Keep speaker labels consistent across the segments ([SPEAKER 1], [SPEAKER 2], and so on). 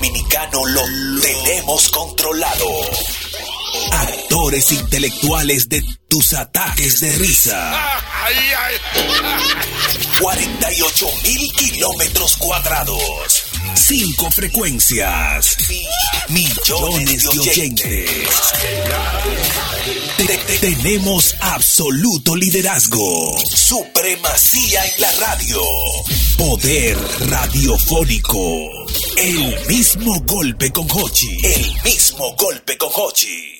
[SPEAKER 1] Dominicano lo tenemos controlado. Actores intelectuales de tus ataques de risa. 48 mil kilómetros cuadrados. Cinco frecuencias. Millones de oyentes. Te- te- tenemos absoluto liderazgo. Supremacía en la radio. Poder radiofónico. El mismo golpe con Hochi. El mismo golpe con Hochi.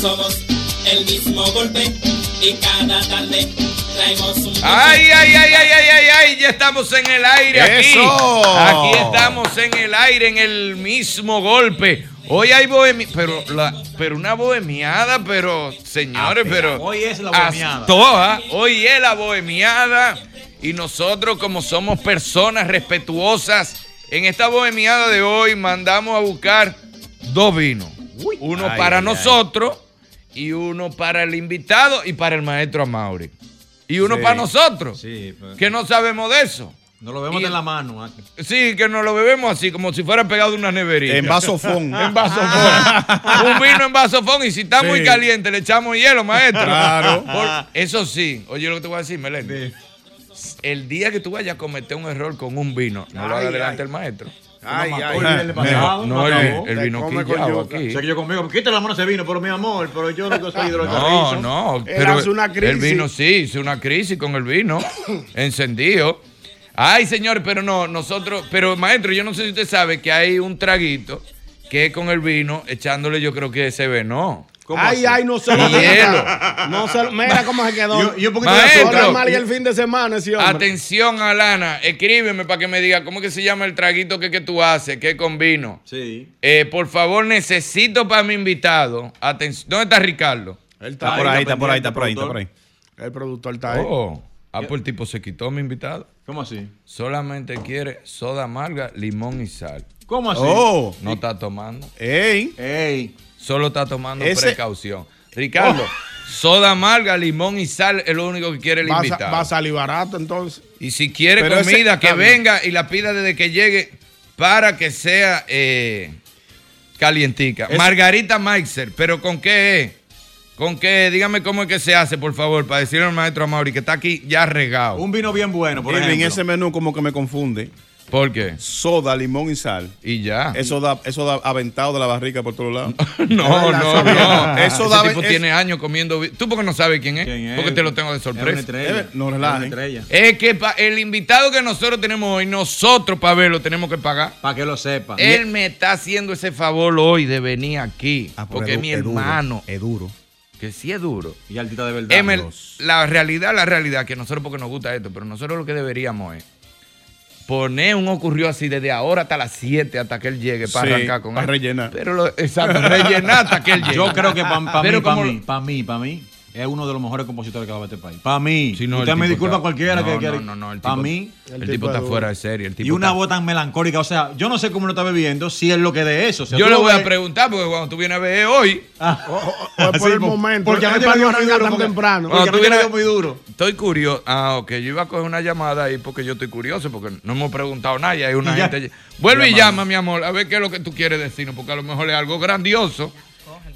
[SPEAKER 2] somos el mismo golpe y cada tarde traemos un
[SPEAKER 3] Ay, ay, ay, ay, ay, ay, ay, ya estamos en el aire aquí.
[SPEAKER 4] ¡Eso!
[SPEAKER 3] Aquí estamos en el aire, en el mismo golpe. Hoy hay bohemia, pero, la, pero una bohemiada, pero señores, pero.
[SPEAKER 4] hoy es la bohemiada.
[SPEAKER 3] Hoy es la bohemiada. Y nosotros, como somos personas respetuosas, en esta bohemiada de hoy mandamos a buscar dos vinos. Uno
[SPEAKER 4] Ay,
[SPEAKER 3] para
[SPEAKER 4] ay, ay.
[SPEAKER 3] Y uno para el invitado y para el maestro Amaury. Y uno
[SPEAKER 4] Sí.
[SPEAKER 3] para nosotros,
[SPEAKER 4] Sí, pues.
[SPEAKER 3] que no sabemos de eso.
[SPEAKER 4] No lo vemos
[SPEAKER 3] Y-
[SPEAKER 4] en la mano. aquí.
[SPEAKER 3] Sí, que nos lo bebemos así, como si fuera pegado de una neverita.
[SPEAKER 5] En vasofón.
[SPEAKER 3] en vasofón. Un vino en vasofón y si está muy caliente le echamos hielo, maestro.
[SPEAKER 5] Claro.
[SPEAKER 3] Por- eso sí, oye lo que te voy a decir, Meléndez. El día que tú vayas a cometer un error con un vino, no lo
[SPEAKER 5] Ay,
[SPEAKER 3] hagas delante del maestro.
[SPEAKER 5] Ay, ay,
[SPEAKER 4] el pasado,
[SPEAKER 3] No,
[SPEAKER 4] no
[SPEAKER 3] el, el vino quillado aquí.
[SPEAKER 4] Sé que yo conmigo, quita la mano ese vino, pero mi amor, pero yo que soy
[SPEAKER 3] No,
[SPEAKER 4] hidrocarrizo.
[SPEAKER 3] no,
[SPEAKER 5] Él
[SPEAKER 3] pero
[SPEAKER 5] hace una
[SPEAKER 3] el
[SPEAKER 5] crisis.
[SPEAKER 3] vino sí, hizo una crisis con el vino encendido. Ay, señor, pero no, nosotros, pero maestro, yo no sé si usted sabe que hay un traguito que es con el vino echándole, yo creo que ese venó.
[SPEAKER 4] ¿Cómo
[SPEAKER 5] Ay,
[SPEAKER 4] así?
[SPEAKER 5] ay, no se lo
[SPEAKER 3] Hielo.
[SPEAKER 5] No se lo- Mira cómo se quedó.
[SPEAKER 4] Y- y un poquito de
[SPEAKER 3] Maestro.
[SPEAKER 5] mal y el fin de semana ese hombre.
[SPEAKER 3] Atención, Alana, escríbeme para que me diga cómo que se llama el traguito que, que tú haces, que es con vino.
[SPEAKER 4] Sí.
[SPEAKER 3] Eh, por favor, necesito para mi invitado. Atención, ¿dónde está Ricardo?
[SPEAKER 5] Él
[SPEAKER 4] Está
[SPEAKER 5] por ahí.
[SPEAKER 4] está por ahí, está por ahí, está por ahí.
[SPEAKER 5] El productor está ahí.
[SPEAKER 3] Oh, ah, pues el tipo se quitó mi invitado.
[SPEAKER 4] ¿Cómo así?
[SPEAKER 3] Solamente quiere soda amarga, limón y sal.
[SPEAKER 4] ¿Cómo así?
[SPEAKER 5] Oh,
[SPEAKER 3] No está tomando.
[SPEAKER 5] ey.
[SPEAKER 4] Ey.
[SPEAKER 3] Solo está tomando
[SPEAKER 5] Ese-
[SPEAKER 3] precaución. Ricardo, soda amarga, limón y sal es lo único que quiere el
[SPEAKER 5] Va
[SPEAKER 3] invitado.
[SPEAKER 5] va a salir barato entonces.
[SPEAKER 3] Y si quiere
[SPEAKER 5] Pero ese-
[SPEAKER 3] comida, que venga y la pida desde que llegue para que sea eh, calientica. Margarita Meixer, pero ¿con qué es? ¿Con qué? Dígame cómo es que se hace, por favor, para decirle al maestro Amaury que está aquí ya regado.
[SPEAKER 4] Un vino bien bueno, por
[SPEAKER 5] Irving,
[SPEAKER 4] ejemplo.
[SPEAKER 5] ese menú como que me confunde.
[SPEAKER 3] ¿Por qué?
[SPEAKER 5] Soda, limón y sal.
[SPEAKER 3] Y ya.
[SPEAKER 5] Eso da, eso da aventado de la barriga por todos lados.
[SPEAKER 3] No, no, no.
[SPEAKER 5] Eso
[SPEAKER 3] Ese
[SPEAKER 5] da-
[SPEAKER 3] tipo
[SPEAKER 5] es-
[SPEAKER 3] tiene años comiendo. vi- ¿Tú porque no sabes quién es?
[SPEAKER 4] ¿Quién es?
[SPEAKER 3] Porque te lo tengo de
[SPEAKER 4] Es una
[SPEAKER 3] sorpresa.
[SPEAKER 4] estrella.
[SPEAKER 5] Eh, no
[SPEAKER 4] Es una estrella.
[SPEAKER 3] Es que pa- el invitado que nosotros tenemos hoy, nosotros para verlo tenemos que pagar.
[SPEAKER 4] Para que lo sepa.
[SPEAKER 3] Él me está haciendo ese favor hoy de venir aquí.
[SPEAKER 5] Ah,
[SPEAKER 3] porque es mi hermano.
[SPEAKER 5] Es duro.
[SPEAKER 3] Que sí es duro.
[SPEAKER 4] Y altita de verdad.
[SPEAKER 3] Emel, la realidad, la realidad, que nosotros porque nos gusta esto, pero nosotros lo que deberíamos es poner un ocurrió así desde ahora hasta las 7 hasta que él llegue para
[SPEAKER 5] Sí,
[SPEAKER 3] arrancar con
[SPEAKER 5] para
[SPEAKER 3] él.
[SPEAKER 5] rellenar.
[SPEAKER 3] Pero lo, exacto, rellenar hasta que él llegue.
[SPEAKER 4] Yo creo que para mí, para mí, para mí, es uno de los mejores compositores que va a haber este país. Para mí.
[SPEAKER 3] Sí, no, el
[SPEAKER 4] Usted me disculpa
[SPEAKER 3] está-
[SPEAKER 4] cualquiera
[SPEAKER 3] no,
[SPEAKER 4] que
[SPEAKER 3] no,
[SPEAKER 4] quiera.
[SPEAKER 3] No, no, el
[SPEAKER 4] Para
[SPEAKER 3] tipo-
[SPEAKER 4] mí.
[SPEAKER 3] El,
[SPEAKER 6] El
[SPEAKER 3] tipo
[SPEAKER 6] tipo
[SPEAKER 3] está
[SPEAKER 6] es
[SPEAKER 3] fuera de serie. El tipo
[SPEAKER 4] Y una
[SPEAKER 3] está-
[SPEAKER 4] voz tan melancólica. O sea, yo no sé cómo lo está bebiendo, si es lo que de eso. O sea,
[SPEAKER 3] Yo le voy a preguntar porque cuando tú vienes a ver hoy,
[SPEAKER 4] Ah,
[SPEAKER 6] O, o es por
[SPEAKER 4] Sí,
[SPEAKER 6] el momento.
[SPEAKER 4] porque anoche
[SPEAKER 6] para
[SPEAKER 4] me
[SPEAKER 6] no
[SPEAKER 4] dio muy duro,
[SPEAKER 6] tan temprano.
[SPEAKER 4] Porque
[SPEAKER 3] tú vienes-
[SPEAKER 4] muy duro.
[SPEAKER 3] estoy curioso. Ah, ok, yo iba a coger una llamada ahí porque yo estoy curioso, porque no hemos preguntado nada y hay una gente. Vuelve y llama, mi amor, a ver qué es lo que tú quieres decirnos, porque a lo mejor es algo grandioso.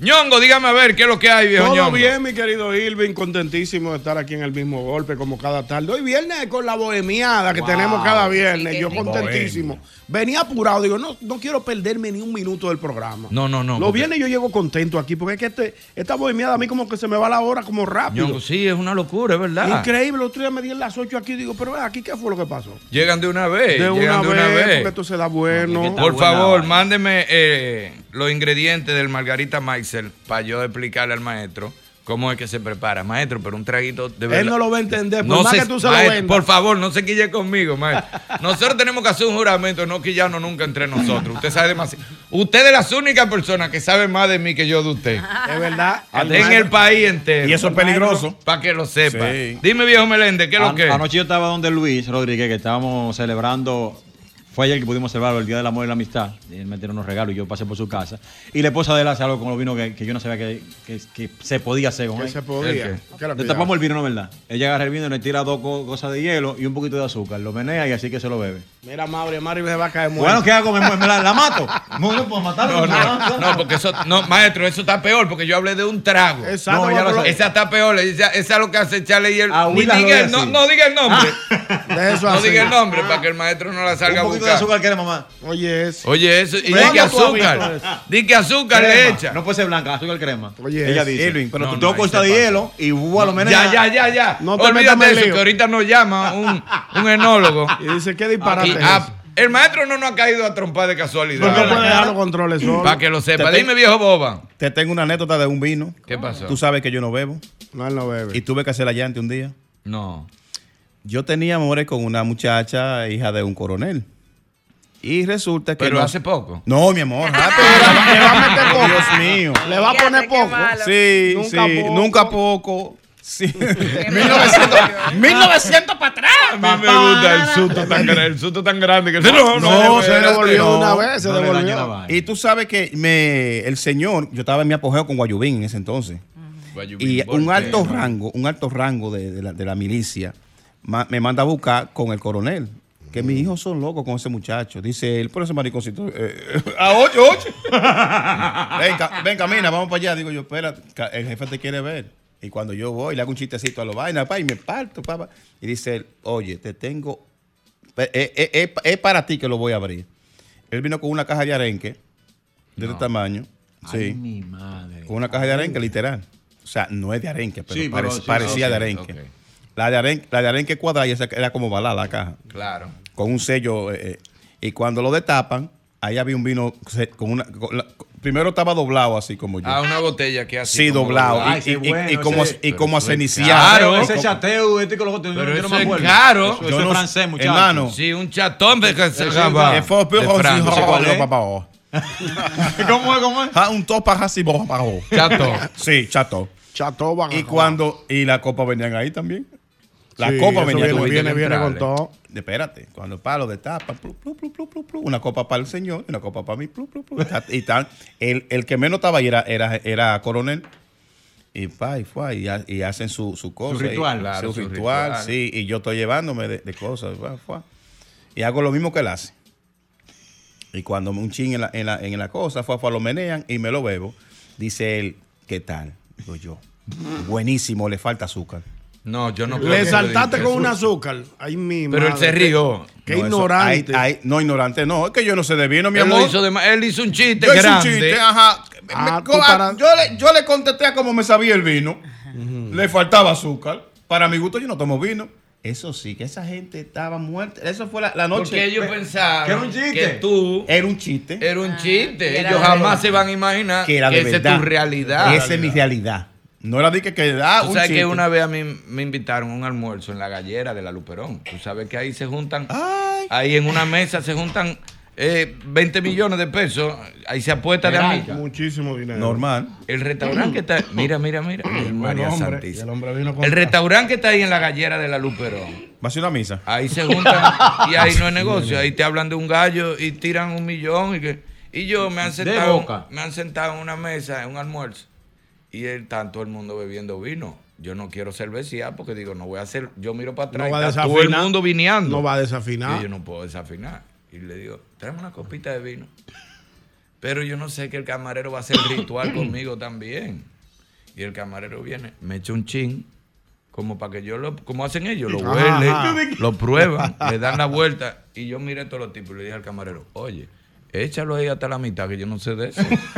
[SPEAKER 3] Ñongo, dígame a ver qué es lo que hay, viejo
[SPEAKER 6] Todo
[SPEAKER 3] Ñongo.
[SPEAKER 6] bien, mi querido Irving, contentísimo de estar aquí en el mismo golpe como cada tarde. Hoy viernes con la bohemiada que tenemos cada viernes, yo contentísimo. Venía apurado, digo, no, no quiero perderme ni un minuto del programa.
[SPEAKER 3] No, no, no.
[SPEAKER 6] Los
[SPEAKER 3] porque-
[SPEAKER 6] viernes yo llego contento aquí, porque es que este, esta bohemiada a mí como que se me va la hora como rápido.
[SPEAKER 3] Ñongo, sí, es una locura, es verdad.
[SPEAKER 6] Increíble, el otro día me di en las 8 aquí, digo, pero aquí qué fue lo que pasó.
[SPEAKER 3] Llegan de una vez.
[SPEAKER 6] De
[SPEAKER 3] llegan
[SPEAKER 6] una,
[SPEAKER 3] de una
[SPEAKER 6] vez,
[SPEAKER 3] vez.
[SPEAKER 6] porque esto se da bueno.
[SPEAKER 4] No, es que
[SPEAKER 3] Por
[SPEAKER 4] buena
[SPEAKER 3] favor, mándeme eh, los ingredientes del Margarita Meiser para yo explicarle al maestro cómo es que se prepara. Maestro, pero un traguito de verdad.
[SPEAKER 6] Él no lo va a entender, por más
[SPEAKER 3] se-
[SPEAKER 6] que tú se lo
[SPEAKER 3] maestro,
[SPEAKER 6] vendas.
[SPEAKER 3] Por favor, no se quille conmigo, maestro. Nosotros tenemos que hacer un juramento, no quillarnos nunca entre nosotros. Usted sabe demasiado. Usted es la única persona que sabe más de mí que yo de usted.
[SPEAKER 6] Es verdad.
[SPEAKER 3] en el país entero.
[SPEAKER 5] Y eso es peligroso.
[SPEAKER 3] Para que lo sepa.
[SPEAKER 5] Sí.
[SPEAKER 3] Dime, viejo Meléndez, ¿qué es lo que es?
[SPEAKER 4] Anoche yo estaba donde Luis Rodríguez, que estábamos celebrando. Fue ayer que pudimos celebrar el Día del Amor y la Amistad. Él me tiró unos regalos y yo pasé por su casa. Y la esposa de él hace algo con los vinos que, que yo no sabía que, que- que se podía hacer con
[SPEAKER 6] Que
[SPEAKER 4] él.
[SPEAKER 6] se podía.
[SPEAKER 3] ¿El
[SPEAKER 6] ¿Qué es lo
[SPEAKER 4] Le tapamos el vino, ¿no es verdad? Ella agarra el vino y le tira dos co- cosas de hielo y un poquito de azúcar. Lo menea y así que se lo bebe.
[SPEAKER 6] Mira, Mauri, Mauri se va a caer muerto.
[SPEAKER 4] Bueno, ¿qué hago? ¿Me, me la, la mato? No, no puedo matarla.
[SPEAKER 3] No, no, no, porque eso, no, maestro, eso está peor, porque yo hablé de un trago.
[SPEAKER 6] Exacto,
[SPEAKER 4] No, ya lo
[SPEAKER 6] pero-
[SPEAKER 4] sé.
[SPEAKER 3] Esa está peor, esa, esa es lo que hace echarle y el.
[SPEAKER 4] Agüita
[SPEAKER 3] Ni diga no, no diga el nombre.
[SPEAKER 6] de eso
[SPEAKER 3] no
[SPEAKER 6] así.
[SPEAKER 3] diga el nombre para que el maestro no la salga a
[SPEAKER 4] Un de azúcar quiere, mamá.
[SPEAKER 6] Oye, eso.
[SPEAKER 3] Oye, eso, y
[SPEAKER 6] ¿Cuándo
[SPEAKER 3] di que azúcar. Di que azúcar le
[SPEAKER 4] Crema.
[SPEAKER 3] echa.
[SPEAKER 4] No puede ser blanca, azúcar crema.
[SPEAKER 6] Oye,
[SPEAKER 4] Ella
[SPEAKER 6] es-
[SPEAKER 4] dice. Pero
[SPEAKER 3] no,
[SPEAKER 4] tú
[SPEAKER 3] no, se
[SPEAKER 4] de hielo y búho lo menea.
[SPEAKER 3] Ya, ya, ya, ya.
[SPEAKER 6] No te metas
[SPEAKER 3] Olvídate de eso,
[SPEAKER 6] lío.
[SPEAKER 3] que ahorita nos llama un, un enólogo.
[SPEAKER 6] Y dice, ¿qué disparate
[SPEAKER 3] Y, ah, el maestro no nos ha caído a trompar de
[SPEAKER 6] No
[SPEAKER 3] casualidad.
[SPEAKER 6] puede dejar los controles solo.
[SPEAKER 3] Para que lo sepa.
[SPEAKER 5] Te-
[SPEAKER 3] Dime, viejo boba.
[SPEAKER 5] Te tengo una anécdota de un vino.
[SPEAKER 3] ¿Qué pasó?
[SPEAKER 5] Tú sabes que yo no bebo.
[SPEAKER 6] No, él no bebe.
[SPEAKER 5] Y tuve que hacer la llante un día.
[SPEAKER 3] No.
[SPEAKER 5] Yo tenía amores con una muchacha, hija de un coronel. Y resulta que.
[SPEAKER 3] Pero
[SPEAKER 5] no-
[SPEAKER 3] hace poco.
[SPEAKER 5] No, mi amor.
[SPEAKER 6] Le va a meter poco.
[SPEAKER 5] Dios mío.
[SPEAKER 6] Le va a poner poco.
[SPEAKER 5] Sí,
[SPEAKER 6] Nunca
[SPEAKER 5] sí.
[SPEAKER 6] poco.
[SPEAKER 5] Nunca poco. Sí.
[SPEAKER 7] 1900
[SPEAKER 5] 1900 para atrás.
[SPEAKER 3] A mí me gusta el susto tan grande, el susto tan grande que no,
[SPEAKER 6] No, se devolvió una vez, se devolvió.
[SPEAKER 5] Y tú sabes que me, el señor, yo estaba en mi apogeo con Guayubín en ese entonces. Y un alto rango, un alto rango de, de la, de la milicia ma- me manda a buscar con el coronel. Que mis hijos son locos con ese muchacho. Dice él, por ese mariconcito. eh, a ocho, ocho. ven, ca- ven, camina, vamos para allá. Digo yo, espera, el jefe te quiere ver. Y cuando yo voy, le hago un chistecito a los vainas, pa, y me parto, papá. Y dice él, oye, te tengo. eh, eh, eh, eh, es para ti que lo voy a abrir. Él vino con una caja de arenque de este tamaño. Sí.
[SPEAKER 4] Ay, mi madre.
[SPEAKER 5] Con una caja de arenque, literal. O sea, no es de arenque, pero,
[SPEAKER 4] Sí, pero
[SPEAKER 5] parec-
[SPEAKER 4] sí,
[SPEAKER 5] parecía de arenque. La de arenque, la de arenque cuadrada esa era como balada la caja,
[SPEAKER 3] Claro.
[SPEAKER 5] Con un sello. eh, eh, y cuando lo destapan, ahí había un vino con una. con la- primero estaba doblado así como yo.
[SPEAKER 3] Ah, una botella que así.
[SPEAKER 5] sí, doblado.
[SPEAKER 4] Ay,
[SPEAKER 5] y,
[SPEAKER 4] sí,
[SPEAKER 5] y- y
[SPEAKER 4] bueno,
[SPEAKER 5] como,
[SPEAKER 4] ese-
[SPEAKER 5] y como
[SPEAKER 3] pero eso es
[SPEAKER 5] aceniciado.
[SPEAKER 3] caro.
[SPEAKER 4] ese chateo, este con los otros.
[SPEAKER 3] Pero
[SPEAKER 4] yo no
[SPEAKER 3] eso
[SPEAKER 4] me
[SPEAKER 3] es
[SPEAKER 4] acuerdo.
[SPEAKER 3] caro.
[SPEAKER 4] Eso,
[SPEAKER 5] Yo
[SPEAKER 4] eso es
[SPEAKER 5] no-
[SPEAKER 4] francés, muchacho.
[SPEAKER 5] hermano.
[SPEAKER 3] Sí, un chatón de que se llama.
[SPEAKER 5] oh.
[SPEAKER 4] ¿Cómo es? ¿Cómo es?
[SPEAKER 5] Ah, Un topa así.
[SPEAKER 3] Chato.
[SPEAKER 5] Sí, chato.
[SPEAKER 6] Chato van
[SPEAKER 5] Y cuando. Y la copa venían ahí también. La
[SPEAKER 6] Sí,
[SPEAKER 5] copa venía
[SPEAKER 6] viene,
[SPEAKER 5] con-
[SPEAKER 6] viene, viene con todo.
[SPEAKER 5] Espérate, cuando el palo de tapa, plu, plu, plu, plu, plu, plu, una copa para el señor y una copa para mí, plu, plu, plu, y tal. El, el que menos estaba ahí era, era, era coronel. Y pa, y fue, y, ha- y hacen su, su cosa.
[SPEAKER 4] Su ritual,
[SPEAKER 5] y-
[SPEAKER 3] claro,
[SPEAKER 5] su
[SPEAKER 3] su
[SPEAKER 5] ritual,
[SPEAKER 3] ritual.
[SPEAKER 5] sí. Y yo estoy llevándome de, de cosas. fue, fue. Y hago lo mismo que él hace. Y cuando un chin en la, en la, en la cosa, fue, fue, lo menean y me lo bebo. Dice él, ¿qué tal? Digo yo, buenísimo, le falta azúcar.
[SPEAKER 3] No, yo no creo
[SPEAKER 6] Le
[SPEAKER 3] que
[SPEAKER 6] saltaste con un azúcar. Ay, mi
[SPEAKER 3] Pero él
[SPEAKER 6] madre,
[SPEAKER 3] se
[SPEAKER 6] qué-
[SPEAKER 3] rió.
[SPEAKER 6] Qué
[SPEAKER 5] No, eso-
[SPEAKER 6] ignorante.
[SPEAKER 5] ay, ay, no, ignorante, no. Es que yo no sé de vino, mi
[SPEAKER 3] Él, lo
[SPEAKER 5] amor.
[SPEAKER 3] hizo de ma- él hizo un chiste
[SPEAKER 5] Yo hice un
[SPEAKER 3] grande.
[SPEAKER 5] chiste, ajá.
[SPEAKER 6] Ah,
[SPEAKER 5] Me-
[SPEAKER 6] tú
[SPEAKER 5] ah,
[SPEAKER 6] para-
[SPEAKER 5] yo, le, yo le contesté a cómo me sabía el vino. Le faltaba azúcar. Para mi gusto, yo no tomo vino. Eso sí, que esa gente estaba muerta. Eso fue la, la noche.
[SPEAKER 3] Porque ellos pensaban
[SPEAKER 4] que era un chiste.
[SPEAKER 3] que tú
[SPEAKER 5] Era un chiste.
[SPEAKER 3] era un chiste.
[SPEAKER 7] que era
[SPEAKER 3] Ellos
[SPEAKER 7] de
[SPEAKER 3] jamás
[SPEAKER 7] verdad.
[SPEAKER 3] se van a imaginar
[SPEAKER 5] que era de
[SPEAKER 3] esa
[SPEAKER 5] verdad.
[SPEAKER 3] es tu realidad.
[SPEAKER 5] Esa es mi realidad. No era de que, que ah,
[SPEAKER 3] Tú
[SPEAKER 5] un
[SPEAKER 3] sabes que una vez a mí me invitaron a un almuerzo en la gallera de la Luperón. Tú sabes que ahí se juntan
[SPEAKER 5] Ay,
[SPEAKER 3] Ahí en una mesa se juntan eh, 20 millones de pesos. Ahí se apuesta de amiga.
[SPEAKER 6] Muchísimo dinero.
[SPEAKER 5] Normal.
[SPEAKER 3] El restaurante que está. Mira, mira, mira. María
[SPEAKER 6] hombre,
[SPEAKER 3] Santísima.
[SPEAKER 6] el hombre vino con-
[SPEAKER 3] El restaurante que está ahí en la gallera de la Luperón.
[SPEAKER 5] Va a ser una misa.
[SPEAKER 3] Ahí se juntan y ahí no es negocio. Ahí te hablan de un gallo y tiran un millón. Y, que, y yo me han sentado,
[SPEAKER 4] boca.
[SPEAKER 3] me han sentado en una mesa, en un almuerzo. Y está todo el mundo bebiendo vino. Yo no quiero cervecear porque digo, no voy a hacer. Yo miro para atrás
[SPEAKER 6] No va
[SPEAKER 3] y está todo el mundo vineando.
[SPEAKER 6] No va a
[SPEAKER 3] Y
[SPEAKER 6] desafinar.
[SPEAKER 3] yo no puedo desafinar. Y le digo, tráeme una copita de vino. Pero yo no sé que el camarero va a hacer ritual conmigo también. Y el camarero viene, me echa un chin, como para que yo lo, como hacen ellos, lo huelen, lo prueban, le dan la vuelta. Y yo miré todos los tipos y le dije al camarero, oye, échalo ahí hasta la mitad, que yo no sé de eso.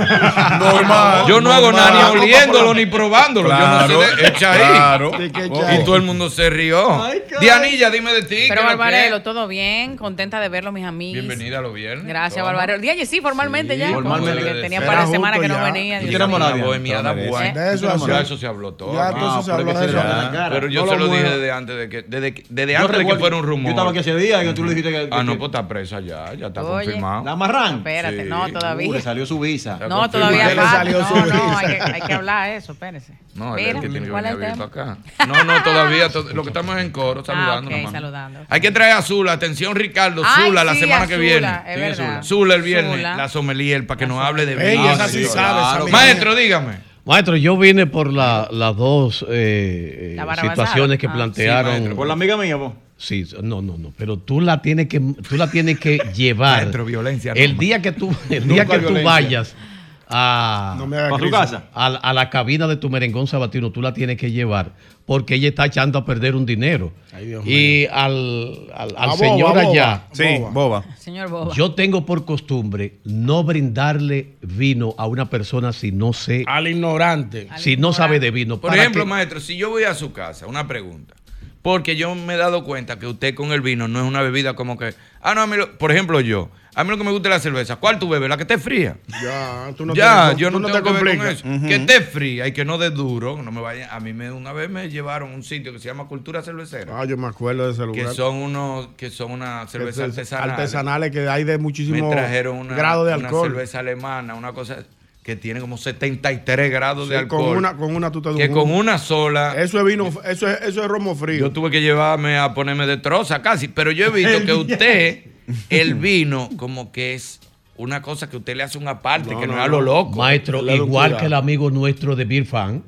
[SPEAKER 5] Normal.
[SPEAKER 3] Yo no hago nada ni oliéndolo ni probándolo.
[SPEAKER 5] Claro,
[SPEAKER 3] yo no sé de, echa ahí.
[SPEAKER 5] claro.
[SPEAKER 6] Que
[SPEAKER 5] Oh.
[SPEAKER 3] Y todo el mundo se rió. Dianilla, dime de ti. ¿qué
[SPEAKER 8] Pero Barbarelo,
[SPEAKER 3] que?
[SPEAKER 8] todo bien, contenta de verlo, mis amigos.
[SPEAKER 3] Bienvenida a los viernes.
[SPEAKER 8] Gracias. Barbarelo. Día, sí, formalmente
[SPEAKER 3] Sí,
[SPEAKER 8] ya.
[SPEAKER 3] formalmente.
[SPEAKER 8] que tenía un
[SPEAKER 3] Era
[SPEAKER 8] par de
[SPEAKER 6] justo
[SPEAKER 8] semanas que no venía.
[SPEAKER 4] ¿Tú
[SPEAKER 8] Dios
[SPEAKER 4] quieres
[SPEAKER 8] mío.
[SPEAKER 4] morar?
[SPEAKER 3] Una bohemiada buena.
[SPEAKER 6] De eso
[SPEAKER 3] Ya
[SPEAKER 6] hace-
[SPEAKER 3] eso se habló todo.
[SPEAKER 6] Ya
[SPEAKER 3] ¿no?
[SPEAKER 6] entonces se
[SPEAKER 4] pero
[SPEAKER 6] habló
[SPEAKER 4] que
[SPEAKER 6] de eso.
[SPEAKER 4] la.
[SPEAKER 3] Pero yo se
[SPEAKER 6] lo
[SPEAKER 3] dije desde antes de que, desde, que-
[SPEAKER 4] Yo
[SPEAKER 3] antes de que fuera un rumor.
[SPEAKER 4] Yo estaba aquí ese día y tú le dijiste que.
[SPEAKER 3] Ah, no,
[SPEAKER 4] que-
[SPEAKER 3] pues está presa ya, ya está confirmado.
[SPEAKER 4] ¿La
[SPEAKER 8] Espérate,
[SPEAKER 3] Sí.
[SPEAKER 8] no,
[SPEAKER 4] Uh, le
[SPEAKER 8] todavía.
[SPEAKER 4] salió su visa.
[SPEAKER 8] No, todavía
[SPEAKER 6] ¿Qué le
[SPEAKER 8] falta.
[SPEAKER 6] salió
[SPEAKER 8] No,
[SPEAKER 6] su
[SPEAKER 8] no,
[SPEAKER 6] visa?
[SPEAKER 8] hay que, hay que hablar eso, espérese.
[SPEAKER 3] No, es
[SPEAKER 8] Mira,
[SPEAKER 3] el que tiene que
[SPEAKER 8] ¿cuál
[SPEAKER 3] venir
[SPEAKER 8] es
[SPEAKER 3] acá. No, no, todavía. to- lo que estamos es en coro, saludando.
[SPEAKER 8] Ah,
[SPEAKER 3] nomás.
[SPEAKER 8] saludando.
[SPEAKER 3] Hay que traer a Zula. Atención, Ricardo.
[SPEAKER 8] Ay,
[SPEAKER 3] Zula, la
[SPEAKER 8] sí,
[SPEAKER 3] semana que viene.
[SPEAKER 8] es.
[SPEAKER 3] Zula. Zula el viernes.
[SPEAKER 8] Zula.
[SPEAKER 3] La sommelier, para que nos hable de
[SPEAKER 6] esa sí
[SPEAKER 3] Claro. Maestro, dígame.
[SPEAKER 9] Maestro, yo vine por la- las dos eh,
[SPEAKER 8] La
[SPEAKER 9] eh, situaciones que
[SPEAKER 8] Ah.
[SPEAKER 9] Plantearon.
[SPEAKER 4] Por la amiga mía, vos.
[SPEAKER 9] Sí, no, no, no, pero tú la tienes que, tú la tienes que llevar.
[SPEAKER 3] Maestro, violencia, no.
[SPEAKER 9] El día que tú, el día que tú vayas a,
[SPEAKER 6] No me hagas
[SPEAKER 4] ¿Para su
[SPEAKER 6] crisis.
[SPEAKER 4] casa?
[SPEAKER 9] a, la- a la cabina de tu merengón sabatino, tú la tienes que llevar porque ella está echando a perder un dinero.
[SPEAKER 6] Ay, Dios
[SPEAKER 9] y al, al, al
[SPEAKER 6] boba,
[SPEAKER 9] señor
[SPEAKER 6] boba.
[SPEAKER 9] allá,
[SPEAKER 5] Sí,
[SPEAKER 6] Boba.
[SPEAKER 5] boba.
[SPEAKER 8] Señor Boba.
[SPEAKER 9] yo tengo por costumbre no brindarle vino a una persona si no sé,
[SPEAKER 6] Al ignorante.
[SPEAKER 8] Al
[SPEAKER 9] si no
[SPEAKER 8] ignorante.
[SPEAKER 9] sabe de vino.
[SPEAKER 3] Por ejemplo,
[SPEAKER 9] que-
[SPEAKER 3] maestro, si yo voy a su casa, una pregunta. Porque yo me he dado cuenta que usted con el vino no es una bebida como que. Ah, no, a mí lo- por ejemplo, yo. A mí lo que me gusta es la cerveza. ¿Cuál tú bebes? La que esté fría.
[SPEAKER 6] Ya, tú no
[SPEAKER 3] ya,
[SPEAKER 6] te,
[SPEAKER 3] yo
[SPEAKER 6] tú
[SPEAKER 3] no,
[SPEAKER 6] te
[SPEAKER 3] tengo que ver con eso. Que esté fría y que no dé duro. No me vaya. A mí me, una vez me llevaron a un sitio que se llama Cultura Cervecera.
[SPEAKER 6] Ah, yo me acuerdo de ese lugar.
[SPEAKER 3] que son unos, que son una cerveza
[SPEAKER 6] Que es
[SPEAKER 3] artesanal.
[SPEAKER 6] Artesanales que hay de
[SPEAKER 3] Me
[SPEAKER 6] muchísimo
[SPEAKER 3] trajeron una,
[SPEAKER 6] grado de
[SPEAKER 3] una
[SPEAKER 6] alcohol.
[SPEAKER 3] cerveza alemana, una cosa que tiene como 73 grados de alcohol.
[SPEAKER 6] con una, con una tú te
[SPEAKER 3] que con una sola.
[SPEAKER 6] Eso es vino, eso es, eso es romo frío.
[SPEAKER 3] Yo tuve que llevarme a ponerme de troza casi, pero yo he visto que usted, el vino, como que es una cosa que usted le hace una parte,
[SPEAKER 6] No,
[SPEAKER 3] que no,
[SPEAKER 6] no,
[SPEAKER 3] es a lo loco.
[SPEAKER 9] Maestro,
[SPEAKER 6] La
[SPEAKER 9] igual
[SPEAKER 6] locura.
[SPEAKER 9] que el amigo nuestro de Beer Fan,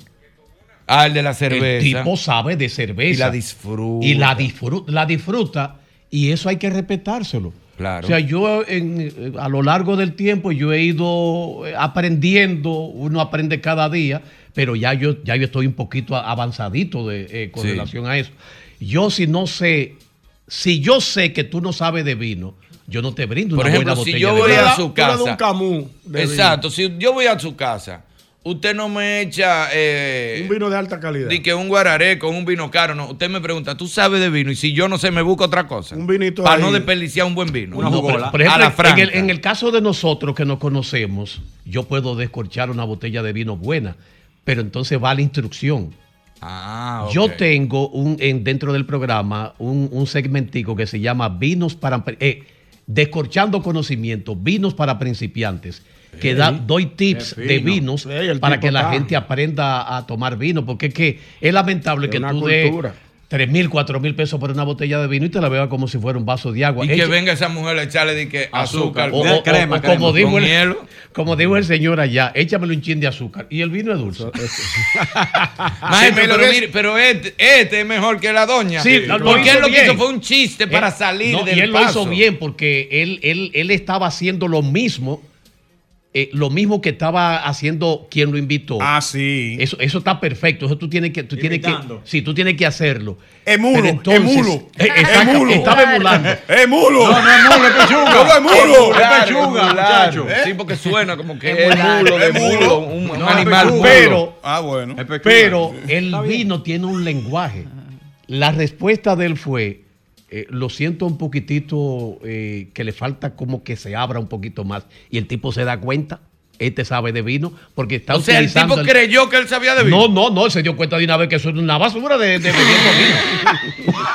[SPEAKER 3] Ah, el de la cerveza.
[SPEAKER 9] el tipo sabe de cerveza.
[SPEAKER 3] Y la disfruta.
[SPEAKER 9] Y la disfruta, la disfruta y eso hay que respetárselo.
[SPEAKER 3] Claro.
[SPEAKER 9] O sea, yo en- eh, a lo largo del tiempo yo he ido eh, aprendiendo, uno aprende cada día, pero ya yo, ya yo estoy un poquito a- avanzadito de, eh, con
[SPEAKER 3] Sí.
[SPEAKER 9] relación a eso. Yo si no sé, si yo sé que tú no sabes de vino, yo no te brindo
[SPEAKER 3] Por
[SPEAKER 9] una
[SPEAKER 3] ejemplo,
[SPEAKER 9] buena
[SPEAKER 3] si
[SPEAKER 9] botella
[SPEAKER 3] yo
[SPEAKER 9] de
[SPEAKER 3] voy
[SPEAKER 9] vino.
[SPEAKER 3] a su casa.
[SPEAKER 6] un camú de
[SPEAKER 3] Exacto, si yo voy a su casa, usted no me echa eh,
[SPEAKER 6] Un vino de alta calidad.
[SPEAKER 3] di que un guararé con un vino caro, no. Usted me pregunta, ¿tú sabes de vino? Y si yo no sé, me busco otra cosa.
[SPEAKER 6] Un vinito
[SPEAKER 3] Para
[SPEAKER 6] ahí.
[SPEAKER 3] no desperdiciar un buen vino.
[SPEAKER 4] Una
[SPEAKER 9] No,
[SPEAKER 4] jugola.
[SPEAKER 9] por
[SPEAKER 3] A
[SPEAKER 9] ejemplo,
[SPEAKER 3] la
[SPEAKER 9] en, el, en el caso de nosotros que nos conocemos, yo puedo descorchar una botella de vino buena, pero entonces va la instrucción.
[SPEAKER 3] Ah, ok.
[SPEAKER 9] Yo tengo un, en, dentro del programa un, un segmentico que se llama Vinos para... eh, descorchando conocimiento, vinos para principiantes. Que da, doy tips de vinos para que la
[SPEAKER 6] está.
[SPEAKER 9] gente aprenda a tomar vino, porque es que es lamentable
[SPEAKER 6] Es
[SPEAKER 9] que tú des
[SPEAKER 6] cultura.
[SPEAKER 9] 3 mil, 4 mil pesos por una botella de vino y te la veas como si fuera un vaso de agua.
[SPEAKER 3] Y que venga esa mujer a echarle de que azúcar.
[SPEAKER 4] Azúcar.
[SPEAKER 9] o,
[SPEAKER 4] crema,
[SPEAKER 9] o
[SPEAKER 4] crema,
[SPEAKER 9] como, dijo
[SPEAKER 3] con
[SPEAKER 9] el,
[SPEAKER 3] hielo.
[SPEAKER 9] como dijo el señor allá, échamele un chin de azúcar. Y el vino es dulce.
[SPEAKER 3] Maestro, pero,
[SPEAKER 5] pero es-
[SPEAKER 3] mire, pero este, este es mejor que la doña.
[SPEAKER 9] Sí, lo
[SPEAKER 3] porque él lo que hizo fue un chiste para
[SPEAKER 9] Eh,
[SPEAKER 3] salir
[SPEAKER 9] no,
[SPEAKER 3] del
[SPEAKER 9] Y él lo hizo bien porque él, él, él estaba haciendo lo mismo, eh, lo mismo que estaba haciendo quien lo invitó.
[SPEAKER 5] Ah, sí.
[SPEAKER 9] Eso, eso está perfecto. Eso tú tienes que, tú tienes que, sí, tú tienes que hacerlo.
[SPEAKER 5] Emulo,
[SPEAKER 9] entonces-
[SPEAKER 5] emulo,
[SPEAKER 9] Eh, exacto,
[SPEAKER 5] emulo.
[SPEAKER 9] Estaba emulando.
[SPEAKER 5] ¡Eh, mulo!
[SPEAKER 4] No, no es mulo, es pechuga.
[SPEAKER 5] ¿Cómo es mulo?
[SPEAKER 4] Es pechuga, muchacho.
[SPEAKER 3] Sí, porque suena como que es
[SPEAKER 8] Emular.
[SPEAKER 3] mulo de
[SPEAKER 5] Es mulo.
[SPEAKER 3] mulo, un,
[SPEAKER 4] No,
[SPEAKER 3] animal mulo.
[SPEAKER 9] Pero,
[SPEAKER 5] Ah, bueno.
[SPEAKER 4] Pechuga.
[SPEAKER 9] pero el vino tiene un lenguaje. La respuesta de él fue, eh, lo siento un poquitito, eh, que le falta como que se abra un poquito más. Y el tipo se da cuenta, este sabe de vino, porque está
[SPEAKER 3] o sea, el tipo creyó que él sabía de vino.
[SPEAKER 9] No, no, no, él se dio cuenta de una vez que eso es una basura de, de bebiendo vino.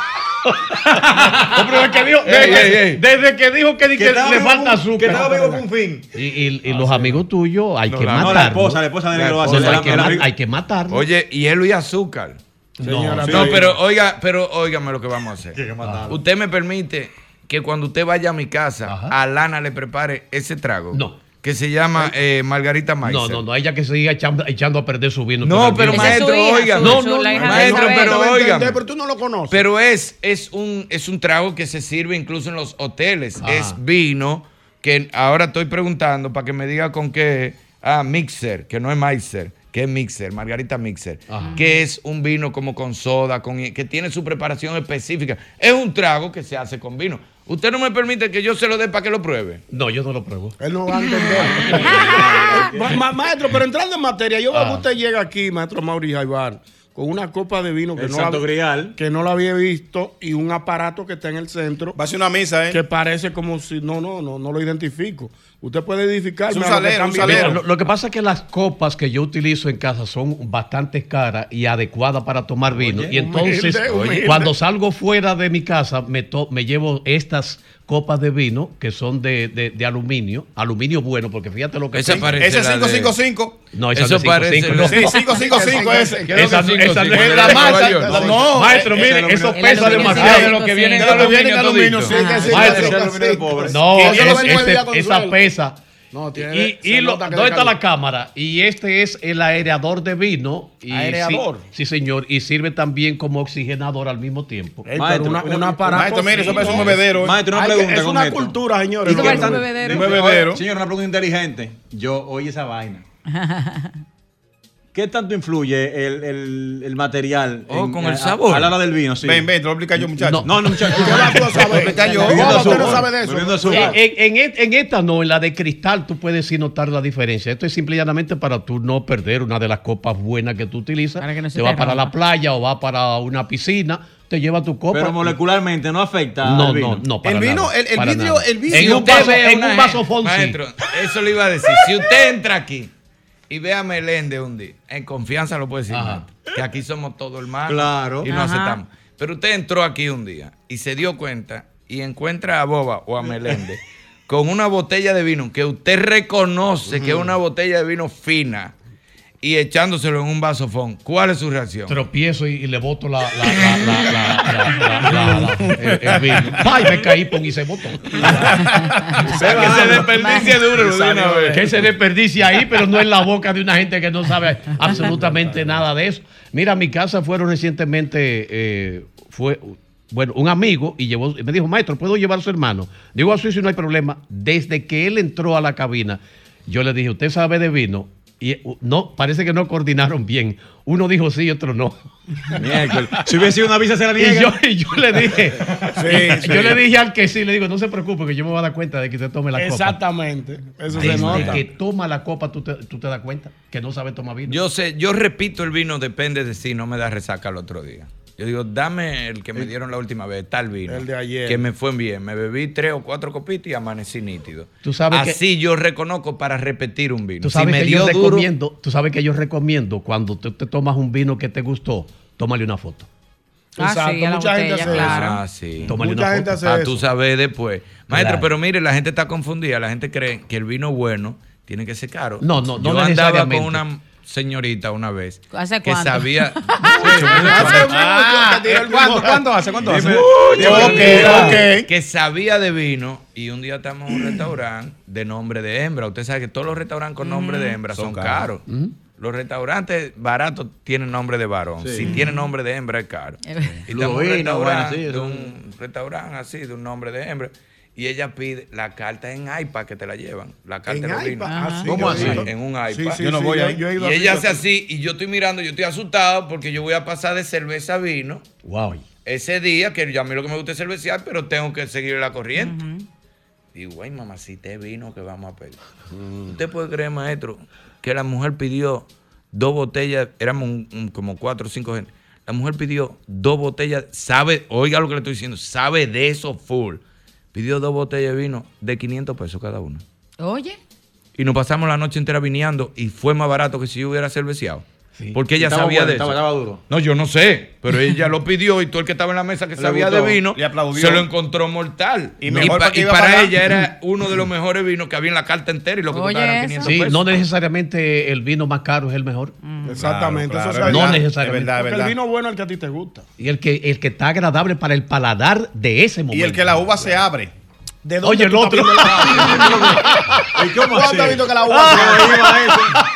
[SPEAKER 9] Que dijo- desde,
[SPEAKER 3] ey, ey.
[SPEAKER 9] desde que dijo que, que le falta azúcar.
[SPEAKER 4] que estaba vivo con un fin.
[SPEAKER 9] Y, y- y los amigos tuyos hay
[SPEAKER 4] No,
[SPEAKER 9] que
[SPEAKER 4] la- no,
[SPEAKER 9] matarlos.
[SPEAKER 4] la esposa, la esposa de él que lo hace.
[SPEAKER 9] No,
[SPEAKER 4] La-
[SPEAKER 9] hay, que
[SPEAKER 4] la-
[SPEAKER 9] ma-
[SPEAKER 4] la-
[SPEAKER 9] hay que matarlos.
[SPEAKER 3] Oye, hielo y azúcar.
[SPEAKER 9] Señora,
[SPEAKER 3] no,
[SPEAKER 9] sí.
[SPEAKER 3] pero oiga, pero óigame lo que vamos a hacer. Usted me permite que cuando usted vaya a mi casa, a Lana le prepare ese trago.
[SPEAKER 9] No.
[SPEAKER 3] Que se llama eh, Margarita Maizer.
[SPEAKER 9] No, no, no, ella que siga echando, echando a perder su vino.
[SPEAKER 3] No, pero
[SPEAKER 9] vino.
[SPEAKER 3] maestro, oiga.
[SPEAKER 9] No, no, no,
[SPEAKER 3] maestro, pero oiga.
[SPEAKER 6] Pero tú no lo conoces.
[SPEAKER 3] Pero es, es, un, es un trago que se sirve incluso en los hoteles.
[SPEAKER 9] Ajá.
[SPEAKER 3] Es vino que ahora estoy preguntando para que me diga con qué. Ah, mixer, que no es Maizer, que es mixer, Margarita Mixer. Que es un vino como con soda, con, que tiene su preparación específica. Es un trago que se hace con vino. Usted no me permite que yo se lo dé para que lo pruebe.
[SPEAKER 9] No, yo no lo pruebo.
[SPEAKER 6] Él no va a entender. Ma- ma- maestro, pero entrando en materia, yo veo
[SPEAKER 9] Ah.
[SPEAKER 6] que usted llega aquí, maestro Mauri Jaibar, con una copa de vino que
[SPEAKER 5] El
[SPEAKER 6] no,
[SPEAKER 5] Santo Grial.
[SPEAKER 6] que no la había visto y un aparato que está en el centro.
[SPEAKER 5] Va a ser una misa, ¿eh?
[SPEAKER 6] Que parece como si. No, no, no, no lo identifico. Usted puede edificar.
[SPEAKER 5] Es un salero, un
[SPEAKER 9] Mira, lo, lo que pasa es que las copas que yo utilizo en casa son bastante caras y adecuadas para tomar vino.
[SPEAKER 6] Oye,
[SPEAKER 9] y entonces,
[SPEAKER 6] humilde, humilde.
[SPEAKER 9] cuando salgo fuera de mi casa, me, to- me llevo estas copas de vino que son de, de- de aluminio, aluminio bueno, porque fíjate lo que
[SPEAKER 5] Ese
[SPEAKER 3] la de-
[SPEAKER 5] 555.
[SPEAKER 9] No, esa
[SPEAKER 3] Eso
[SPEAKER 9] no es
[SPEAKER 3] parece
[SPEAKER 9] 55, no.
[SPEAKER 5] Sí, 555 ese.
[SPEAKER 9] Esa, no- esa no
[SPEAKER 3] 55,
[SPEAKER 9] es la masa.
[SPEAKER 3] York.
[SPEAKER 9] No, maestro,
[SPEAKER 5] ese
[SPEAKER 9] mire,
[SPEAKER 5] aluminio-
[SPEAKER 9] eso pesa demasiado.
[SPEAKER 3] de lo que viene en aluminio
[SPEAKER 9] Maestro,
[SPEAKER 5] ese.
[SPEAKER 9] No, es- este- esa
[SPEAKER 6] sueldo.
[SPEAKER 9] Pesa.
[SPEAKER 6] No, tiene-
[SPEAKER 9] Y, y lo- ¿dónde
[SPEAKER 6] de
[SPEAKER 9] está la cámara? Y este es el aereador de vino. Y
[SPEAKER 6] ¿Aereador?
[SPEAKER 9] Sí, sí, señor. Y sirve también como oxigenador al mismo tiempo.
[SPEAKER 6] Ey, pero una, un aparato.
[SPEAKER 5] Maestro, mire, eso parece un bebedero. ¿eh?
[SPEAKER 4] Maestro, una
[SPEAKER 6] que-
[SPEAKER 4] pregunta
[SPEAKER 6] es una
[SPEAKER 4] esto.
[SPEAKER 6] cultura, señores.
[SPEAKER 8] ¿Y parece un bebedero?
[SPEAKER 5] Un bebedero.
[SPEAKER 4] Oye, Señor, una pregunta inteligente. Yo oí esa vaina. ¿Qué tanto influye el, el, el material
[SPEAKER 3] Oh, con el
[SPEAKER 4] a-
[SPEAKER 3] sabor.
[SPEAKER 4] A, la hora del vino? Sí.
[SPEAKER 5] Ven, ven, te lo explica yo, muchacho.
[SPEAKER 4] No, no, muchachos.
[SPEAKER 6] ¿Qué vas tú a saber?
[SPEAKER 5] explicar yo.
[SPEAKER 6] ¿Cómo
[SPEAKER 4] Bebiendo
[SPEAKER 6] usted no sabe de eso?
[SPEAKER 4] Bebiendo
[SPEAKER 9] En,
[SPEAKER 4] azúcar.
[SPEAKER 9] en- en esta no, en la de cristal tú puedes sí notar la diferencia. Esto es simple y llanamente para tú no perder una de las copas buenas que tú utilizas.
[SPEAKER 8] Para que no se
[SPEAKER 9] te
[SPEAKER 8] te
[SPEAKER 9] vas para la playa o vas para una piscina, te lleva tu copa.
[SPEAKER 4] Pero molecularmente no afecta
[SPEAKER 9] no,
[SPEAKER 4] al vino.
[SPEAKER 9] no, no, para
[SPEAKER 5] El vino,
[SPEAKER 9] nada,
[SPEAKER 5] el- el
[SPEAKER 9] para
[SPEAKER 5] vidrio-
[SPEAKER 9] nada.
[SPEAKER 5] el vidrio-
[SPEAKER 9] En un vaso, en un vaso Fonsi.
[SPEAKER 3] Maestro, eso le iba a decir. Si usted entra aquí y ve a Melende un día, en confianza lo puede decir, que aquí somos todos hermanos
[SPEAKER 4] Claro.
[SPEAKER 3] y
[SPEAKER 8] Ajá.
[SPEAKER 3] aceptamos. Pero usted entró aquí un día y se dio cuenta y encuentra a Boba o a Melende con una botella de vino que usted reconoce que es una botella de vino fina y echándoselo en un vasofón. ¿Cuál es su reacción?
[SPEAKER 9] Tropiezo y, y le boto la, la, la, la, la, la, la- la- la- el, el vino. ¡Ay, me caí, pon y se botó!
[SPEAKER 3] O sea, que se desperdicie duro de una vez.
[SPEAKER 9] que se desperdicia ahí, pero no en la boca de una gente que no sabe absolutamente nada de eso. Mira, a mi casa fueron recientemente, eh, fue, bueno, un amigo y llevó, me dijo, maestro, ¿puedo llevar a su hermano? Digo, así si no hay problema. Desde que él entró a la cabina, yo le dije, ¿usted sabe de vino? Y no, parece que no coordinaron bien. Uno dijo sí y otro no.
[SPEAKER 4] Si hubiese sido una visa, se la
[SPEAKER 9] Y yo,
[SPEAKER 4] niega.
[SPEAKER 9] y yo le dije,
[SPEAKER 5] Sí,
[SPEAKER 9] yo le dije al que sí, le digo, no se preocupe, que yo me voy a dar cuenta de que usted tome la copa.
[SPEAKER 6] Exactamente. Eso se
[SPEAKER 9] Desde
[SPEAKER 6] nota.
[SPEAKER 9] que toma la copa, tú te, tú te das cuenta que no sabe tomar vino.
[SPEAKER 3] Yo sé, yo repito el vino, depende de si no me da resaca el otro día. Yo digo, dame el que me dieron la última vez, tal vino.
[SPEAKER 6] El de ayer.
[SPEAKER 3] Que me fue bien. Me bebí tres o cuatro copitas y amanecí nítido.
[SPEAKER 9] Tú sabes que-
[SPEAKER 3] Así yo reconozco para repetir un vino.
[SPEAKER 9] Tú
[SPEAKER 3] si
[SPEAKER 9] sabes
[SPEAKER 3] me
[SPEAKER 9] que yo
[SPEAKER 3] dio duro,
[SPEAKER 9] recomiendo, tú sabes que yo recomiendo cuando tú te tomas un vino que te gustó, tómale una foto.
[SPEAKER 8] Ah,
[SPEAKER 6] Exacto,
[SPEAKER 8] sí,
[SPEAKER 6] mucha gente hace
[SPEAKER 8] claro.
[SPEAKER 3] Ah, sí.
[SPEAKER 9] Tómale
[SPEAKER 6] Mucha
[SPEAKER 9] una
[SPEAKER 6] gente
[SPEAKER 9] foto.
[SPEAKER 6] hace
[SPEAKER 3] Para
[SPEAKER 6] eso.
[SPEAKER 3] tú saber después. Maestro,
[SPEAKER 9] Claro.
[SPEAKER 3] pero mire, la gente está confundida. La gente cree que el vino bueno tiene que ser caro.
[SPEAKER 9] No, no, no
[SPEAKER 3] Yo andaba
[SPEAKER 9] necesariamente.
[SPEAKER 3] con una señorita una vez
[SPEAKER 8] ¿Hace
[SPEAKER 3] que
[SPEAKER 8] cuánto?
[SPEAKER 3] sabía
[SPEAKER 5] Ah, ¿cuánto,
[SPEAKER 6] mismo.
[SPEAKER 5] ¿Cuánto hace? ¿Cuánto hace?
[SPEAKER 4] Dime.
[SPEAKER 5] Ok, ok.
[SPEAKER 3] que sabía de vino y un día estamos en un restaurante de nombre de hembra. Usted sabe que todos los restaurantes con nombre de hembra son,
[SPEAKER 5] Son
[SPEAKER 3] caros. Los restaurantes baratos tienen nombre de varón. Si tienen nombre de hembra es caro. Y estamos en un restaurante,
[SPEAKER 4] bueno, sí,
[SPEAKER 3] de un restaurante así, de un nombre de hembra. Y ella pide la carta en iPad que te la llevan. La carta
[SPEAKER 6] En
[SPEAKER 3] de los
[SPEAKER 6] iPad. Ah, sí,
[SPEAKER 5] ¿Cómo
[SPEAKER 6] yo
[SPEAKER 5] así?
[SPEAKER 3] En un
[SPEAKER 6] Sí,
[SPEAKER 3] iPad.
[SPEAKER 6] sí,
[SPEAKER 5] Yo no
[SPEAKER 6] sí,
[SPEAKER 5] voy
[SPEAKER 6] yo-
[SPEAKER 5] ahí.
[SPEAKER 6] yo he ido
[SPEAKER 3] Y
[SPEAKER 6] a
[SPEAKER 3] ella hace así y yo estoy mirando, yo estoy asustado porque yo voy a pasar de cerveza a vino
[SPEAKER 9] Wow.
[SPEAKER 3] ese día, que yo a mí lo que me gusta es cervecear, pero tengo que seguir la corriente. Digo, ay, mamacita, es vino que vamos a pedir. ¿Usted puede creer, maestro, que la mujer pidió dos botellas, éramos un- un- como cuatro o cinco gente. La mujer pidió dos botellas, sabe, oiga lo que le estoy diciendo, sabe de eso full. Pidió dos botellas de vino de 500 pesos cada una.
[SPEAKER 8] Oye,
[SPEAKER 3] Y nos pasamos la noche entera vineando y fue más barato que si yo hubiera cerveceado. Porque ella
[SPEAKER 4] Estaba
[SPEAKER 3] sabía
[SPEAKER 4] bueno,
[SPEAKER 3] de
[SPEAKER 4] estaba-
[SPEAKER 3] eso.
[SPEAKER 4] estaba duro.
[SPEAKER 3] No, yo no sé, pero ella lo pidió y todo el que estaba en la mesa que
[SPEAKER 5] Le
[SPEAKER 3] sabía
[SPEAKER 5] gustó,
[SPEAKER 3] de vino se lo encontró mortal.
[SPEAKER 5] Y
[SPEAKER 3] Y,
[SPEAKER 5] mejor
[SPEAKER 3] pa- y
[SPEAKER 5] a
[SPEAKER 3] para
[SPEAKER 5] pagar.
[SPEAKER 3] ella era uno de los mejores vinos que había en la carta entera y lo que
[SPEAKER 8] Oye,
[SPEAKER 3] costaba eran
[SPEAKER 8] eso.
[SPEAKER 3] 500
[SPEAKER 9] Sí,
[SPEAKER 3] pesos.
[SPEAKER 9] no necesariamente el vino más caro es el mejor.
[SPEAKER 6] Exactamente,
[SPEAKER 5] Claro,
[SPEAKER 6] eso
[SPEAKER 5] claro,
[SPEAKER 6] es
[SPEAKER 9] No necesariamente.
[SPEAKER 5] Es verdad, verdad.
[SPEAKER 6] el vino bueno es el que a ti te gusta.
[SPEAKER 9] Y el que, el que está agradable para el paladar de ese momento.
[SPEAKER 5] Y el que la uva se abre.
[SPEAKER 6] ¿De dónde
[SPEAKER 9] Oye, el otro.
[SPEAKER 4] ¿Y cómo
[SPEAKER 6] ¿Cuándo has visto que la uva?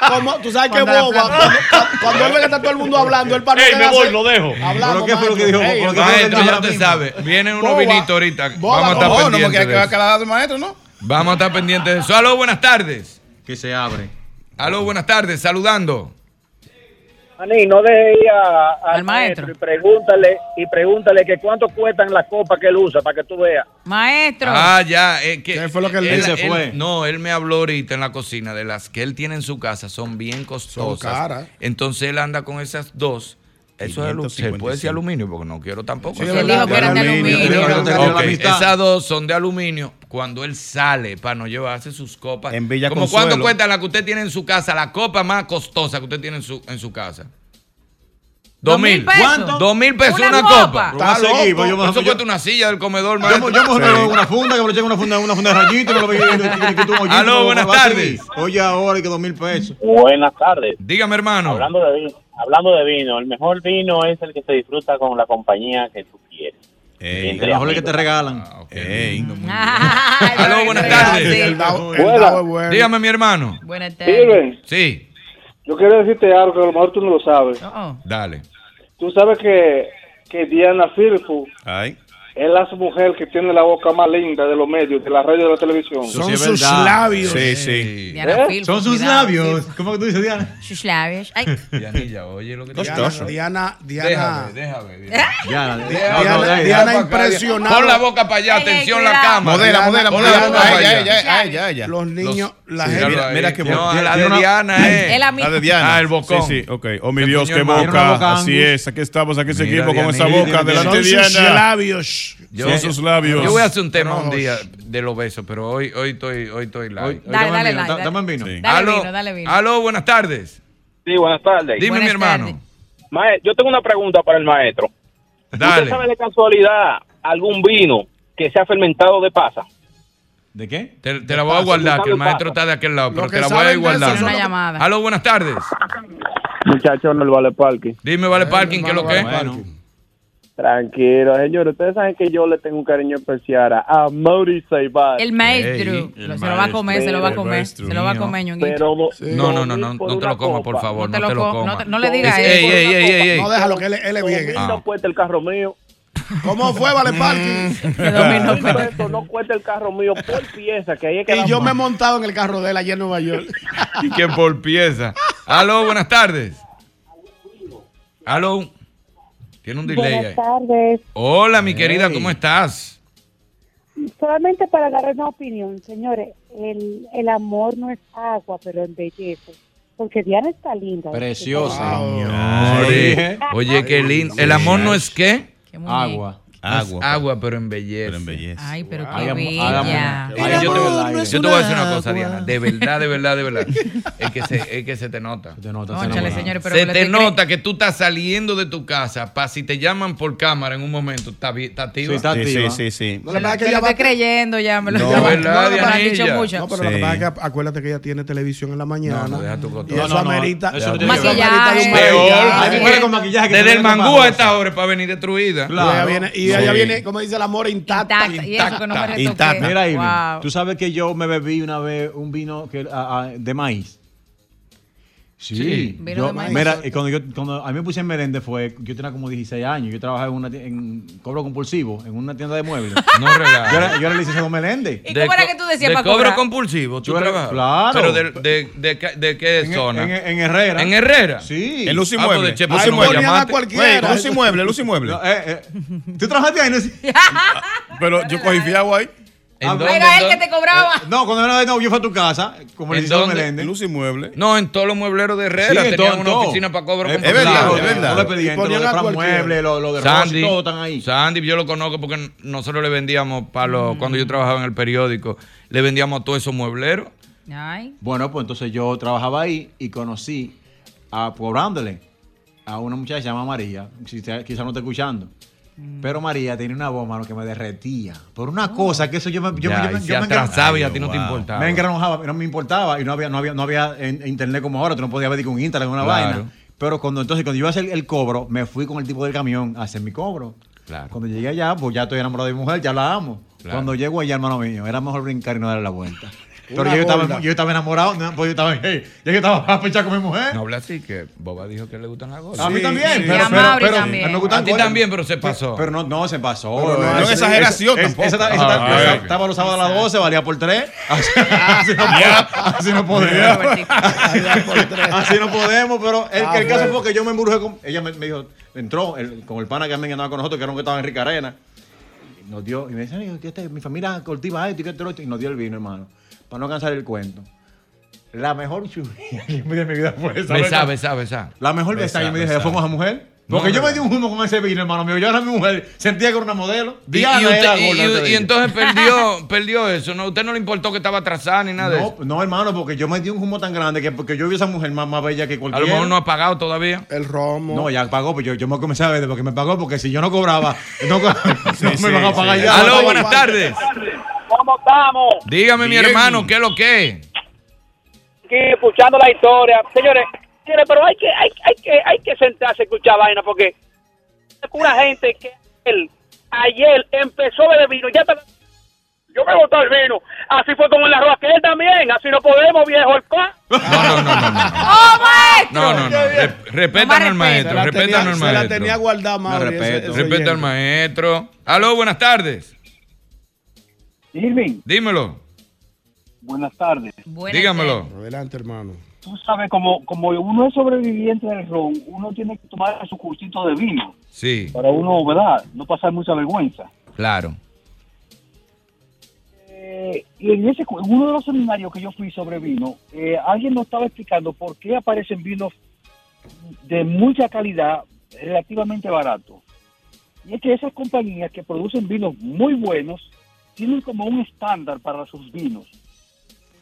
[SPEAKER 6] Como- Tú sabes que boba. Cuando, cuando él ve que está todo el mundo hablando, él para
[SPEAKER 9] Ey, me voy, lo dejo.
[SPEAKER 6] Hablando,
[SPEAKER 4] ¿Pero qué fue lo que dijo?
[SPEAKER 6] Ey,
[SPEAKER 4] ¿Por qué
[SPEAKER 6] el
[SPEAKER 4] fue lo que
[SPEAKER 3] Maestro,
[SPEAKER 4] dijo?
[SPEAKER 3] ya te sabe, vienen unos
[SPEAKER 6] Boba.
[SPEAKER 3] vinitos ahorita.
[SPEAKER 6] Boba,
[SPEAKER 3] Vamos a estar
[SPEAKER 5] No, no, porque
[SPEAKER 3] pendientes
[SPEAKER 5] hay que
[SPEAKER 3] de eso.
[SPEAKER 5] del maestro, ¿no?
[SPEAKER 3] Vamos a estar pendientes de eso. Aló, buenas tardes.
[SPEAKER 4] Que se abre.
[SPEAKER 3] Aló, buenas tardes, saludando.
[SPEAKER 10] Maní, no deje ir a- al
[SPEAKER 8] Al maestro.
[SPEAKER 10] maestro. y pregúntale y pregúntale que cuánto cuestan las copas que él usa para que tú veas.
[SPEAKER 8] Maestro.
[SPEAKER 3] Ah, ya. eh, que,
[SPEAKER 6] ¿Qué fue lo que él dijo?
[SPEAKER 4] se fue.
[SPEAKER 3] no, él me habló ahorita en la cocina de las que él tiene en su casa, son bien costosas.
[SPEAKER 6] caras.
[SPEAKER 3] Entonces él anda con esas dos. Eso es alu- se
[SPEAKER 5] 555.
[SPEAKER 3] puede decir aluminio porque no quiero tampoco.
[SPEAKER 6] Sí,
[SPEAKER 8] Él dijo que eran de
[SPEAKER 6] aluminio,
[SPEAKER 8] aluminio.
[SPEAKER 6] aluminio.
[SPEAKER 3] Esas dos son de aluminio. Cuando él sale para no llevarse sus copas.
[SPEAKER 5] En Villa
[SPEAKER 3] Como
[SPEAKER 5] Consuelo.
[SPEAKER 3] cuánto cuesta la que usted tiene en su casa, la copa más costosa que usted tiene en su, en su casa. Dos
[SPEAKER 8] ¿Dos mil?
[SPEAKER 4] ¿Cuánto?
[SPEAKER 3] Dos mil pesos
[SPEAKER 8] Una
[SPEAKER 3] una,
[SPEAKER 8] copa.
[SPEAKER 3] copa.
[SPEAKER 4] Más seguido, yo me-
[SPEAKER 3] Eso
[SPEAKER 4] yo-
[SPEAKER 3] cuesta una silla del comedor,
[SPEAKER 4] Yo,
[SPEAKER 3] maestro.
[SPEAKER 4] me- yo me pongo una funda, que me lo echen una funda, una funda de rayito, que lo que
[SPEAKER 3] Aló, buenas tardes.
[SPEAKER 4] Oye, ahora y que dos mil pesos.
[SPEAKER 10] Buenas tardes.
[SPEAKER 3] Dígame, hermano.
[SPEAKER 10] Hablando de vino, hablando de vino, el mejor vino es el que se disfruta con la compañía que tú quieres.
[SPEAKER 5] Ey,
[SPEAKER 4] El mejor es que te regalan.
[SPEAKER 3] Ah,
[SPEAKER 5] ey.
[SPEAKER 3] Aló, buenas tardes.
[SPEAKER 10] Buena.
[SPEAKER 3] Dígame, mi hermano.
[SPEAKER 8] Buenas tardes.
[SPEAKER 3] Sí,
[SPEAKER 11] yo quiero decirte algo que a lo mejor tú no lo sabes.
[SPEAKER 8] Oh,
[SPEAKER 3] dale.
[SPEAKER 11] Tú sabes que, que Diana Firfu
[SPEAKER 5] Ay.
[SPEAKER 11] Es la mujer que tiene la boca más linda de los medios, de la radio y de la televisión.
[SPEAKER 6] Son
[SPEAKER 4] sí
[SPEAKER 6] sus
[SPEAKER 4] verdad.
[SPEAKER 6] labios.
[SPEAKER 5] Sí, sí.
[SPEAKER 8] Diana
[SPEAKER 11] ¿Eh?
[SPEAKER 4] Son sus
[SPEAKER 8] cuidado,
[SPEAKER 4] labios.
[SPEAKER 8] sí.
[SPEAKER 4] ¿Cómo que tú dices, Diana?
[SPEAKER 8] Sus labios. Ay,
[SPEAKER 3] Dianilla, oye lo que te
[SPEAKER 6] Diana. Diana, Diana,
[SPEAKER 3] Déjame, déjame. Diana.
[SPEAKER 4] Diana.
[SPEAKER 6] Diana-
[SPEAKER 4] No, no,
[SPEAKER 6] Diana
[SPEAKER 4] Diana.
[SPEAKER 6] impresionada.
[SPEAKER 3] Pon la boca para allá, atención la cámara.
[SPEAKER 5] Modela, modela,
[SPEAKER 3] Pon
[SPEAKER 5] modela.
[SPEAKER 3] la boca
[SPEAKER 5] Ay, ay, ya, ya.
[SPEAKER 6] Los niños, la gente.
[SPEAKER 3] ahí.
[SPEAKER 5] mira que
[SPEAKER 3] no, la de Diana es.
[SPEAKER 8] la
[SPEAKER 5] de Diana.
[SPEAKER 3] Ah, el bocón.
[SPEAKER 12] Sí, sí, ok. Oh, mi Dios, qué
[SPEAKER 4] boca.
[SPEAKER 12] Así es, aquí estamos, aquí
[SPEAKER 3] Mira,
[SPEAKER 12] seguimos con esa boca delante de
[SPEAKER 6] sus
[SPEAKER 12] Diana.
[SPEAKER 3] Yo,
[SPEAKER 12] sus labios.
[SPEAKER 3] yo voy a hacer un tema un día de los besos, pero hoy, hoy estoy, hoy estoy live.
[SPEAKER 8] Dale, dale,
[SPEAKER 4] vino,
[SPEAKER 8] dale,
[SPEAKER 4] ¿Estamos en vino?
[SPEAKER 12] Sí.
[SPEAKER 8] Dale
[SPEAKER 3] aló,
[SPEAKER 8] vino, dale vino.
[SPEAKER 3] aló, buenas tardes.
[SPEAKER 10] Sí, buenas tardes.
[SPEAKER 3] Dime,
[SPEAKER 8] Buenas
[SPEAKER 3] mi hermano.
[SPEAKER 8] tardes.
[SPEAKER 10] Mae- yo tengo una pregunta para el maestro. ¿Usted
[SPEAKER 3] Dale.
[SPEAKER 10] sabe de casualidad algún vino que sea fermentado de pasa?
[SPEAKER 4] ¿De qué?
[SPEAKER 3] Te, te la voy a guardar, que el maestro está de aquel lado, pero
[SPEAKER 6] Lo
[SPEAKER 3] te la voy a guardar.
[SPEAKER 8] Una llamada.
[SPEAKER 3] Aló, buenas tardes.
[SPEAKER 11] Muchachos, no el vale parking.
[SPEAKER 3] Dime, Vale Parking, ¿qué es lo que es?
[SPEAKER 11] Tranquilo, señores. Ustedes saben que yo le tengo un cariño especial a, a Mauri Ceibal.
[SPEAKER 8] El maestro. Se lo va a comer, se lo va a comer.
[SPEAKER 12] maestro
[SPEAKER 8] Se lo va a comer.
[SPEAKER 11] Pero
[SPEAKER 3] No, no, no, no, no te lo comas, por favor,
[SPEAKER 8] No te
[SPEAKER 3] no te
[SPEAKER 8] lo
[SPEAKER 3] lo
[SPEAKER 8] co- no
[SPEAKER 3] comas.
[SPEAKER 8] te- no le digas
[SPEAKER 3] Es-
[SPEAKER 8] eso.
[SPEAKER 3] Ey, ey, ey, ey, ey.
[SPEAKER 6] No, déjalo, que él, él es bien.
[SPEAKER 3] Ah.
[SPEAKER 11] no cuesta el carro mío.
[SPEAKER 6] ¿Cómo fue, Vale Parking?
[SPEAKER 11] Dos mil pesos no cuesta el carro mío por pieza, que ahí es que
[SPEAKER 6] Y yo me he montado en el carro de él allá en Nueva York.
[SPEAKER 3] Y que por pieza. Aló, buenas tardes. Aló. Tiene un delay ahí.
[SPEAKER 13] Buenas tardes.
[SPEAKER 3] Hola, mi
[SPEAKER 4] Hey.
[SPEAKER 3] querida, ¿cómo estás?
[SPEAKER 13] Solamente para dar una opinión, señores, el, el amor no es agua, pero embellece. Porque Diana está linda.
[SPEAKER 4] Preciosa.
[SPEAKER 3] Oye, oye, qué lindo. El amor no es qué?
[SPEAKER 4] Agua.
[SPEAKER 3] Agua. Agua, pero embellece.
[SPEAKER 5] Pero embellece.
[SPEAKER 8] Ay, pero qué
[SPEAKER 4] Hagamos-
[SPEAKER 8] bella.
[SPEAKER 3] yo te,
[SPEAKER 4] no es
[SPEAKER 3] yo te voy a decir
[SPEAKER 6] una
[SPEAKER 3] cosa,
[SPEAKER 6] agua.
[SPEAKER 3] Diana. De verdad, de verdad, de verdad. Es que se, es que se te nota.
[SPEAKER 4] Se te nota,
[SPEAKER 8] No,
[SPEAKER 4] se
[SPEAKER 8] chale, señores, pero
[SPEAKER 3] se te
[SPEAKER 8] cre-
[SPEAKER 3] nota que tú estás saliendo de tu casa para si te llaman por cámara en un momento, está, activa.
[SPEAKER 4] Sí, está
[SPEAKER 5] Sí,
[SPEAKER 4] activa.
[SPEAKER 5] sí, sí, sí.
[SPEAKER 6] No, pasa que ella va-
[SPEAKER 8] creyendo ya. Me lo,
[SPEAKER 5] No,
[SPEAKER 3] ¿verdad,
[SPEAKER 8] han dicho mucho.
[SPEAKER 6] No, pero lo que pasa es que acu- acuérdate que ella tiene televisión en la mañana.
[SPEAKER 3] No, no, deja tu
[SPEAKER 6] y
[SPEAKER 3] cotorra.
[SPEAKER 6] eso
[SPEAKER 4] No, no, no,
[SPEAKER 6] amerita.
[SPEAKER 4] no que
[SPEAKER 6] maquillaje.
[SPEAKER 4] Hay mujeres con maquillaje que
[SPEAKER 3] Desde el mangú a esta hora para venir destruida.
[SPEAKER 4] Claro.
[SPEAKER 6] Y
[SPEAKER 4] Sí.
[SPEAKER 6] ella viene, como dice el amor, intacta.
[SPEAKER 8] Intacta. Y eso que no me retoqué.
[SPEAKER 5] Intacta.
[SPEAKER 4] Mira, Irving,
[SPEAKER 8] Wow.
[SPEAKER 4] tú sabes que yo me bebí una vez un vino que, a- a- de maíz. Sí,
[SPEAKER 3] Sí.
[SPEAKER 8] Vino
[SPEAKER 4] yo-
[SPEAKER 8] de maíz.
[SPEAKER 4] mira, y cuando, yo, cuando a mí me puse en merende fue, yo tenía como 16 años, yo trabajaba en una en cobro compulsivo, en una tienda de muebles.
[SPEAKER 3] No relajes.
[SPEAKER 4] yo, era, yo era licenciado en Melende.
[SPEAKER 8] ¿Y cómo era que tú decías
[SPEAKER 3] de
[SPEAKER 8] para
[SPEAKER 3] cobro
[SPEAKER 8] cobrar?
[SPEAKER 3] compulsivo, tú trabajas.
[SPEAKER 4] claro.
[SPEAKER 3] Pero de, de, de, qué
[SPEAKER 4] En,
[SPEAKER 3] zona?
[SPEAKER 4] en- en Herrera.
[SPEAKER 3] ¿En Herrera?
[SPEAKER 4] Sí.
[SPEAKER 5] El Lucy
[SPEAKER 3] Ah, pues
[SPEAKER 5] Mueble.
[SPEAKER 3] de Chepo,
[SPEAKER 5] Lucy
[SPEAKER 3] si no
[SPEAKER 6] cualquiera.
[SPEAKER 5] Güey, Lucy Mueble, Lucy Mueble.
[SPEAKER 4] No, eh, eh. ¿Tú trabajaste ahí? No.
[SPEAKER 5] Pero yo cogí fiado ahí.
[SPEAKER 3] ¿En dónde,
[SPEAKER 8] Era él que te cobraba.
[SPEAKER 4] no, cuando era de novio yo fui a tu casa, como
[SPEAKER 3] ¿En
[SPEAKER 4] licenciado en
[SPEAKER 3] dónde?
[SPEAKER 4] Melende.
[SPEAKER 5] Lucy Mueble.
[SPEAKER 3] No, en todos los muebleros de Herrera
[SPEAKER 4] Sí, en
[SPEAKER 3] tenían
[SPEAKER 4] todo,
[SPEAKER 3] una
[SPEAKER 4] todo.
[SPEAKER 3] oficina para cobro
[SPEAKER 4] Es
[SPEAKER 5] verdad, es verdad.
[SPEAKER 4] Los expedientes,
[SPEAKER 6] Y ponían
[SPEAKER 4] lo de Fran. Mueble, lo, lo de
[SPEAKER 3] Sandy,
[SPEAKER 4] todos están ahí.
[SPEAKER 3] Sandy, yo lo conozco porque nosotros le vendíamos para los, cuando yo trabajaba en el periódico, le vendíamos a todos esos muebleros.
[SPEAKER 8] Ay.
[SPEAKER 4] Bueno, pues entonces yo trabajaba ahí y conocí a, cobrándole a una muchacha que se llama María, te- quizá no está escuchando. Pero María tenía una voz, mano, que me derretía. Por una cosa que eso yo me, yo,
[SPEAKER 3] Ya,
[SPEAKER 4] me- yo yo
[SPEAKER 3] atrasaba y a ti no te importaba.
[SPEAKER 4] Me engranojaba, no me importaba y no había, no había, no había en- internet como ahora, tú no podías ver con Instagram una
[SPEAKER 3] Claro.
[SPEAKER 4] vaina. Pero cuando entonces cuando yo iba a hacer el cobro, me fui con el tipo del camión a hacer mi cobro. Cuando llegué allá, pues ya estoy enamorado de mi mujer, ya la amo.
[SPEAKER 3] Claro.
[SPEAKER 4] Cuando llego allá, hermano mío, era mejor brincar y no darle la vuelta. Pero yo estaba, yo estaba enamorado, no, pues yo estaba, hey, ya que estaba a pechar con mi mujer.
[SPEAKER 3] No habla así, que Boba dijo que le gustan las gordas.
[SPEAKER 4] A mí también,
[SPEAKER 3] sí.
[SPEAKER 4] pero,
[SPEAKER 3] Y a
[SPEAKER 4] pero,
[SPEAKER 3] también.
[SPEAKER 4] a mí me gustan
[SPEAKER 3] A ti también, pero se pasó.
[SPEAKER 4] Pero no, no se pasó.
[SPEAKER 3] Pero no, no es exageración tampoco.
[SPEAKER 4] esa- esa- esa-
[SPEAKER 3] Ah,
[SPEAKER 4] esa-. Estaba los sábados a las 12, valía por 3. Así, así no, así no podía. así no podemos, pero el,
[SPEAKER 6] Ah,
[SPEAKER 4] el caso
[SPEAKER 6] bueno.
[SPEAKER 4] fue que yo me embrujé con. Ella me, me dijo, entró el- con el pana que también andaba con nosotros, que era un que estaba en Rica Arena. Y Nos dio, y me dice, "Ay, que este- mi familia cultiva esto y que esto, y esto", y nos dio el vino, hermano. Para no cansar el cuento. La mejor churrilla que me di en mi vida fue esa.
[SPEAKER 3] Besá,
[SPEAKER 4] ¿verdad?
[SPEAKER 3] besá, besá.
[SPEAKER 4] La mejor
[SPEAKER 3] Besá,
[SPEAKER 4] besada, y me dije. ¿fue con esa mujer?
[SPEAKER 3] No,
[SPEAKER 4] Porque yo
[SPEAKER 3] no,
[SPEAKER 4] me di un humo con ese vino, hermano mío. Yo era mi mujer, sentía que era una modelo.
[SPEAKER 3] Y, y
[SPEAKER 4] Diana
[SPEAKER 3] usted-
[SPEAKER 4] era
[SPEAKER 3] y-
[SPEAKER 4] gorda
[SPEAKER 3] y- y entonces perdió, perdió eso. ¿no? ¿A usted no le importó que estaba atrasada ni nada de
[SPEAKER 4] No,
[SPEAKER 3] eso?
[SPEAKER 4] no, hermano, porque yo me di un humo tan grande que porque yo vi a esa mujer más, más bella que
[SPEAKER 3] A
[SPEAKER 4] cualquiera.
[SPEAKER 3] lo mejor no ha pagado todavía.
[SPEAKER 6] El romo.
[SPEAKER 4] No, ya pagó, pues yo, yo me comencé a ver porque me pagó, porque si yo no cobraba, no, me van a pagar ya.
[SPEAKER 3] Aló, buenas tardes.
[SPEAKER 12] ¿Cómo estamos?
[SPEAKER 3] Dígame, mi hermano, ¿qué es lo que es?
[SPEAKER 12] Aquí escuchando la historia. Señores, señores, pero hay que, hay, hay que, hay que sentarse a escuchar vaina porque es una gente que él ayer empezó a beber vino, ya está. Yo me botó el vino. Así fue como el arroz que él también. Así no podemos, viejo. El pa.
[SPEAKER 8] ¡Oh, maestro!
[SPEAKER 3] No, no, no. Re- respetan al maestro,
[SPEAKER 6] tenía-
[SPEAKER 3] al
[SPEAKER 6] se la
[SPEAKER 3] maestro.
[SPEAKER 6] tenía guardada, Mauri,
[SPEAKER 3] Respeta al maestro. Aló, buenas tardes.
[SPEAKER 14] Irving,
[SPEAKER 3] Dímelo.
[SPEAKER 14] buenas tardes.
[SPEAKER 3] Dígamelo.
[SPEAKER 6] Adelante, hermano.
[SPEAKER 14] Tú sabes, como, como uno es sobreviviente del ron, uno tiene que tomar su cursito de vino
[SPEAKER 3] Sí,
[SPEAKER 14] para uno, ¿verdad? No pasar mucha vergüenza.
[SPEAKER 3] claro.
[SPEAKER 14] Eh, y en, ese, en uno de los seminarios que yo fui sobre vino, eh, alguien nos estaba explicando por qué aparecen vinos de mucha calidad relativamente baratos. Y es que esas compañías que producen vinos muy buenos tienen como un estándar para sus vinos.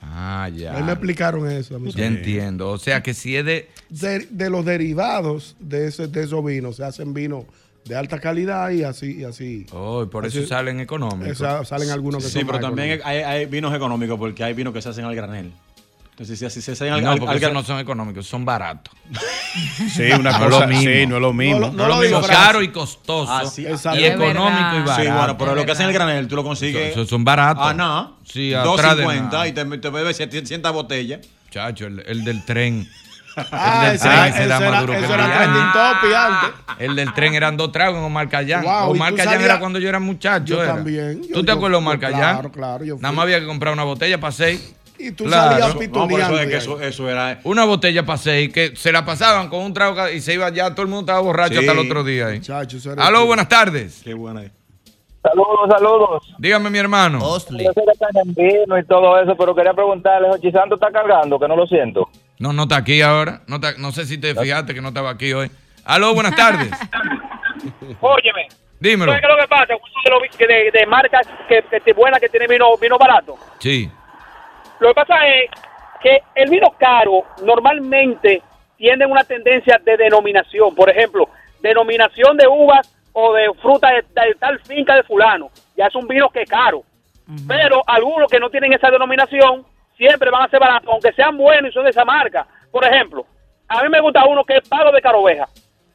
[SPEAKER 3] Ah, ya.
[SPEAKER 6] A mí me explicaron eso. a mí
[SPEAKER 3] Ya
[SPEAKER 6] también.
[SPEAKER 3] entiendo. O sea que si es de.
[SPEAKER 6] de, de los derivados de, ese, de esos vinos. Se hacen vinos de alta calidad y así. Y así.
[SPEAKER 3] Oh, y por eso salen económicos.
[SPEAKER 6] Esa- salen algunos que
[SPEAKER 4] Sí,
[SPEAKER 6] son
[SPEAKER 4] pero
[SPEAKER 6] más
[SPEAKER 4] también hay, hay vinos económicos porque hay vinos que se hacen al granel. Entonces, si así se hacen al,
[SPEAKER 3] No,
[SPEAKER 4] al-
[SPEAKER 3] porque
[SPEAKER 4] al
[SPEAKER 3] esos no son económicos, son baratos.
[SPEAKER 5] Sí, una
[SPEAKER 3] No
[SPEAKER 5] cosa-
[SPEAKER 3] lo mismo.
[SPEAKER 5] sí, no es lo mismo.
[SPEAKER 3] No,
[SPEAKER 5] No
[SPEAKER 3] es lo
[SPEAKER 5] lo
[SPEAKER 3] mismo, caro y costoso.
[SPEAKER 4] Ah, sí,
[SPEAKER 3] y
[SPEAKER 4] exacto.
[SPEAKER 3] económico y barato.
[SPEAKER 4] Sí, bueno, pero lo que hacen el granel, tú lo consigues.
[SPEAKER 3] Son- son baratos.
[SPEAKER 4] Ah, no.
[SPEAKER 3] Sí, de
[SPEAKER 4] 250
[SPEAKER 3] nada.
[SPEAKER 4] y te, te bebes 700 botellas.
[SPEAKER 3] Chacho, el, el del tren.
[SPEAKER 6] Ah,
[SPEAKER 3] el del
[SPEAKER 6] ese
[SPEAKER 3] tren,
[SPEAKER 6] era-
[SPEAKER 3] ese era
[SPEAKER 6] ese
[SPEAKER 3] más duro que
[SPEAKER 6] era.
[SPEAKER 3] El del tren eran dos tragos en Omar Cayán.
[SPEAKER 6] Wow,
[SPEAKER 3] Omar Cayán era cuando yo era muchacho.
[SPEAKER 6] Yo
[SPEAKER 3] era.
[SPEAKER 6] también. Yo-
[SPEAKER 3] ¿Tú te
[SPEAKER 6] yo-
[SPEAKER 3] acuerdas de Omar Cayán?
[SPEAKER 6] claro, claro, yo
[SPEAKER 3] Nada más había que comprar una botella para seis.
[SPEAKER 6] Y tú salías pituneando
[SPEAKER 4] No, eso es
[SPEAKER 6] de
[SPEAKER 4] que
[SPEAKER 6] ahí.
[SPEAKER 4] eso, eso era.
[SPEAKER 3] Una botella para seis, que se la pasaban con un trago y se iba ya, todo el mundo estaba borracho
[SPEAKER 4] Sí.
[SPEAKER 3] hasta el otro día. ahí.
[SPEAKER 6] Chacho, eso era-
[SPEAKER 3] Aló, buenas tardes.
[SPEAKER 4] Qué buena.
[SPEAKER 12] Saludos, saludos.
[SPEAKER 3] Dígame, mi hermano.
[SPEAKER 12] Yo sé que están en vino y todo eso, pero quería preguntarle, Jochi Santo está cargando, que no lo siento.
[SPEAKER 3] No, no está aquí ahora. No, está- no sé si te fijaste que no estaba aquí hoy. Aló, buenas tardes.
[SPEAKER 12] Óyeme.
[SPEAKER 3] Dímelo.
[SPEAKER 12] ¿Sabes qué es lo que pasa? De, de, de marcas que, que, que buenas que tiene vino, vino barato.
[SPEAKER 3] Sí.
[SPEAKER 12] Lo que pasa es que el vino caro normalmente tiene una tendencia de denominación. Por ejemplo, denominación de uvas o de fruta de, de tal finca de fulano. Ya es un vino que es caro. Pero algunos que no tienen esa denominación siempre van a ser baratos, aunque sean buenos y son de esa marca. Por ejemplo, a mí me gusta uno que es Pago de Caroveja.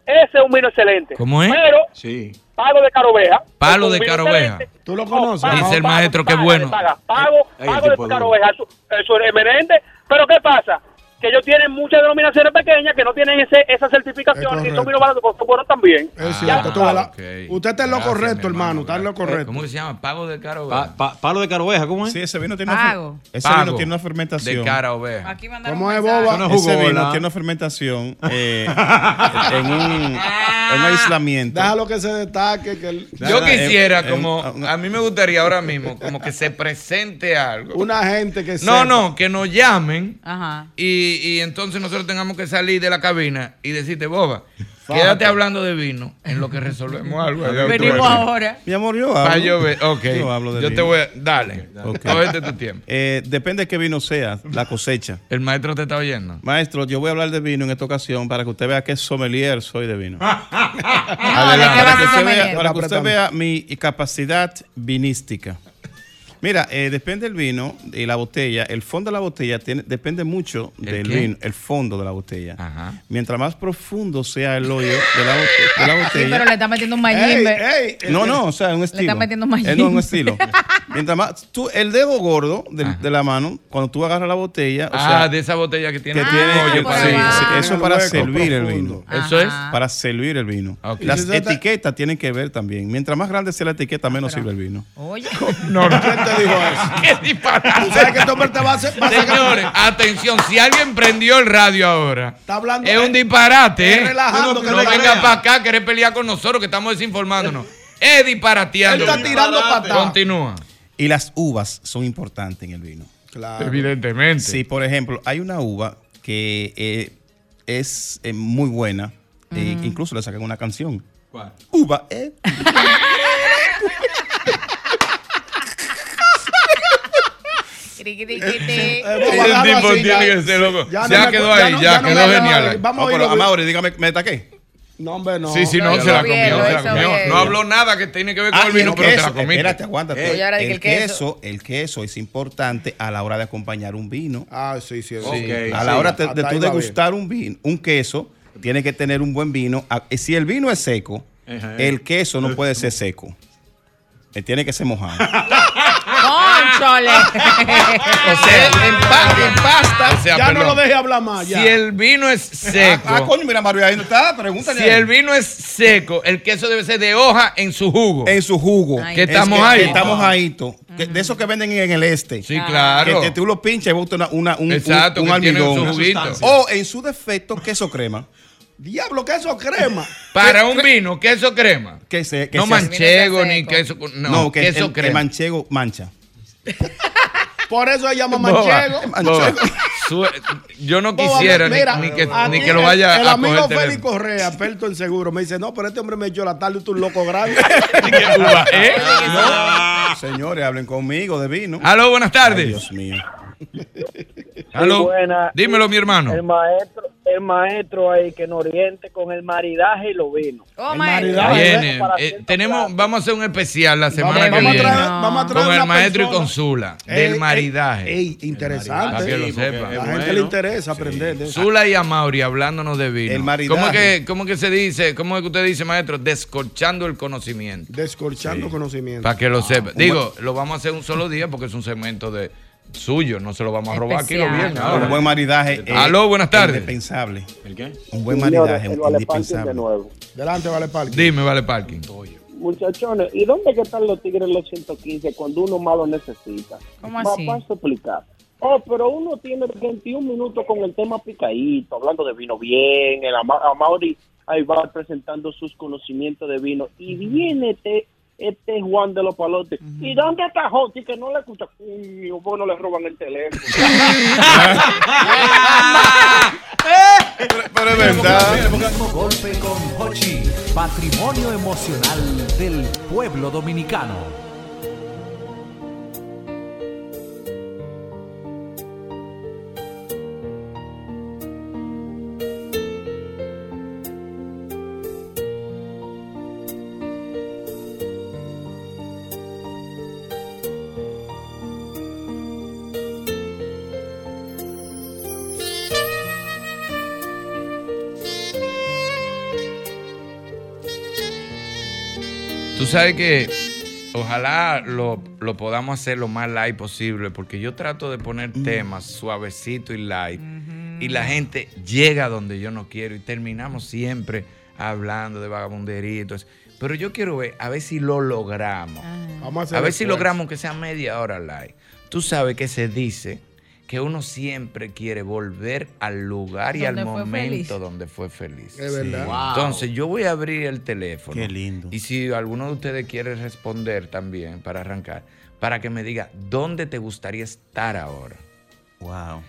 [SPEAKER 12] Ese es un vino excelente.
[SPEAKER 3] ¿Cómo es?
[SPEAKER 12] Pero
[SPEAKER 4] Sí.
[SPEAKER 12] Pago de Caroveja.
[SPEAKER 3] Palo de Caroveja.
[SPEAKER 12] excelente.
[SPEAKER 6] ¿Tú lo
[SPEAKER 12] No,
[SPEAKER 6] conoces?
[SPEAKER 3] Dice el maestro que
[SPEAKER 12] paga,
[SPEAKER 3] bueno.
[SPEAKER 12] paga, pago, pago de. Caroveja. Eso, eso es emerente. Pero ¿qué pasa? Que ellos tienen muchas denominaciones pequeñas que no tienen ese, esa certificación y son vinos baratos, pero son buenos también.
[SPEAKER 6] Es cierto, ves la-
[SPEAKER 12] sabes.
[SPEAKER 6] Usted está en lo
[SPEAKER 3] Gracias,
[SPEAKER 6] correcto,
[SPEAKER 3] mi
[SPEAKER 6] hermano. Está en lo correcto.
[SPEAKER 3] ¿Cómo que se llama? Pago de cara
[SPEAKER 4] Pa- pa- palo de caroveja, ¿cómo es?
[SPEAKER 5] Sí, ese vino tiene
[SPEAKER 8] Pago.
[SPEAKER 5] una, ese
[SPEAKER 3] Pago
[SPEAKER 5] vino tiene una fermentación.
[SPEAKER 3] De cara oveja.
[SPEAKER 8] Aquí
[SPEAKER 6] ¿Cómo
[SPEAKER 8] un
[SPEAKER 6] es, boba?
[SPEAKER 4] No es
[SPEAKER 5] Ese vino tiene una fermentación eh, en, un, en un aislamiento.
[SPEAKER 6] Déjalo que se destaque. Que el-
[SPEAKER 3] Yo quisiera,
[SPEAKER 5] eh,
[SPEAKER 3] como,
[SPEAKER 5] eh,
[SPEAKER 3] a mí me gustaría ahora mismo, como que se presente algo.
[SPEAKER 6] una gente que
[SPEAKER 3] No,
[SPEAKER 6] sepa.
[SPEAKER 3] no, que nos llamen
[SPEAKER 8] Ajá.
[SPEAKER 3] y, y entonces nosotros tengamos que salir de la cabina y decirte, boba, Quédate hablando de vino en lo que resolvemos algo.
[SPEAKER 5] Venimos ahora. Mi amor, yo hablo.
[SPEAKER 3] Yo
[SPEAKER 5] hablo de
[SPEAKER 3] Yo te
[SPEAKER 5] vino.
[SPEAKER 3] voy a. Dale.
[SPEAKER 5] Ok.
[SPEAKER 3] Cógete tu tiempo.
[SPEAKER 5] Eh, depende de qué vino sea, la cosecha.
[SPEAKER 3] El maestro te está oyendo.
[SPEAKER 5] Maestro, yo voy a hablar de vino en esta ocasión para que usted vea qué sommelier soy de vino.
[SPEAKER 3] Ah,
[SPEAKER 5] Adelante,
[SPEAKER 3] ¿de qué va
[SPEAKER 5] para que usted vea, para que usted vea mi capacidad vinística. Mira, eh, depende del vino y la botella. El fondo de la botella tiene, depende mucho
[SPEAKER 3] ¿El
[SPEAKER 5] del
[SPEAKER 3] qué?
[SPEAKER 5] vino, el fondo de la botella. Mientras más profundo sea el hoyo de la, bote- de la
[SPEAKER 15] Sí,
[SPEAKER 5] botella.
[SPEAKER 15] pero le está metiendo un mayimbe.
[SPEAKER 5] No, no, o sea, es un
[SPEAKER 15] Le
[SPEAKER 5] estilo.
[SPEAKER 15] está metiendo más
[SPEAKER 5] Eh, no, un estilo. Mientras más, tú, el dedo gordo de, la mano, cuando tú agarras la botella, o
[SPEAKER 3] ah,
[SPEAKER 5] sea,
[SPEAKER 3] de esa botella que tiene
[SPEAKER 5] que
[SPEAKER 3] un
[SPEAKER 5] tiene
[SPEAKER 3] hoyo
[SPEAKER 5] sí,
[SPEAKER 3] para
[SPEAKER 5] sí,
[SPEAKER 3] adentro.
[SPEAKER 5] eso para servir el vino.
[SPEAKER 3] Eso es.
[SPEAKER 5] Para servir el vino. Las
[SPEAKER 3] ¿Y si se está-
[SPEAKER 5] etiquetas tienen que ver también. Mientras más grande sea la etiqueta, menos sirve el vino.
[SPEAKER 15] Oye.
[SPEAKER 3] No, no.
[SPEAKER 6] ¿Quién te dijo eso?
[SPEAKER 3] ¡Qué disparate!
[SPEAKER 6] ¿Tú sabes que este hombre te va a hacer- va a sacar-
[SPEAKER 3] Señores, atención, si alguien prendió el radio ahora,
[SPEAKER 6] Está hablando-
[SPEAKER 3] es un disparate,
[SPEAKER 6] es
[SPEAKER 3] ¿eh?
[SPEAKER 6] relajando,
[SPEAKER 3] No,
[SPEAKER 6] que
[SPEAKER 3] no venga para acá a querer pelear con nosotros que estamos desinformándonos. Es disparateando.
[SPEAKER 6] Él está tirando patadas.
[SPEAKER 3] Continúa.
[SPEAKER 5] Y las uvas son importantes en el vino.
[SPEAKER 6] Claro.
[SPEAKER 3] Evidentemente.
[SPEAKER 5] Sí, por ejemplo, hay una uva que eh, es eh, muy buena. eh, incluso le sacan una canción.
[SPEAKER 4] ¿Cuál?
[SPEAKER 5] Uva, eh.
[SPEAKER 6] Eh, vamos a dejarlo
[SPEAKER 3] tipo tiene
[SPEAKER 6] ya.
[SPEAKER 3] que ser loco.
[SPEAKER 6] Ya
[SPEAKER 3] Ya,
[SPEAKER 6] no me-
[SPEAKER 3] quedó ahí, ya, quedó genial.
[SPEAKER 6] Vamos a.
[SPEAKER 5] Amaury, dígame, ¿me destaqué?
[SPEAKER 6] No, hombre, no.
[SPEAKER 3] Sí, sí, no, se la comió, se la comió. No habló nada que tiene que ver con
[SPEAKER 5] Ah,
[SPEAKER 3] el vino, pero te la comiste.
[SPEAKER 5] Espérate, aguántate. El,
[SPEAKER 6] el queso.
[SPEAKER 5] el queso es importante a la hora de acompañar un vino.
[SPEAKER 6] Ah, sí, sí.
[SPEAKER 5] A la hora de, tú degustar un vino, un queso, tiene que tener un buen vino. Ah, Si el vino es seco, el queso no puede ser seco. Eh, Tiene que ser mojado.
[SPEAKER 15] ¡Conchole!
[SPEAKER 3] O sea, en, pa- en pasta. O sea,
[SPEAKER 6] Ya no lo deje hablar más. Ya.
[SPEAKER 3] Si el vino es seco.
[SPEAKER 5] Ah, coño, mira, Mario, ahí no está. Pregúntale.
[SPEAKER 3] Si el vino es seco, el queso debe ser de hoja en su jugo.
[SPEAKER 5] En su jugo.
[SPEAKER 3] Que
[SPEAKER 5] Es
[SPEAKER 3] estamos
[SPEAKER 5] que-
[SPEAKER 3] ahí.
[SPEAKER 5] que estamos ahí. Que- de esos que venden en el este.
[SPEAKER 3] Sí, claro.
[SPEAKER 5] Que, que tú lo pinchas y botas una, una- un,
[SPEAKER 3] Exacto,
[SPEAKER 5] un, un almidón. O en su defecto, queso crema.
[SPEAKER 6] Diablo, queso crema.
[SPEAKER 3] Para un vino, queso crema.
[SPEAKER 5] Que se, que
[SPEAKER 3] no manchego ni queso. No,
[SPEAKER 5] No, que
[SPEAKER 3] queso
[SPEAKER 5] el, el
[SPEAKER 3] crema.
[SPEAKER 5] manchego mancha.
[SPEAKER 6] Por eso se llama manchego.
[SPEAKER 3] Yo no quisiera ni-
[SPEAKER 6] mira,
[SPEAKER 3] ni, que,
[SPEAKER 6] a
[SPEAKER 3] ni que lo
[SPEAKER 6] el-
[SPEAKER 3] vaya
[SPEAKER 6] El
[SPEAKER 3] a
[SPEAKER 6] amigo
[SPEAKER 3] coger
[SPEAKER 6] Félix. Correa, experto en seguro, me dice: No, pero este hombre me echó la tarde y tú un loco grande.
[SPEAKER 3] ¿Eh?
[SPEAKER 5] No, señores, hablen conmigo de vino.
[SPEAKER 3] Aló, buenas tardes.
[SPEAKER 5] Ay, Dios mío.
[SPEAKER 3] Aló.
[SPEAKER 11] Buena.
[SPEAKER 3] Dímelo, mi hermano.
[SPEAKER 11] El maestro, el maestro ahí que nos oriente con el maridaje y los vinos.
[SPEAKER 15] Oh,
[SPEAKER 3] Viene, eh, tenemos, vamos a hacer un especial la semana
[SPEAKER 6] Vamos
[SPEAKER 3] que
[SPEAKER 6] a
[SPEAKER 3] viene.
[SPEAKER 6] traer- vamos a traer
[SPEAKER 3] con el maestro y
[SPEAKER 6] persona.
[SPEAKER 3] con Zula.
[SPEAKER 6] Ey,
[SPEAKER 3] del maridaje.
[SPEAKER 6] ey, interesante.
[SPEAKER 3] Para que lo sepa.
[SPEAKER 6] porque La gente le interesa aprender de eso.
[SPEAKER 3] Zula y Amauri hablándonos de vino.
[SPEAKER 5] El maridaje.
[SPEAKER 3] ¿Cómo es, que, ¿Cómo es que se dice? ¿Cómo es que usted dice, maestro? Descorchando el conocimiento.
[SPEAKER 6] Descorchando conocimiento.
[SPEAKER 3] Para que lo sepa. Digo, lo vamos a hacer un solo día porque es un segmento de suyo. No se lo vamos a robar aquí lo
[SPEAKER 5] Especial.
[SPEAKER 3] viernes. ahora.
[SPEAKER 5] Un buen maridaje. es
[SPEAKER 3] Aló, buenas tardes.
[SPEAKER 5] Indispensable.
[SPEAKER 4] ¿El qué?
[SPEAKER 5] Un buen
[SPEAKER 11] Señores,
[SPEAKER 5] maridaje
[SPEAKER 11] el
[SPEAKER 5] es
[SPEAKER 11] Vale Parking
[SPEAKER 5] indispensable.
[SPEAKER 11] de nuevo.
[SPEAKER 6] Delante, vale, parque.
[SPEAKER 3] Dime, vale parking.
[SPEAKER 11] Muchachones, ¿y dónde que están los tigres los 115 cuando uno más lo necesita?
[SPEAKER 15] ¿Cómo así?
[SPEAKER 11] Paso a explicar. Oh, pero uno tiene 21 minutos con el tema picadito, hablando de vino bien, el Ama- Amauri ahí va presentando sus conocimientos de vino y viene este, este Juan de los Palotes. ¿Y dónde está Joti que no le escucha? Coño, bueno, le roban el teléfono.
[SPEAKER 5] Pero es verdad.
[SPEAKER 16] El mismo golpe con Hochi, patrimonio emocional del pueblo dominicano.
[SPEAKER 3] Sabes que ojalá lo, lo podamos hacer lo más light posible, porque yo trato de poner temas suavecito y light, y la gente llega donde yo no quiero, y terminamos siempre hablando de vagabundería y todo eso. Pero yo quiero ver, a ver si lo logramos.
[SPEAKER 6] Vamos a hacer
[SPEAKER 3] A ver si logramos que sea media hora live. Tú sabes que se dice que uno siempre quiere volver al lugar y al momento
[SPEAKER 15] feliz.
[SPEAKER 3] donde fue feliz.
[SPEAKER 6] Es verdad.
[SPEAKER 4] Wow.
[SPEAKER 3] Entonces yo voy a abrir el teléfono.
[SPEAKER 5] Qué lindo.
[SPEAKER 3] Y si alguno de ustedes quiere responder también para arrancar, para que me diga dónde te gustaría estar ahora.
[SPEAKER 5] Wow.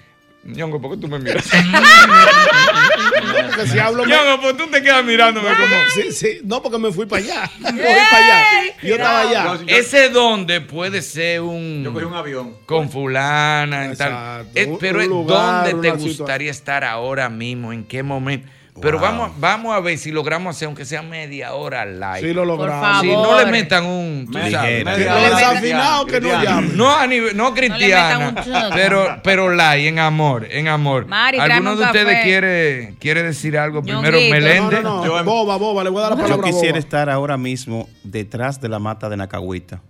[SPEAKER 3] Ñongo, ¿por qué tú me miras?
[SPEAKER 6] Porque si hablo
[SPEAKER 3] Ñongo, pues tú te quedas mirándome como...
[SPEAKER 6] Sí, sí. No, porque me fui para allá. Me fui para allá. Yo estaba allá.
[SPEAKER 3] Ese donde puede ser un...
[SPEAKER 4] Yo cogí un avión.
[SPEAKER 3] Con fulana y tal.
[SPEAKER 6] Exacto.
[SPEAKER 3] Eh,
[SPEAKER 6] Un-
[SPEAKER 3] pero
[SPEAKER 6] un
[SPEAKER 3] es
[SPEAKER 6] lugar,
[SPEAKER 3] ¿dónde te
[SPEAKER 6] situación.
[SPEAKER 3] gustaría estar ahora mismo? ¿En qué momento? Pero vamos, vamos a ver si logramos hacer, aunque sea media hora live.
[SPEAKER 6] Sí lo logramos.
[SPEAKER 3] Si no le metan un... sabes,
[SPEAKER 5] media
[SPEAKER 3] media
[SPEAKER 5] hora.
[SPEAKER 3] hora.
[SPEAKER 6] Desafinado que no llame.
[SPEAKER 3] No, a nivel, no cristiana,
[SPEAKER 15] metan un choque.
[SPEAKER 3] pero, pero live, en amor, en amor.
[SPEAKER 15] Mari,
[SPEAKER 3] ¿Alguno
[SPEAKER 15] un
[SPEAKER 3] de ustedes
[SPEAKER 15] café.
[SPEAKER 3] quiere, quiere decir algo? Primero. Melende.
[SPEAKER 6] No, no, no. boba, boba. Le voy a dar la
[SPEAKER 5] Yo
[SPEAKER 6] palabra a
[SPEAKER 5] quisiera
[SPEAKER 6] boba.
[SPEAKER 5] estar ahora mismo detrás de la mata de Nacahuita.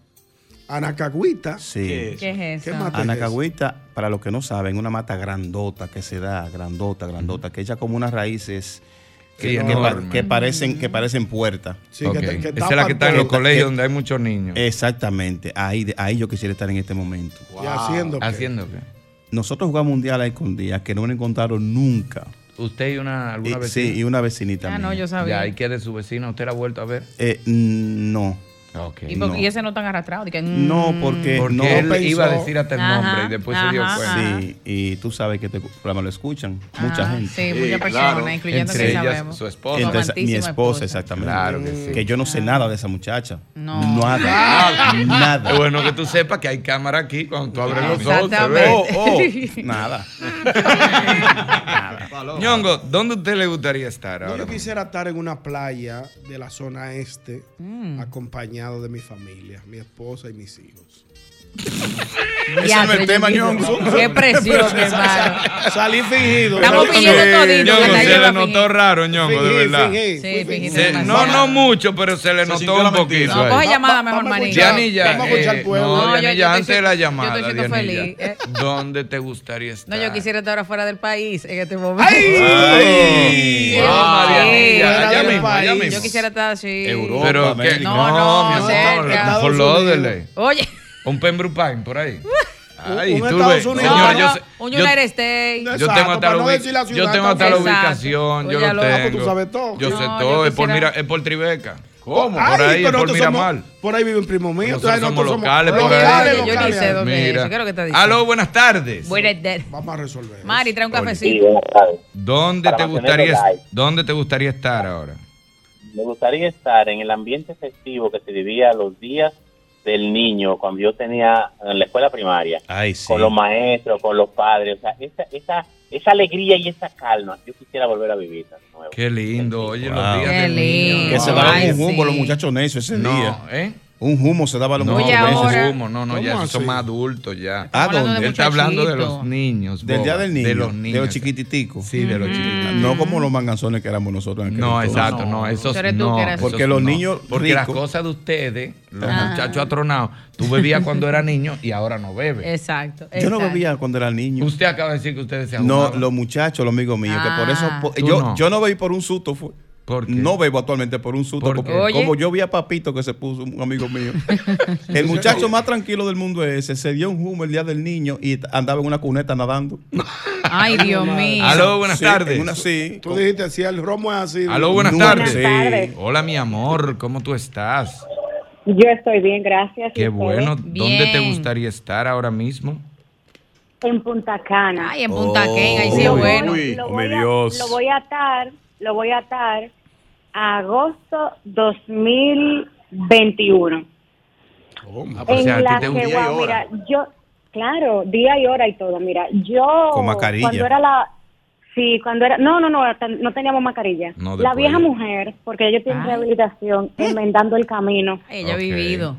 [SPEAKER 6] Anacagüita.
[SPEAKER 5] Sí.
[SPEAKER 15] ¿Qué es eso?
[SPEAKER 6] mata es
[SPEAKER 5] Anacahuita, para los que no saben, una mata grandota que se da, grandota, grandota, que echa como unas raíces que,
[SPEAKER 3] Sí,
[SPEAKER 5] que pa-
[SPEAKER 3] enorme.
[SPEAKER 5] que parecen, que parecen puertas.
[SPEAKER 6] Sí, que
[SPEAKER 3] Esa es la que está en los colegios
[SPEAKER 5] que-
[SPEAKER 3] donde hay muchos niños.
[SPEAKER 5] Exactamente, ahí, ahí yo quisiera estar en este momento.
[SPEAKER 6] ¿Y haciendo qué?
[SPEAKER 3] ¿Haciendo qué?
[SPEAKER 5] Nosotros jugamos un día a la escondida que no me encontraron nunca.
[SPEAKER 3] ¿Usted y una, alguna
[SPEAKER 5] Y-
[SPEAKER 3] vecina?
[SPEAKER 5] sí, y una vecinita.
[SPEAKER 15] Ah, no, yo
[SPEAKER 3] Ya,
[SPEAKER 15] sabía.
[SPEAKER 3] ¿y qué de su vecina? ¿Usted la ha vuelto a ver?
[SPEAKER 5] Eh, mm, no.
[SPEAKER 15] ¿Y, por-
[SPEAKER 5] no.
[SPEAKER 15] y ese no tan arrastrado? que, mm,
[SPEAKER 5] No, porque,
[SPEAKER 3] Porque
[SPEAKER 5] no
[SPEAKER 3] él
[SPEAKER 6] pensó.
[SPEAKER 3] iba a decir hasta el
[SPEAKER 15] Ajá,
[SPEAKER 3] nombre y después se dio cuenta.
[SPEAKER 5] Sí, y tú sabes que este programa lo escuchan mucha gente.
[SPEAKER 15] Sí, muchas personas,
[SPEAKER 4] claro.
[SPEAKER 15] incluyendo
[SPEAKER 3] Entre
[SPEAKER 15] que
[SPEAKER 3] ellas,
[SPEAKER 15] sabemos.
[SPEAKER 3] su esposa.
[SPEAKER 5] Entonces, mi esposa, exactamente.
[SPEAKER 3] Claro que sí.
[SPEAKER 5] yo no sé nada de esa muchacha.
[SPEAKER 15] No.
[SPEAKER 5] Nada. nada.
[SPEAKER 3] Es bueno que tú sepas que hay cámara aquí cuando tú abres los ojos. se ve.
[SPEAKER 5] Oh, oh, nada.
[SPEAKER 3] Ñongo, ¿dónde usted le gustaría estar ahora?
[SPEAKER 6] yo quisiera estar en una playa de la zona este,
[SPEAKER 15] Mm.
[SPEAKER 6] De mi familia, mi esposa y mis hijos.
[SPEAKER 5] Ese no es el tema, Ñongo.
[SPEAKER 15] Qué presión, hermano.
[SPEAKER 6] Salí fingido.
[SPEAKER 15] Estamos fingiendo todito.
[SPEAKER 3] Ñongo, se le notó raro, Ñongo, de verdad.
[SPEAKER 6] fingí,
[SPEAKER 15] Sí, demasiado.
[SPEAKER 3] no, no mucho, pero se le
[SPEAKER 4] Se
[SPEAKER 3] notó un poquito.
[SPEAKER 15] No, coge llamada mejor,
[SPEAKER 6] vamos a
[SPEAKER 15] manito.
[SPEAKER 6] escuchar.
[SPEAKER 3] Dianilla,
[SPEAKER 6] Vamos a escuchar
[SPEAKER 3] eh,
[SPEAKER 6] el pueblo.
[SPEAKER 3] no,
[SPEAKER 15] estoy
[SPEAKER 3] antes de la
[SPEAKER 15] siendo- yo
[SPEAKER 3] llamada,
[SPEAKER 15] estoy feliz, eh.
[SPEAKER 3] ¿dónde te gustaría estar?
[SPEAKER 15] No, yo quisiera estar ahora fuera del país en este momento.
[SPEAKER 3] ¡Ay! Ah, allá mismo, allá mismo.
[SPEAKER 15] Yo quisiera estar así.
[SPEAKER 4] Europa,
[SPEAKER 3] Pero
[SPEAKER 15] No,
[SPEAKER 3] no,
[SPEAKER 15] no,
[SPEAKER 3] por.
[SPEAKER 15] Oye,
[SPEAKER 3] Un Pembroke Pine por ahí. Ay,
[SPEAKER 6] un
[SPEAKER 3] tú
[SPEAKER 6] Estados
[SPEAKER 3] ves,
[SPEAKER 6] Unidos.
[SPEAKER 15] no,
[SPEAKER 3] yo
[SPEAKER 15] un
[SPEAKER 3] yo-
[SPEAKER 15] United States.
[SPEAKER 3] Yo tengo hasta la, yo tengo hasta la ubicación, yo
[SPEAKER 15] Oye,
[SPEAKER 3] lo
[SPEAKER 6] pues tú
[SPEAKER 3] tengo.
[SPEAKER 6] sabes todo.
[SPEAKER 3] Yo
[SPEAKER 15] No,
[SPEAKER 3] sé
[SPEAKER 15] yo
[SPEAKER 3] todo, es por, mira, es por Tribeca.
[SPEAKER 4] ¿Cómo?
[SPEAKER 3] Por
[SPEAKER 6] Ay,
[SPEAKER 3] ahí,
[SPEAKER 6] pero
[SPEAKER 3] por
[SPEAKER 6] nosotros somos-
[SPEAKER 3] Miramar.
[SPEAKER 6] Por ahí vive un primo mío.
[SPEAKER 3] Nosotros
[SPEAKER 6] entonces
[SPEAKER 3] somos
[SPEAKER 6] nosotros
[SPEAKER 3] locales por
[SPEAKER 6] locales,
[SPEAKER 3] ahí.
[SPEAKER 15] Yo ni
[SPEAKER 6] locales.
[SPEAKER 15] sé dónde es
[SPEAKER 3] Mira.
[SPEAKER 15] eso. ¿Qué es lo que está diciendo?
[SPEAKER 3] Aló, buenas tardes.
[SPEAKER 15] Buenas tardes.
[SPEAKER 6] Vamos a resolver. eso.
[SPEAKER 15] Mari, trae un
[SPEAKER 17] Sí,
[SPEAKER 15] cafecito.
[SPEAKER 17] buenas tardes.
[SPEAKER 3] ¿Dónde
[SPEAKER 17] Para
[SPEAKER 3] te gustaría dónde te gustaría estar ahora?
[SPEAKER 17] Me gustaría estar en el ambiente festivo que se vivía los días del niño cuando yo tenía en la escuela primaria,
[SPEAKER 5] Ay, sí.
[SPEAKER 17] con los maestros, con los padres, o sea, esa, esa, esa alegría y esa calma, yo quisiera volver a vivir de nuevo.
[SPEAKER 3] Qué lindo, oye, los días
[SPEAKER 15] Qué
[SPEAKER 3] del niño.
[SPEAKER 15] lindo.
[SPEAKER 5] Que se daban un humo
[SPEAKER 15] sí.
[SPEAKER 5] los muchachos necios ese
[SPEAKER 3] No,
[SPEAKER 5] día.
[SPEAKER 3] ¿eh?
[SPEAKER 5] Un humo se daba a los
[SPEAKER 3] No,
[SPEAKER 5] muchachos
[SPEAKER 15] ahora-
[SPEAKER 3] humo, no, no, ya
[SPEAKER 6] ¿Cómo
[SPEAKER 3] esos son más adultos ya.
[SPEAKER 5] ¿A
[SPEAKER 15] hablando
[SPEAKER 5] dónde?
[SPEAKER 15] de
[SPEAKER 3] Él está hablando de los niños.
[SPEAKER 5] Del día del niño.
[SPEAKER 3] De los
[SPEAKER 5] De
[SPEAKER 3] niños.
[SPEAKER 5] los chiquititicos.
[SPEAKER 3] Sí, de los chiquititos.
[SPEAKER 5] No como los manganzones que éramos nosotros en aquel
[SPEAKER 3] No,
[SPEAKER 5] entonces.
[SPEAKER 3] exacto, no, esos no.
[SPEAKER 5] Porque los niños
[SPEAKER 3] Porque las cosas de ustedes, los
[SPEAKER 15] Ajá.
[SPEAKER 3] muchachos atronados, tú bebías cuando era niño y ahora no bebes.
[SPEAKER 15] Exacto.
[SPEAKER 5] Yo no bebía cuando era niño.
[SPEAKER 3] Usted acaba de decir que ustedes se
[SPEAKER 5] No, los muchachos, los amigos míos, que por eso
[SPEAKER 15] Ah.
[SPEAKER 5] yo
[SPEAKER 3] no
[SPEAKER 5] bebí por un susto, fue.
[SPEAKER 3] ¿Por qué?
[SPEAKER 5] No bebo actualmente por un susto,
[SPEAKER 3] ¿Por
[SPEAKER 5] porque?
[SPEAKER 15] Oye.
[SPEAKER 5] como yo vi a Papito que se puso un amigo mío. el muchacho más tranquilo del mundo ese se dio un humo el día del niño y andaba en una cuneta nadando.
[SPEAKER 15] Ay, Dios mío.
[SPEAKER 3] Aló, buenas
[SPEAKER 5] Sí,
[SPEAKER 3] tardes.
[SPEAKER 5] una sí.
[SPEAKER 6] Tú dijiste, si el romo es así.
[SPEAKER 3] Aló, buenas tardes.
[SPEAKER 5] Sí.
[SPEAKER 3] Hola, mi amor, ¿cómo tú estás?
[SPEAKER 18] Yo estoy bien, gracias. ¿Y
[SPEAKER 3] Qué bueno. ¿Dónde te gustaría estar ahora mismo?
[SPEAKER 18] En Punta Cana.
[SPEAKER 15] Ay, en Punta
[SPEAKER 5] Oh.
[SPEAKER 15] Cana, ahí sí es
[SPEAKER 5] Uy.
[SPEAKER 15] bueno.
[SPEAKER 5] Uy.
[SPEAKER 18] lo, voy a,
[SPEAKER 5] Dios.
[SPEAKER 18] lo voy a atar, lo voy a atar a agosto 2021.
[SPEAKER 3] Ah, pues, sea,
[SPEAKER 18] en la que,
[SPEAKER 4] día y hora.
[SPEAKER 18] mira, yo, claro, día y hora y todo. Mira, yo
[SPEAKER 5] Con mascarilla.
[SPEAKER 18] cuando era la, sí, cuando era, no, no, no, no teníamos mascarilla.
[SPEAKER 3] No,
[SPEAKER 18] la vieja
[SPEAKER 3] ya.
[SPEAKER 18] mujer, porque ella tiene
[SPEAKER 15] Ay.
[SPEAKER 18] rehabilitación, enmendando el camino.
[SPEAKER 15] Ella ha vivido.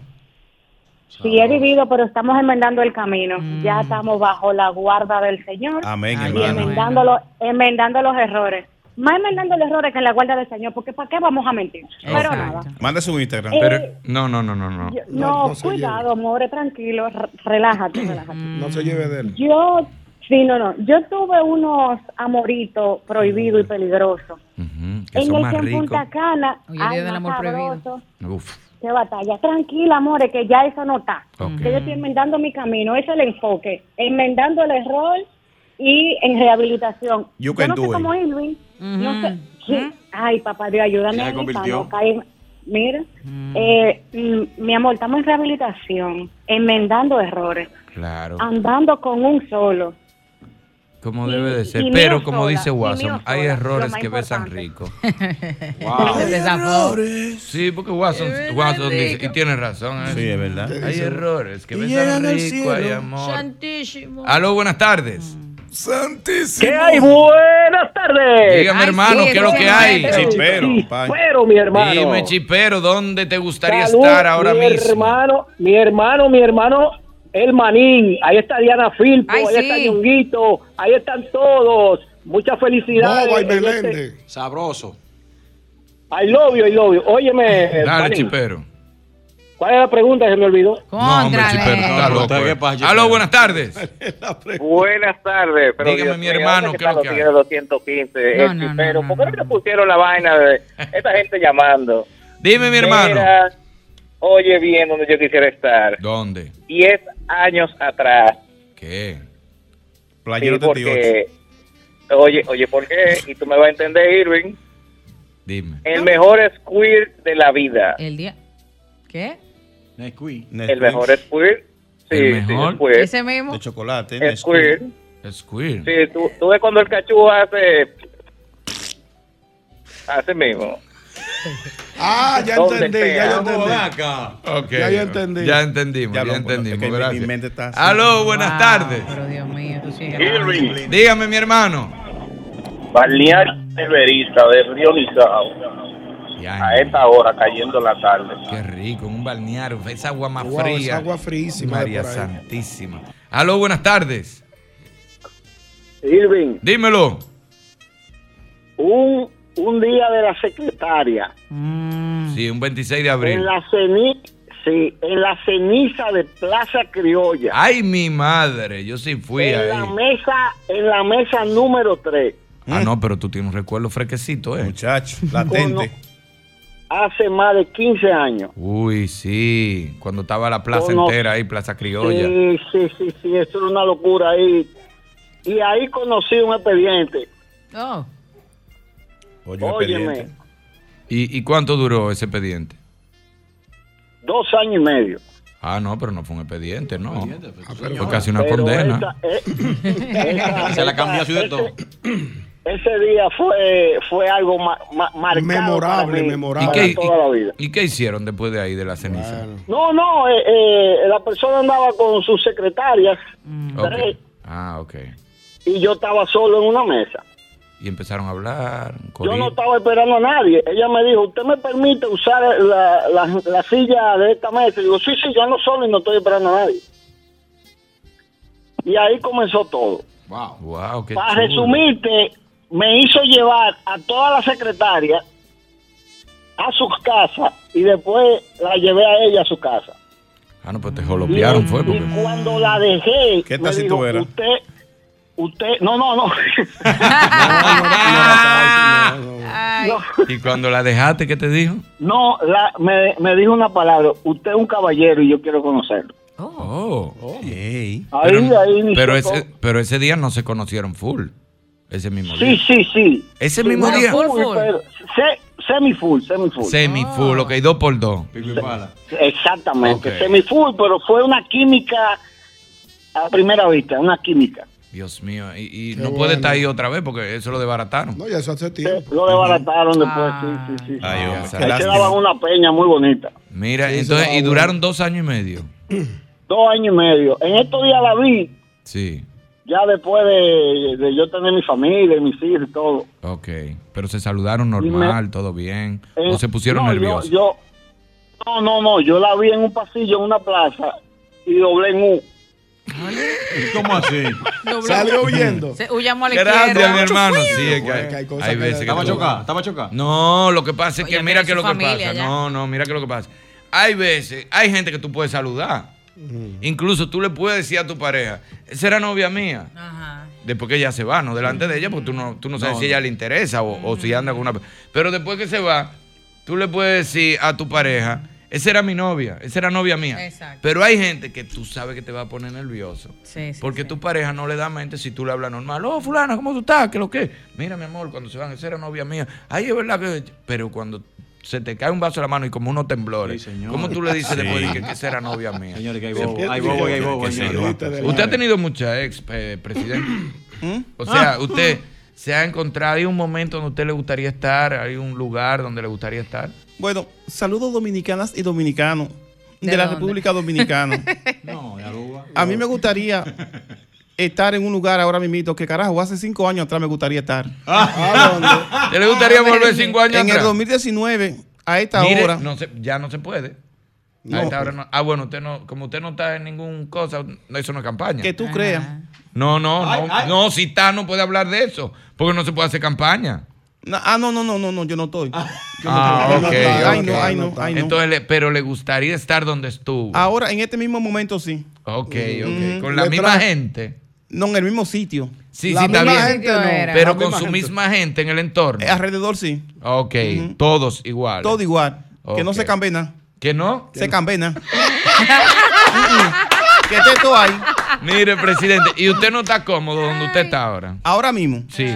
[SPEAKER 18] Sí, he vivido, pero estamos enmendando el camino.
[SPEAKER 15] Mm.
[SPEAKER 18] Ya estamos bajo la guarda del Señor
[SPEAKER 5] Amén,
[SPEAKER 18] y
[SPEAKER 5] hermano.
[SPEAKER 18] enmendando, los, enmendando los errores. Más enmendando los errores que en la guarda del Señor, porque ¿para qué vamos a mentir? Pero nada.
[SPEAKER 5] Manda su Instagram.
[SPEAKER 18] Eh,
[SPEAKER 3] Pero, no, no, no, no, no.
[SPEAKER 18] Yo-
[SPEAKER 6] No,
[SPEAKER 18] cuidado, amor, tranquilo, relájate, relájate.
[SPEAKER 6] No se lleve de él.
[SPEAKER 18] Yo, sí, no, no, yo tuve unos amoritos prohibidos y peligrosos.
[SPEAKER 3] Ujú, que
[SPEAKER 18] En
[SPEAKER 3] son
[SPEAKER 18] el
[SPEAKER 3] más
[SPEAKER 18] que en. Punta Cana,
[SPEAKER 15] Oye, el
[SPEAKER 18] ay,
[SPEAKER 15] día del amor prohibido.
[SPEAKER 3] Uf.
[SPEAKER 18] Qué batalla. Tranquila, amores, que ya eso no está. Que yo estoy enmendando mi camino, ese es el enfoque. Enmendando el error y en rehabilitación.
[SPEAKER 5] You
[SPEAKER 18] yo
[SPEAKER 5] can
[SPEAKER 18] no sé
[SPEAKER 5] do it.
[SPEAKER 18] cómo Irving. No
[SPEAKER 15] Ujú.
[SPEAKER 18] sé. Sí. Ay, papá Dios, ayúdame
[SPEAKER 4] Ya
[SPEAKER 18] a
[SPEAKER 4] se convirtió.
[SPEAKER 18] Mira, eh, mm, mi amor, estamos en rehabilitación, enmendando errores,
[SPEAKER 3] Claro.
[SPEAKER 18] andando con un solo.
[SPEAKER 3] Como debe de ser. Pero como
[SPEAKER 18] sola,
[SPEAKER 3] dice Watson, hay
[SPEAKER 18] sola,
[SPEAKER 3] errores que besan rico.
[SPEAKER 18] Hay
[SPEAKER 3] errores. Sí, porque Watson,
[SPEAKER 18] Es
[SPEAKER 3] Watson dice, y tiene razón. ¿eh?
[SPEAKER 5] Sí, es verdad.
[SPEAKER 3] Hay errores que besan rico, hay amor.
[SPEAKER 15] Santísimo.
[SPEAKER 3] Aló, buenas tardes. Santísimo.
[SPEAKER 19] ¿Qué hay? Buenas tardes.
[SPEAKER 3] Dígame, hermano, ¿qué es lo que hay?
[SPEAKER 19] Chipero, Chipero, mi hermano.
[SPEAKER 3] Dime, Chipero, ¿dónde te gustaría
[SPEAKER 19] Salud,
[SPEAKER 3] estar ahora
[SPEAKER 19] mi
[SPEAKER 3] mismo?
[SPEAKER 19] hermano, mi hermano, mi hermano, el Manín. Ahí está Diana Filpo,
[SPEAKER 15] Ay,
[SPEAKER 19] ahí
[SPEAKER 15] sí.
[SPEAKER 19] está Ñonguito, ahí están todos. Muchas felicidades.
[SPEAKER 6] Boba y
[SPEAKER 19] en este-.
[SPEAKER 4] Sabroso.
[SPEAKER 19] I love you, I love you. Óyeme,
[SPEAKER 3] Dale,
[SPEAKER 19] Manín,
[SPEAKER 3] Chipero.
[SPEAKER 19] ¿Cuál es la pregunta? Se me olvidó.
[SPEAKER 3] No, eh. Aló, buenas tardes.
[SPEAKER 10] Buenas tardes. Pero
[SPEAKER 3] Dígame,
[SPEAKER 10] Dios
[SPEAKER 3] mi hermano,
[SPEAKER 10] ¿dónde
[SPEAKER 3] ¿qué es lo que
[SPEAKER 10] tigres 215?
[SPEAKER 3] No,
[SPEAKER 10] el
[SPEAKER 3] no,
[SPEAKER 10] chipero? ¿Por qué no le pusieron la vaina de esta gente llamando?
[SPEAKER 3] Dime, mi hermano.
[SPEAKER 10] Mira, oye bien donde yo quisiera estar.
[SPEAKER 3] ¿Dónde?
[SPEAKER 10] 10 años atrás.
[SPEAKER 3] ¿Qué?
[SPEAKER 5] Playero
[SPEAKER 10] Sí, porque, oye, oye, ¿por qué? Y tú me vas a entender, Irving.
[SPEAKER 3] Dime.
[SPEAKER 10] El mejor squirt de la vida.
[SPEAKER 15] El día. ¿Qué?
[SPEAKER 10] El mejor squirt. Sí,
[SPEAKER 3] ¿El
[SPEAKER 10] sí,
[SPEAKER 3] mejor?
[SPEAKER 10] squirt.
[SPEAKER 15] Ese mismo.
[SPEAKER 5] De chocolate.
[SPEAKER 10] Squirt.
[SPEAKER 3] Squirt.
[SPEAKER 10] Sí, tú, tú ves cuando el cachú hace... Hace mismo.
[SPEAKER 6] Ah, ya
[SPEAKER 10] ¿Dónde
[SPEAKER 6] entendí, ya yo entendí.
[SPEAKER 4] acá.
[SPEAKER 3] Ok.
[SPEAKER 6] Ya yo entendí.
[SPEAKER 3] Ya entendimos,
[SPEAKER 5] Ya
[SPEAKER 3] ya,
[SPEAKER 5] bueno,
[SPEAKER 3] entendimos.
[SPEAKER 5] mi-
[SPEAKER 3] gracias.
[SPEAKER 5] mi mente está.
[SPEAKER 3] Aló, buenas
[SPEAKER 15] Wow,
[SPEAKER 3] tardes.
[SPEAKER 15] Pero Dios mío, tú sigues
[SPEAKER 10] Irving.
[SPEAKER 3] Dígame, mi hermano.
[SPEAKER 10] Balneario Everista de Río Nizao. A esta hora, cayendo la tarde.
[SPEAKER 3] Qué rico, un balneario. Esa agua más
[SPEAKER 6] Wow,
[SPEAKER 3] fría.
[SPEAKER 6] esa agua frísima de
[SPEAKER 3] María
[SPEAKER 6] por ahí.
[SPEAKER 3] Santísima. Aló, buenas tardes.
[SPEAKER 19] Irving,
[SPEAKER 3] Dímelo.
[SPEAKER 19] un, un día de la secretaria
[SPEAKER 3] Sí, un 26 de abril.
[SPEAKER 19] en la ceni sí, en la ceniza de Plaza Criolla.
[SPEAKER 3] Ay, mi madre. Yo sí fui
[SPEAKER 19] en
[SPEAKER 3] ahí.
[SPEAKER 19] la mesa, en la mesa número 3.
[SPEAKER 3] Ah, no, pero tú tienes un recuerdo fresquecito, ¿eh?
[SPEAKER 5] Muchacho, latente.
[SPEAKER 19] Hace más de 15 años.
[SPEAKER 3] Uy, sí. Cuando estaba la plaza
[SPEAKER 19] Cono-
[SPEAKER 3] entera ahí, Plaza Criolla.
[SPEAKER 19] Sí, sí, sí, sí, eso era una locura ahí. Y ahí conocí un expediente.
[SPEAKER 15] Oh.
[SPEAKER 5] Oye,
[SPEAKER 19] Óyeme,
[SPEAKER 5] expediente.
[SPEAKER 3] ¿Y, y cuánto duró ese expediente?
[SPEAKER 19] dos años y medio.
[SPEAKER 3] Ah, no, pero no fue un expediente, no.
[SPEAKER 19] pero-
[SPEAKER 3] Fue casi una
[SPEAKER 19] Pero
[SPEAKER 3] condena.
[SPEAKER 19] eh,
[SPEAKER 4] Se la cambió de
[SPEAKER 19] ese- día fue, fue algo ma- ma- marcado
[SPEAKER 6] Memorable,
[SPEAKER 19] para mí,
[SPEAKER 6] memorable.
[SPEAKER 19] para
[SPEAKER 3] ¿Y qué,
[SPEAKER 19] toda la vida.
[SPEAKER 3] y- qué hicieron después de ahí, de la ceniza?
[SPEAKER 19] No, no, eh, eh, la persona andaba con sus secretarias tres,
[SPEAKER 3] Ah, ok.
[SPEAKER 19] y yo estaba solo en una mesa.
[SPEAKER 3] Y empezaron a hablar.
[SPEAKER 19] Yo no estaba esperando a nadie. Ella me dijo, ¿usted me permite usar la, la- la silla de esta mesa? Y digo, sí, sí, yo no solo y no estoy esperando a nadie. Y ahí comenzó todo.
[SPEAKER 4] Wow.
[SPEAKER 3] Wow, qué
[SPEAKER 19] Para
[SPEAKER 3] chulo.
[SPEAKER 19] resumirte, me hizo llevar a todas las secretarias a sus casas y después la llevé a ella a su casa.
[SPEAKER 3] Ah, no, pues te jolopearon, fue.
[SPEAKER 19] Y cuando la dejé,
[SPEAKER 3] ¿Qué
[SPEAKER 19] me
[SPEAKER 3] tal si
[SPEAKER 19] dijo,
[SPEAKER 3] tú eras?
[SPEAKER 19] usted, usted, no, no, no.
[SPEAKER 3] ¿Y cuando la dejaste, qué te dijo?
[SPEAKER 19] No, la- me, me dijo una palabra, usted es un caballero y yo quiero conocerlo.
[SPEAKER 3] Oh.
[SPEAKER 19] Ahí,
[SPEAKER 3] Pero,
[SPEAKER 19] ahí inició
[SPEAKER 3] pero ese, pero ese día no se conocieron full. Ese mismo
[SPEAKER 19] Sí,
[SPEAKER 3] día.
[SPEAKER 19] sí, sí.
[SPEAKER 3] Ese mismo
[SPEAKER 19] Sí,
[SPEAKER 3] día.
[SPEAKER 19] full, se- semi full, semi full.
[SPEAKER 3] Semi full, ok, dos por dos.
[SPEAKER 19] Exactamente,
[SPEAKER 3] Ok.
[SPEAKER 19] semi full, pero fue una química a primera vista, una química.
[SPEAKER 3] Dios mío, y, no puede
[SPEAKER 6] bueno.
[SPEAKER 3] estar ahí otra vez porque eso lo desbarataron.
[SPEAKER 6] No, ya eso hace tiempo.
[SPEAKER 19] Lo desbarataron después,
[SPEAKER 15] Ah.
[SPEAKER 19] sí, sí, sí.
[SPEAKER 3] Ay, hombre, lástima.
[SPEAKER 19] quedaba una peña muy bonita.
[SPEAKER 3] Mira,
[SPEAKER 19] Sí,
[SPEAKER 3] entonces, y duraron dos años y medio.
[SPEAKER 19] Dos años y medio. En estos días la vi,
[SPEAKER 3] Sí,
[SPEAKER 19] ya después de, de yo tener mi familia, y mis hijos y todo.
[SPEAKER 3] ok. Pero se saludaron normal, todo bien.
[SPEAKER 19] Eh,
[SPEAKER 3] o se pusieron
[SPEAKER 19] no, yo-
[SPEAKER 3] nerviosos.
[SPEAKER 19] Yo, no, no, no, yo la vi en un pasillo, en una plaza, y doblé en U.
[SPEAKER 4] ¿Cómo así?
[SPEAKER 6] Salió huyendo.
[SPEAKER 15] Se, huyamos a la
[SPEAKER 3] Gracias, mi hermano. Sí, es que
[SPEAKER 6] Bueno,
[SPEAKER 3] hay,
[SPEAKER 6] que hay cosas
[SPEAKER 3] hay
[SPEAKER 6] que
[SPEAKER 3] veces que
[SPEAKER 4] ¿Estaba chocada? ¿Estaba chocada?
[SPEAKER 3] No, lo que pasa es que
[SPEAKER 15] Oye,
[SPEAKER 3] mira que lo que pasa.
[SPEAKER 15] ya.
[SPEAKER 3] No, no, mira que lo que pasa. Hay veces, hay gente que tú puedes saludar. Incluso tú le puedes decir a tu pareja, esa era novia mía.
[SPEAKER 15] Ajá.
[SPEAKER 3] Después que ella se va, no delante de ella, porque tú no, tú no sabes
[SPEAKER 4] No,
[SPEAKER 3] si a ella le interesa o, o si anda con una. Pero después que se va, tú le puedes decir a tu pareja, esa era mi novia, esa era novia mía.
[SPEAKER 15] Exacto.
[SPEAKER 3] Pero hay gente que tú sabes que te va a poner nervioso.
[SPEAKER 15] Sí, sí,
[SPEAKER 3] Porque
[SPEAKER 15] sí.
[SPEAKER 3] tu pareja no le da mente si tú le hablas normal. Oh, fulana, ¿cómo tú estás? ¿Qué lo que? Mira, mi amor, cuando se van, esa era novia mía. Ay, es verdad que... Pero cuando se te cae un vaso de la mano y como unos temblores, ¿cómo tú le dices
[SPEAKER 4] Sí.
[SPEAKER 3] después de que, que esa era novia mía?
[SPEAKER 4] Señores, que hay bobo, hay bobo y hay bobo.
[SPEAKER 3] Usted ha tenido mucha ex, eh, presidente. O sea, usted se ha encontrado, hay un momento donde usted le gustaría estar, hay un lugar donde le gustaría estar.
[SPEAKER 5] Bueno, saludos dominicanas y dominicanos de,
[SPEAKER 3] ¿De
[SPEAKER 5] la? República Dominicana.
[SPEAKER 4] No, de Aruba.
[SPEAKER 5] A mí me gustaría estar en un lugar ahora mismo que carajo, hace cinco años atrás me gustaría estar.
[SPEAKER 3] ¿Te le gustaría volver cinco años
[SPEAKER 5] En el
[SPEAKER 3] atrás?
[SPEAKER 5] 2019, a esta
[SPEAKER 3] Mire,
[SPEAKER 5] hora.
[SPEAKER 3] no se- ya no se puede.
[SPEAKER 5] No.
[SPEAKER 3] A esta hora no. Ah, bueno, usted no, como usted no está en ningún cosa, no, no es campaña.
[SPEAKER 5] Que tú creas.
[SPEAKER 3] No, no,
[SPEAKER 5] Ay,
[SPEAKER 3] no,
[SPEAKER 5] ay.
[SPEAKER 3] no, si está no puede hablar de eso, porque no se puede hacer campaña.
[SPEAKER 5] No, ah, no, no, no, no, no, yo no estoy. Yo no
[SPEAKER 3] Ah,
[SPEAKER 5] estoy. Ay,
[SPEAKER 3] ok.
[SPEAKER 5] no, ay, no, ay, no.
[SPEAKER 3] Entonces, le- pero le gustaría estar donde estuvo.
[SPEAKER 5] Ahora, en este mismo momento, sí.
[SPEAKER 3] Ok, ok.
[SPEAKER 5] Mm.
[SPEAKER 3] Con la misma gente.
[SPEAKER 5] No, en el mismo sitio.
[SPEAKER 3] Sí, sí, está bien. Pero con su misma gente en el entorno.
[SPEAKER 5] Eh, Alrededor, sí.
[SPEAKER 3] Ok, todos igual.
[SPEAKER 5] Todo igual. Que no se cambie nada.
[SPEAKER 3] ¿Que no?
[SPEAKER 5] Se cambie que esté todo ahí.
[SPEAKER 3] Mire, presidente, ¿y usted no está cómodo donde usted está ahora?
[SPEAKER 5] Ahora mismo.
[SPEAKER 3] Sí.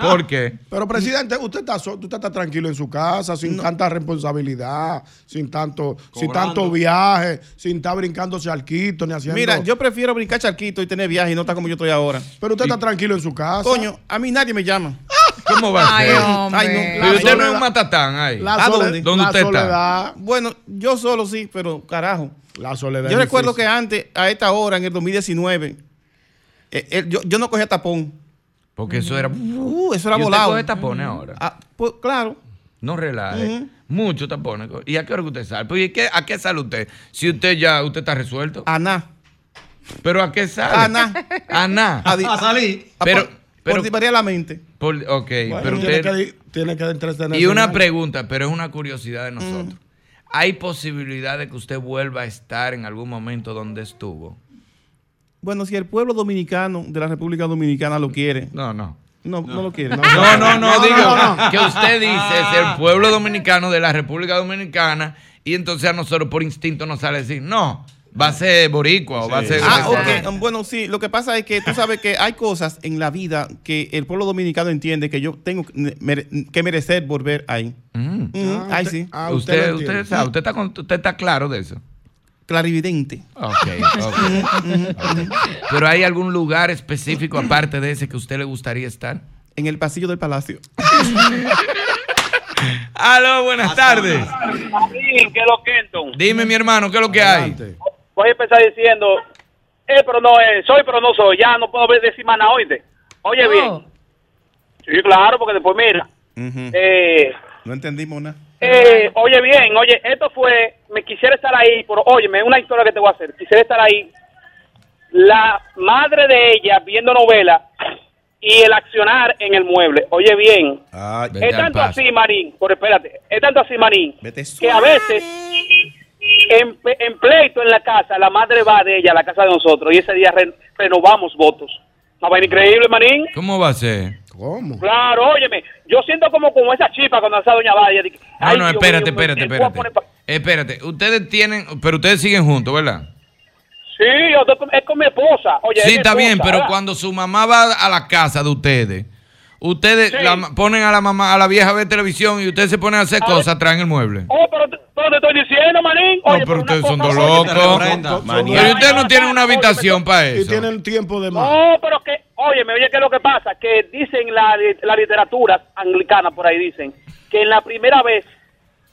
[SPEAKER 3] ¿Por qué?
[SPEAKER 6] Pero, presidente, usted está, usted está tranquilo en su casa, sin tanta responsabilidad, sin tanto, sin tanto viaje, sin estar brincando charquito ni haciendo.
[SPEAKER 5] Mira, yo prefiero brincar charquito y tener viaje y no estar como yo estoy ahora.
[SPEAKER 6] Pero usted está tranquilo en su casa.
[SPEAKER 5] Coño, a mí nadie me llama.
[SPEAKER 3] ¿Cómo va a
[SPEAKER 5] Ay,
[SPEAKER 3] ser?
[SPEAKER 5] hombre. Ay, no.
[SPEAKER 3] Pero usted no es un matatán ahí.
[SPEAKER 5] La
[SPEAKER 3] ¿A dónde? ¿Dónde
[SPEAKER 5] la
[SPEAKER 3] usted está?
[SPEAKER 5] Bueno, yo solo sí, pero carajo.
[SPEAKER 6] La soledad.
[SPEAKER 5] Yo recuerdo
[SPEAKER 6] difícil.
[SPEAKER 5] que antes, a esta hora, en el 2019, eh, eh, yo, yo no cogía tapón.
[SPEAKER 3] Porque eso era.
[SPEAKER 5] Uh, eso era
[SPEAKER 3] ¿Y usted
[SPEAKER 5] volado.
[SPEAKER 3] coge tapones ahora?
[SPEAKER 5] Ah, pues claro.
[SPEAKER 3] No relaje.
[SPEAKER 5] Ujú.
[SPEAKER 3] Muchos tapones. ¿Y a qué hora que usted sale? Pues, ¿y qué- ¿A qué sale usted? Si usted ya usted está resuelto.
[SPEAKER 5] A nada.
[SPEAKER 3] ¿Pero a qué sale?
[SPEAKER 5] A nada.
[SPEAKER 3] A nada.
[SPEAKER 5] A,
[SPEAKER 3] Pero,
[SPEAKER 5] por,
[SPEAKER 3] pero,
[SPEAKER 5] por divaría la mente.
[SPEAKER 3] por- ok,
[SPEAKER 6] Bueno,
[SPEAKER 3] pero
[SPEAKER 6] tiene,
[SPEAKER 3] usted.
[SPEAKER 6] que, tiene que
[SPEAKER 3] Y una pregunta, pero es una curiosidad de nosotros. ¿Hay posibilidad de que usted vuelva a estar en algún momento donde estuvo?
[SPEAKER 5] Bueno, si el pueblo dominicano de la República Dominicana lo quiere.
[SPEAKER 3] No, no.
[SPEAKER 5] No, no, lo quiere.
[SPEAKER 3] No, no, no, digo que usted dice es el pueblo dominicano de la República Dominicana y entonces a nosotros por instinto nos sale decir, no, va a ser boricua o va a ser...
[SPEAKER 5] Ah,
[SPEAKER 3] venezolano".
[SPEAKER 5] ok. Bueno, sí, lo que pasa es que tú sabes que hay cosas en la vida que el pueblo dominicano entiende que yo tengo que mere- que merecer volver ahí.
[SPEAKER 3] Mm.
[SPEAKER 5] Ujú, ahí sí.
[SPEAKER 3] usted, usted, sabe, usted, está con- usted está claro de eso.
[SPEAKER 5] Clarividente.
[SPEAKER 3] Ok, ok. Ok. Pero hay algún lugar específico aparte de ese que a usted le gustaría estar?
[SPEAKER 5] En el pasillo del palacio.
[SPEAKER 3] Aló, buenas tardes.
[SPEAKER 12] ¿Qué es lo que entonces?
[SPEAKER 3] Dime, mi hermano, ¿qué es lo que hay?
[SPEAKER 12] Voy a empezar diciendo, eh, pero no eh, soy, pero no soy. Ya no puedo ver decir mana, oíste. Oye, bien. Sí, claro, porque después mira. Eh,
[SPEAKER 5] No entendimos nada.
[SPEAKER 12] eh, oye, bien, oye, esto fue, me quisiera estar ahí, pero óyeme, una historia que te voy a hacer. Quisiera estar ahí. La madre de ella viendo novela y el accionar en el mueble. Oye, bien. es tanto así, Marín, por espérate, es tanto así, Marín, que a veces en, pleito en la casa, la madre va de ella a la casa de nosotros y ese día re- renovamos votos. Una vaina increíble, Marín.
[SPEAKER 3] ¿Cómo va a ser?
[SPEAKER 6] ¿Cómo?
[SPEAKER 12] Claro, óyeme, yo siento como como esa chipa cuando esa doña va. ella dice,
[SPEAKER 3] No,
[SPEAKER 12] "Ay,
[SPEAKER 3] no,
[SPEAKER 12] Dios
[SPEAKER 3] espérate, espérate,
[SPEAKER 12] me
[SPEAKER 3] espérate.
[SPEAKER 12] poner pa-".
[SPEAKER 3] Espérate, ustedes tienen, pero ustedes siguen juntos, ¿verdad?
[SPEAKER 12] Sí, yo es con mi esposa. Oye, es
[SPEAKER 3] sí,
[SPEAKER 12] mi
[SPEAKER 3] está bien, pero
[SPEAKER 12] ¿verdad?
[SPEAKER 3] cuando su mamá va a la casa de ustedes, ustedes la ponen a la mamá, a la vieja a ver televisión y ustedes se ponen a hacer cosas, traen el mueble.
[SPEAKER 12] Oh, pero te, pero te estoy diciendo, Manín.
[SPEAKER 3] No,
[SPEAKER 12] Oye,
[SPEAKER 3] pero
[SPEAKER 12] una
[SPEAKER 3] ustedes son dos locos.
[SPEAKER 12] pero-
[SPEAKER 3] Pero ustedes no tienen una habitación para
[SPEAKER 6] Y
[SPEAKER 3] eso.
[SPEAKER 6] tienen tiempo de más.
[SPEAKER 12] No, pero que, oye, me oye, ¿qué es lo que pasa? Que dicen la, la literatura anglicana, por ahí dicen, que en la primera vez,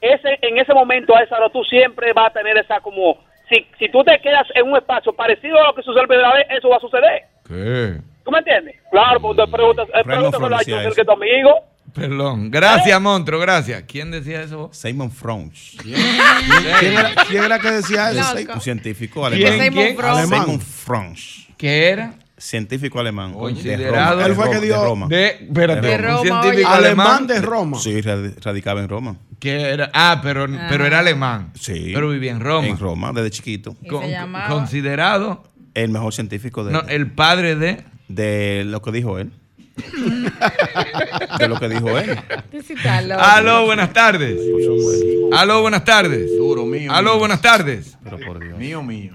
[SPEAKER 12] ese en ese momento, a esa hora, tú siempre vas a tener esa como, si, si tú te quedas en un espacio parecido a lo que sucedió la primera vez, eso va a suceder.
[SPEAKER 3] ¿Qué?
[SPEAKER 12] ¿Tú me entiendes? Claro, pues te preguntas, eh, pregúntaselo a
[SPEAKER 5] eso.
[SPEAKER 12] que es tu amigo.
[SPEAKER 3] Perdón. Gracias, Montro, gracias. ¿Quién decía eso?
[SPEAKER 5] Simon Fronch.
[SPEAKER 6] ¿Quién era, quién era que decía eso?
[SPEAKER 5] Es un científico alemán.
[SPEAKER 3] ¿Quién?
[SPEAKER 5] Simon Fronch.
[SPEAKER 3] ¿Qué era?
[SPEAKER 5] Científico alemán.
[SPEAKER 3] Considerado-
[SPEAKER 6] Él fue que dio-
[SPEAKER 5] de Roma.
[SPEAKER 3] De, espérate,
[SPEAKER 5] De
[SPEAKER 3] un
[SPEAKER 5] Roma,
[SPEAKER 3] científico
[SPEAKER 6] Alemán
[SPEAKER 3] alemán.
[SPEAKER 6] de Roma.
[SPEAKER 5] Sí, rad- radicaba en Roma.
[SPEAKER 3] Que era, ah, pero, pero era alemán.
[SPEAKER 5] Sí.
[SPEAKER 3] Pero vivía en Roma.
[SPEAKER 5] En Roma, desde chiquito.
[SPEAKER 3] Con- considerado
[SPEAKER 5] El mejor científico de,
[SPEAKER 3] no, el padre de.
[SPEAKER 5] De lo que dijo él. de lo que dijo él.
[SPEAKER 3] Aló, buenas tardes. Aló, buenas tardes.
[SPEAKER 4] Duro, mío.
[SPEAKER 3] Aló, buenas tardes.
[SPEAKER 5] Pero por Dios.
[SPEAKER 4] Mío, mío.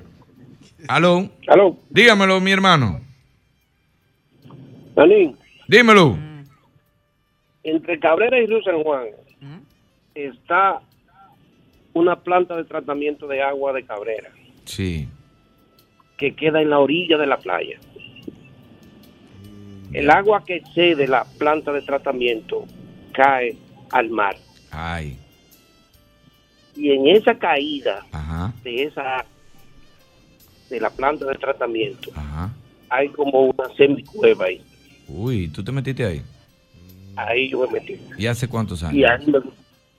[SPEAKER 3] Aló.
[SPEAKER 12] Aló.
[SPEAKER 3] Dígamelo, mi hermano.
[SPEAKER 11] Manín,
[SPEAKER 3] Dímelo.
[SPEAKER 11] entre Cabrera y Río San Juan está una planta de tratamiento de agua de Cabrera
[SPEAKER 3] Sí.
[SPEAKER 11] que queda en la orilla de la playa. El agua que cede la planta de tratamiento cae al mar.
[SPEAKER 3] Ay.
[SPEAKER 11] Y en esa caída
[SPEAKER 3] Ajá.
[SPEAKER 11] de esa de la planta de tratamiento
[SPEAKER 3] Ajá.
[SPEAKER 11] hay como una semicueva ahí.
[SPEAKER 3] Uy, ¿tú te metiste ahí?
[SPEAKER 11] Ahí yo me metí.
[SPEAKER 3] ¿Y hace cuántos años?
[SPEAKER 11] Y ahí me,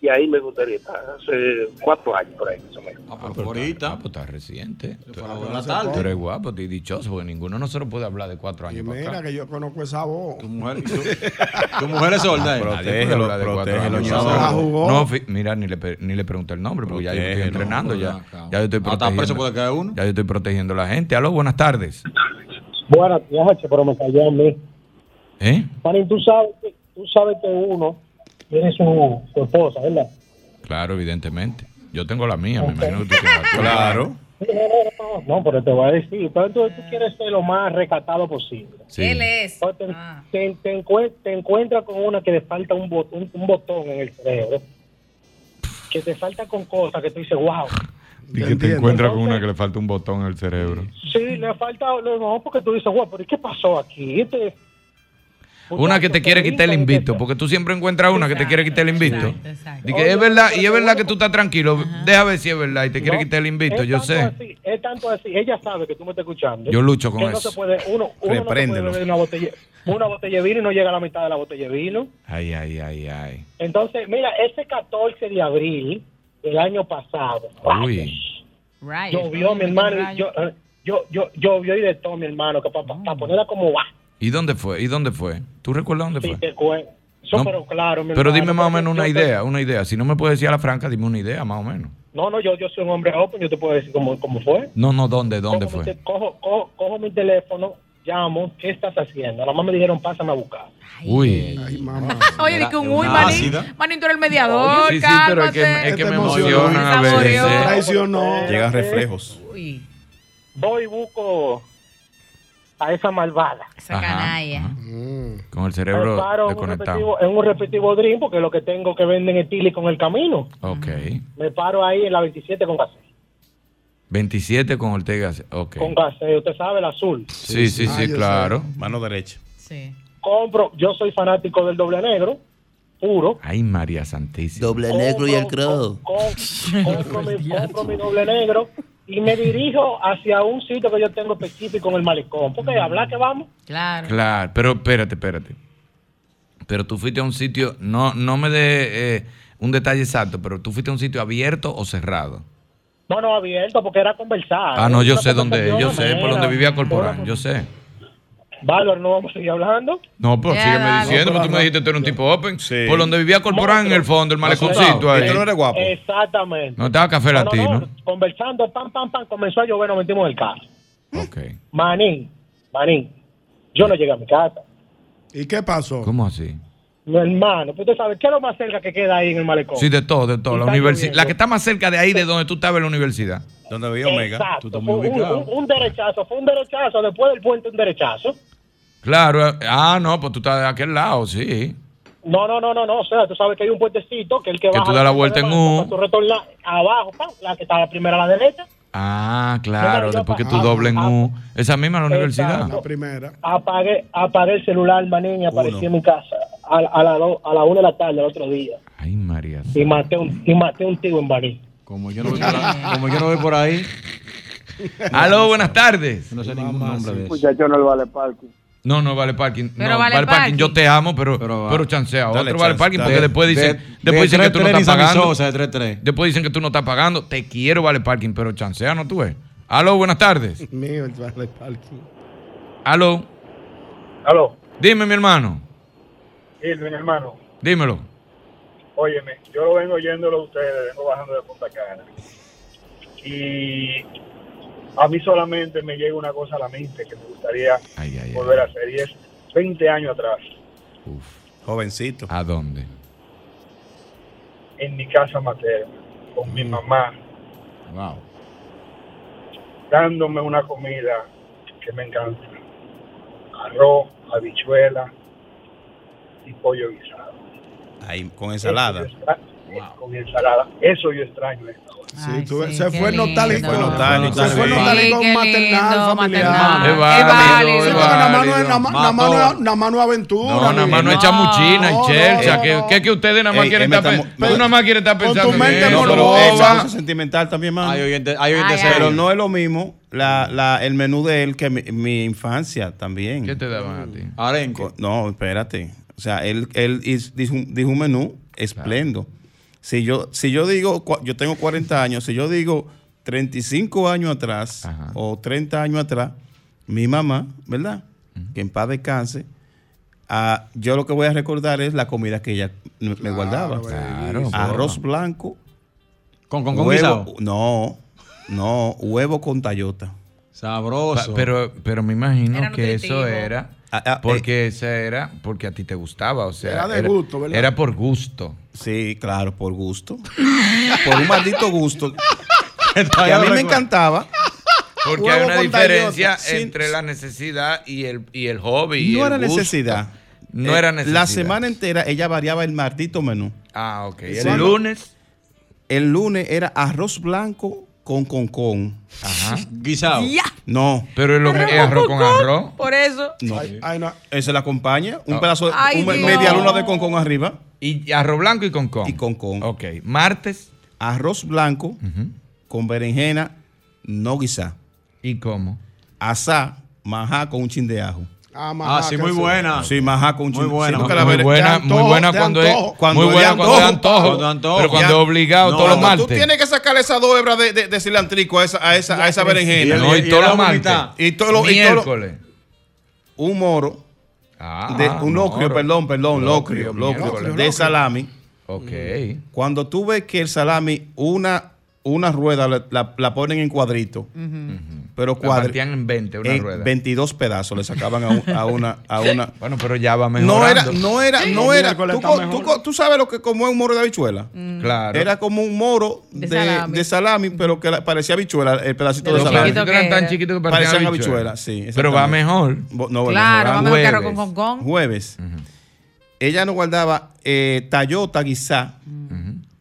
[SPEAKER 11] y ahí me gustaría estar. Hace cuatro años por ahí, más o menos.
[SPEAKER 3] Ah, pues ahorita. Ah, pues está reciente. Tú,
[SPEAKER 6] la tarde.
[SPEAKER 3] tú eres guapo, eres dichoso, porque ninguno de nosotros puede hablar de cuatro años. para
[SPEAKER 6] Mira
[SPEAKER 3] acá.
[SPEAKER 6] que yo conozco esa voz. Tu
[SPEAKER 4] mujer, tu mujer es sorda.
[SPEAKER 3] Puede
[SPEAKER 5] Protégelo.
[SPEAKER 3] No, mira, ni le, ni le pregunté el nombre, porque ya yo estoy entrenando. Ya, ya yo estoy
[SPEAKER 4] Hasta
[SPEAKER 3] protegiendo.
[SPEAKER 4] preso puede caer uno.
[SPEAKER 3] Ya yo estoy protegiendo a la gente. Aló, buenas tardes.
[SPEAKER 20] Buenas noches, pero me cayó a mí.
[SPEAKER 3] ¿Eh?
[SPEAKER 20] Manín, tú sabes que, tú sabes que uno tiene su, su esposa, ¿verdad?
[SPEAKER 3] Claro, evidentemente. Yo tengo la mía, me imagino que tú tienes la tuya.
[SPEAKER 5] Claro.
[SPEAKER 20] No, pero te voy a decir, pero entonces tú quieres ser lo más recatado posible.
[SPEAKER 3] Sí.
[SPEAKER 15] Él es.
[SPEAKER 20] O Te, te, te encue- te encuentras con una que le falta un, bot- un, un botón en el cerebro, que te falta con cosas que tú dices, wow.
[SPEAKER 3] Y que te encuentras con una que le falta un botón en el cerebro.
[SPEAKER 20] Sí, le falta, no, porque tú dices, wow, pero ¿y qué pasó aquí? Este,
[SPEAKER 3] Una que te quiere quitar el invito, porque tú siempre encuentras una que te quiere quitar el invito. Y que es verdad, y es verdad que tú estás tranquilo. Deja ver si es verdad y te quiere
[SPEAKER 20] No,
[SPEAKER 3] quitar el invito, yo sé.
[SPEAKER 20] así, es tanto así, ella sabe que tú me estás escuchando.
[SPEAKER 3] Yo lucho con eso.
[SPEAKER 20] No se puede, uno, una botella, una botella de vino y no llega a la mitad de la botella de vino.
[SPEAKER 3] Ay, ay, ay, ay.
[SPEAKER 20] Entonces, mira, ese 14 de abril del año pasado,
[SPEAKER 3] Uy.
[SPEAKER 20] llovió, mi hermano, yo, eh, yo, yo, llovió y de todo, mi hermano, que para ponerla como va.
[SPEAKER 3] ¿Y dónde fue? ¿Y dónde fue? ¿Tú recuerdas dónde fue?
[SPEAKER 20] Eso,
[SPEAKER 3] No,
[SPEAKER 20] pero claro, mi
[SPEAKER 3] Pero
[SPEAKER 20] hermano,
[SPEAKER 3] dime más o menos una
[SPEAKER 20] te-
[SPEAKER 3] idea, una idea. Si no me puedes decir a la franca, dime una idea, más o menos.
[SPEAKER 20] No, no, yo, yo soy un hombre open, yo te puedo decir cómo, cómo fue.
[SPEAKER 3] No, no, ¿dónde? ¿Dónde
[SPEAKER 20] cojo, mi
[SPEAKER 3] fue?
[SPEAKER 20] te- cojo, cojo, cojo mi teléfono, llamo, ¿qué estás haciendo? Nada más me dijeron, pásame a buscar.
[SPEAKER 3] Uy.
[SPEAKER 15] Oye, di que un uy, Manín. Manín, tú eres el mediador,
[SPEAKER 3] Sí, sí, pero es que, es que me emocionan a veces.
[SPEAKER 6] Traicionó.
[SPEAKER 5] Llegan reflejos.
[SPEAKER 15] Uy,
[SPEAKER 20] Voy y busco a esa malvada.
[SPEAKER 15] esa
[SPEAKER 3] Ajá,
[SPEAKER 15] canalla.
[SPEAKER 3] Con el cerebro
[SPEAKER 20] paro en un,
[SPEAKER 3] desconectado.
[SPEAKER 20] en un repetivo dream, porque lo que tengo que venden es Tili con el camino.
[SPEAKER 3] Ok.
[SPEAKER 20] Me paro ahí en la 27 con gaseo.
[SPEAKER 3] 27 con Ortega. Ok.
[SPEAKER 20] Con gaseo, usted sabe, el azul.
[SPEAKER 3] Sí, sí, sí, claro.
[SPEAKER 5] Mano derecha.
[SPEAKER 20] Compro, yo soy fanático del doble negro, puro.
[SPEAKER 3] Ay, María Santísima.
[SPEAKER 21] Doble negro y el crow.
[SPEAKER 20] Com- compro, mi, compro mi doble negro y me dirijo hacia un sitio que yo tengo específico en el malecón. Porque hablar que vamos.
[SPEAKER 15] Claro.
[SPEAKER 3] Claro, pero espérate, espérate. Pero tú fuiste a un sitio, no, no me dé eh, un detalle exacto, pero tú fuiste a un sitio abierto o cerrado.
[SPEAKER 20] No, no, abierto, porque era conversar.
[SPEAKER 3] Ah, no, yo sé dónde, es, yo sé por donde vivía Corporán, yo sé.
[SPEAKER 20] Bárbaro, no vamos a seguir hablando.
[SPEAKER 3] No, pues
[SPEAKER 20] Ya,
[SPEAKER 3] sígueme diciendo,
[SPEAKER 20] No,
[SPEAKER 3] porque tú me
[SPEAKER 20] pero
[SPEAKER 3] dijiste que tú eres un tipo open. Por donde vivía Corporán en el fondo, el maleconcito ahí.
[SPEAKER 20] Exactamente.
[SPEAKER 3] No estaba café
[SPEAKER 20] No, no,
[SPEAKER 3] latino.
[SPEAKER 20] no, conversando, pam, pam, pam, comenzó a llover, nos metimos en el carro.
[SPEAKER 3] Ok.
[SPEAKER 20] Manín, manín, yo no llegué a mi casa.
[SPEAKER 6] ¿Y qué pasó?
[SPEAKER 3] ¿Cómo así?
[SPEAKER 20] Mi hermano, pues usted sabe, ¿qué es lo más cerca que queda ahí en el malecón?
[SPEAKER 3] Sí, de todo, de todo. La universidad, la que está más cerca de ahí de donde tú estabas en la universidad.
[SPEAKER 5] Donde vivía Omega.
[SPEAKER 20] Exacto, fue un, un- un derechazo, fue un derechazo, después del puente un derechazo.
[SPEAKER 3] Claro. eh, Ah, no, pues tú estás de aquel lado, sí.
[SPEAKER 20] No, no, no, no, no, o sea, tú sabes que hay un puentecito que el que,
[SPEAKER 3] Que
[SPEAKER 20] baja
[SPEAKER 3] tú das la vuelta en U.
[SPEAKER 20] Tú retornar abajo, la que está la primera a la derecha,
[SPEAKER 3] Ah, claro,
[SPEAKER 20] yo
[SPEAKER 3] después que tú dobles en U. Esa misma en la universidad.
[SPEAKER 20] Exacto.
[SPEAKER 6] primera.
[SPEAKER 20] apagué, apagué el celular, manín, y aparecí en mi casa a, a, la do- a la una de la tarde el otro día.
[SPEAKER 3] Ay, María.
[SPEAKER 20] Y maté un, y maté un tío en Baní.
[SPEAKER 4] Como yo no voy por ahí. Como yo no voy por ahí.
[SPEAKER 3] Aló, buenas tardes.
[SPEAKER 4] No sé ningún nombre de eso.
[SPEAKER 11] Muchacho, no le vale parking.
[SPEAKER 3] No, no vale parking.
[SPEAKER 15] Pero
[SPEAKER 3] no,
[SPEAKER 15] vale parking.
[SPEAKER 3] Yo te amo, pero, pero, chancea. Otro vale parking porque después
[SPEAKER 4] De-
[SPEAKER 3] dicen,
[SPEAKER 4] de
[SPEAKER 3] después dicen que tú no
[SPEAKER 4] 3-3
[SPEAKER 3] estás pagando.
[SPEAKER 4] Visosa, de 3-3.
[SPEAKER 3] Después dicen que tú no estás pagando. Te quiero vale parking, pero chancea, no tú ves. Aló, buenas tardes.
[SPEAKER 6] Mío, el vale parking.
[SPEAKER 3] Aló.
[SPEAKER 22] Aló,
[SPEAKER 3] Dime, mi hermano.
[SPEAKER 22] Irving, hermano.
[SPEAKER 3] Dímelo.
[SPEAKER 22] Óyeme, yo lo vengo oyéndolo a ustedes, vengo bajando de Punta Cana. Y a mí solamente me llega una cosa a la mente que me gustaría volver a hacer, y es 20 años atrás,
[SPEAKER 5] Jovencito.
[SPEAKER 3] ¿A dónde?
[SPEAKER 22] en mi casa materna, con mi mamá,
[SPEAKER 4] Wow.
[SPEAKER 22] dándome una comida que me encanta. Arroz, habichuela y pollo guisado.
[SPEAKER 5] Ahí, con ensalada.
[SPEAKER 22] Eso con ensalada. Eso yo extraño. esto.
[SPEAKER 6] Sí, tú- se fue nostálgico.
[SPEAKER 5] Fue nostálgico,
[SPEAKER 6] Se fue
[SPEAKER 5] sí.
[SPEAKER 15] Sí, qué
[SPEAKER 6] maternal, familiar.
[SPEAKER 3] Es válido,
[SPEAKER 6] Sí,
[SPEAKER 3] es
[SPEAKER 6] nada más no es- es- es aventura.
[SPEAKER 3] No, nada más no es chamuchina y chelcha. que,
[SPEAKER 6] no.
[SPEAKER 3] que, ustedes nada más quieren estar
[SPEAKER 5] me
[SPEAKER 3] pe-
[SPEAKER 5] estamos-
[SPEAKER 3] Tú nada más quieres estar
[SPEAKER 6] Con
[SPEAKER 3] pensando
[SPEAKER 6] tu mente morbosa.
[SPEAKER 5] es sentimental también, mano.
[SPEAKER 4] Hay oyentes,
[SPEAKER 15] Ay.
[SPEAKER 5] Pero no es lo mismo la, la, el menú de él que mi, mi infancia también.
[SPEAKER 3] ¿Qué te daban a ti?
[SPEAKER 4] Arenque.
[SPEAKER 5] No, espérate. O sea, él, él is- dijo, un- dijo un menú esplendo. Si yo, si yo digo, yo tengo 40 años, si yo digo 35 años atrás
[SPEAKER 3] Ajá.
[SPEAKER 5] o 30 años atrás, mi mamá, ¿verdad? Que en paz descanse, ah, yo lo que voy a recordar es la comida que ella me me guardaba.
[SPEAKER 3] Claro,
[SPEAKER 5] Arroz blanco,
[SPEAKER 4] Con, con, con
[SPEAKER 5] huevo,
[SPEAKER 4] guisado.
[SPEAKER 5] no, no, huevo con tallota.
[SPEAKER 3] Pa-
[SPEAKER 4] Sabroso.
[SPEAKER 3] Pero, pero me imagino
[SPEAKER 15] Era
[SPEAKER 3] que eso era
[SPEAKER 5] Ah, ah,
[SPEAKER 3] porque esa era porque a ti te gustaba, o sea,
[SPEAKER 6] Era de gusto, ¿verdad?
[SPEAKER 3] Era por gusto.
[SPEAKER 5] Sí, claro, por gusto. por un maldito gusto. que a mí me encantaba.
[SPEAKER 3] Porque
[SPEAKER 5] Huevo
[SPEAKER 3] hay una diferencia entre la necesidad y el, y el hobby. y
[SPEAKER 5] No
[SPEAKER 3] el
[SPEAKER 5] era
[SPEAKER 3] gusto.
[SPEAKER 5] necesidad.
[SPEAKER 3] No
[SPEAKER 5] Eh,
[SPEAKER 3] era necesidad.
[SPEAKER 5] La semana entera ella variaba el maldito menú.
[SPEAKER 3] Ah, ok. El
[SPEAKER 5] Sí.
[SPEAKER 3] lunes.
[SPEAKER 5] El lunes era arroz blanco con concón.
[SPEAKER 3] Ajá.
[SPEAKER 4] Guisado.
[SPEAKER 15] Ya.
[SPEAKER 5] No,
[SPEAKER 3] Pero es lo es arroz con arroz.
[SPEAKER 15] Por eso.
[SPEAKER 5] no.
[SPEAKER 6] Ay, ay, no.
[SPEAKER 5] Ese la acompaña. Un pedazo de
[SPEAKER 15] Ay,
[SPEAKER 5] un- media luna de concón arriba.
[SPEAKER 3] Y arroz blanco y con con.
[SPEAKER 5] Y concón.
[SPEAKER 3] Ok. Martes.
[SPEAKER 5] Arroz blanco con berenjena no guisá.
[SPEAKER 3] ¿Y cómo?
[SPEAKER 5] Asá, majá con un chin de ajo.
[SPEAKER 6] Ah,
[SPEAKER 4] Ah, sí, muy buena.
[SPEAKER 5] Sí, majá con un
[SPEAKER 4] Muy buena,
[SPEAKER 5] sí,
[SPEAKER 4] muy
[SPEAKER 5] la
[SPEAKER 3] muy
[SPEAKER 5] bere-
[SPEAKER 3] buena,
[SPEAKER 6] de
[SPEAKER 3] muy
[SPEAKER 6] antojo,
[SPEAKER 3] buena cuando es,
[SPEAKER 6] antojo.
[SPEAKER 5] Cuando
[SPEAKER 3] muy buena
[SPEAKER 5] de
[SPEAKER 3] cuando es
[SPEAKER 5] antojo.
[SPEAKER 3] antojo.
[SPEAKER 4] Cuando es antojo.
[SPEAKER 3] Pero cuando es obligado
[SPEAKER 4] No,
[SPEAKER 3] todos los
[SPEAKER 5] Cuando tú
[SPEAKER 3] martes.
[SPEAKER 5] tienes que sacarle esas dos hebras de, de, de cilantrico a esa, a esa, a esa berenjena.
[SPEAKER 3] No, y,
[SPEAKER 4] Y el
[SPEAKER 3] todos los martes.
[SPEAKER 5] Y todo lo- y todo lo-
[SPEAKER 3] Miércoles.
[SPEAKER 5] Un moro,
[SPEAKER 3] Ah,
[SPEAKER 5] de, un locrio,
[SPEAKER 3] moro.
[SPEAKER 5] perdón, perdón,
[SPEAKER 3] Locrio,
[SPEAKER 5] locrio, locrio, de salami.
[SPEAKER 3] Ok.
[SPEAKER 5] Cuando tú ves que el salami, una, una rueda la, la- la ponen en cuadrito,
[SPEAKER 3] La
[SPEAKER 5] cuadri-
[SPEAKER 3] partían en 20, una
[SPEAKER 5] en
[SPEAKER 3] rueda.
[SPEAKER 5] 22 pedazos le sacaban a, un- a una, a una.
[SPEAKER 3] Bueno, pero ya va
[SPEAKER 5] No
[SPEAKER 3] mejorando.
[SPEAKER 5] era, no era, no era. Tú, tú tú sabes lo que como es un moro de habichuela.
[SPEAKER 3] Claro.
[SPEAKER 5] Era como un moro
[SPEAKER 15] De
[SPEAKER 5] de,
[SPEAKER 15] salami.
[SPEAKER 5] de salami, pero que la- parecía habichuela, el pedacito
[SPEAKER 15] De
[SPEAKER 5] de, salami.
[SPEAKER 3] pedacitos eran
[SPEAKER 15] que
[SPEAKER 3] tan chiquitos que parecían
[SPEAKER 5] Parecían
[SPEAKER 3] habichuelas.
[SPEAKER 5] habichuelas, sí.
[SPEAKER 3] Pero va mejor.
[SPEAKER 5] No,
[SPEAKER 15] Claro, va mejor que arroz con
[SPEAKER 3] Jueves.
[SPEAKER 15] concón.
[SPEAKER 5] Jueves. Ella nos guardaba eh, tallota guisá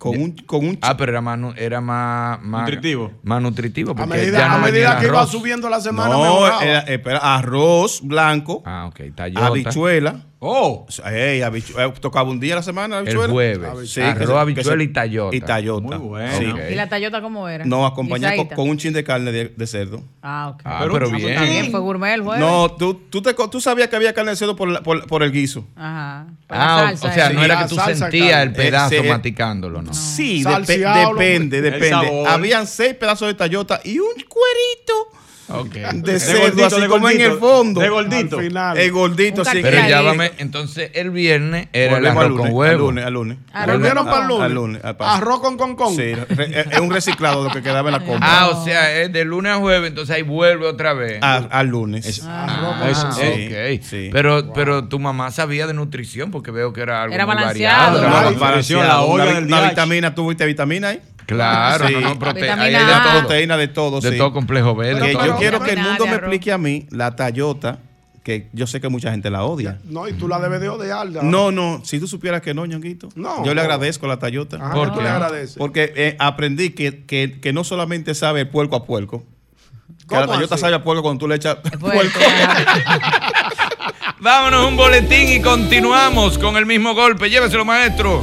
[SPEAKER 5] con un, con un
[SPEAKER 3] Ah, pero era más, era más, más
[SPEAKER 4] Nutritivo.
[SPEAKER 3] Más nutritivo.
[SPEAKER 6] A
[SPEAKER 3] Porque
[SPEAKER 6] medida,
[SPEAKER 3] ya no
[SPEAKER 6] a medida que iba subiendo la semana,
[SPEAKER 5] no, era, espera, arroz blanco,
[SPEAKER 3] Ah, ok. Tallota.
[SPEAKER 5] habichuela.
[SPEAKER 4] Oh,
[SPEAKER 5] Ey, habichu- eh, tocaba un día a la semana la
[SPEAKER 3] El jueves.
[SPEAKER 5] Sí,
[SPEAKER 3] arroz, habichuela y tallota.
[SPEAKER 5] Y tallota.
[SPEAKER 4] Muy bueno.
[SPEAKER 5] Sí.
[SPEAKER 15] ¿Y la tallota cómo era?
[SPEAKER 5] No, acompañé con, un chin de carne de, de cerdo.
[SPEAKER 15] Ah, ok.
[SPEAKER 3] Ah,
[SPEAKER 4] Pero
[SPEAKER 3] pero, bien.
[SPEAKER 15] Está bien, fue gourmet el jueves.
[SPEAKER 5] No, tú, tú, te co- tú sabías que había carne de cerdo por, la- por, por el guiso.
[SPEAKER 15] Ajá.
[SPEAKER 3] Ah,
[SPEAKER 15] salsa
[SPEAKER 3] o sea, no era que tú sentías
[SPEAKER 6] carne.
[SPEAKER 3] el pedazo
[SPEAKER 5] Ese-
[SPEAKER 3] maticándolo, ¿no?
[SPEAKER 5] Sí, depende, depende. Habían seis pedazos de tallota y un cuerito
[SPEAKER 3] Ok.
[SPEAKER 5] de cerdo,
[SPEAKER 4] gordito,
[SPEAKER 5] así
[SPEAKER 4] de
[SPEAKER 5] como en el fondo.
[SPEAKER 4] de gordito.
[SPEAKER 6] Al final.
[SPEAKER 5] El gordito,
[SPEAKER 15] Un
[SPEAKER 5] sí.
[SPEAKER 3] Pero vame, entonces el viernes era el arroz con
[SPEAKER 5] lunes,
[SPEAKER 3] huevo.
[SPEAKER 5] Al lunes, al lunes.
[SPEAKER 15] Arroz
[SPEAKER 6] ¿Volvieron
[SPEAKER 15] con
[SPEAKER 6] para el
[SPEAKER 15] concón.
[SPEAKER 6] lunes?
[SPEAKER 5] Al lunes, al paso.
[SPEAKER 6] Arroz con con con.
[SPEAKER 5] Sí, es un reciclado lo que quedaba en la compra.
[SPEAKER 3] Ah, o sea, es de lunes a jueves, entonces ahí vuelve otra vez.
[SPEAKER 5] A- al lunes.
[SPEAKER 3] Ah,
[SPEAKER 5] sí, sí.
[SPEAKER 3] Pero, pero tu mamá sabía de nutrición porque veo que era algo
[SPEAKER 15] Era
[SPEAKER 3] muy
[SPEAKER 15] balanceado.
[SPEAKER 3] variado.
[SPEAKER 5] Una-
[SPEAKER 3] Era-
[SPEAKER 5] una- balanceado,
[SPEAKER 4] la
[SPEAKER 5] vitamina, ¿tuviste vitamina ahí?
[SPEAKER 3] Claro,
[SPEAKER 5] Sí.
[SPEAKER 3] no, no, prote-
[SPEAKER 15] Vitamina
[SPEAKER 3] ahí
[SPEAKER 15] A.
[SPEAKER 3] hay de todo.
[SPEAKER 5] proteína de todo,
[SPEAKER 3] De
[SPEAKER 5] sí.
[SPEAKER 3] todo complejo B. todo.
[SPEAKER 5] yo quiero que el mundo me explique a mí la Tayota, que yo sé que mucha gente la odia.
[SPEAKER 6] No, y tú la debes de odiar.
[SPEAKER 5] No, no, si tú supieras que no, ñonguito.
[SPEAKER 6] No.
[SPEAKER 5] Yo le agradezco a la Tayota.
[SPEAKER 6] Ajá,
[SPEAKER 3] ¿Por
[SPEAKER 6] ¿tú
[SPEAKER 3] qué?
[SPEAKER 6] le agradeces?
[SPEAKER 5] Porque eh, aprendí que, que, que no solamente sabe el puerco a puerco. Que
[SPEAKER 6] ¿Cómo
[SPEAKER 5] la Tayota
[SPEAKER 6] así?
[SPEAKER 5] sabe a puerco cuando tú le echas
[SPEAKER 15] Puerco,
[SPEAKER 5] puerco.
[SPEAKER 3] Vámonos un boletín y continuamos con el mismo golpe. Lléveselo, maestro.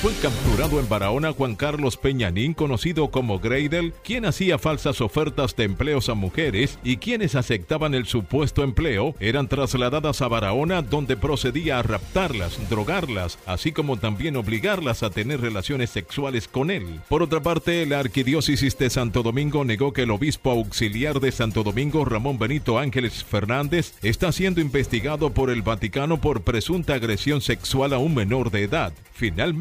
[SPEAKER 23] Fue capturado en Barahona Juan Carlos Peñanín, conocido como Greidel, quien hacía falsas ofertas de empleos a mujeres y quienes aceptaban el supuesto empleo eran trasladadas a Barahona donde procedía a raptarlas, drogarlas, así como también obligarlas a tener relaciones sexuales con él. Por otra parte, la Arquidiócesis de Santo Domingo negó que el obispo auxiliar de Santo Domingo, Ramón Benito Ángeles Fernández, está siendo investigado por el Vaticano por presunta agresión sexual a un menor de edad. Finalmente,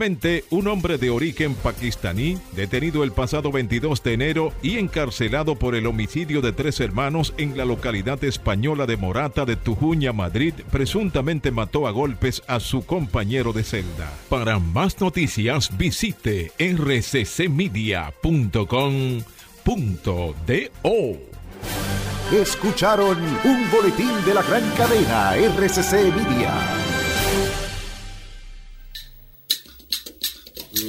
[SPEAKER 23] un hombre de origen pakistaní, detenido el pasado 22 de enero y encarcelado por el homicidio de tres hermanos en la localidad española de Morata de Tujuña, Madrid, presuntamente mató a golpes a su compañero de celda. Para más noticias, visite rccmedia.com
[SPEAKER 24] Escucharon un boletín de la gran cadena RCC Media.
[SPEAKER 25] Yo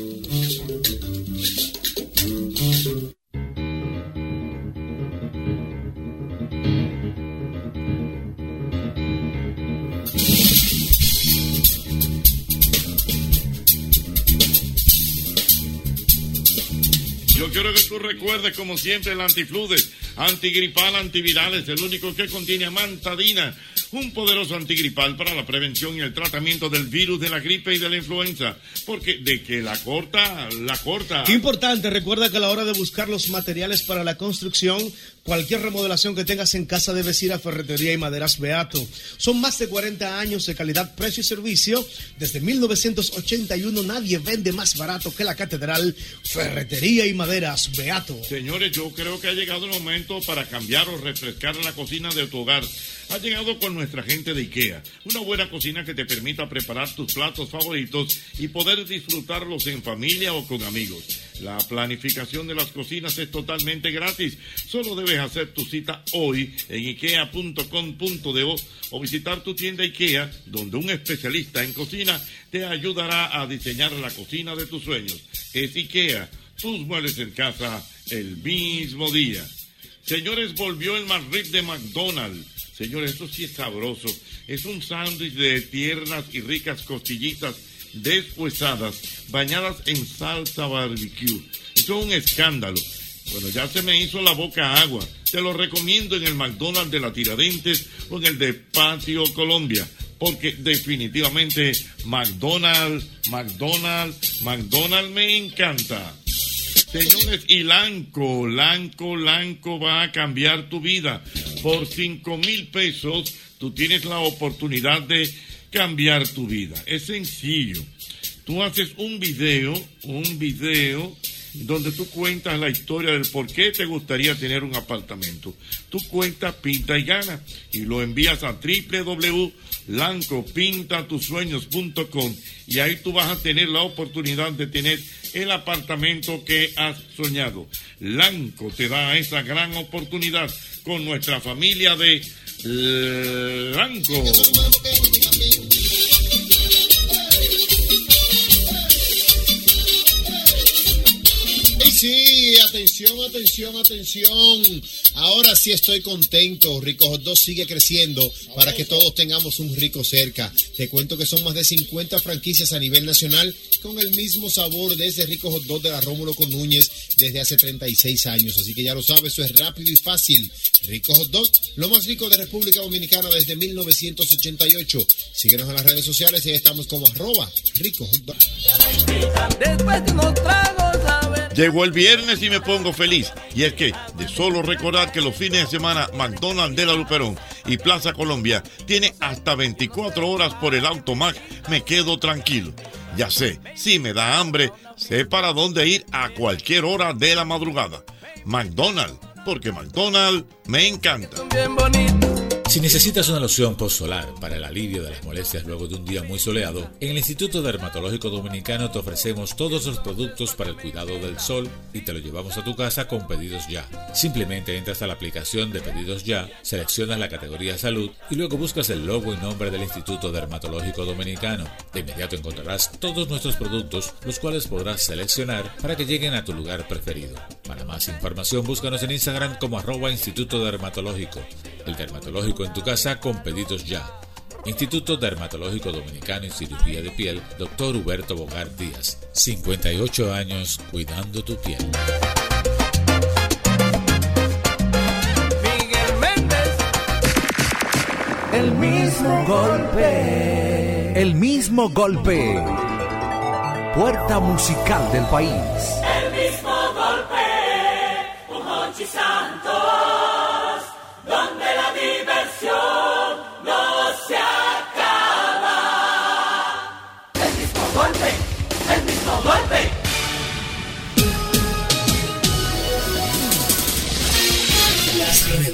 [SPEAKER 25] quiero que tú recuerdes, como siempre, el antifludes, antigripal, antivirales, el único que contiene amantadina, un poderoso antigripal para la prevención y el tratamiento del virus de la gripe y de la influenza. Porque de que la corta, la corta.
[SPEAKER 26] Qué importante, recuerda que a la hora de buscar los materiales para la construcción, cualquier remodelación que tengas en casa debes ir a Ferretería y Maderas Beato. Son más de 40 años de calidad, precio y servicio. Desde 1981 nadie vende más barato que la Catedral Ferretería y Maderas Beato.
[SPEAKER 25] Señores, yo creo que ha llegado el momento para cambiar o refrescar la cocina de tu hogar. Ha llegado con nuestra gente de IKEA, una buena cocina que te permita preparar tus platos favoritos y poder disfrutarlos en familia o con amigos. La planificación de las cocinas es totalmente gratis. Solo debes hacer tu cita hoy en ikea.com.do o visitar tu tienda IKEA, donde un especialista en cocina te ayudará a diseñar la cocina de tus sueños. Es IKEA, tus muebles en casa el mismo día. Señores, volvió el McRib de McDonald's. Señores, esto sí es sabroso. Es un sándwich de tiernas y ricas costillitas deshuesadas, bañadas en salsa barbecue. Eso es un escándalo. Bueno, ya se me hizo la boca agua. Te lo recomiendo en el McDonald's de la Tiradentes o en el de Patio Colombia. Porque definitivamente McDonald's, McDonald's, McDonald's me encanta. Señores, y Lanco, Lanco, Lanco va a cambiar tu vida. Por 5 mil pesos, tú tienes la oportunidad de cambiar tu vida. Es sencillo. Tú haces un video, un video donde tú cuentas la historia del por qué te gustaría tener un apartamento. Tú cuentas, pinta y gana y lo envías a www.lancopintatusueños.com y ahí tú vas a tener la oportunidad de tener el apartamento que has soñado. Lanco te da esa gran oportunidad con nuestra familia de Lanco.
[SPEAKER 27] Sí, atención, atención, atención. Ahora sí estoy contento. Rico Hot Dog sigue creciendo para que todos tengamos un rico cerca. Te cuento que son más de 50 franquicias a nivel nacional con el mismo sabor de ese Rico Hot Dog de la Rómulo con Núñez desde hace 36 años. Así que ya lo sabes, eso es rápido y fácil. Rico Hot Dog, lo más rico de República Dominicana desde 1988. Síguenos en las redes sociales y ahí estamos como arroba Rico Hot Dog.
[SPEAKER 25] Llegó el viernes y me pongo feliz. Y es que, de solo recordar que los fines de semana McDonald's de la Luperón y Plaza Colombia tiene hasta 24 horas por el Automac, me quedo tranquilo. Ya sé, si me da hambre, sé para dónde ir a cualquier hora de la madrugada. McDonald's, porque McDonald's me encanta.
[SPEAKER 23] Si necesitas una loción post-solar para el alivio de las molestias luego de un día muy soleado, en el Instituto Dermatológico Dominicano te ofrecemos todos los productos para el cuidado del sol y te lo llevamos a tu casa con pedidos ya. Simplemente entras a la aplicación de pedidos ya, seleccionas la categoría salud y luego buscas el logo y nombre del Instituto Dermatológico Dominicano. De inmediato encontrarás todos nuestros productos, los cuales podrás seleccionar para que lleguen a tu lugar preferido. Para más información búscanos en Instagram como arroba Instituto Dermatológico. El dermatológico en tu casa con pedidos ya. Instituto Dermatológico Dominicano y Cirugía de Piel, Dr. Huberto Bogar Díaz. 58 años cuidando tu piel.
[SPEAKER 16] El mismo golpe. El mismo golpe. Puerta musical del país.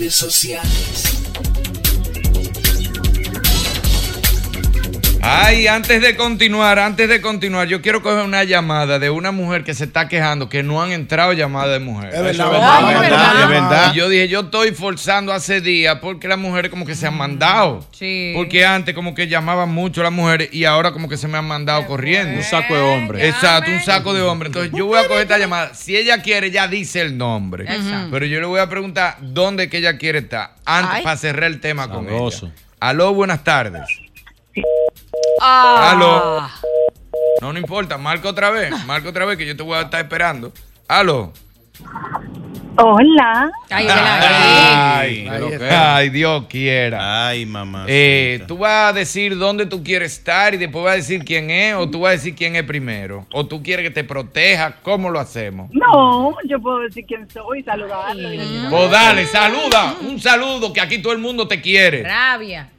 [SPEAKER 16] Redes sociales.
[SPEAKER 3] Ay, antes de continuar, antes de continuar, yo quiero coger una llamada de una mujer que se está quejando que no han entrado llamadas de mujeres.
[SPEAKER 6] Es verdad,
[SPEAKER 3] es
[SPEAKER 6] es verdad, es verdad.
[SPEAKER 3] Y yo dije, yo estoy forzando hace días porque las mujeres como que se han mandado.
[SPEAKER 15] Sí.
[SPEAKER 3] Porque antes como que llamaban mucho las mujeres y ahora como que se me han mandado corriendo. Un saco de hombre. Exacto, un saco de hombre. Entonces yo voy a coger esta llamada. Si ella quiere, ya dice el nombre.
[SPEAKER 15] Exacto.
[SPEAKER 3] Pero yo le voy a preguntar dónde que ella quiere estar antes
[SPEAKER 15] Ay.
[SPEAKER 3] para cerrar el tema con ella. Aló, buenas tardes.
[SPEAKER 15] Ah.
[SPEAKER 3] Aló. No, no importa, marca otra vez. Marca otra vez que yo te voy a estar esperando. Aló.
[SPEAKER 13] Hola.
[SPEAKER 15] Ay,
[SPEAKER 3] Ay, ay,
[SPEAKER 5] está.
[SPEAKER 3] Dios quiera.
[SPEAKER 5] Ay, mamá.
[SPEAKER 3] Eh, tú vas a decir dónde tú quieres estar y después vas a decir quién es o tú vas a decir quién es primero. O tú quieres que te proteja. ¿Cómo lo hacemos?
[SPEAKER 13] No, yo puedo decir quién soy, saludarlo.
[SPEAKER 3] Pues dale, saluda. Un saludo que aquí todo el mundo te quiere.
[SPEAKER 15] Rabia.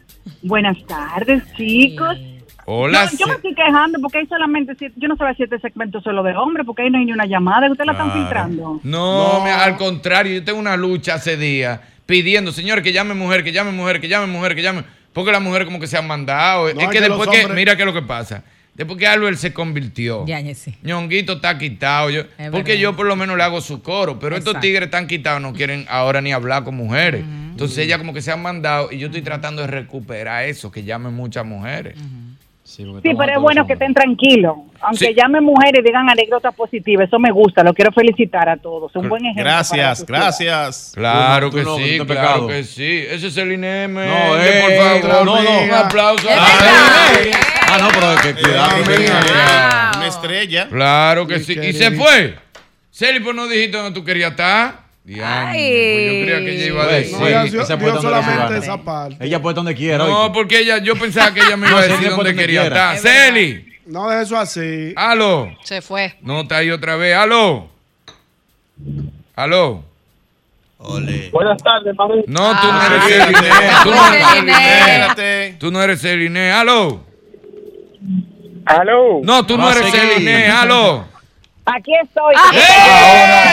[SPEAKER 13] Buenas tardes, chicos.
[SPEAKER 3] Hola.
[SPEAKER 13] Yo, yo me estoy quejando porque hay solamente siete, yo no sabía si este segmento solo de hombres, porque ahí no hay ni una llamada, ustedes la están filtrando.
[SPEAKER 3] No, me- al contrario, yo tengo una lucha hace días pidiendo, señores, que llame mujer, que llame mujer, que llame mujer, que llame. Porque las mujeres como que se han mandado.
[SPEAKER 6] No,
[SPEAKER 3] es
[SPEAKER 6] es
[SPEAKER 3] que
[SPEAKER 6] que
[SPEAKER 3] después
[SPEAKER 6] los
[SPEAKER 3] que,
[SPEAKER 6] hombres-
[SPEAKER 3] mira qué es lo que pasa. Después que Albert se convirtió.
[SPEAKER 15] Ya, ya sí.
[SPEAKER 3] Ñonguito está quitado. Yo,
[SPEAKER 15] Es
[SPEAKER 3] porque
[SPEAKER 15] verdad.
[SPEAKER 3] yo por lo menos le hago su coro. Pero estos tigres están quitados, no quieren ahora ni hablar con mujeres. Entonces ellas como que se han mandado y yo estoy tratando de recuperar eso, que llamen muchas mujeres.
[SPEAKER 13] Sí, pero es bueno que estén tranquilos. Aunque
[SPEAKER 3] Sí.
[SPEAKER 13] llamen mujeres y digan anécdotas positivas, eso me gusta. Lo quiero felicitar a todos. Un buen ejemplo.
[SPEAKER 5] Gracias, gracias.
[SPEAKER 3] Claro que
[SPEAKER 4] no,
[SPEAKER 3] sí,
[SPEAKER 4] no
[SPEAKER 3] claro
[SPEAKER 4] pecado.
[SPEAKER 3] que sí. Ese es el INEM.
[SPEAKER 4] No,
[SPEAKER 3] eh,
[SPEAKER 4] eh,
[SPEAKER 3] por favor.
[SPEAKER 4] no, no.
[SPEAKER 3] Un aplauso.
[SPEAKER 4] Ah, no, pero que cuidado.
[SPEAKER 5] Una estrella.
[SPEAKER 3] Claro que sí. ¿Y se fue? Celi, pues no dijiste dónde tú querías estar. Diantre, pues yo creía que ella iba a
[SPEAKER 4] Pues,
[SPEAKER 3] decir.
[SPEAKER 4] sí,
[SPEAKER 6] ella
[SPEAKER 4] esa
[SPEAKER 6] dio- solamente esa parte.
[SPEAKER 4] Ella puede donde quiera.
[SPEAKER 3] No,
[SPEAKER 4] oíste.
[SPEAKER 3] porque ella, yo pensaba que ella me iba
[SPEAKER 4] No,
[SPEAKER 3] a decir
[SPEAKER 4] puede
[SPEAKER 3] dónde
[SPEAKER 4] donde
[SPEAKER 3] quería estar. Celi,
[SPEAKER 6] No de eso así.
[SPEAKER 3] aló.
[SPEAKER 28] Se fue.
[SPEAKER 3] No, está ahí otra vez. Aló. Aló.
[SPEAKER 5] Ole.
[SPEAKER 11] Buenas tardes, mami.
[SPEAKER 3] No, tú no
[SPEAKER 28] Ah,
[SPEAKER 3] eres
[SPEAKER 5] sí,
[SPEAKER 3] Celiné.
[SPEAKER 5] sí,
[SPEAKER 3] Tú no eres.
[SPEAKER 5] Espérate.
[SPEAKER 3] Tú no eres Celiné. Aló.
[SPEAKER 11] Aló.
[SPEAKER 3] No, tú no
[SPEAKER 4] a
[SPEAKER 3] eres. Celiné. Aló.
[SPEAKER 13] Aquí estoy.
[SPEAKER 3] Ahora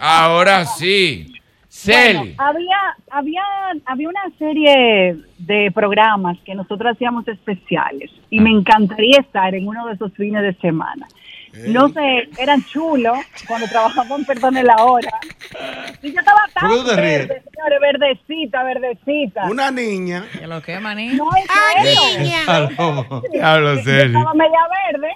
[SPEAKER 3] Ahora sí.
[SPEAKER 13] Bueno,
[SPEAKER 3] Celi.
[SPEAKER 13] había, había, había una serie de programas que nosotros hacíamos especiales y
[SPEAKER 3] Ah.
[SPEAKER 13] me encantaría estar en uno de esos fines de semana. No sé, eran chulos cuando trabajaban, perdón, la hora. Y yo estaba tan verde, señores, verdecita, verdecita.
[SPEAKER 6] Una niña.
[SPEAKER 15] ¿Qué lo que, maní?
[SPEAKER 13] No, en serio.
[SPEAKER 4] Aló.
[SPEAKER 3] Diablo,
[SPEAKER 13] Yo
[SPEAKER 3] Celi.
[SPEAKER 13] estaba media verde,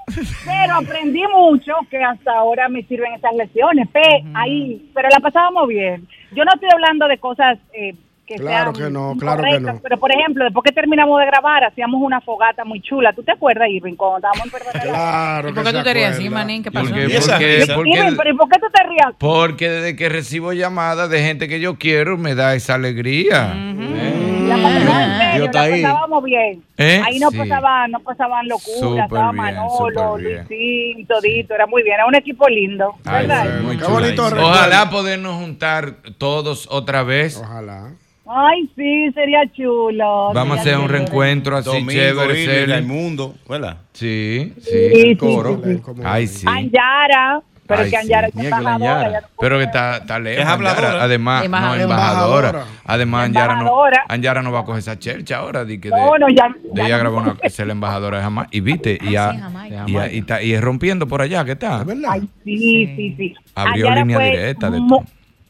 [SPEAKER 13] pero aprendí mucho que hasta ahora me sirven esas lecciones. Pe, ahí, pero la pasábamos bien. Yo no estoy hablando de cosas eh, que
[SPEAKER 6] Claro
[SPEAKER 13] sean
[SPEAKER 6] que no, claro que no.
[SPEAKER 13] pero por ejemplo, después que terminamos de grabar, hacíamos una fogata muy chula. ¿Tú te acuerdas, Irving, cuando estábamos en la-
[SPEAKER 6] Claro.
[SPEAKER 15] ¿Y por qué tú te ríes así, manín? ¿Qué pasó?
[SPEAKER 3] Porque,
[SPEAKER 5] ¿Y esa
[SPEAKER 3] porque, porque,
[SPEAKER 13] Irving, pero ¿y por qué tú te rías?
[SPEAKER 3] porque desde que recibo llamadas de gente que yo quiero, me da esa alegría.
[SPEAKER 4] Dios está
[SPEAKER 13] la
[SPEAKER 4] ahí.
[SPEAKER 13] pasábamos bien.
[SPEAKER 3] ¿Eh?
[SPEAKER 13] Ahí no
[SPEAKER 3] Sí.
[SPEAKER 13] pasaban, no pasaban locuras, estaba
[SPEAKER 3] bien,
[SPEAKER 13] Manolo. Luisín, todito, era muy bien, era un equipo lindo,
[SPEAKER 3] Ay,
[SPEAKER 13] ¿verdad?
[SPEAKER 3] sí, muy
[SPEAKER 6] Qué bonito
[SPEAKER 3] Ojalá podernos juntar todos otra vez.
[SPEAKER 6] Ojalá.
[SPEAKER 13] Ay, sí, sería chulo.
[SPEAKER 3] Vamos a hacer un reencuentro así
[SPEAKER 5] Domingo,
[SPEAKER 3] chévere, Celi.
[SPEAKER 5] Raimundo. ¿Verdad?
[SPEAKER 3] Sí, sí,
[SPEAKER 13] Sí,
[SPEAKER 3] el
[SPEAKER 13] sí,
[SPEAKER 3] coro.
[SPEAKER 6] sí, sí.
[SPEAKER 3] Ay, sí.
[SPEAKER 13] Anyara, pero
[SPEAKER 3] Ay,
[SPEAKER 13] es que Anyara
[SPEAKER 3] sí.
[SPEAKER 13] es embajadora.
[SPEAKER 4] Anyara.
[SPEAKER 13] ya no
[SPEAKER 3] Pero que está, está lejos.
[SPEAKER 5] Es habladora.
[SPEAKER 3] Anyara. Además,
[SPEAKER 15] Embajadora.
[SPEAKER 3] no, embajadora.
[SPEAKER 6] Embajadora.
[SPEAKER 3] Además, Anyara no,
[SPEAKER 13] Embajadora.
[SPEAKER 3] Anyara no va a coger esa chercha ahora. De, que de,
[SPEAKER 13] No, no, ya.
[SPEAKER 3] de ella grabó una que es la embajadora de Jamaica. Y viste, y,
[SPEAKER 15] Ah,
[SPEAKER 3] a-
[SPEAKER 15] sí, Jamaica.
[SPEAKER 3] y, a- y está- y es rompiendo por allá, ¿qué
[SPEAKER 6] verdad?
[SPEAKER 13] Ay, sí, sí, sí.
[SPEAKER 3] Abrió
[SPEAKER 13] Anyara
[SPEAKER 3] línea
[SPEAKER 13] fue
[SPEAKER 3] directa de todo.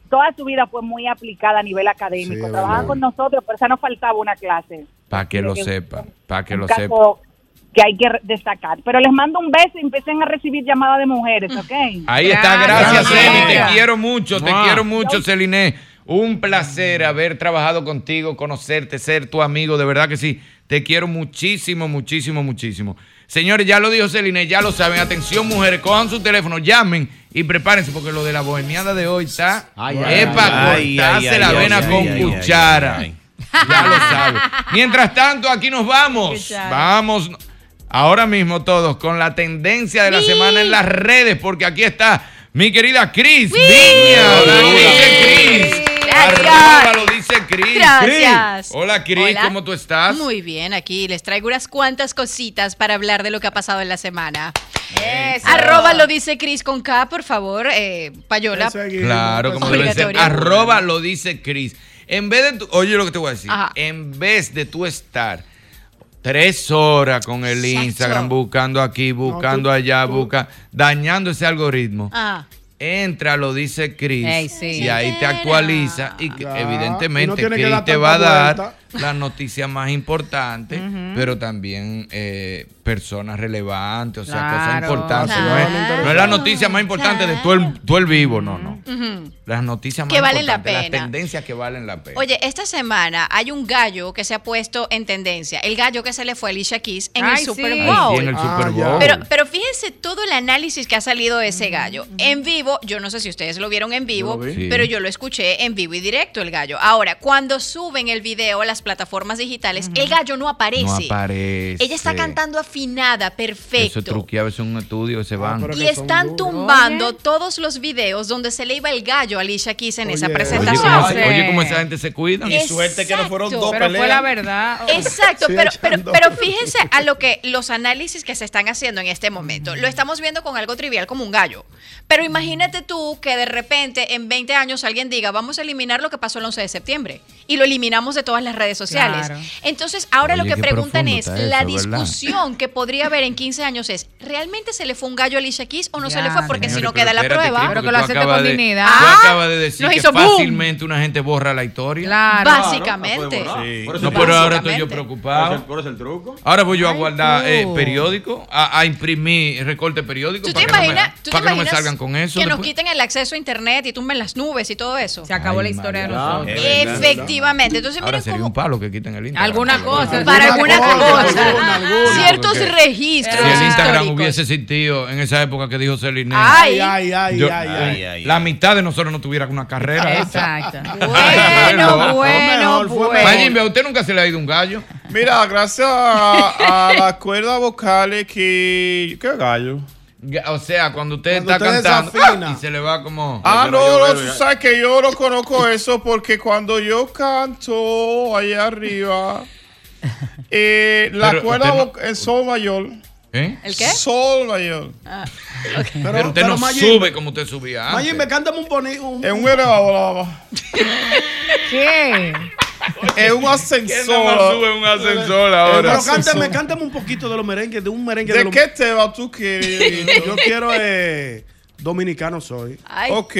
[SPEAKER 13] Toda su vida fue muy aplicada a nivel académico.
[SPEAKER 6] Sí,
[SPEAKER 13] Trabajaba con nosotros, pero esa no faltaba una clase.
[SPEAKER 3] Para que lo sepa, para que
[SPEAKER 13] un
[SPEAKER 3] lo
[SPEAKER 13] caso
[SPEAKER 3] sepa.
[SPEAKER 13] que hay que destacar. Pero les mando un beso y empiecen a recibir llamadas de mujeres, ¿ok?
[SPEAKER 3] Ahí está, gracias,
[SPEAKER 15] Gracias.
[SPEAKER 3] Celi. Te quiero mucho, te quiero mucho, Celine. Un placer haber trabajado contigo, conocerte, ser tu amigo, de verdad que sí. Te quiero muchísimo, muchísimo, muchísimo. Señores, ya lo dijo Celine, ya lo saben. Atención, mujeres, cojan su teléfono, llamen y prepárense, porque lo de la bohemiada de hoy está. Es para cortarse la vena
[SPEAKER 5] ay,
[SPEAKER 3] con
[SPEAKER 5] ay,
[SPEAKER 3] cuchara.
[SPEAKER 5] ay,
[SPEAKER 3] Ya lo saben. Mientras tanto, aquí nos vamos.
[SPEAKER 15] Cuchara.
[SPEAKER 3] Vamos. Ahora mismo todos con la tendencia de la semana en las redes, porque aquí está mi querida Cris Viña.
[SPEAKER 28] Hola, Cris. Gracias.
[SPEAKER 3] Arroba lo dice Cris.
[SPEAKER 28] Gracias.
[SPEAKER 3] Cris. Hola Cris. ¿cómo tú estás?
[SPEAKER 28] Muy bien, aquí les traigo unas cuantas cositas para hablar de lo que ha pasado en la semana.
[SPEAKER 15] Eso.
[SPEAKER 28] Arroba lo dice Cris con K, por favor, eh, Payola.
[SPEAKER 3] Claro, como debe ser. Arroba lo dice Cris. En vez de tu, oye lo que te voy a decir,
[SPEAKER 28] Ajá.
[SPEAKER 3] en vez de tú estar Tres horas con el Instagram, buscando aquí, buscando allá, busca, dañando ese algoritmo.
[SPEAKER 28] Ah.
[SPEAKER 3] Entra, lo dice Chris,
[SPEAKER 15] sí.
[SPEAKER 3] y ahí te actualiza y que, evidentemente
[SPEAKER 6] Y no
[SPEAKER 3] Chris te va a dar
[SPEAKER 6] vuelta.
[SPEAKER 3] Las noticias más importantes, pero también eh, personas relevantes, o sea, cosas
[SPEAKER 15] Claro.
[SPEAKER 3] importantes. No
[SPEAKER 28] Claro.
[SPEAKER 3] es, no es la noticia más importante de todo el, todo el vivo, no, no. Las noticias más
[SPEAKER 28] Que valen la
[SPEAKER 3] importantes,
[SPEAKER 28] pena.
[SPEAKER 3] las tendencias que valen la pena.
[SPEAKER 28] Oye, esta semana hay un gallo que se ha puesto en tendencia. El gallo que se le fue a Alicia Keys en
[SPEAKER 15] Ay,
[SPEAKER 28] el
[SPEAKER 15] sí.
[SPEAKER 28] Super
[SPEAKER 15] Ay,
[SPEAKER 28] Bowl.
[SPEAKER 3] sí, en el Super
[SPEAKER 6] ya.
[SPEAKER 3] Bowl.
[SPEAKER 28] Pero, pero fíjense todo el análisis que ha salido de ese gallo. En vivo, yo no sé si ustedes lo vieron en vivo,
[SPEAKER 6] vi.
[SPEAKER 3] Sí.
[SPEAKER 28] pero yo lo escuché en vivo y directo el gallo. Ahora, cuando suben el video las plataformas digitales, el gallo no aparece.
[SPEAKER 3] no aparece.
[SPEAKER 28] Ella está cantando afinada,
[SPEAKER 3] Eso
[SPEAKER 28] perfecto.
[SPEAKER 3] eso es un estudio se van.
[SPEAKER 6] pero-
[SPEAKER 28] Y están
[SPEAKER 6] duros.
[SPEAKER 28] tumbando todos los videos donde se le iba el gallo a Alicia Keys en esa
[SPEAKER 6] Oye,
[SPEAKER 28] presentación.
[SPEAKER 3] cómo, oye, cómo esa gente se cuida.
[SPEAKER 28] Es-
[SPEAKER 5] Suerte que no fueron dos
[SPEAKER 15] Pero fue
[SPEAKER 5] peleas.
[SPEAKER 15] la verdad.
[SPEAKER 28] Exacto, pero, pero, pero fíjense a lo que los análisis que se están haciendo en este momento. Lo estamos viendo con algo trivial como un gallo. Pero imagínate tú que de repente en 20 años alguien diga, vamos a eliminar lo que pasó el 11 de septiembre. Y lo eliminamos de todas las redes sociales.
[SPEAKER 15] Claro.
[SPEAKER 28] Entonces, ahora lo que preguntan es, la discusión que podría haber en 15 años es, ¿realmente se le fue un gallo a Alicia Keys o no se le fue? Porque si no queda la prueba.
[SPEAKER 15] Pero que
[SPEAKER 3] tú
[SPEAKER 15] lo acepte
[SPEAKER 3] acabas
[SPEAKER 15] con
[SPEAKER 3] de-
[SPEAKER 15] dignidad.
[SPEAKER 28] Ah,
[SPEAKER 3] acabas de decir
[SPEAKER 28] nos
[SPEAKER 3] que
[SPEAKER 28] hizo boom.
[SPEAKER 3] fácilmente una gente borra la historia.
[SPEAKER 15] Claro.
[SPEAKER 28] Básicamente.
[SPEAKER 5] Sí.
[SPEAKER 4] Por eso
[SPEAKER 3] No, pero ahora estoy yo preocupado.
[SPEAKER 4] Por eso el truco.
[SPEAKER 3] Ahora voy yo a guardar eh, periódico, a, a imprimir recorte periódico
[SPEAKER 28] ¿Tú te
[SPEAKER 3] para, que no, me, para que no me
[SPEAKER 28] imaginas
[SPEAKER 3] salgan con eso.
[SPEAKER 28] que nos quiten el acceso a internet y tumben las nubes y todo eso?
[SPEAKER 15] Se acabó
[SPEAKER 3] Ay,
[SPEAKER 15] la historia de nosotros.
[SPEAKER 28] Efectivamente. Entonces,
[SPEAKER 3] Ahora
[SPEAKER 28] miren cómo
[SPEAKER 3] un palo que quiten el Instagram.
[SPEAKER 15] Alguna cosa.
[SPEAKER 28] para alguna
[SPEAKER 6] cosa,
[SPEAKER 28] cosa,
[SPEAKER 6] alguna, alguna.
[SPEAKER 28] ciertos registros
[SPEAKER 3] Si el Instagram hubiese existido en esa época que dijo Celine,
[SPEAKER 28] Ay,
[SPEAKER 6] Ay, ay,
[SPEAKER 3] yo-
[SPEAKER 6] ay, ay.
[SPEAKER 5] ay.
[SPEAKER 3] la mitad de nosotros no tuviera una carrera.
[SPEAKER 15] Exacto.
[SPEAKER 28] Bueno,
[SPEAKER 3] Fue
[SPEAKER 28] bueno, bueno.
[SPEAKER 3] Mayimbe, ¿a usted nunca se le ha ido un gallo?
[SPEAKER 5] Mira, gracias a, a las cuerdas vocales que... ¿Qué gallo?
[SPEAKER 3] O sea, cuando usted
[SPEAKER 6] Cuando
[SPEAKER 3] está
[SPEAKER 6] usted
[SPEAKER 3] cantando
[SPEAKER 6] desafina.
[SPEAKER 3] y se le va como...
[SPEAKER 5] Ah, no, no, tú sabes que yo no conozco eso porque cuando yo canto allá arriba, eh, la
[SPEAKER 3] Pero
[SPEAKER 5] cuerda
[SPEAKER 3] no-
[SPEAKER 5] en sol mayor.
[SPEAKER 3] ¿Eh?
[SPEAKER 28] ¿El qué?
[SPEAKER 5] Sol mayor.
[SPEAKER 3] Pero, usted no sube como usted subía antes.
[SPEAKER 6] Mayimbe, cántame un bonito. Un,
[SPEAKER 5] En un elevador.
[SPEAKER 15] ¿Qué?
[SPEAKER 5] En un
[SPEAKER 3] ¿Quién nada más
[SPEAKER 5] ascensor.
[SPEAKER 3] sube un ascensor
[SPEAKER 6] pero
[SPEAKER 3] ahora?
[SPEAKER 6] cántame, cántame un poquito de los merengues, de un merengue de,
[SPEAKER 5] ¿De qué tema tú quieres?
[SPEAKER 6] Yo quiero eh, dominicano soy.
[SPEAKER 28] Ay,
[SPEAKER 5] Ok.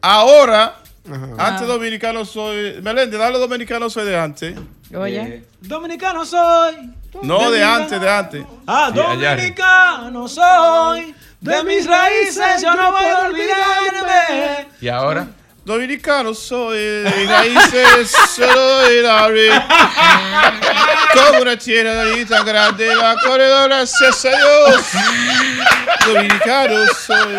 [SPEAKER 5] Ahora,
[SPEAKER 6] Ajá.
[SPEAKER 5] antes dominicano soy. Meléndez, dale dominicano soy de antes.
[SPEAKER 15] Oye.
[SPEAKER 20] Dominicano soy.
[SPEAKER 5] No, de antes, de antes.
[SPEAKER 20] Ah, dominicano soy. De mis raíces yo no voy a olvidarme.
[SPEAKER 3] ¿Y ahora?
[SPEAKER 5] Dominicano soy, de raíces solo olvidarme. Como una tierra de tan grande, la corredora, gracias a Dios. Dominicano soy.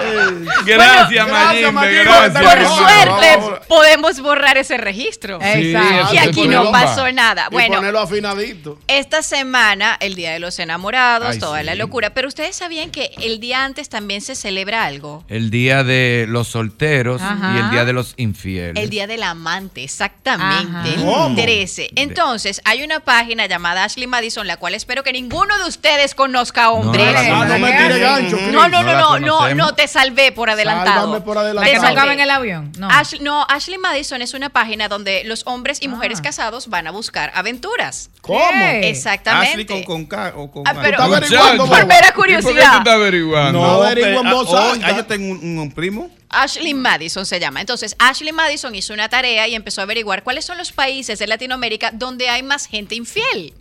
[SPEAKER 3] Gracias,
[SPEAKER 6] gracias,
[SPEAKER 3] Mayimbe,
[SPEAKER 6] Mayimbe.
[SPEAKER 3] gracias.
[SPEAKER 28] por suerte
[SPEAKER 5] vamos.
[SPEAKER 28] podemos borrar ese registro.
[SPEAKER 3] Sí,
[SPEAKER 15] Exacto.
[SPEAKER 28] Y aquí no pasó nada.
[SPEAKER 6] Y
[SPEAKER 28] Bueno,
[SPEAKER 6] ponerlo afinadito.
[SPEAKER 28] esta semana, el Día de los Enamorados,
[SPEAKER 3] Ay,
[SPEAKER 28] toda
[SPEAKER 3] sí.
[SPEAKER 28] la locura. Pero ustedes sabían que el día antes también se celebra algo.
[SPEAKER 3] El día de los solteros
[SPEAKER 15] Ajá.
[SPEAKER 3] y el día de los infieles.
[SPEAKER 28] El Día del Amante, exactamente. El
[SPEAKER 6] ¿Cómo?
[SPEAKER 28] 13. Entonces, hay una página llamada Ashley Madison, la cual espero que ninguno de ustedes conozca, hombre.
[SPEAKER 3] No,
[SPEAKER 6] Ah, no.
[SPEAKER 28] No, no,
[SPEAKER 3] No
[SPEAKER 28] no, no, salvé por adelantado.
[SPEAKER 6] Sálvame por
[SPEAKER 15] La
[SPEAKER 6] adelantado.
[SPEAKER 28] Te
[SPEAKER 15] no en el avión. No.
[SPEAKER 28] Ashley, no, Ashley Madison es una página donde los hombres y mujeres
[SPEAKER 15] Ah.
[SPEAKER 28] casados van a buscar aventuras.
[SPEAKER 6] ¿Cómo?
[SPEAKER 28] Exactamente.
[SPEAKER 5] Ashley con, con K o con
[SPEAKER 28] Ah, pero-
[SPEAKER 6] ¿Tú estás averiguando,
[SPEAKER 28] Por mera
[SPEAKER 3] ¿y ¿Por qué tú
[SPEAKER 28] curiosidad.
[SPEAKER 3] estás averiguando?
[SPEAKER 6] No, averigua en
[SPEAKER 5] pero,
[SPEAKER 6] voz
[SPEAKER 5] ah, oh,
[SPEAKER 6] alta.
[SPEAKER 5] yo tengo un, un primo.
[SPEAKER 28] Ashley Madison se llama. Entonces, Ashley Madison hizo una tarea y empezó a averiguar cuáles son los países de Latinoamérica donde hay más gente infiel.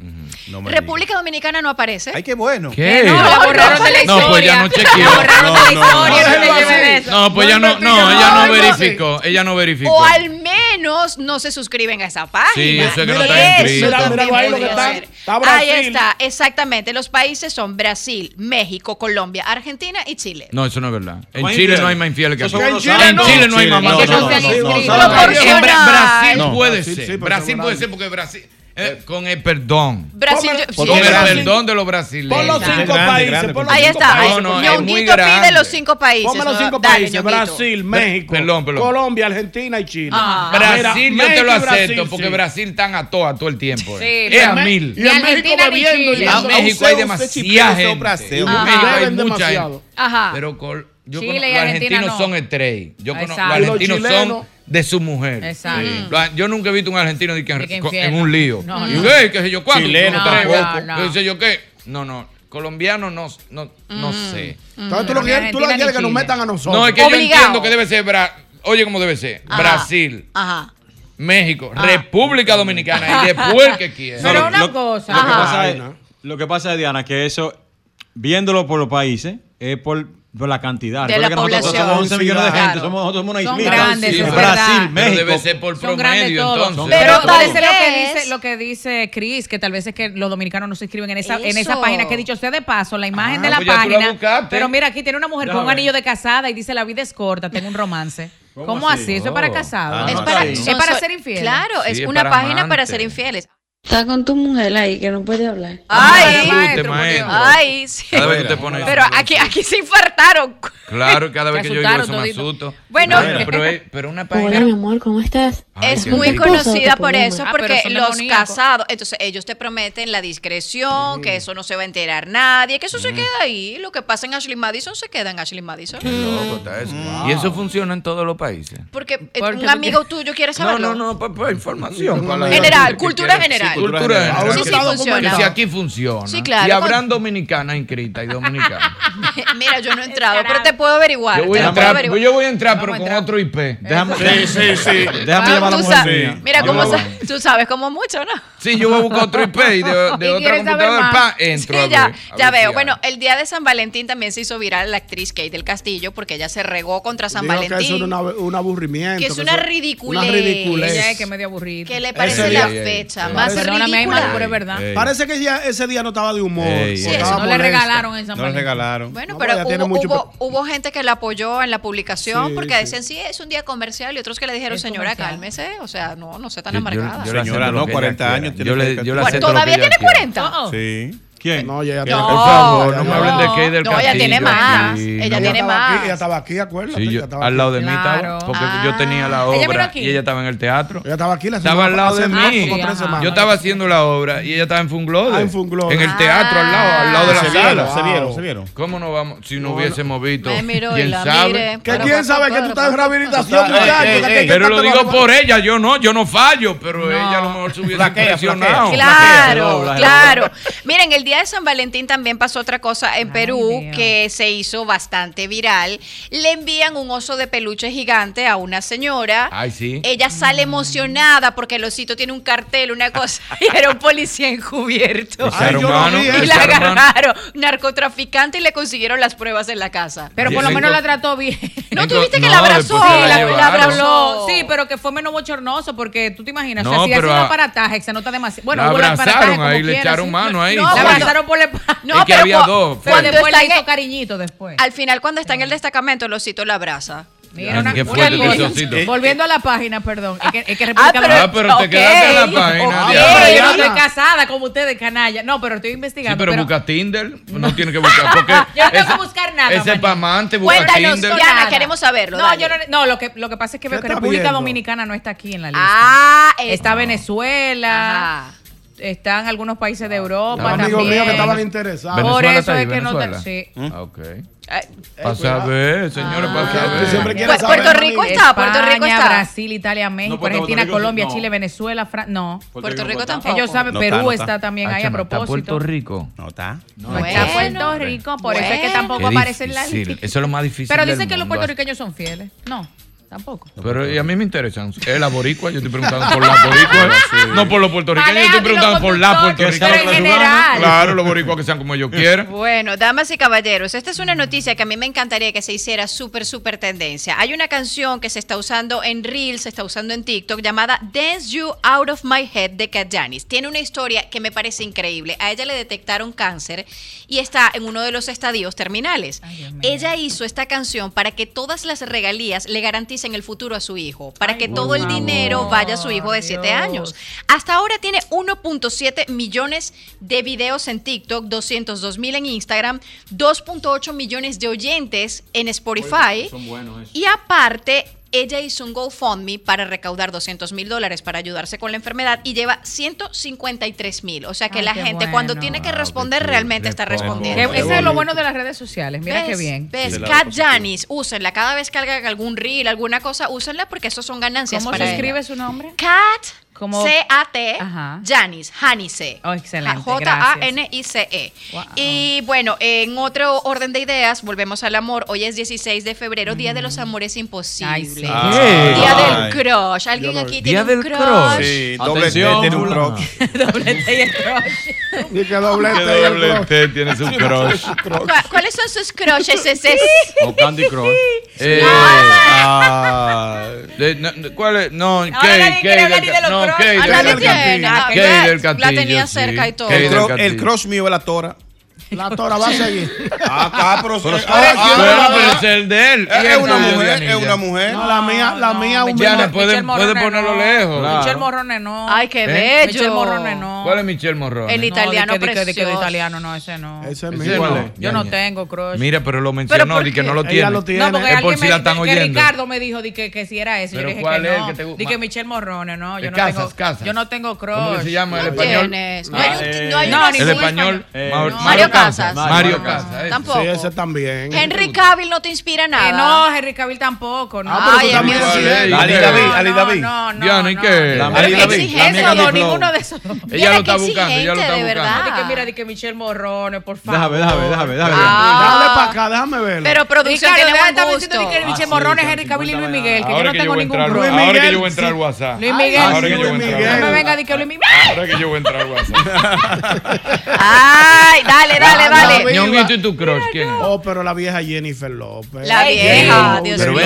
[SPEAKER 5] No
[SPEAKER 28] República Dominicana no aparece.
[SPEAKER 5] Ay, qué bueno.
[SPEAKER 3] ¿Qué?
[SPEAKER 15] No, la borraron de la historia.
[SPEAKER 3] No, pues ya no chequeó.
[SPEAKER 15] La borraron de la
[SPEAKER 5] No,
[SPEAKER 15] historia.
[SPEAKER 3] pues ella no, ella no verificó. Ella no verificó.
[SPEAKER 28] O al menos no se suscriben a esa página.
[SPEAKER 3] Sí, eso es que no está
[SPEAKER 6] mira, mira, ahí lo que
[SPEAKER 28] podría
[SPEAKER 6] está.
[SPEAKER 28] ser.
[SPEAKER 6] Está Brasil.
[SPEAKER 28] Ahí está, exactamente. Los países son Brasil, México, Colombia, Argentina y Chile.
[SPEAKER 3] No, eso no es verdad. En Chile no hay más infieles que aquí.
[SPEAKER 4] Eso
[SPEAKER 3] En Chile, no, hay.
[SPEAKER 15] Que no
[SPEAKER 3] Brasil
[SPEAKER 6] No,
[SPEAKER 3] puede ser. Brasil puede ser porque Brasil. Eh, con el perdón.
[SPEAKER 28] Brasil,
[SPEAKER 3] Con
[SPEAKER 28] sí,
[SPEAKER 3] el perdón de los brasileños.
[SPEAKER 6] Pon los cinco
[SPEAKER 5] grande,
[SPEAKER 6] países.
[SPEAKER 5] grande,
[SPEAKER 6] pon los
[SPEAKER 28] Ahí
[SPEAKER 6] cinco
[SPEAKER 28] está.
[SPEAKER 6] países.
[SPEAKER 3] No, no, es muy
[SPEAKER 28] pide
[SPEAKER 3] grande.
[SPEAKER 28] los cinco países.
[SPEAKER 6] Ponme los cinco
[SPEAKER 28] Dale,
[SPEAKER 6] países.
[SPEAKER 28] Ñonguito.
[SPEAKER 6] Brasil, México,
[SPEAKER 3] Perdón, perdón.
[SPEAKER 6] Colombia, Argentina y Chile.
[SPEAKER 28] Ah.
[SPEAKER 3] Brasil
[SPEAKER 6] Mira,
[SPEAKER 3] yo te lo
[SPEAKER 6] México Brasil,
[SPEAKER 3] acepto porque
[SPEAKER 6] sí.
[SPEAKER 3] Brasil están a todo, a todo el tiempo. eh. Es
[SPEAKER 15] pero
[SPEAKER 3] a mil.
[SPEAKER 6] Y en México bebiendo y.
[SPEAKER 3] En México hay
[SPEAKER 5] usted- usted
[SPEAKER 3] demasiada
[SPEAKER 5] chipea,
[SPEAKER 3] gente.
[SPEAKER 5] Brasil.
[SPEAKER 3] En
[SPEAKER 28] Ajá.
[SPEAKER 3] México hay
[SPEAKER 6] Beben
[SPEAKER 3] mucha
[SPEAKER 6] demasiado.
[SPEAKER 3] gente de su mujer.
[SPEAKER 15] Exacto.
[SPEAKER 3] Yo nunca he visto un argentino de que en un lío.
[SPEAKER 15] No,
[SPEAKER 3] y
[SPEAKER 15] no.
[SPEAKER 3] qué sé yo, cuánto.
[SPEAKER 6] Chileno tampoco.
[SPEAKER 3] Qué sé yo qué. No, no. Colombiano no, no, no
[SPEAKER 15] mm.
[SPEAKER 3] sé. Mm.
[SPEAKER 6] Entonces tú lo quieres, tú lo quieres que nos metan a nosotros.
[SPEAKER 3] No, es que yo entiendo que debe ser, Bra oye, cómo debe ser. Brasil.
[SPEAKER 28] Ajá.
[SPEAKER 3] México. República Dominicana Ajá. y después que quiera.
[SPEAKER 4] Pero una cosa. Lo que, pasa es, lo que pasa es, Diana, que eso, viéndolo por los países, es por por la cantidad.
[SPEAKER 28] De la
[SPEAKER 4] población. Nosotros somos millones de gente, somos, una islita.
[SPEAKER 15] Son grandes,
[SPEAKER 4] sí,
[SPEAKER 3] debe ser por
[SPEAKER 15] Son
[SPEAKER 3] promedio, entonces.
[SPEAKER 15] Pero parece lo que dice, lo que dice Chris, que tal vez es que los dominicanos no se inscriben en esa, en esa página que he dicho sea de paso, la imagen
[SPEAKER 3] ah,
[SPEAKER 15] de la
[SPEAKER 3] pues
[SPEAKER 15] página. Pero mira, aquí tiene una mujer con un anillo de casada y dice la vida es corta, tengo un romance. ¿Cómo, así? Eso es para
[SPEAKER 3] oh.
[SPEAKER 15] casados.
[SPEAKER 3] Ah,
[SPEAKER 28] es, para,
[SPEAKER 15] ser infieles.
[SPEAKER 28] Claro, es una página para ser infieles.
[SPEAKER 29] Está con tu mujer ahí que no puede hablar.
[SPEAKER 28] Ay,
[SPEAKER 3] ay, maestro, maestro.
[SPEAKER 28] ay sí.
[SPEAKER 3] Cada vez que te pones
[SPEAKER 28] pero aquí, aquí se infartaron.
[SPEAKER 3] Claro, cada vez que yo digo eso me asusto.
[SPEAKER 28] Bueno,
[SPEAKER 3] bueno pero, pero, una página.
[SPEAKER 29] Hola, mi amor, ¿cómo estás?
[SPEAKER 28] Es muy conocida por eso, porque los casados, entonces ellos te prometen la discreción, que eso no se va a enterar nadie, que eso se mm. queda ahí. Lo que pasa en Ashley Madison se queda en Ashley Madison.
[SPEAKER 3] Y eso funciona en todos los países.
[SPEAKER 28] Porque eh, un amigo tuyo quiere saberlo.
[SPEAKER 3] No, no, no, información.
[SPEAKER 28] General, cultura general.
[SPEAKER 3] Cultura general.
[SPEAKER 28] Sí, sí, funciona.
[SPEAKER 3] Si aquí funciona.
[SPEAKER 28] Sí, claro.
[SPEAKER 3] Y habrán dominicanas inscritas y dominicanas.
[SPEAKER 28] Mira, yo no he entrado, pero te puedo averiguar.
[SPEAKER 3] Yo voy, a entrar, yo voy a entrar, pero con otro IP.
[SPEAKER 4] Déjame,
[SPEAKER 6] sí, sí, sí.
[SPEAKER 4] Déjame
[SPEAKER 28] tú sabes. Mira,
[SPEAKER 4] como
[SPEAKER 28] sa tú sabes como mucho, ¿no?
[SPEAKER 3] Sí, yo voy a buscar otro IP de, de otra computadora, pa,
[SPEAKER 28] ya, veo. Bueno, el día de San Valentín también se hizo viral la actriz Kate del Castillo porque ella se regó contra San Valentín.
[SPEAKER 6] Que eso un aburrimiento.
[SPEAKER 28] Que es una ridiculez.
[SPEAKER 6] Una ridiculez.
[SPEAKER 15] Ella es que medio aburrido.
[SPEAKER 28] Que le parece la fecha más
[SPEAKER 6] Parece que ya ese día no estaba de humor.
[SPEAKER 3] Sí,
[SPEAKER 6] eso,
[SPEAKER 15] no le regalaron en San Valentín.
[SPEAKER 28] Bueno, pero hubo, gente que la apoyó en la publicación porque decían, sí, es un día comercial y otros que le dijeron, señora, cálmese sé, o sea, no, no sé tan amargada.
[SPEAKER 3] Yo, yo,
[SPEAKER 4] Señora, no, 40 años. Tiene
[SPEAKER 3] yo le, yo le
[SPEAKER 28] ¿Todavía tiene 40?
[SPEAKER 15] Uh -oh.
[SPEAKER 4] Sí. ¿Quién?
[SPEAKER 6] No, ella
[SPEAKER 28] tiene
[SPEAKER 3] Por favor, no me hablen de Key del
[SPEAKER 28] No, ella tiene más. Ella tiene más.
[SPEAKER 6] Ella estaba aquí, acuérdate.
[SPEAKER 3] Sí, yo, al lado de mí estaba. Porque yo tenía la obra y ella estaba en el teatro.
[SPEAKER 6] Ella estaba aquí la
[SPEAKER 3] Estaba al lado de mí. Yo estaba haciendo la obra y ella estaba
[SPEAKER 6] ah, en Funglode.
[SPEAKER 3] En el teatro, al lado, al lado de ah,
[SPEAKER 4] la
[SPEAKER 3] sala.
[SPEAKER 4] Se vieron, se vieron.
[SPEAKER 3] ¿Cómo no vamos? Si no hubiésemos visto. ¿Quién sabe?
[SPEAKER 6] Que quién sabe que tú estás en rehabilitación, muchacho.
[SPEAKER 4] Eh,
[SPEAKER 3] pero lo digo por ella, yo no, yo no fallo, pero ella a lo mejor se hubiese impresionado.
[SPEAKER 28] Claro, claro. Miren, el día de San Valentín también pasó otra cosa en Perú que se hizo bastante viral. Le envían un oso de peluche gigante a una señora.
[SPEAKER 3] Ay, sí.
[SPEAKER 28] Ella sale mm. emocionada porque el osito tiene un cartel, una cosa. y era un policía encubierto.
[SPEAKER 6] Ay,
[SPEAKER 28] y la agarraron. Narcotraficante y le consiguieron las pruebas en la casa.
[SPEAKER 15] Pero por lo menos la trató bien.
[SPEAKER 28] ¿No tuviste que la abrazó? Sí,
[SPEAKER 3] la,
[SPEAKER 28] abrazó.
[SPEAKER 15] Sí, pero que fue menos bochornoso porque tú te imaginas.
[SPEAKER 3] No,
[SPEAKER 15] o sea, si hace un aparataje, se nota demasiado. Bueno,
[SPEAKER 3] la abrazaron ahí, le echaron mano ahí.
[SPEAKER 28] No,
[SPEAKER 15] la pasaron la.
[SPEAKER 28] No,
[SPEAKER 3] es que
[SPEAKER 28] pero
[SPEAKER 3] había dos.
[SPEAKER 15] Pero después le hizo cariñito después.
[SPEAKER 28] Al final, cuando está en el destacamento, el osito la abraza.
[SPEAKER 15] Mira, una, una Volviendo a la página, perdón. Es que,
[SPEAKER 28] ah,
[SPEAKER 15] República
[SPEAKER 3] ah, pero, pero
[SPEAKER 28] te
[SPEAKER 3] quedaste en la página. Okay.
[SPEAKER 15] Okay. yo no estoy casada como ustedes, canalla. No, pero estoy investigando.
[SPEAKER 3] Pero, pero... busca Tinder. No, tiene que buscar.
[SPEAKER 15] Yo no tengo que buscar nada.
[SPEAKER 3] Ese pamante busca
[SPEAKER 28] Cuéntanos,
[SPEAKER 3] Tinder.
[SPEAKER 28] Diana, queremos saberlo.
[SPEAKER 15] No, yo no, no lo, que, lo que pasa es que República? Dominicana no está aquí en la lista.
[SPEAKER 28] Ah,
[SPEAKER 15] está Venezuela.
[SPEAKER 28] Ajá
[SPEAKER 15] están algunos países de ah,
[SPEAKER 6] Europa.
[SPEAKER 15] También.
[SPEAKER 6] Amigos míos que estaban interesados.
[SPEAKER 15] Por eso es que no te. Sí.
[SPEAKER 3] Ah, ok.
[SPEAKER 28] Eh,
[SPEAKER 3] para ah. saber, señores, para saber.
[SPEAKER 6] Siempre.
[SPEAKER 28] Puerto Rico está, Puerto Rico está.
[SPEAKER 15] Brasil, Italia, México, Argentina, Colombia, Chile, Venezuela, Francia. No.
[SPEAKER 28] Puerto, Rico tampoco.
[SPEAKER 15] Ellos saben, Perú
[SPEAKER 4] está,
[SPEAKER 15] también ahí a propósito.
[SPEAKER 3] Puerto Rico?
[SPEAKER 4] No está.
[SPEAKER 15] No
[SPEAKER 28] pues
[SPEAKER 15] está Puerto Rico, por eso es que tampoco aparece en la lista.
[SPEAKER 3] Eso es lo más difícil.
[SPEAKER 15] Pero dicen que los puertorriqueños son fieles. No. Tampoco.
[SPEAKER 3] Pero y a mí me interesan. ¿Es la boricua? Yo estoy preguntando por la boricua. No por los puertorriqueños, yo estoy preguntando por la puertorriqueña.
[SPEAKER 15] En general.
[SPEAKER 3] Claro, los boricuas que sean como yo quiera.
[SPEAKER 28] Bueno, damas y caballeros, esta es una noticia que a mí me encantaría que se hiciera súper, súper tendencia. Hay una canción que se está usando en Reels, se está usando en TikTok, llamada Dance You Out of My Head de Kat Janis. Tiene una historia que me parece increíble. A ella le detectaron cáncer y está en uno de los estadios terminales. Ella hizo esta canción para que todas las regalías le garanticen el futuro a su hijo, para que todo el dinero vaya a su hijo de 7 años. Hasta ahora tiene 1.7 millones de videos en TikTok, 202 mil en Instagram, 2.8 millones de oyentes en Spotify.
[SPEAKER 4] Son buenos eso.
[SPEAKER 28] Y aparte, ella hizo un GoFundMe para recaudar 200 mil dólares para ayudarse con la enfermedad y lleva 153 mil. O sea que la gente cuando tiene que responder realmente está respondiendo.
[SPEAKER 15] Ese es lo bueno de las redes sociales. Mira qué bien.
[SPEAKER 28] ¿Ves? Cat Janis, úsenla. Cada vez que hagan algún reel, alguna cosa, úsenla porque eso son ganancias.
[SPEAKER 15] ¿Cómo se escribe su nombre?
[SPEAKER 28] Cat
[SPEAKER 15] como...
[SPEAKER 28] C-A-T, Janice, Janice.
[SPEAKER 15] Oh, excelente.
[SPEAKER 28] J-A-N-I-C-E.
[SPEAKER 15] Wow.
[SPEAKER 28] Y bueno, en otro orden de ideas, volvemos al amor. Hoy es 16 de febrero, mm. Día de los mm. Amores Imposibles.
[SPEAKER 15] Ay, sí.
[SPEAKER 3] Ah. Ay.
[SPEAKER 28] Día
[SPEAKER 5] Ay.
[SPEAKER 28] del crush. ¿Alguien aquí tiene un crush?
[SPEAKER 3] crush.
[SPEAKER 5] Sí, doble T tiene un crush.
[SPEAKER 15] doble T
[SPEAKER 6] y
[SPEAKER 3] crush.
[SPEAKER 6] Doble T.
[SPEAKER 3] Doble T tiene su crush.
[SPEAKER 28] ¿Cuáles son sus crushes? Ese?
[SPEAKER 4] O Candy Crush.
[SPEAKER 3] Eh,
[SPEAKER 5] ah.
[SPEAKER 3] ah ¿Cuál es? No,
[SPEAKER 15] Ahora Kate, Kate,
[SPEAKER 3] no,
[SPEAKER 28] Ah, la tenía cerca y todo.
[SPEAKER 5] El, cross mío es la Tora.
[SPEAKER 6] La tora va a seguir.
[SPEAKER 5] Ah, Acá,
[SPEAKER 3] pero,
[SPEAKER 5] pero,
[SPEAKER 3] es el de él.
[SPEAKER 5] Es una mujer, es una mujer.
[SPEAKER 6] la mía, la mía, un
[SPEAKER 15] Michelle,
[SPEAKER 3] puede, ponerlo lejos.
[SPEAKER 15] Michelle Morrone no.
[SPEAKER 28] Ay, qué
[SPEAKER 3] ¿Eh?
[SPEAKER 28] bello.
[SPEAKER 15] Michelle Morrone no.
[SPEAKER 3] ¿Cuál es Michelle Morrone?
[SPEAKER 28] El italiano precioso.
[SPEAKER 15] El italiano no, ese no.
[SPEAKER 6] Ese es mío.
[SPEAKER 15] Yo no tengo crush.
[SPEAKER 3] Mira, pero lo mencionó, di que no lo tiene.
[SPEAKER 15] No, porque
[SPEAKER 3] es por si la están oyendo.
[SPEAKER 15] Ricardo me dijo di que si era eso. Yo dije que no. Di que Michelle Morrone, no. Yo no tengo Yo no tengo crush.
[SPEAKER 3] ¿Cómo se llama el español?
[SPEAKER 28] No, ah,
[SPEAKER 15] eh,
[SPEAKER 3] el español. Mario
[SPEAKER 28] Casas.
[SPEAKER 3] Mario Casas.
[SPEAKER 28] Tampoco.
[SPEAKER 6] Sí, ese también.
[SPEAKER 28] Henry Cavill no te inspira nada.
[SPEAKER 15] Eh, no, Henry Cavill tampoco. No.
[SPEAKER 6] Ah, pero también sí.
[SPEAKER 5] Ali David, Ali David.
[SPEAKER 15] No, no.
[SPEAKER 3] Diana, ¿y qué?
[SPEAKER 4] Ali David.
[SPEAKER 15] No, ninguno de esos.
[SPEAKER 3] Ella lo está buscando, ella lo está buscando.
[SPEAKER 15] que mira, de que Michelle Morrone, por favor.
[SPEAKER 4] Déjame, déjame, déjame.
[SPEAKER 28] Ah.
[SPEAKER 6] Dale para acá, déjame verlo.
[SPEAKER 28] Pero producción tiene buen gusto.
[SPEAKER 15] Que Michelle
[SPEAKER 4] ah, Morrone,
[SPEAKER 15] Henry Cavill y Luis Miguel, que yo no tengo ningún
[SPEAKER 6] problema.
[SPEAKER 3] Ahora que yo voy a entrar al WhatsApp.
[SPEAKER 15] Luis Miguel.
[SPEAKER 3] Ahora que yo voy a entrar.
[SPEAKER 15] No me venga de que Luis Miguel.
[SPEAKER 3] Ahora que yo voy a entrar al WhatsApp.
[SPEAKER 28] Ay, dale, dale
[SPEAKER 6] dale,
[SPEAKER 28] dale.
[SPEAKER 6] Ah,
[SPEAKER 3] Ñonguito y tu crush, ¿quién es?
[SPEAKER 6] Oh, pero la vieja Jennifer López.
[SPEAKER 28] La vieja,
[SPEAKER 6] Dios
[SPEAKER 28] mío.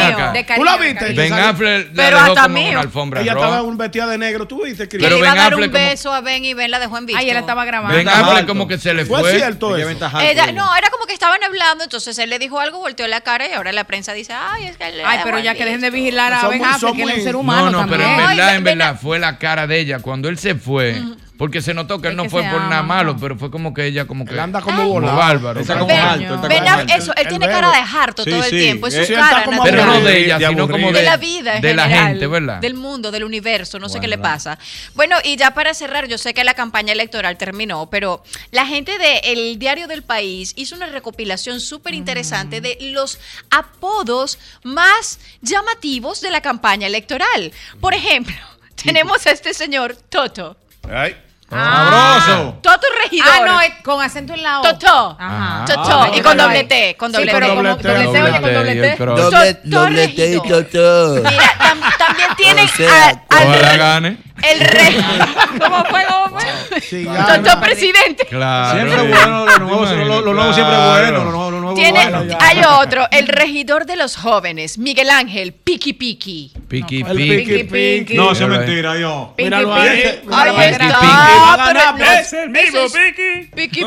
[SPEAKER 6] ¿Tú la viste?
[SPEAKER 3] Ben Affleck la
[SPEAKER 28] pero hasta
[SPEAKER 3] como una alfombra
[SPEAKER 6] Ella
[SPEAKER 3] roja.
[SPEAKER 6] estaba un vestida de negro. ¿Tú viste, Cris?
[SPEAKER 3] Pero
[SPEAKER 28] le iba a dar un beso a Ben y Ben la dejó en visto.
[SPEAKER 15] Ay, él estaba grabando.
[SPEAKER 3] Ben Affleck como que se le
[SPEAKER 6] fue.
[SPEAKER 3] ¿Fue
[SPEAKER 6] cierto eso?
[SPEAKER 28] No, era como que estaban hablando, entonces él le dijo algo, volteó la cara y ahora la prensa dice, ay, es que él le
[SPEAKER 15] Ay, pero ya que dejen de vigilar a Ben Affleck, que es un ser humano
[SPEAKER 3] no, no, pero en verdad, en verdad, fue la cara de ella. Cuando él se fue, porque se notó que él no fue por nada malo, pero fue como que ella como que...
[SPEAKER 6] Anda como volado.
[SPEAKER 3] bárbaro.
[SPEAKER 4] Está como alto. Está como alto.
[SPEAKER 28] Eso, él tiene cara de harto todo el tiempo. Es su cara.
[SPEAKER 3] Pero no de ella, sino como de,
[SPEAKER 28] de la vida general,
[SPEAKER 3] gente, ¿verdad?
[SPEAKER 28] Del mundo, del universo. No sé qué le pasa. Bueno, y ya para cerrar, yo sé que la campaña electoral terminó, pero la gente del de Diario del País hizo una recopilación súper interesante mm. de los apodos más llamativos de la campaña electoral. Por mm. ejemplo, tenemos a este señor Toto.
[SPEAKER 5] Ay.
[SPEAKER 4] ¡Sabroso!
[SPEAKER 28] Ah. Todo tu regidor.
[SPEAKER 15] Ah, no, es con acento en la O.
[SPEAKER 28] Toto.
[SPEAKER 15] Ajá.
[SPEAKER 28] Toto.
[SPEAKER 15] Ah,
[SPEAKER 28] y con doble T. Con doble T.
[SPEAKER 15] pero como
[SPEAKER 6] doble T,
[SPEAKER 15] oye, con
[SPEAKER 3] doble T.
[SPEAKER 15] Doble,
[SPEAKER 28] doble T y
[SPEAKER 27] Toto.
[SPEAKER 28] Mira, también tienen al.
[SPEAKER 3] gane.
[SPEAKER 28] El rey.
[SPEAKER 15] ¿Cómo fue? ¿Cómo fue?
[SPEAKER 28] Toto presidente.
[SPEAKER 3] Claro.
[SPEAKER 4] Siempre bueno, lo nuevo, lo nuevo siempre bueno, lo nuevo,
[SPEAKER 28] tiene,
[SPEAKER 4] bueno
[SPEAKER 28] hay otro, el regidor de los jóvenes, Miguel Ángel,
[SPEAKER 3] Piqui
[SPEAKER 6] Piqui.
[SPEAKER 3] Piqui
[SPEAKER 6] no, Piqui.
[SPEAKER 4] No, eso es mentira,
[SPEAKER 6] Dios.
[SPEAKER 28] Piqui
[SPEAKER 6] Míralo ahí.
[SPEAKER 28] Ah,
[SPEAKER 6] es el mismo
[SPEAKER 28] Piqui. Piqui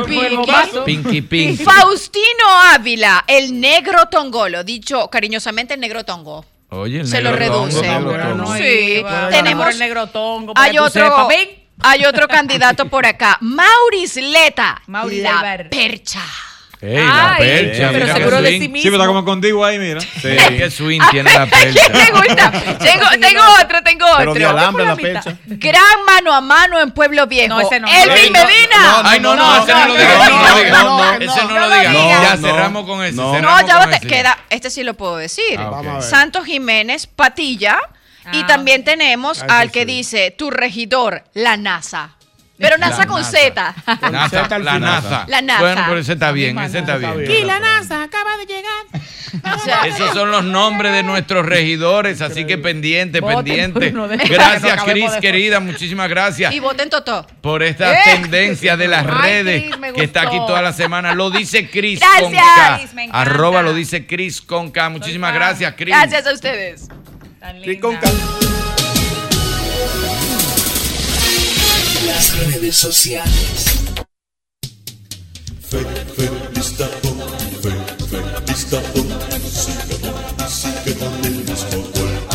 [SPEAKER 3] Piqui. Piqui
[SPEAKER 28] Faustino Ávila, el negro tongolo, dicho cariñosamente el negro tongo.
[SPEAKER 3] Oye, el
[SPEAKER 28] se
[SPEAKER 3] negro lo reduce.
[SPEAKER 28] Sí,
[SPEAKER 15] tenemos el negro tongo.
[SPEAKER 28] Hay otro, hay otro candidato por acá, Mauris Leta,
[SPEAKER 15] Mauriz
[SPEAKER 28] la percha.
[SPEAKER 3] Ey, la
[SPEAKER 15] Ay, pero seguro de sí mismo.
[SPEAKER 4] Sí, pero está como contigo ahí, mira.
[SPEAKER 3] Sí. ¿Qué swing tiene la percha?
[SPEAKER 28] me gusta. Tengo, tengo otro, tengo otro.
[SPEAKER 5] Pero de alambre
[SPEAKER 15] la
[SPEAKER 5] percha.
[SPEAKER 28] Gran mano a mano en Pueblo Viejo.
[SPEAKER 15] No, ese no.
[SPEAKER 28] Elvin Medina.
[SPEAKER 3] Ay, no, no,
[SPEAKER 28] no.
[SPEAKER 3] ese no lo digas.
[SPEAKER 28] No,
[SPEAKER 3] ese no lo. Ya cerramos con ese.
[SPEAKER 5] No,
[SPEAKER 28] ya
[SPEAKER 3] te
[SPEAKER 28] queda. Este sí lo puedo decir.
[SPEAKER 3] Ah,
[SPEAKER 28] Santos Jiménez, Patilla. Y
[SPEAKER 15] ah,
[SPEAKER 28] también tenemos
[SPEAKER 6] ah,
[SPEAKER 28] al que dice tu regidor, la NASA. Pero NASA con Z.
[SPEAKER 3] NASA, la NASA. Bueno, pero ese está bien, ese está bien.
[SPEAKER 6] Aquí
[SPEAKER 15] la NASA acaba de llegar.
[SPEAKER 3] Esos son los nombres de nuestros regidores, así que pendiente, pendiente. Gracias, Cris, querida, muchísimas gracias.
[SPEAKER 28] Y voten Totó.
[SPEAKER 3] Por esta
[SPEAKER 28] ¿Eh?
[SPEAKER 3] tendencia de las redes que está aquí toda la semana. Lo dice Cris con K. Arroba lo dice Cris con K. Muchísimas gracias, Cris.
[SPEAKER 28] Gracias a ustedes. Tan linda.
[SPEAKER 30] Las redes sociales.
[SPEAKER 1] Fe, fe, lista, pum, fe, fe, lista, pum, sigue, pum, sigue con el mismo golpe.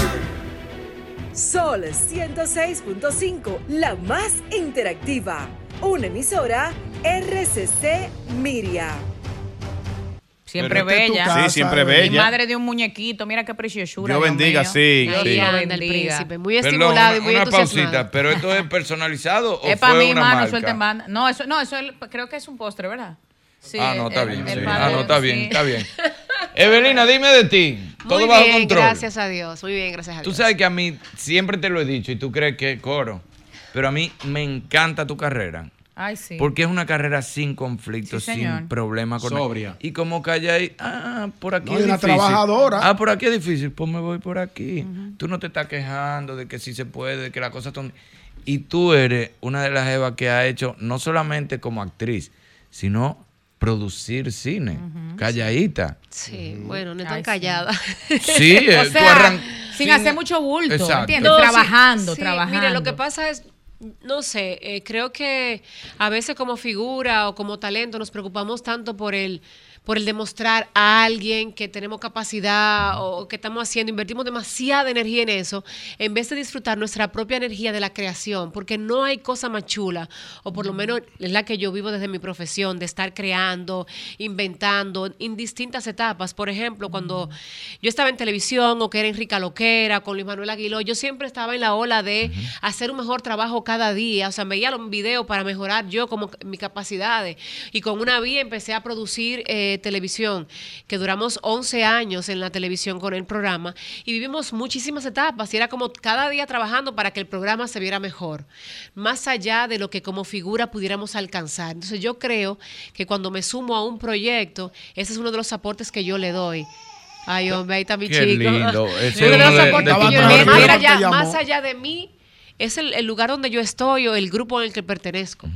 [SPEAKER 7] Sol 106.5, la más interactiva. Una emisora RCC Miria.
[SPEAKER 15] Siempre
[SPEAKER 6] Pero esta es tu
[SPEAKER 15] bella.
[SPEAKER 6] casa, Sí, siempre bella.
[SPEAKER 15] Y madre de un muñequito, mira qué preciosura.
[SPEAKER 6] Dios bendiga,
[SPEAKER 15] mío.
[SPEAKER 6] sí,
[SPEAKER 15] Dios
[SPEAKER 6] sí.
[SPEAKER 31] anda el
[SPEAKER 15] bendiga.
[SPEAKER 31] príncipe, muy
[SPEAKER 3] Perdón,
[SPEAKER 31] estimulado y
[SPEAKER 3] una,
[SPEAKER 31] muy
[SPEAKER 3] una pausita, pero esto es personalizado o
[SPEAKER 15] Es
[SPEAKER 3] fue
[SPEAKER 15] para mí,
[SPEAKER 3] una
[SPEAKER 15] mano,
[SPEAKER 3] marca?
[SPEAKER 15] suelta en banda. No, eso, no, eso es- creo que es un postre, ¿verdad? Sí,
[SPEAKER 3] ah, no, está
[SPEAKER 15] el-
[SPEAKER 3] bien.
[SPEAKER 15] el
[SPEAKER 3] sí.
[SPEAKER 15] padre,
[SPEAKER 3] Ah, no, está
[SPEAKER 15] sí.
[SPEAKER 3] bien, está bien. Evelina, dime de ti. Todo
[SPEAKER 31] Muy
[SPEAKER 3] bajo
[SPEAKER 31] bien,
[SPEAKER 3] control.
[SPEAKER 31] gracias a Dios. Muy bien, gracias a
[SPEAKER 3] Tú
[SPEAKER 31] Dios.
[SPEAKER 3] sabes que a mí siempre te lo he dicho y tú crees que es coro, pero a mí me encanta tu carrera.
[SPEAKER 15] Ay, sí.
[SPEAKER 3] Porque es una carrera sin conflictos,
[SPEAKER 15] Sí,
[SPEAKER 3] sin problemas. Con
[SPEAKER 4] Sobria.
[SPEAKER 3] Y como calla ahí, ah, por aquí
[SPEAKER 6] No,
[SPEAKER 3] es
[SPEAKER 6] una
[SPEAKER 3] difícil.
[SPEAKER 6] trabajadora.
[SPEAKER 3] Ah, por aquí es difícil, pues me voy por aquí. Tú no te estás quejando de que sí se puede, de que las cosas son... Y tú eres una de las evas que ha hecho, no solamente como actriz, sino producir cine, calladita.
[SPEAKER 31] Sí, bueno, no tan callada.
[SPEAKER 3] Sí, eh,
[SPEAKER 15] O
[SPEAKER 3] tú
[SPEAKER 15] sea,
[SPEAKER 3] arran-
[SPEAKER 15] sin
[SPEAKER 3] sin-
[SPEAKER 15] hacer mucho bulto,
[SPEAKER 3] Exacto.
[SPEAKER 15] ¿entiendes?
[SPEAKER 31] No, sí,
[SPEAKER 15] trabajando,
[SPEAKER 31] sí,
[SPEAKER 15] trabajando.
[SPEAKER 31] Mire, lo que pasa es, no sé, eh, creo que a veces como figura o como talento nos preocupamos tanto por el por el demostrar a alguien que tenemos capacidad o que estamos haciendo, invertimos demasiada energía en eso, en vez de disfrutar nuestra propia energía de la creación, porque no hay cosa más chula, o por lo menos es la que yo vivo desde mi profesión, de estar creando, inventando en distintas etapas. Por ejemplo, cuando yo estaba en televisión o que era Enrica Loquera, con Luis Manuel Aguiló, yo siempre estaba en la ola de hacer un mejor trabajo cada día. O sea, veía los videos para mejorar yo como mis capacidades. Y con una vía empecé a producir eh, televisión, que duramos 11 años en la televisión con el programa y vivimos muchísimas etapas y era como cada día trabajando para que el programa se viera mejor, más allá de lo que como figura pudiéramos alcanzar. Entonces yo creo que cuando me sumo a un proyecto, ese es uno de los aportes que yo le doy. Ay, hombre, ahí está mi
[SPEAKER 3] Qué
[SPEAKER 31] chico.
[SPEAKER 3] lindo. Ese
[SPEAKER 31] Uno de
[SPEAKER 3] es uno
[SPEAKER 31] los
[SPEAKER 3] de-
[SPEAKER 31] aportes
[SPEAKER 3] de
[SPEAKER 31] que
[SPEAKER 3] tus
[SPEAKER 31] yo le doy.
[SPEAKER 3] mejores
[SPEAKER 31] Más
[SPEAKER 3] videos.
[SPEAKER 31] allá,
[SPEAKER 6] Te llamó.
[SPEAKER 31] más allá de mí, es el, el lugar donde yo estoy o el grupo en el que pertenezco.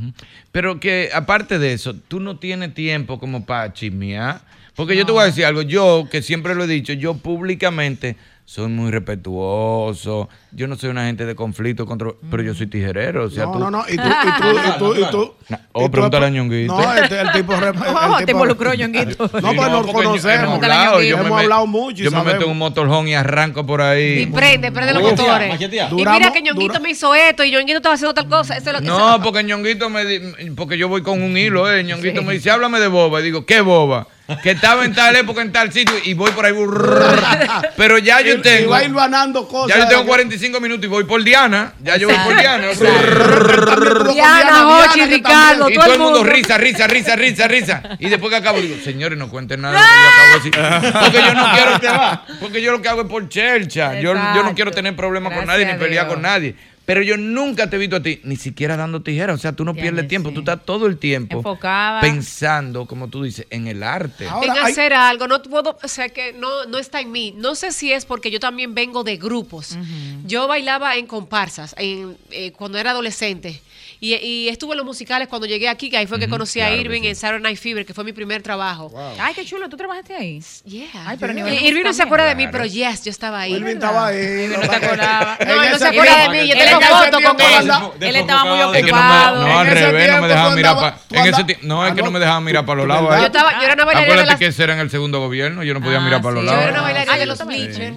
[SPEAKER 3] Pero que aparte de eso, tú no tienes tiempo como para chismear. Porque yo te voy a decir algo, yo que siempre lo he dicho, yo públicamente soy muy respetuoso, yo no soy una gente de conflicto, contra, pero yo soy tijerero. O sea,
[SPEAKER 6] No,
[SPEAKER 3] tú,
[SPEAKER 6] no, no. Y tú, y tú, y tú, y tú.
[SPEAKER 3] No,
[SPEAKER 6] y
[SPEAKER 3] O
[SPEAKER 6] tú-
[SPEAKER 3] pregúntale a Ñonguito.
[SPEAKER 6] No, este, el tipo. re- el
[SPEAKER 15] Oh, te
[SPEAKER 6] tipo-
[SPEAKER 15] involucró, Ñonguito.
[SPEAKER 6] No,
[SPEAKER 3] Sí,
[SPEAKER 6] pues nos conocemos.
[SPEAKER 3] Hemos hablado, yo
[SPEAKER 6] Hemos
[SPEAKER 3] me
[SPEAKER 6] hablado mucho.
[SPEAKER 3] Yo me meto en
[SPEAKER 6] sabemos.
[SPEAKER 3] un motorhome y arranco por ahí.
[SPEAKER 31] Y prende, prende los motores. Y mira que Ñonguito me hizo esto y Ñonguito estaba haciendo tal cosa. Eso es lo que
[SPEAKER 3] No, porque Ñonguito me di- porque yo voy con un hilo, eh. Ñonguito me dice, háblame de boba. Y digo, ¿qué boba? Que estaba en tal época, en tal sitio, y voy por ahí. brrr. Pero ya yo
[SPEAKER 6] Y- y
[SPEAKER 3] tengo.
[SPEAKER 6] va ganando cosas.
[SPEAKER 3] Ya yo tengo
[SPEAKER 6] de-
[SPEAKER 3] 45 minutos y voy por Diana. Ya yo voy por Diana.
[SPEAKER 31] Diana, Hochi,
[SPEAKER 6] que
[SPEAKER 31] Ricardo,
[SPEAKER 3] Y
[SPEAKER 31] todo el
[SPEAKER 3] mundo risa, risa, risa, risa, risa. Y después que acabo, digo, señores, no cuenten nada de lo que yo acabo de decir. Porque yo no quiero Porque yo lo que hago es por chelcha. Yo, yo no quiero tener problemas con nadie ni pelear con nadie. Pero yo nunca te he visto a ti, ni siquiera dando tijera. O sea, tú no pierdes tiempo. Tú estás todo el tiempo
[SPEAKER 15] Enfocada.
[SPEAKER 3] pensando, como tú dices, en el arte.
[SPEAKER 6] Ahora,
[SPEAKER 31] en
[SPEAKER 6] hay-
[SPEAKER 31] hacer algo, no puedo, o sea que no, no está en mí. No sé si es porque yo también vengo de grupos. Yo bailaba en comparsas en, eh, cuando era adolescente. Y, y estuve en los musicales cuando llegué aquí, que ahí fue que conocí a
[SPEAKER 3] claro que
[SPEAKER 31] Irving
[SPEAKER 3] sí.
[SPEAKER 31] en Saturday Night Fever, que fue mi primer trabajo.
[SPEAKER 15] Ay, qué chulo, ¿tú trabajaste ahí?
[SPEAKER 31] Yeah.
[SPEAKER 15] Ay, pero a
[SPEAKER 31] Y-
[SPEAKER 15] nivel
[SPEAKER 31] Irving no se acuerda de mí,
[SPEAKER 3] Claro.
[SPEAKER 31] pero yes, yo estaba ahí.
[SPEAKER 6] Irving estaba ahí.
[SPEAKER 15] No te acordaba.
[SPEAKER 31] No, él no se acuerda de mí, yo
[SPEAKER 6] en
[SPEAKER 31] tengo fotos con él.
[SPEAKER 15] Él estaba muy
[SPEAKER 4] Desfocado.
[SPEAKER 3] Es que no, me,
[SPEAKER 15] ocupado.
[SPEAKER 3] no, al revés, no me dejaban mirar para. En ese no, es
[SPEAKER 6] Ah,
[SPEAKER 3] que no
[SPEAKER 6] no.
[SPEAKER 3] me dejaban mirar para los
[SPEAKER 6] ¿De
[SPEAKER 3] lados. ¿eh?
[SPEAKER 31] Yo, estaba, yo era una bailarina
[SPEAKER 3] Acuérdate que ese era en el segundo gobierno, yo no podía
[SPEAKER 15] Ah,
[SPEAKER 3] mirar para los
[SPEAKER 15] sí.
[SPEAKER 31] Yo era
[SPEAKER 3] lados.
[SPEAKER 31] una bailarina
[SPEAKER 15] Ah,
[SPEAKER 31] de los bleachers.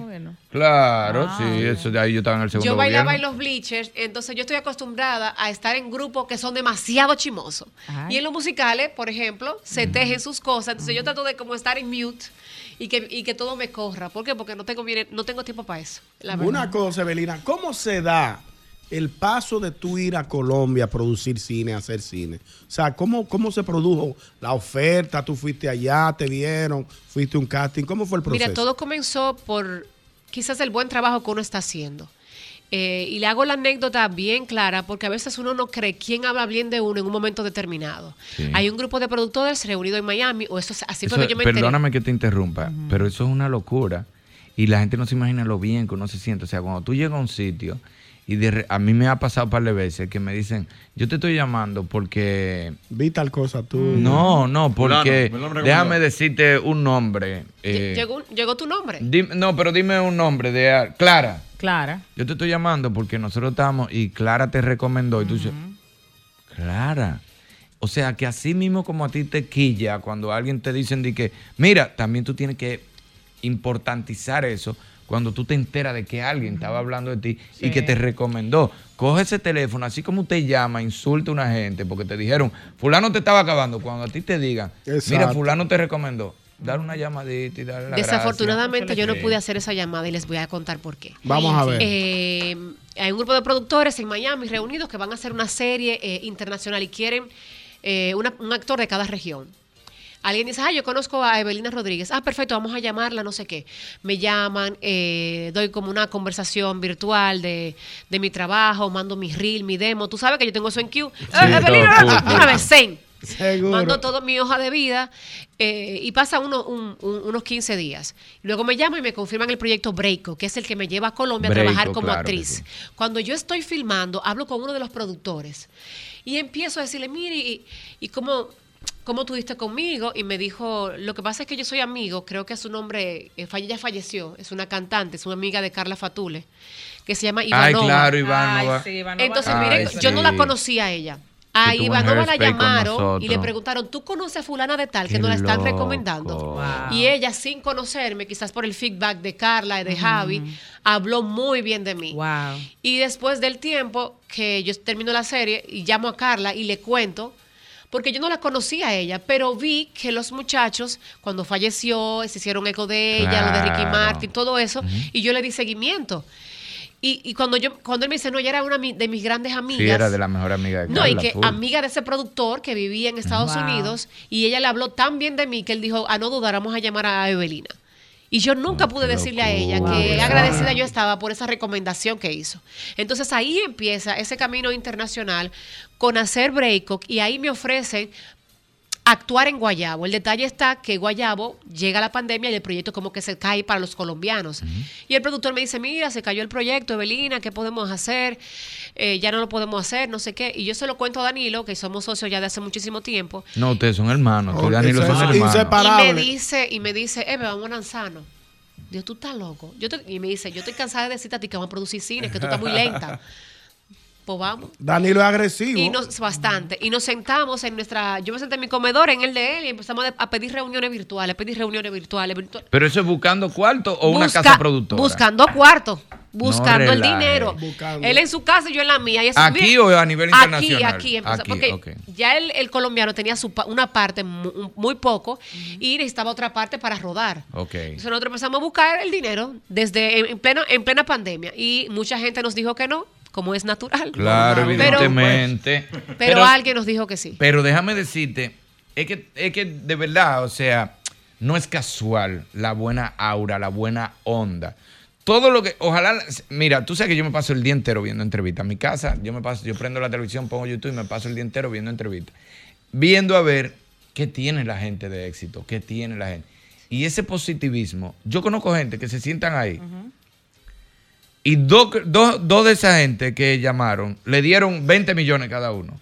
[SPEAKER 3] Claro, sí, eso de ahí yo estaba en el segundo
[SPEAKER 31] Yo bailaba en los bleachers, entonces yo estoy acostumbrada a estar en grupos que son demasiado chimosos. Y en los musicales, por ejemplo, se tejen sus cosas, entonces yo trato de como estar en mute y que, y que todo me corra. ¿Por qué? Porque no tengo, bien- no tengo tiempo para eso. la.
[SPEAKER 6] Una cosa, Evelina, ¿cómo se da el paso de tú ir a Colombia a producir cine, a hacer cine? O sea, ¿cómo, cómo se produjo la oferta? ¿Tú fuiste allá, te vieron, fuiste a un casting? ¿Cómo fue el proceso?
[SPEAKER 31] Mira, todo comenzó por quizás el buen trabajo que uno está haciendo. Eh, y le hago la anécdota bien clara porque a veces uno no cree quién habla bien de uno en un momento determinado.
[SPEAKER 3] Sí.
[SPEAKER 31] Hay un grupo de productores reunido en Miami, o eso es- así
[SPEAKER 3] Eso-
[SPEAKER 31] que yo me enteré.
[SPEAKER 3] perdóname que te interrumpa, pero eso es una locura. Y la gente no se imagina lo bien que uno se siente. O sea, cuando tú llegas a un sitio, y de re- a mí me ha pasado un par de veces que me dicen, yo te estoy llamando porque...
[SPEAKER 6] Vi tal cosa tú.
[SPEAKER 3] No, no, porque... Déjame decirte un nombre. eh,
[SPEAKER 31] Llegó, llegó tu nombre.
[SPEAKER 3] no, pero dime un nombre de... Clara.
[SPEAKER 15] Clara.
[SPEAKER 3] Yo te estoy llamando porque nosotros estamos y Clara te recomendó y tú dices, Clara. O sea, que así mismo como a ti te quilla cuando alguien te dicen de que, mira, también tú tienes que importantizar eso cuando tú te enteras de que alguien estaba hablando de ti y que te recomendó. Coge ese teléfono, así como usted llama, insulta a una gente porque te dijeron, fulano te estaba acabando. Cuando a ti te digan, mira, fulano te recomendó. dar una llamadita y darle la
[SPEAKER 31] Desafortunadamente
[SPEAKER 3] gracia.
[SPEAKER 31] yo no pude hacer esa llamada y les voy a contar por qué.
[SPEAKER 6] Vamos a ver.
[SPEAKER 31] Eh, hay un grupo de productores en Miami reunidos que van a hacer una serie eh, internacional y quieren eh, una- un actor de cada región. Alguien dice, ah, yo conozco a Evelina Rodríguez. Ah, perfecto, vamos a llamarla, no sé qué. Me llaman, eh, doy como una conversación virtual de, de mi trabajo, mando mi reel, mi demo. Tú sabes que yo tengo eso en Q. Eh, Evelina, una vez, zen.
[SPEAKER 6] Seguro.
[SPEAKER 31] Mando todo mi hoja de vida eh, y pasa uno- un- un- unos 15 días. Luego me llaman y me confirman el proyecto Breako, que es el que me lleva a Colombia a trabajar como
[SPEAKER 3] claro
[SPEAKER 31] actriz.
[SPEAKER 3] sí.
[SPEAKER 31] Cuando yo estoy filmando, hablo con uno de los productores y empiezo a decirle, mire, ¿y, y cómo, cómo tú diste conmigo? Y me dijo, lo que pasa es que yo soy amigo, creo que su nombre, eh, ya falleció, es una cantante, es una amiga de Carla Fatule, que se llama
[SPEAKER 3] Ay,
[SPEAKER 31] Ivanova.
[SPEAKER 3] claro, Ivanova.
[SPEAKER 15] Ay, sí, Ivanova.
[SPEAKER 31] Entonces,
[SPEAKER 3] Ay,
[SPEAKER 31] mire, yo no la conocía a ella. A Ivanova la llamaron y le preguntaron, ¿tú conoces a fulana de tal que
[SPEAKER 3] Qué
[SPEAKER 31] nos la están
[SPEAKER 3] loco.
[SPEAKER 31] recomendando?
[SPEAKER 3] Wow.
[SPEAKER 31] Y ella, sin conocerme, quizás por el feedback de Carla y de Javi, habló muy bien de mí. Y después del tiempo que yo termino la serie y llamo a Carla y le cuento, porque yo no la conocía a ella, pero vi que los muchachos, cuando falleció, se hicieron eco de ella, lo de Ricky. Martin, todo eso, y yo le di seguimiento. Y, y cuando yo cuando él me dice, no, ella era una de mis grandes amigas.
[SPEAKER 3] Sí, era de la mejor amiga de
[SPEAKER 31] No, y
[SPEAKER 3] Carla,
[SPEAKER 31] que
[SPEAKER 3] full.
[SPEAKER 31] amiga de ese productor que vivía en Estados
[SPEAKER 15] Wow.
[SPEAKER 31] Unidos y ella le habló tan bien de mí que él dijo, a no dudar, vamos a llamar a Evelina. Y yo nunca pude decirle a ella que agradecida yo estaba por esa recomendación que hizo. Entonces ahí empieza ese camino internacional con hacer Breakout y ahí me ofrecen actuar en Guayabo. El detalle está que Guayabo llega la pandemia y el proyecto como que se cae para los colombianos. Y el productor me dice, mira, se cayó el proyecto, Evelina, ¿qué podemos hacer? Eh, ya no lo podemos hacer, no sé qué. Y yo se lo cuento a Danilo, que somos socios ya de hace muchísimo tiempo.
[SPEAKER 3] No, ustedes son hermanos. Tú
[SPEAKER 6] Oh,
[SPEAKER 3] Danilo son
[SPEAKER 6] es
[SPEAKER 3] hermanos.
[SPEAKER 6] inseparable.
[SPEAKER 31] Y me dice, y me dice, Eve, vamos a Lanzano. Dios, tú estás loco. Yo te- y me dice, yo estoy cansada de decirte a ti que vamos a producir cine, que tú estás muy lenta. Vamos.
[SPEAKER 6] Danilo es agresivo.
[SPEAKER 31] Y nos, bastante. Y nos sentamos en nuestra. Yo me senté en mi comedor, en el de él, y empezamos a pedir reuniones virtuales, pedir reuniones virtuales. virtuales.
[SPEAKER 3] Pero eso es buscando cuarto o una casa productora.
[SPEAKER 31] Buscando cuarto, buscando el dinero.
[SPEAKER 6] Buscando.
[SPEAKER 31] Él en su casa y yo en la mía. Y eso-
[SPEAKER 3] ¿Aquí
[SPEAKER 31] mira,
[SPEAKER 3] o a nivel internacional?
[SPEAKER 31] aquí. empezó-
[SPEAKER 3] Aquí,
[SPEAKER 31] porque ya el, el colombiano tenía su pa- una parte mu- muy, poco y necesitaba otra parte para rodar.
[SPEAKER 3] Ok.
[SPEAKER 31] Entonces nosotros empezamos a buscar el dinero desde en, en pleno, en plena pandemia y mucha gente nos dijo que no, como es natural.
[SPEAKER 3] Claro,
[SPEAKER 31] Pero-
[SPEAKER 3] evidentemente.
[SPEAKER 31] Pero, alguien nos dijo que sí.
[SPEAKER 3] Pero déjame decirte, es que, es que de verdad, o sea, no es casual la buena aura, la buena onda. Todo lo que, ojalá, mira, tú sabes que yo me paso el día entero viendo entrevistas. En mi casa, yo me paso, yo prendo la televisión, pongo YouTube y me paso el día entero viendo entrevistas. Viendo a ver qué tiene la gente de éxito, qué tiene la gente. Y ese positivismo, yo conozco gente que se sientan ahí y dos, dos, dos de esa gente que llamaron le dieron 20 millones cada uno.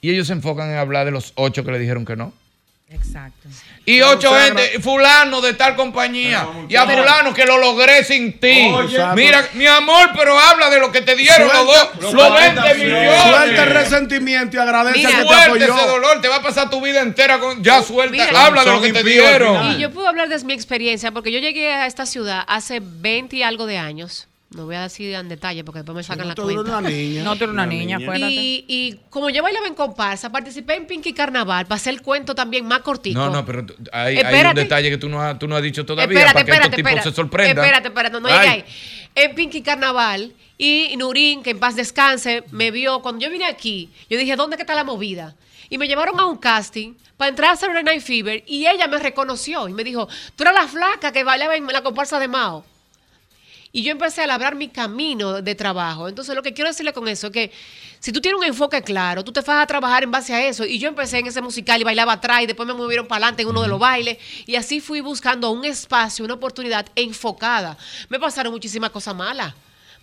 [SPEAKER 3] Y ellos se enfocan en hablar de los ocho que le dijeron que no.
[SPEAKER 15] Exacto.
[SPEAKER 3] Y ocho gente, fulano de tal compañía. Y a fulano que lo logré sin ti.
[SPEAKER 6] Oye.
[SPEAKER 3] Mira, mi amor, pero habla de lo que te dieron los dos, los 20 millones.
[SPEAKER 6] Suelta el resentimiento y agradece
[SPEAKER 3] Mira,
[SPEAKER 6] que te
[SPEAKER 3] suelta
[SPEAKER 6] apoyó.
[SPEAKER 3] ese dolor, te va a pasar tu vida entera con. Ya suelta,
[SPEAKER 31] Mira.
[SPEAKER 3] habla de lo que te dieron.
[SPEAKER 31] Y yo puedo hablar de mi experiencia, porque yo llegué a esta ciudad hace 20 y algo de años. No voy a decir en detalle porque después me sacan la
[SPEAKER 6] tú eres
[SPEAKER 31] cuenta.
[SPEAKER 6] una niña.
[SPEAKER 15] No, tú eres una niña, acuérdate.
[SPEAKER 31] Y, y como yo bailaba en comparsa, participé en Pinky Carnaval, pasé el cuento también más cortico.
[SPEAKER 3] No, no, pero hay, hay un detalle que tú no has, tú no has dicho todavía
[SPEAKER 31] espérate,
[SPEAKER 3] para que
[SPEAKER 31] espérate,
[SPEAKER 3] estos tipos
[SPEAKER 31] espérate.
[SPEAKER 3] se sorprendan.
[SPEAKER 31] Espérate, espérate, no, no llegué ahí. En Pinky Carnaval y Nurín, que en paz descanse, me vio. Cuando yo vine aquí, yo dije, ¿dónde que está la movida? Y me llevaron a un casting para entrar a Saturday Night Fever y ella me reconoció y me dijo, tú eras la flaca que bailaba en la comparsa de Mao. Y yo empecé a labrar mi camino de trabajo. Entonces, lo que quiero decirle con eso es que si tú tienes un enfoque claro, tú te vas a trabajar en base a eso. Y yo empecé en ese musical y bailaba atrás y después me movieron para adelante en uno de los bailes. Y así fui buscando un espacio, una oportunidad enfocada. Me pasaron muchísimas cosas malas.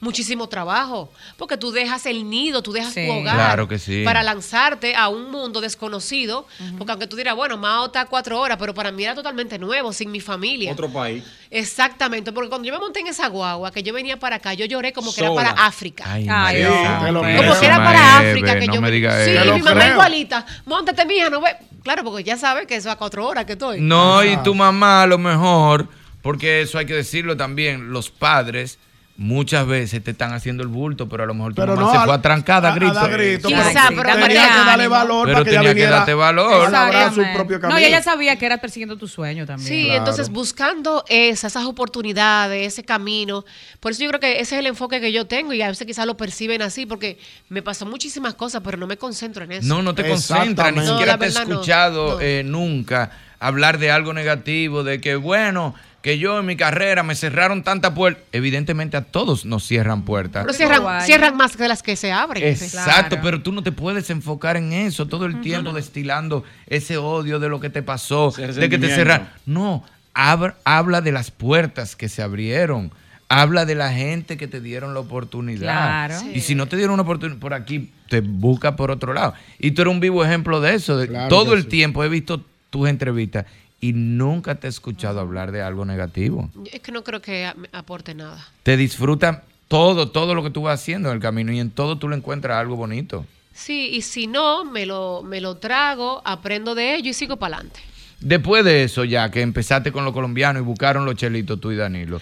[SPEAKER 31] Muchísimo trabajo, porque tú dejas el nido, tú dejas
[SPEAKER 15] Sí.
[SPEAKER 31] tu hogar
[SPEAKER 3] Claro que sí.
[SPEAKER 31] para lanzarte a un mundo desconocido, porque aunque tú dirás, bueno, Mao está a cuatro horas, pero para mí era totalmente nuevo, sin mi familia.
[SPEAKER 4] Otro país.
[SPEAKER 31] Exactamente, porque cuando yo me monté en esa guagua, que yo venía para acá, yo lloré como que era para África.
[SPEAKER 3] Ay,
[SPEAKER 15] Ay,
[SPEAKER 31] como que era para África que
[SPEAKER 3] no
[SPEAKER 31] yo
[SPEAKER 3] me digas
[SPEAKER 31] Sí, y mi mamá
[SPEAKER 6] creo.
[SPEAKER 31] igualita. Móntate, mija, no ve. Claro, porque ya sabes que eso a cuatro horas que estoy.
[SPEAKER 3] No, y tu mamá a lo mejor, porque eso hay que decirlo también, los padres muchas veces te están haciendo el bulto, pero a lo mejor tu
[SPEAKER 6] Pero
[SPEAKER 3] mamá
[SPEAKER 6] no,
[SPEAKER 3] se
[SPEAKER 6] a-
[SPEAKER 3] fue atrancada a
[SPEAKER 6] a- a
[SPEAKER 3] grito.
[SPEAKER 6] grito,
[SPEAKER 15] Quizá,
[SPEAKER 6] pero
[SPEAKER 15] pero
[SPEAKER 6] tenía que darle valor
[SPEAKER 3] Pero
[SPEAKER 6] para que ella
[SPEAKER 3] tenía que
[SPEAKER 6] viniera
[SPEAKER 3] darte valor.
[SPEAKER 6] a labrar su
[SPEAKER 15] Exactamente.
[SPEAKER 6] propio camino.
[SPEAKER 15] No, y ella sabía que era persiguiendo tu sueño también.
[SPEAKER 31] Sí, entonces buscando esas, esas oportunidades, ese camino. Por eso yo creo que ese es el enfoque que yo tengo y a veces quizás lo perciben así porque me pasan muchísimas cosas, pero no me concentro en eso.
[SPEAKER 3] No, no te concentras, ni siquiera te he
[SPEAKER 31] no.
[SPEAKER 3] escuchado eh, nunca hablar de algo negativo, de que bueno, que yo en mi carrera me cerraron tantas puertas. Evidentemente a todos nos cierran puertas.
[SPEAKER 31] Pero cierran, cierran más que las que se abren.
[SPEAKER 3] Exacto, pero tú no te puedes enfocar en eso todo el tiempo destilando ese odio de lo que te pasó,
[SPEAKER 4] Ese
[SPEAKER 3] de que te cerraron. No, hab- habla de las puertas que se abrieron. Habla de la gente que te dieron la oportunidad.
[SPEAKER 15] Claro.
[SPEAKER 3] Y si no te dieron una oportunidad por aquí, te busca por otro lado. Y tú eres un vivo ejemplo de eso. de-
[SPEAKER 6] Claro
[SPEAKER 3] todo el
[SPEAKER 6] sí.
[SPEAKER 3] tiempo he visto tus entrevistas y nunca te he escuchado hablar de algo negativo.
[SPEAKER 31] Es que no creo que aporte nada.
[SPEAKER 3] Te disfrutan todo, todo lo que tú vas haciendo en el camino y en todo tú le encuentras algo bonito.
[SPEAKER 31] Sí, y si no, me lo, me lo trago, aprendo de ello y sigo para adelante.
[SPEAKER 3] Después de eso, ya que empezaste con los colombianos y buscaron los chelitos tú y Danilo.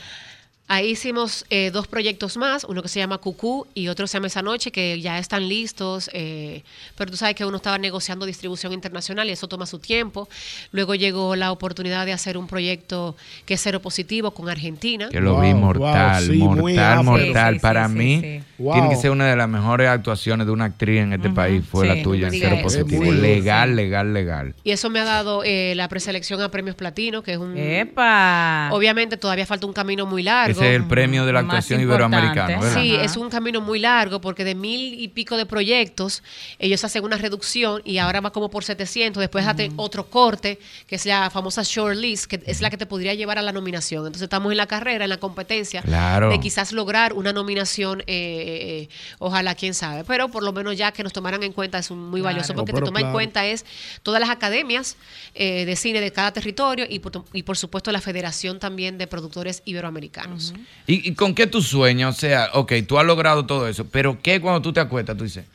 [SPEAKER 31] Ahí hicimos eh, dos proyectos más, uno que se llama Cucú y otro se llama Esa Noche, que ya están listos, eh, pero tú sabes que uno estaba negociando distribución internacional y eso toma su tiempo. Luego llegó la oportunidad de hacer un proyecto que es cero positivo con Argentina.
[SPEAKER 3] Que lo vi mortal,
[SPEAKER 6] sí,
[SPEAKER 3] mortal, mortal.
[SPEAKER 6] Sí, sí,
[SPEAKER 3] Para
[SPEAKER 6] sí,
[SPEAKER 3] mí,
[SPEAKER 6] sí.
[SPEAKER 3] tiene
[SPEAKER 6] Wow.
[SPEAKER 3] que ser una de las mejores actuaciones de una actriz en este país. Fue
[SPEAKER 31] Sí.
[SPEAKER 3] la tuya en cero positivo. Legal,
[SPEAKER 31] sí.
[SPEAKER 3] legal, legal.
[SPEAKER 31] Y eso me ha dado eh, la preselección a premios platino, que es un...
[SPEAKER 15] ¡Epa!
[SPEAKER 31] Obviamente todavía falta un camino muy largo.
[SPEAKER 3] Ese es el premio de la actuación iberoamericana, ¿verdad?
[SPEAKER 31] Sí, es un camino muy largo porque de mil y pico de proyectos ellos hacen una reducción y ahora va como por 700, después hacen otro corte que es la famosa shortlist, que es la que te podría llevar a la nominación. Entonces estamos en la carrera, en la competencia
[SPEAKER 3] Claro.
[SPEAKER 31] de quizás lograr una nominación, eh, eh, ojalá, quién sabe, pero por lo menos ya que nos tomaran en cuenta es un- muy valioso
[SPEAKER 6] Claro.
[SPEAKER 31] porque te toma en cuenta es todas las academias eh, de cine de cada territorio y por, y por supuesto la Federación también de Productores Iberoamericanos.
[SPEAKER 3] ¿Y, y con qué tú sueñas? O sea, ok, tú has logrado todo eso, pero ¿qué cuando tú te acuestas tú dices,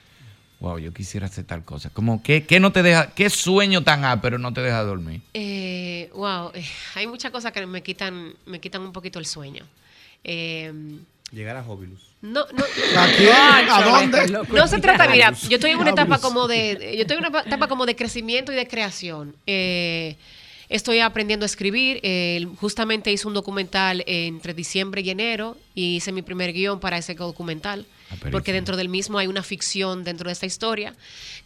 [SPEAKER 3] wow, yo quisiera hacer tal cosa? Como, ¿qué, qué no te deja, qué sueño tan ápero no te deja dormir?
[SPEAKER 31] Eh, wow, eh, hay muchas cosas que me quitan, me quitan un poquito el sueño. Eh,
[SPEAKER 4] Llegar a Hobilus.
[SPEAKER 31] no, no,
[SPEAKER 6] ¿A quién? ¿A dónde?
[SPEAKER 31] No se trata, mira, yo estoy en una etapa como de, yo estoy en una etapa como de crecimiento y de creación. Eh, estoy aprendiendo a escribir. eh, justamente hice un documental entre diciembre y enero y hice mi primer guion para ese documental. Porque dentro del mismo hay una ficción dentro de esta historia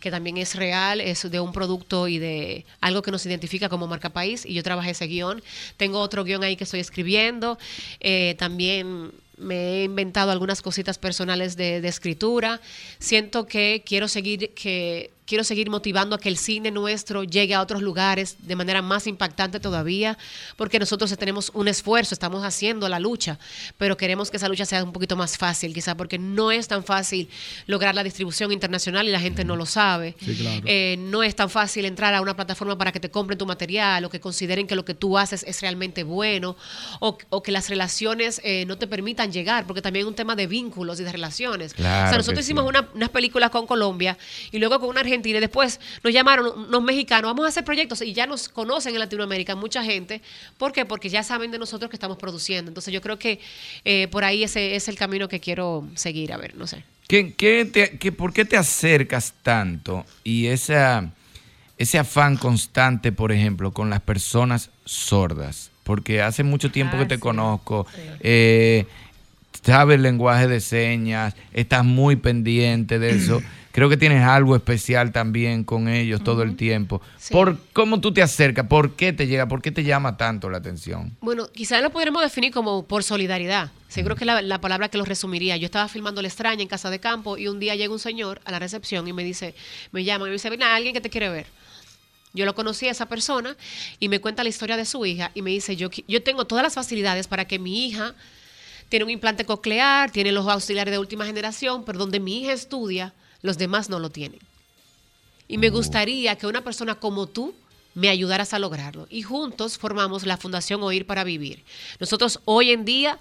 [SPEAKER 31] que también es real, es de un producto y de algo que nos identifica como marca país. Y yo trabajé ese guion. Tengo otro guion ahí que estoy escribiendo. Eh, también me he inventado algunas cositas personales de, de escritura. Siento que quiero seguir que quiero seguir motivando a que el cine nuestro llegue a otros lugares de manera más impactante todavía, porque nosotros tenemos un esfuerzo, estamos haciendo la lucha, pero queremos que esa lucha sea un poquito más fácil, quizá porque no es tan fácil lograr la distribución internacional y la gente no lo sabe.
[SPEAKER 6] Sí, claro.
[SPEAKER 31] Eh, no es tan fácil entrar a una plataforma para que te compren tu material o que consideren que lo que tú haces es realmente bueno o, o que las relaciones eh, no te permitan llegar, porque también es un tema de vínculos y de relaciones.
[SPEAKER 3] Claro
[SPEAKER 31] o sea, nosotros
[SPEAKER 3] sí.
[SPEAKER 31] hicimos una- unas películas con Colombia y luego con una Argentina y después nos llamaron unos mexicanos, vamos a hacer proyectos y ya nos conocen en Latinoamérica mucha gente. ¿Por qué? Porque ya saben de nosotros que estamos produciendo. Entonces yo creo que eh, por ahí ese es el camino que quiero seguir, a ver, no sé.
[SPEAKER 3] ¿Qué, qué te- qué- ¿Por qué te acercas tanto y esa, ese afán constante, por ejemplo, con las personas sordas? Porque hace mucho tiempo
[SPEAKER 15] Ah,
[SPEAKER 3] que te conozco, eh, sabes el lenguaje de señas, estás muy pendiente de eso. Creo que tienes algo especial también con ellos todo el tiempo.
[SPEAKER 31] Sí.
[SPEAKER 3] ¿Por cómo tú te acercas? ¿Por qué te llega? ¿Por qué te llama tanto la atención?
[SPEAKER 31] Bueno, quizás lo podremos definir como por solidaridad. Creo que es la, la palabra que lo resumiría. Yo estaba filmando La extraña en Casa de Campo y un día llega un señor a la recepción y me dice, me llama y me dice, mira, alguien que te quiere ver. Yo lo conocí a esa persona y me cuenta la historia de su hija y me dice, yo, yo tengo todas las facilidades para que mi hija tiene un implante coclear, tiene los auxiliares de última generación, pero donde mi hija estudia, los demás no lo tienen. Y me gustaría que una persona como tú me ayudaras a lograrlo. Y juntos formamos la Fundación Oír para Vivir. Nosotros hoy en día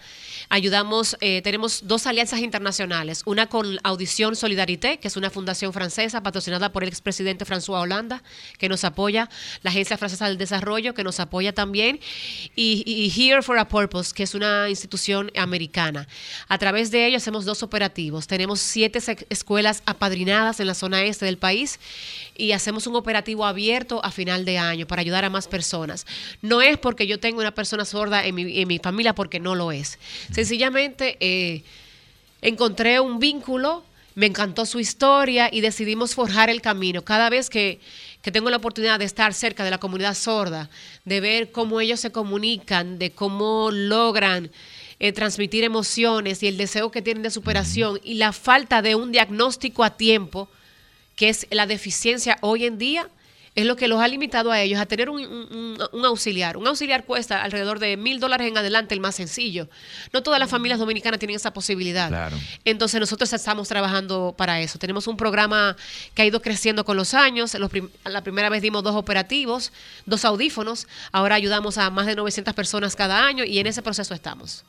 [SPEAKER 31] ayudamos, eh, tenemos dos alianzas internacionales, una con Audición Solidarité, que es una fundación francesa patrocinada por el expresidente François Hollande, que nos apoya, la Agencia Francesa del Desarrollo, que nos apoya también, y, Here for a Purpose, que es una institución americana. A través de ello hacemos dos operativos. Tenemos siete escuelas apadrinadas en la zona este del país y hacemos un operativo abierto a final de año para ayudar a más personas. No es porque yo tengo una persona sorda en mi, en mi familia, porque no lo es. Sencillamente eh, encontré un vínculo, me encantó su historia y decidimos forjar el camino. Cada vez que, que tengo la oportunidad de estar cerca de la comunidad sorda, de ver cómo ellos se comunican, de cómo logran eh, transmitir emociones y el deseo que tienen de superación y la falta de un diagnóstico a tiempo, que es la deficiencia hoy en día, es lo que los ha limitado a ellos a tener un, un- auxiliar. Un auxiliar cuesta alrededor de mil dólares en adelante, el más sencillo. No todas las familias dominicanas tienen esa posibilidad.
[SPEAKER 3] Claro.
[SPEAKER 31] Entonces nosotros estamos trabajando para eso. Tenemos un programa que ha ido creciendo con los años. Los prim- la primera vez dimos dos operativos, dos audífonos. Ahora ayudamos a más de 900 personas cada año y en ese proceso estamos.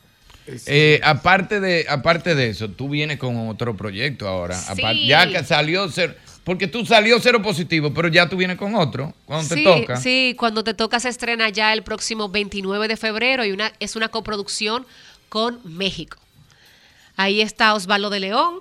[SPEAKER 3] Eh, aparte, de, aparte de eso, tú vienes con otro proyecto ahora.
[SPEAKER 31] Sí.
[SPEAKER 3] Ya que salió cero, porque tú salió cero positivo, pero ya tú vienes con otro cuando te
[SPEAKER 31] sí,
[SPEAKER 3] toca.
[SPEAKER 31] Sí, cuando te toca se estrena ya el próximo 29 de febrero y una, es una coproducción con México. Ahí está Osvaldo de León,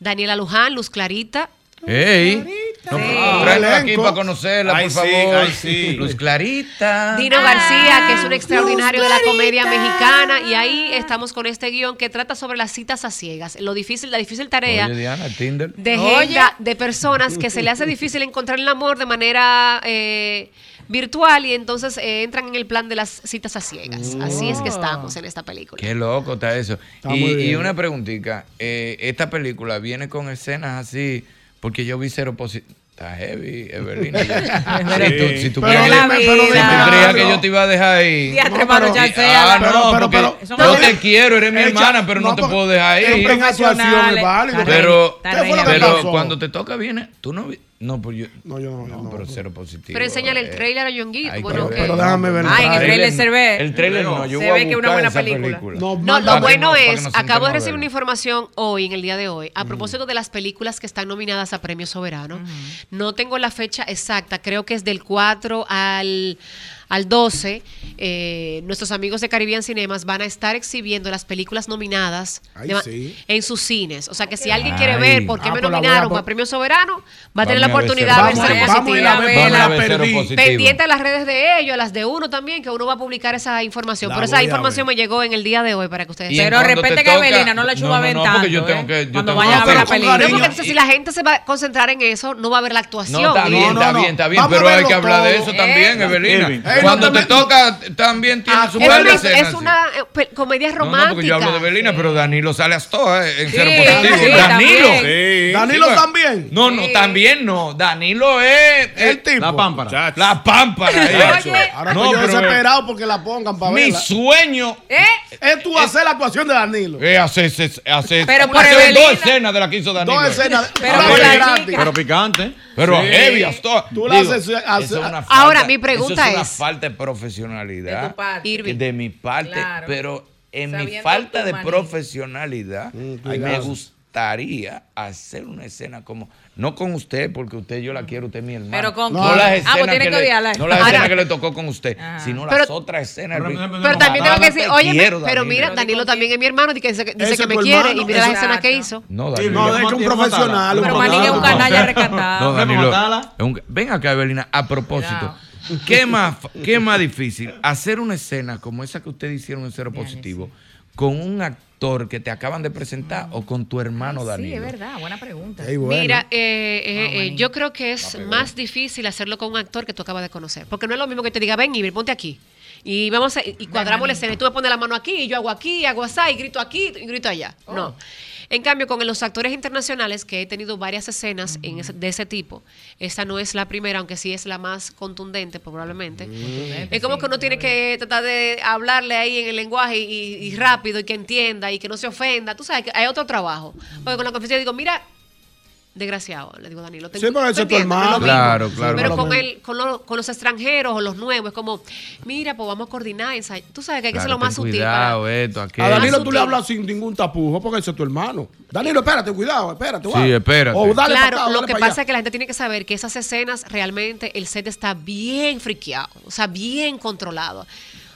[SPEAKER 31] Daniela Luján, Luz Clarita.
[SPEAKER 3] ¡Ey! No,
[SPEAKER 31] Sí.
[SPEAKER 3] tráela aquí para conocerla,
[SPEAKER 5] Ay,
[SPEAKER 3] por
[SPEAKER 5] sí,
[SPEAKER 3] favor.
[SPEAKER 5] ay, sí.
[SPEAKER 3] Luz Clarita.
[SPEAKER 31] Dino García, que es un extraordinario de la comedia mexicana, y ahí estamos con este guion que trata sobre las citas a ciegas, lo difícil, la difícil tarea
[SPEAKER 3] Oye, Diana, Tinder.
[SPEAKER 31] de gente, de personas que se le hace difícil encontrar el amor de manera eh, virtual y entonces eh, entran en el plan de las citas a ciegas. Así es que estamos en esta película.
[SPEAKER 3] Qué loco está eso.
[SPEAKER 31] Está
[SPEAKER 3] y, y una preguntita. eh, esta película viene con escenas así, porque yo vi cero positivo. Está heavy, Evelina.
[SPEAKER 6] Sí.
[SPEAKER 3] Si tú, si tú
[SPEAKER 6] Pero dime,
[SPEAKER 3] que-
[SPEAKER 6] pero
[SPEAKER 3] si creías que yo te iba a dejar ahí.
[SPEAKER 6] Diatre, mano, ya
[SPEAKER 3] Y-
[SPEAKER 6] sea,
[SPEAKER 3] ah,
[SPEAKER 6] pero-
[SPEAKER 3] no,
[SPEAKER 6] pero-
[SPEAKER 3] porque
[SPEAKER 6] pero-
[SPEAKER 3] yo
[SPEAKER 6] pero-
[SPEAKER 3] te quiero, eres mi hermana, pero no,
[SPEAKER 6] no,
[SPEAKER 3] te
[SPEAKER 6] porque-
[SPEAKER 3] puedo dejar ahí.
[SPEAKER 6] Siempre en actuaciones, válido.
[SPEAKER 3] Pero,
[SPEAKER 6] ¿Qué fue lo que
[SPEAKER 3] pero
[SPEAKER 6] pasó?
[SPEAKER 3] cuando te toca viene, tú no no, pues yo
[SPEAKER 6] no, yo
[SPEAKER 3] no, pero cero positivo.
[SPEAKER 31] Pero enséñale el
[SPEAKER 3] eh.
[SPEAKER 31] trailer a Yonguito. Bueno,
[SPEAKER 3] que
[SPEAKER 31] que-
[SPEAKER 3] ver.
[SPEAKER 6] Pero déjame ver el
[SPEAKER 15] Ah, en el trailer se ve.
[SPEAKER 3] El trailer no, yo
[SPEAKER 15] Se
[SPEAKER 3] voy
[SPEAKER 15] ve que es una buena película.
[SPEAKER 6] No,
[SPEAKER 31] lo bueno es, acabo de recibir
[SPEAKER 3] verlo.
[SPEAKER 31] una información hoy, en el día de hoy, a propósito de las películas que están nominadas a Premio Soberano. No tengo la fecha exacta, creo que es del 4 al, al 12. Eh, nuestros amigos de Caribbean Cinemas van a estar exhibiendo las películas nominadas
[SPEAKER 6] Ay,
[SPEAKER 31] de ma-
[SPEAKER 6] sí.
[SPEAKER 31] en sus cines. O sea que si alguien
[SPEAKER 3] Ay.
[SPEAKER 31] quiere ver por qué
[SPEAKER 6] Ah,
[SPEAKER 31] me
[SPEAKER 6] pues
[SPEAKER 31] nominaron para Premio Soberano, va a tener la oportunidad de ver
[SPEAKER 6] Vamos,
[SPEAKER 31] Positivo.
[SPEAKER 6] ver.
[SPEAKER 31] Pendiente a las redes de ellos, a las de uno también, que uno va a publicar esa información.
[SPEAKER 6] La
[SPEAKER 31] Pero esa información me llegó en el día de hoy para que ustedes
[SPEAKER 15] Pero respete que Evelina no la chupa
[SPEAKER 3] no, no, no,
[SPEAKER 15] aventando,
[SPEAKER 3] porque yo tengo que- yo
[SPEAKER 15] Cuando
[SPEAKER 3] tengo
[SPEAKER 15] vayan a ver la película.
[SPEAKER 31] No, porque si la gente se va a concentrar en eso, no va a ver la actuación.
[SPEAKER 3] No, está bien,
[SPEAKER 6] no,
[SPEAKER 3] está
[SPEAKER 6] no.
[SPEAKER 3] bien, está bien, pero hay que hablar de eso también, Evelina. Cuando
[SPEAKER 6] te
[SPEAKER 3] toca, también tiene
[SPEAKER 6] Ah,
[SPEAKER 3] su
[SPEAKER 31] Es
[SPEAKER 3] par de
[SPEAKER 31] una,
[SPEAKER 3] escenas.
[SPEAKER 31] es una eh, comedia
[SPEAKER 3] No, no,
[SPEAKER 31] romántica.
[SPEAKER 3] porque yo hablo de Evelina, pero Danilo sale a toa eh, en
[SPEAKER 15] Sí,
[SPEAKER 3] cero positivo.
[SPEAKER 15] sí,
[SPEAKER 3] Danilo.
[SPEAKER 15] también.
[SPEAKER 5] Sí.
[SPEAKER 6] Danilo también.
[SPEAKER 3] No, no, también no. Danilo es
[SPEAKER 6] El tipo.
[SPEAKER 4] La pámpara.
[SPEAKER 3] la pámpara. eh.
[SPEAKER 6] Ahora
[SPEAKER 3] No,
[SPEAKER 6] estoy
[SPEAKER 3] eh,
[SPEAKER 6] desesperado porque la pongan para
[SPEAKER 3] Mi
[SPEAKER 6] verla.
[SPEAKER 3] sueño
[SPEAKER 15] ¿Eh?
[SPEAKER 6] Es tú hacer la actuación de Danilo.
[SPEAKER 3] es hacer, hacer, hacer,
[SPEAKER 15] Pero por
[SPEAKER 3] dos escenas de la que hizo Danilo.
[SPEAKER 6] Dos escenas.
[SPEAKER 15] Pero
[SPEAKER 6] es
[SPEAKER 15] chica.
[SPEAKER 4] Pero picante.
[SPEAKER 3] Pero
[SPEAKER 6] Sí.
[SPEAKER 3] heavy, hasta-
[SPEAKER 6] Tú la haces-
[SPEAKER 3] es
[SPEAKER 31] Ahora, mi pregunta
[SPEAKER 3] es
[SPEAKER 31] es-
[SPEAKER 3] falta de profesionalidad
[SPEAKER 15] De tu parte.
[SPEAKER 31] Irving.
[SPEAKER 3] de mi parte,
[SPEAKER 15] Claro.
[SPEAKER 3] pero en mi falta de profesionalidad
[SPEAKER 6] Mm,
[SPEAKER 3] me gustaría hacer una escena como no con usted porque usted yo la quiero usted es mi hermana
[SPEAKER 15] Pero con
[SPEAKER 3] no las
[SPEAKER 15] Ah,
[SPEAKER 3] escenas
[SPEAKER 15] pues tiene
[SPEAKER 3] que
[SPEAKER 15] que
[SPEAKER 3] le,
[SPEAKER 15] odiarla.
[SPEAKER 3] no las escenas que le tocó con usted
[SPEAKER 15] Ajá.
[SPEAKER 3] sino
[SPEAKER 31] Pero-
[SPEAKER 3] las otras escenas
[SPEAKER 4] Pero-
[SPEAKER 3] Luis.
[SPEAKER 31] Pero también tengo que decir,
[SPEAKER 3] te
[SPEAKER 31] oye,
[SPEAKER 3] quiero,
[SPEAKER 31] pero
[SPEAKER 3] Danilo.
[SPEAKER 31] mira, Danilo también es mi hermano, dice que, dice que
[SPEAKER 6] Ese
[SPEAKER 31] que
[SPEAKER 6] tu
[SPEAKER 31] me quiere
[SPEAKER 6] hermano,
[SPEAKER 31] y mira las escenas que hizo.
[SPEAKER 3] no
[SPEAKER 6] No,
[SPEAKER 3] Danilo
[SPEAKER 6] de hecho un profesional.
[SPEAKER 15] Pero Manín es un
[SPEAKER 6] profesional.
[SPEAKER 15] canalla rescatado.
[SPEAKER 3] No, Danilo, es ven acá, Evelina, a propósito. ¿Qué más, ¿Qué más difícil? Hacer una escena como esa que ustedes hicieron en Cero Positivo con un actor que te acaban de presentar o con tu hermano Danilo.
[SPEAKER 15] Sí, es verdad, buena pregunta.
[SPEAKER 6] Bueno.
[SPEAKER 31] Mira, eh, eh, eh, yo creo que es más difícil hacerlo con un actor que tú acabas de conocer. Porque no es lo mismo que te diga, ven, Iber, ponte aquí. Y vamos a, y cuadramos la escena. Y tú me pones la mano aquí, y yo hago aquí, hago así, y grito aquí, y grito allá. No. En cambio, con los actores internacionales, que he tenido varias escenas en ese- de ese tipo, esta no es la primera, aunque sí es la más contundente, probablemente. Es como que uno tiene que tratar de hablarle ahí en el lenguaje y, y rápido y que entienda y que no se ofenda. Tú sabes que hay otro trabajo. Porque con la confianza digo, mira, Desgraciado, le digo Danilo. te-
[SPEAKER 6] Sí, porque
[SPEAKER 31] ¿tú
[SPEAKER 6] ese es tu hermano.
[SPEAKER 3] Claro, claro.
[SPEAKER 31] Pero con,
[SPEAKER 6] pero-
[SPEAKER 31] el, con, lo- con los extranjeros o los nuevos, es como, mira, pues vamos a coordinar. ensay- Tú sabes que hay que ser
[SPEAKER 3] Claro,
[SPEAKER 31] lo más sutil.
[SPEAKER 3] cuidado,
[SPEAKER 31] para-
[SPEAKER 3] esto, aquello.
[SPEAKER 6] A Danilo tú le hablas sin ningún tapujo porque ese es tu hermano. Danilo, espérate, cuidado, espérate.
[SPEAKER 3] Sí, espérate.
[SPEAKER 6] O dale
[SPEAKER 31] claro,
[SPEAKER 6] acá,
[SPEAKER 31] lo
[SPEAKER 6] dale
[SPEAKER 31] que
[SPEAKER 6] pa'
[SPEAKER 31] pasa
[SPEAKER 6] allá.
[SPEAKER 31] es que la gente tiene que saber que esas escenas realmente el set está bien friqueado, o sea, bien controlado.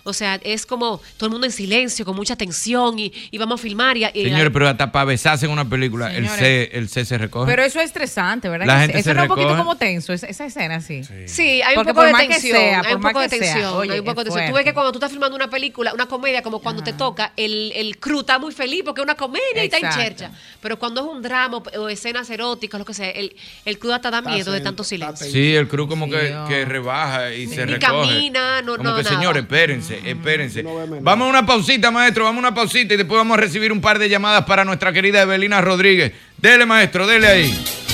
[SPEAKER 31] O sea, es como todo el mundo en silencio, con mucha tensión y, y vamos a filmar. Y, y
[SPEAKER 3] Señores, pero hasta para besarse en una película, el. C, el C se recoge.
[SPEAKER 15] Pero eso es estresante, ¿verdad?
[SPEAKER 3] La gente?
[SPEAKER 15] Eso
[SPEAKER 3] se
[SPEAKER 15] era un poquito como tenso, esa, esa escena, sí.
[SPEAKER 31] Sí, hay un poco
[SPEAKER 15] por
[SPEAKER 31] de
[SPEAKER 15] más que
[SPEAKER 31] tensión.
[SPEAKER 15] sea,
[SPEAKER 31] hay
[SPEAKER 15] por
[SPEAKER 31] un
[SPEAKER 15] más
[SPEAKER 31] poco de
[SPEAKER 15] que sea,
[SPEAKER 31] tensión.
[SPEAKER 15] oye,
[SPEAKER 31] hay un poco de tensión. Tú ves que cuando tú estás filmando una película, una comedia, como cuando te toca, el, el crew está muy feliz porque es una comedia y está en chercha. Pero cuando es un drama o, escenas eróticas, lo que sea, el, el crew hasta da miedo de tanto silencio.
[SPEAKER 3] Sí, el crew como que, que rebaja y se
[SPEAKER 31] Ni
[SPEAKER 3] recoge.
[SPEAKER 31] camina, no-
[SPEAKER 3] como
[SPEAKER 31] no,
[SPEAKER 3] que,
[SPEAKER 31] nada.
[SPEAKER 3] señores, espérense, espérense. Vamos a una pausita, maestro, vamos a una pausita y después vamos a recibir un par de llamadas para nuestra querida Evelina Rodríguez. Dele, maestro, dele ahí.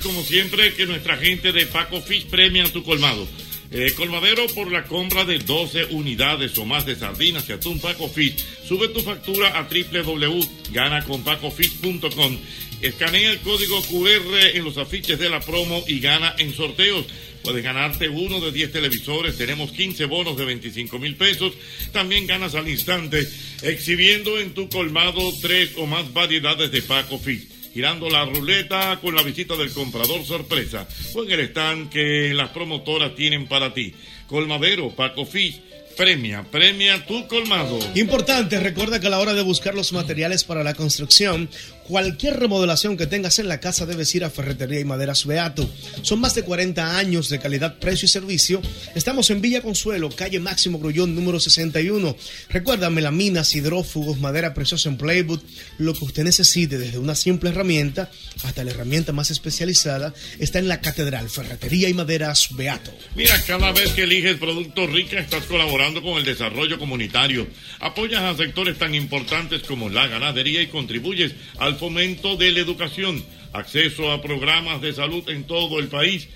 [SPEAKER 25] Como siempre, que nuestra gente de Paco Fish premia tu colmado. Eh, colmadero por la compra de 12 unidades o más de sardinas y atún Paco Fish. Sube tu factura a www.ganaconpacofish.com. Escanea el código QR en los afiches de la promo y gana en sorteos. Puedes ganarte uno de 10 televisores. Tenemos 15 bonos de 25 mil pesos. También ganas al instante exhibiendo en tu colmado tres o más variedades de Paco Fish girando la ruleta con la visita del comprador sorpresa o en el stand que las promotoras tienen para ti. Colmadero, Paco Fish, premia, premia tu colmado.
[SPEAKER 26] Importante, recuerda que a la hora de buscar los materiales para la construcción, cualquier remodelación que tengas en la casa debes ir a Ferretería y Maderas Beato. Son más de 40 años de calidad, precio y servicio. Estamos en Villa Consuelo, calle Máximo Grullón, número 61. Recuerda melaminas, hidrófugos, madera preciosa en Playwood, lo que usted necesite, desde una simple herramienta hasta la herramienta más especializada, está en la Catedral, Ferretería y Maderas Beato.
[SPEAKER 25] Mira, cada vez que eliges Productos Rica estás colaborando con el desarrollo comunitario. Apoyas a sectores tan importantes como la ganadería y contribuyes al fomento de la educación, acceso a programas de salud en todo el país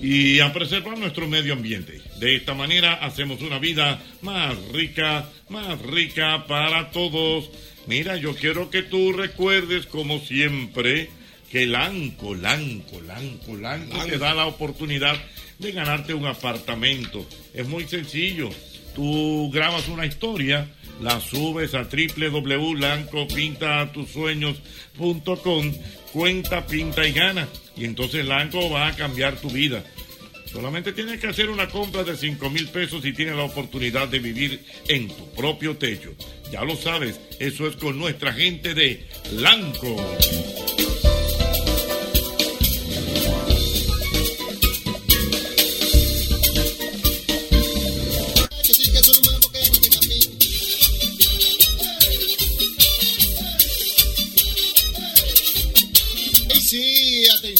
[SPEAKER 25] y a preservar nuestro medio ambiente. De esta manera hacemos una vida más rica, más rica para todos. Mira, yo quiero que tú recuerdes como siempre que Lanco, Lanco, Lanco, Lanco te da la oportunidad de ganarte un apartamento. Es muy sencillo. Tú grabas una historia, la subes a www.lancopintatusueños.com, cuenta, pinta y gana. Y entonces Lanco va a cambiar tu vida. Solamente tienes que hacer una compra de 5 mil pesos y tienes la oportunidad de vivir en tu propio techo. Ya lo sabes, eso es con nuestra gente de Lanco.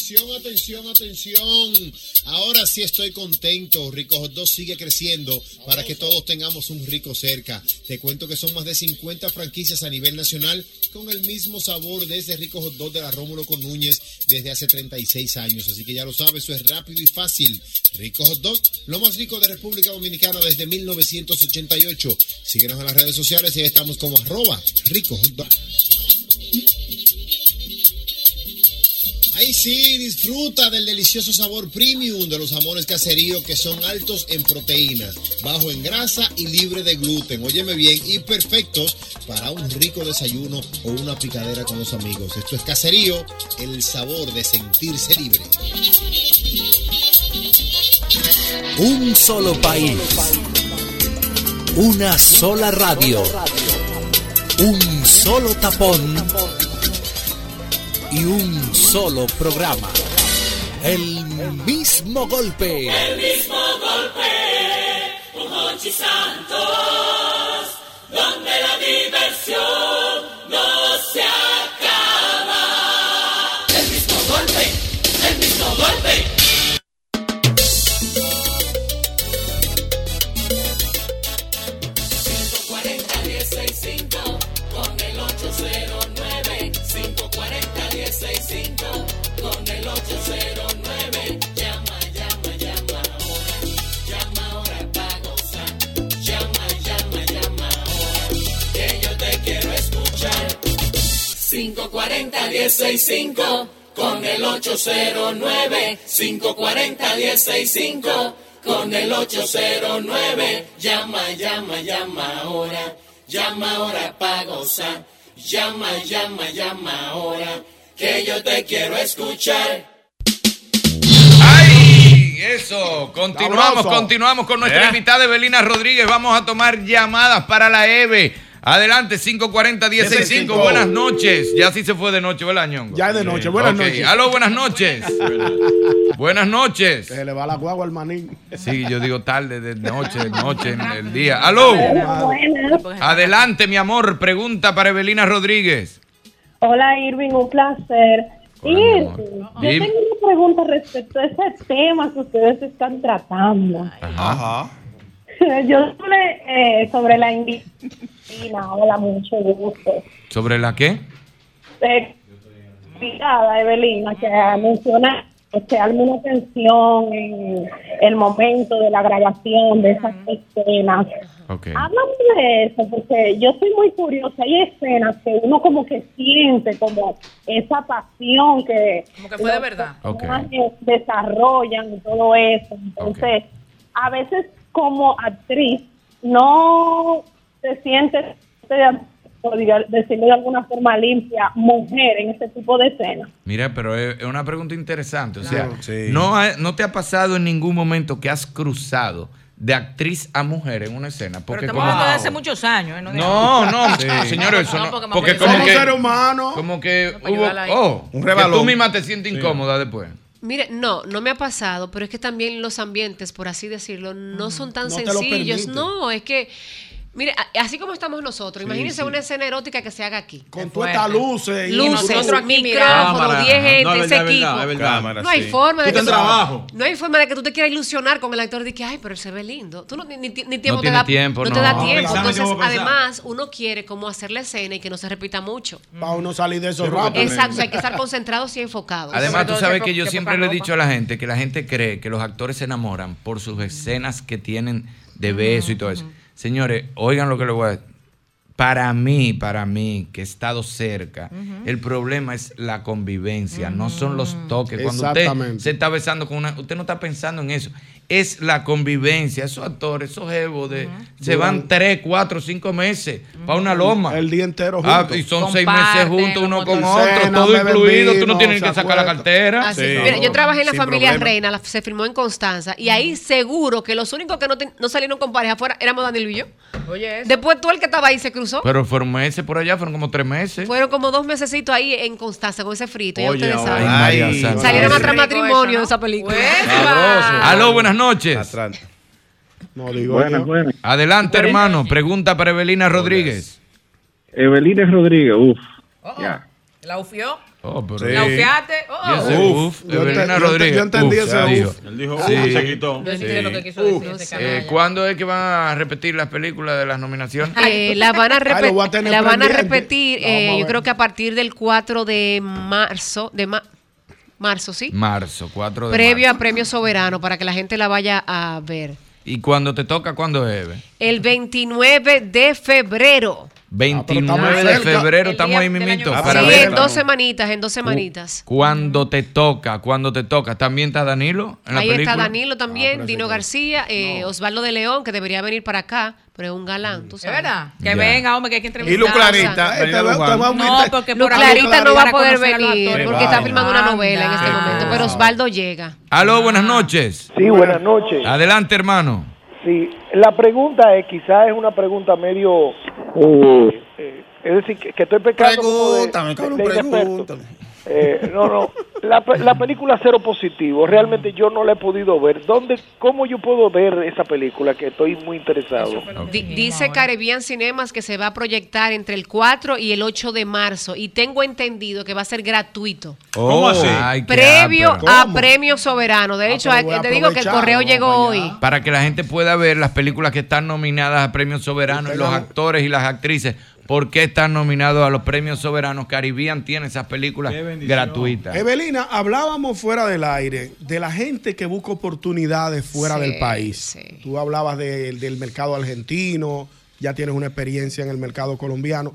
[SPEAKER 27] Atención, atención, atención. Ahora sí estoy contento. Rico Hot Dog sigue creciendo para que todos tengamos un rico cerca. Te cuento que son más de 50 franquicias a nivel nacional con el mismo sabor desde Rico Hot Dog de la Rómulo con Núñez desde hace 36 años. Así que ya lo sabes, eso es rápido y fácil. Rico Hot Dog, lo más rico de República Dominicana desde 1988. Síguenos en las redes sociales y ahí estamos como arroba Rico Hot Dog. Ahí sí, disfruta del delicioso sabor premium de los jamones caserío que son altos en proteínas, bajo en grasa y libre de gluten. Óyeme bien, y perfectos para un rico desayuno o una picadera con los amigos. Esto es caserío, el sabor de sentirse libre.
[SPEAKER 16] Un solo país. Una sola radio. Un solo tapón. Y un solo programa. El mismo golpe.
[SPEAKER 32] El mismo golpe con Hochi Santos, donde la diversión
[SPEAKER 33] 540-1065 con el 809 540-1065 con el 809 llama, llama, llama ahora llama ahora pa' gozar llama, llama, llama ahora que yo te quiero escuchar
[SPEAKER 3] ¡Ay! Eso, continuamos, continuamos con nuestra
[SPEAKER 33] ¿Eh?
[SPEAKER 3] invitada Evelina Rodríguez. Vamos a tomar llamadas para la EVE. Adelante, 540-1065. Buenas noches. Ya sí se fue de noche, ¿verdad, Ñongo?
[SPEAKER 6] Ya es de noche. Buenas
[SPEAKER 3] Ok.
[SPEAKER 6] noches.
[SPEAKER 3] Aló, buenas noches. buenas noches.
[SPEAKER 6] Se le va la guagua al manín.
[SPEAKER 3] Sí, yo digo tarde, de noche, de noche, en el día. Aló. Adelante, mi amor. Pregunta para Evelina Rodríguez.
[SPEAKER 34] Hola Irving, un placer. Irving, yo tengo una pregunta respecto a ese tema que ustedes están tratando.
[SPEAKER 3] Ajá.
[SPEAKER 34] Yo sobre, eh, sobre la indisciplina, hola, mucho gusto.
[SPEAKER 3] ¿Sobre la qué?
[SPEAKER 34] Eh, invitada Evelina, que menciona que alguna tensión en el momento de la grabación de esas escenas.
[SPEAKER 3] Ok.
[SPEAKER 34] Háblame de eso, porque yo estoy muy curiosa. Hay escenas que uno como que siente como esa pasión que,
[SPEAKER 15] Como que fue de verdad.
[SPEAKER 3] Ok.
[SPEAKER 34] personajes desarrollan y todo eso. Entonces, a veces como actriz no te sientes, por decirlo de alguna forma limpia, mujer en ese tipo de escenas.
[SPEAKER 3] Mira, pero es una pregunta interesante. O sea,
[SPEAKER 34] Claro. Sí.
[SPEAKER 3] no, ha- ¿no te ha pasado en ningún momento que has cruzado de actriz a mujer en una escena?
[SPEAKER 15] Pero
[SPEAKER 3] Porque
[SPEAKER 15] estamos
[SPEAKER 3] como...
[SPEAKER 15] hablando de hace muchos años. ¿eh? No,
[SPEAKER 3] No, no,
[SPEAKER 15] Sí.
[SPEAKER 3] señores, eso no.
[SPEAKER 15] porque
[SPEAKER 3] Porque como que.
[SPEAKER 15] Somos seres humanos.
[SPEAKER 3] Como que hubo. Oh,
[SPEAKER 31] Un
[SPEAKER 3] que tú misma te sientes
[SPEAKER 31] Sí.
[SPEAKER 3] incómoda después.
[SPEAKER 31] Mire, no, no me ha pasado, pero es que también los ambientes, por así decirlo, no son tan
[SPEAKER 6] No
[SPEAKER 31] sencillos. No, es que, mire, así como estamos nosotros,
[SPEAKER 6] Sí,
[SPEAKER 31] imagínense
[SPEAKER 6] sí.
[SPEAKER 31] una escena erótica que se haga aquí.
[SPEAKER 6] Con todas estas luces. y
[SPEAKER 31] Luces,
[SPEAKER 6] nosotros
[SPEAKER 31] aquí micrófono, 10 gente,
[SPEAKER 4] No, es
[SPEAKER 31] ese
[SPEAKER 4] verdad,
[SPEAKER 31] equipo.
[SPEAKER 4] verdad, es verdad. Cámara,
[SPEAKER 31] no hay
[SPEAKER 4] sí.
[SPEAKER 31] forma de
[SPEAKER 4] Tú
[SPEAKER 31] que
[SPEAKER 4] en trabajo.
[SPEAKER 31] no hay forma de que tú te quieras ilusionar con el actor de que ay, pero él se ve lindo. Tú no, ni, ni- ni tiempo te
[SPEAKER 3] tiene
[SPEAKER 31] da
[SPEAKER 3] tiempo,
[SPEAKER 31] no
[SPEAKER 3] no.
[SPEAKER 31] te da
[SPEAKER 3] No,
[SPEAKER 31] tiempo. Entonces, además, uno quiere como hacer la escena y que no se repita mucho.
[SPEAKER 6] Para uno salir de eso rápido.
[SPEAKER 31] Exacto, o sea, hay que estar concentrados y enfocados.
[SPEAKER 3] Además, tú sabes que yo siempre le he dicho a la gente que la gente cree que los actores se enamoran por sus escenas que tienen de beso y todo eso. Señores, oigan lo que les voy a decir. Para mí, para mí, que he estado cerca, el problema es la convivencia, no son los toques. Cuando usted se está besando con una, usted no está pensando en eso. Es la convivencia. Esos actores, esos jevos de, se van tres, cuatro, cinco meses para una loma.
[SPEAKER 6] El día entero
[SPEAKER 3] Ah,
[SPEAKER 6] juntos.
[SPEAKER 3] y son seis meses juntos uno con otro, todo incluido. Tú no
[SPEAKER 6] vino,
[SPEAKER 3] tienes que sacar la cartera.
[SPEAKER 31] Así. Mira, yo trabajé en la familia
[SPEAKER 3] problema.
[SPEAKER 31] Reina, la- se filmó en Constanza, y ahí seguro que los únicos que no, ten- no salieron con pareja afuera éramos Daniel y yo.
[SPEAKER 15] Oye, eso.
[SPEAKER 31] Después tú el que estaba ahí se cruzó.
[SPEAKER 3] Pero fueron meses por allá, fueron como tres meses.
[SPEAKER 31] Fueron como dos mesecitos ahí en Constanza con ese frito, ya
[SPEAKER 3] Oye,
[SPEAKER 31] ustedes
[SPEAKER 3] ay,
[SPEAKER 31] saben.
[SPEAKER 3] María Santa.
[SPEAKER 31] Salieron a tras matrimonio de esa película.
[SPEAKER 3] Aló, buenas noches.
[SPEAKER 6] No digo
[SPEAKER 35] Buenas,
[SPEAKER 6] yo.
[SPEAKER 35] buenas.
[SPEAKER 3] Adelante, hermano. Pregunta para Evelina Rodríguez.
[SPEAKER 35] Evelina Rodríguez, uff. Ya.
[SPEAKER 15] ¿La ufió?
[SPEAKER 3] Oh, pero
[SPEAKER 35] Sí.
[SPEAKER 15] ¿La ufiaste? Oh.
[SPEAKER 3] ese uf,
[SPEAKER 6] Yo ente-
[SPEAKER 3] Evelina
[SPEAKER 6] yo
[SPEAKER 3] Rodríguez.
[SPEAKER 6] yo entendí
[SPEAKER 3] uf,
[SPEAKER 6] ese
[SPEAKER 3] se
[SPEAKER 6] uf.
[SPEAKER 3] dijo.
[SPEAKER 6] Él dijo
[SPEAKER 3] Sí.
[SPEAKER 6] uf, se quitó.
[SPEAKER 15] Yo entiendo lo que quiso
[SPEAKER 3] Uf.
[SPEAKER 15] decir ese
[SPEAKER 3] Eh,
[SPEAKER 15] canalla.
[SPEAKER 3] ¿Cuándo es que van a repetir las películas de las nominaciones?
[SPEAKER 31] Eh, la van a,
[SPEAKER 3] Ay, lo voy a
[SPEAKER 31] repetir
[SPEAKER 3] tener
[SPEAKER 31] la van a
[SPEAKER 3] pendiente.
[SPEAKER 31] repetir,
[SPEAKER 3] Vamos a
[SPEAKER 31] eh, yo creo que a partir del 4 de marzo, de marzo, ¿sí?
[SPEAKER 3] Marzo, 4 de
[SPEAKER 31] Previo
[SPEAKER 3] marzo.
[SPEAKER 31] a Premio Soberano para que la gente la vaya a ver.
[SPEAKER 3] ¿Y cuando te toca, cuándo es?
[SPEAKER 31] El 29 de febrero.
[SPEAKER 3] 29 de febrero, estamos ahí mismito. Para
[SPEAKER 31] sí,
[SPEAKER 3] ver
[SPEAKER 31] en dos semanitas, en dos semanitas.
[SPEAKER 3] cuando te toca, cuando te toca. ¿También está Danilo en la
[SPEAKER 31] Ahí
[SPEAKER 3] película?
[SPEAKER 31] está Danilo también, Dino García, eh, Osvaldo de León, que debería venir para acá, pero es un galán, tú sabes.
[SPEAKER 15] verdad? Que
[SPEAKER 3] Ya.
[SPEAKER 15] venga, hombre, que hay que entrevistar.
[SPEAKER 31] Y Luz Clarita,
[SPEAKER 15] O sea,
[SPEAKER 31] Luján.
[SPEAKER 15] No,
[SPEAKER 31] No,
[SPEAKER 15] porque por
[SPEAKER 31] Clarita no va a poder venir
[SPEAKER 15] actores.
[SPEAKER 31] porque está filmando una
[SPEAKER 15] Anda.
[SPEAKER 31] novela en este momento, pero Osvaldo llega.
[SPEAKER 3] Aló, buenas noches.
[SPEAKER 36] Sí, buenas noches.
[SPEAKER 3] Adelante, hermano.
[SPEAKER 36] Sí, la pregunta es, quizás es una pregunta medio, eh, eh, es decir, que, que estoy pecando como de-
[SPEAKER 5] Pregúntame, cabrón,
[SPEAKER 36] de
[SPEAKER 5] pregúntame.
[SPEAKER 36] Eh, no, no, la, la película Cero Positivo, realmente yo no la he podido ver. ¿Dónde, cómo yo puedo ver esa película que estoy muy interesado?
[SPEAKER 31] Di- dice Caribbean Cinemas que se va a proyectar entre el 4 y el 8 de marzo y tengo entendido que va a ser gratuito.
[SPEAKER 3] ¿Cómo así? Ay, qué
[SPEAKER 31] Previo a Premio Soberano. De hecho,
[SPEAKER 3] pero
[SPEAKER 31] hay-
[SPEAKER 3] voy a
[SPEAKER 31] te digo que el correo llegó hoy.
[SPEAKER 3] Para que la gente pueda ver las películas que están nominadas a premios soberanos y los actores y las actrices. ¿Por qué están nominados a los premios soberanos? Caribbean tiene esas películas gratuitas.
[SPEAKER 6] Evelina, hablábamos fuera del aire de la gente que busca oportunidades fuera
[SPEAKER 31] Sí,
[SPEAKER 6] del país. Tú hablabas de- del mercado argentino, ya tienes una experiencia en el mercado colombiano.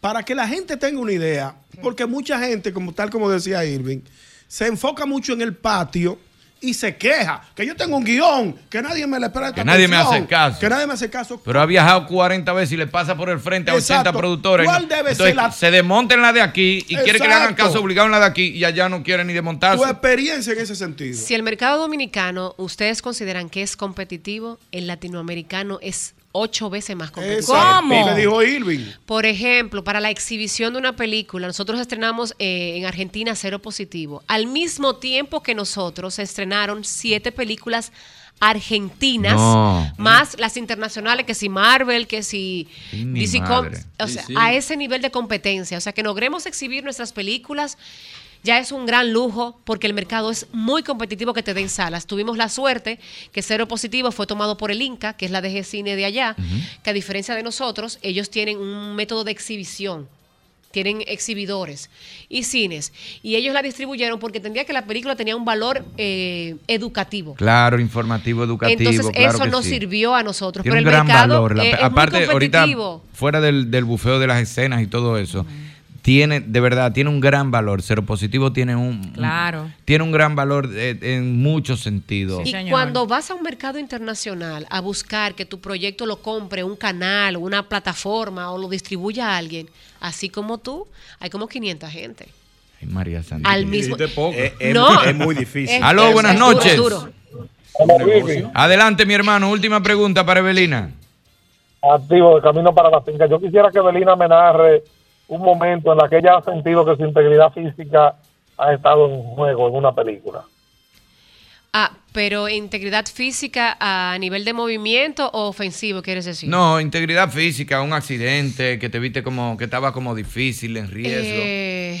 [SPEAKER 6] para que la gente tenga una idea, porque mucha gente, como tal como decía Irving, se enfoca mucho en el patio y se queja que yo tengo un guion, que nadie me le presta
[SPEAKER 3] Que nadie me hace caso.
[SPEAKER 6] Que nadie me hace caso.
[SPEAKER 3] Pero ha viajado 40 veces y le pasa por el frente a 80
[SPEAKER 6] Exacto.
[SPEAKER 3] productores.
[SPEAKER 6] ¿Cuál debe
[SPEAKER 3] Entonces,
[SPEAKER 6] ser la-
[SPEAKER 3] Se desmonta en la de aquí y quiere que le hagan
[SPEAKER 6] Exacto.
[SPEAKER 3] caso obligado en la de aquí y allá no quiere ni desmontarse.
[SPEAKER 6] Tu experiencia en ese sentido.
[SPEAKER 31] Si el mercado dominicano ustedes consideran que es competitivo, el latinoamericano es ocho veces más competitivo.
[SPEAKER 6] Exacto. ¿Qué dijo Irving?
[SPEAKER 31] Por ejemplo, para la exhibición de una película, nosotros estrenamos eh, en Argentina Cero Positivo. Al mismo tiempo que nosotros se estrenaron siete películas argentinas,
[SPEAKER 3] No.
[SPEAKER 31] más las internacionales, que si Marvel, que si DC. Comics, o
[SPEAKER 3] Sí,
[SPEAKER 31] sea,
[SPEAKER 3] sí.
[SPEAKER 31] a ese nivel de competencia. O sea, que logremos exhibir nuestras películas ya es un gran lujo porque el mercado es muy competitivo que te den salas. Tuvimos la suerte que Cero Positivo fue tomado por el Inca, que es la DG Cine de allá, que a diferencia de nosotros, ellos tienen un método de exhibición. Tienen exhibidores y cines. Y ellos la distribuyeron porque entendía que la película tenía un valor eh, educativo.
[SPEAKER 3] Claro, informativo, educativo.
[SPEAKER 31] Entonces
[SPEAKER 3] claro
[SPEAKER 31] eso nos
[SPEAKER 3] sí.
[SPEAKER 31] sirvió a nosotros.
[SPEAKER 3] Tiene
[SPEAKER 31] pero
[SPEAKER 3] un
[SPEAKER 31] el
[SPEAKER 3] gran
[SPEAKER 31] mercado
[SPEAKER 3] valor. La-
[SPEAKER 31] es muy
[SPEAKER 3] aparte, ahorita,
[SPEAKER 31] competitivo.
[SPEAKER 3] fuera del, del bufeo de las escenas y todo eso, tiene, de verdad, tiene un gran valor. Cero positivo tiene un, tiene un gran valor eh, en muchos sentidos.
[SPEAKER 31] Y cuando vas a un mercado internacional a buscar que tu proyecto lo compre un canal, una plataforma o lo distribuya a alguien, así como tú, hay como 500 gente.
[SPEAKER 3] Ay, María Santísima.
[SPEAKER 31] Al mismo
[SPEAKER 5] Es- es
[SPEAKER 31] No.
[SPEAKER 5] muy- es muy difícil.
[SPEAKER 31] Es-
[SPEAKER 3] Aló, buenas
[SPEAKER 31] duro,
[SPEAKER 3] noches.
[SPEAKER 31] es duro.
[SPEAKER 3] Adelante, mi hermano. Última pregunta para Evelina.
[SPEAKER 20] activo de camino para la finca. Yo quisiera que Belina me narre un momento en el que ella ha sentido que su integridad física ha estado en juego en una película.
[SPEAKER 31] Ah, pero integridad física a nivel de movimiento o ofensivo, ¿quieres decir?
[SPEAKER 3] No, integridad física, un accidente que te viste como que estaba como difícil, en riesgo.
[SPEAKER 31] Eh,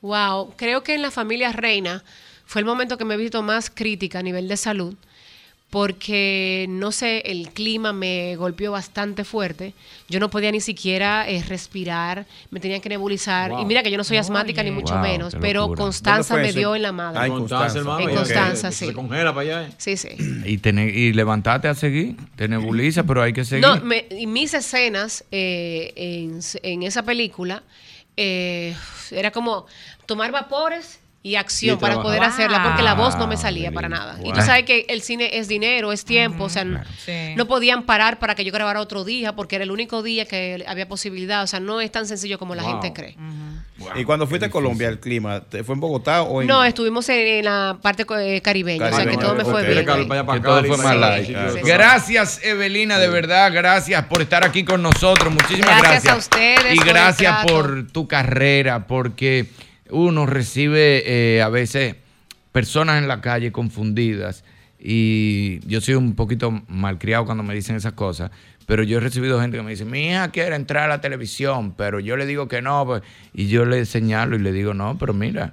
[SPEAKER 31] wow, creo que en la familia Reina fue el momento que me he visto más crítica a nivel de salud, porque no sé, el clima me golpeó bastante fuerte. Yo no podía ni siquiera eh, respirar, me tenían que nebulizar.
[SPEAKER 4] Wow.
[SPEAKER 31] Y mira que yo no soy asmática ni mucho
[SPEAKER 3] Wow,
[SPEAKER 31] menos, pero. Constanza
[SPEAKER 4] ¿Dónde
[SPEAKER 31] me dio en la madre.
[SPEAKER 4] Ah, en Constanza, hermano.
[SPEAKER 31] En Constanza,
[SPEAKER 4] Se
[SPEAKER 31] sí.
[SPEAKER 4] congela para allá. ¿eh?
[SPEAKER 31] Sí, sí.
[SPEAKER 3] Y, tener, y levantarte a seguir, te nebuliza, pero hay que seguir.
[SPEAKER 31] No, me- y mis escenas eh, en, en esa película eh, era como tomar vapores y acción
[SPEAKER 4] Y
[SPEAKER 31] para poder hacerla, porque la voz no me
[SPEAKER 3] Wow,
[SPEAKER 31] salía para nada. Y tú sabes que el cine es dinero, es tiempo, o sea,
[SPEAKER 15] Sí.
[SPEAKER 31] no podían parar para que yo grabara otro día, porque era el único día que había posibilidad, o sea, no es tan sencillo como la gente cree.
[SPEAKER 5] ¿Y cuando fuiste a Colombia, el clima, ¿te ¿fue en Bogotá o en.?
[SPEAKER 31] No, estuvimos en, en la parte eh, caribeña, o sea, que todo me fue
[SPEAKER 5] ok.
[SPEAKER 31] bien.
[SPEAKER 3] Que todo fue
[SPEAKER 4] sí.
[SPEAKER 3] Gracias, Evelina, de verdad, gracias por estar aquí con nosotros. Muchísimas
[SPEAKER 31] Gracias
[SPEAKER 3] gracias.
[SPEAKER 31] a ustedes
[SPEAKER 3] Y gracias por tu carrera, porque uno recibe eh, a veces personas en la calle confundidas. Y yo soy un poquito malcriado cuando me dicen esas cosas. Pero yo he recibido gente que me dice, mi hija quiere entrar a la televisión, pero yo le digo que no. pues, Y yo le señalo y le digo, no, pero mira,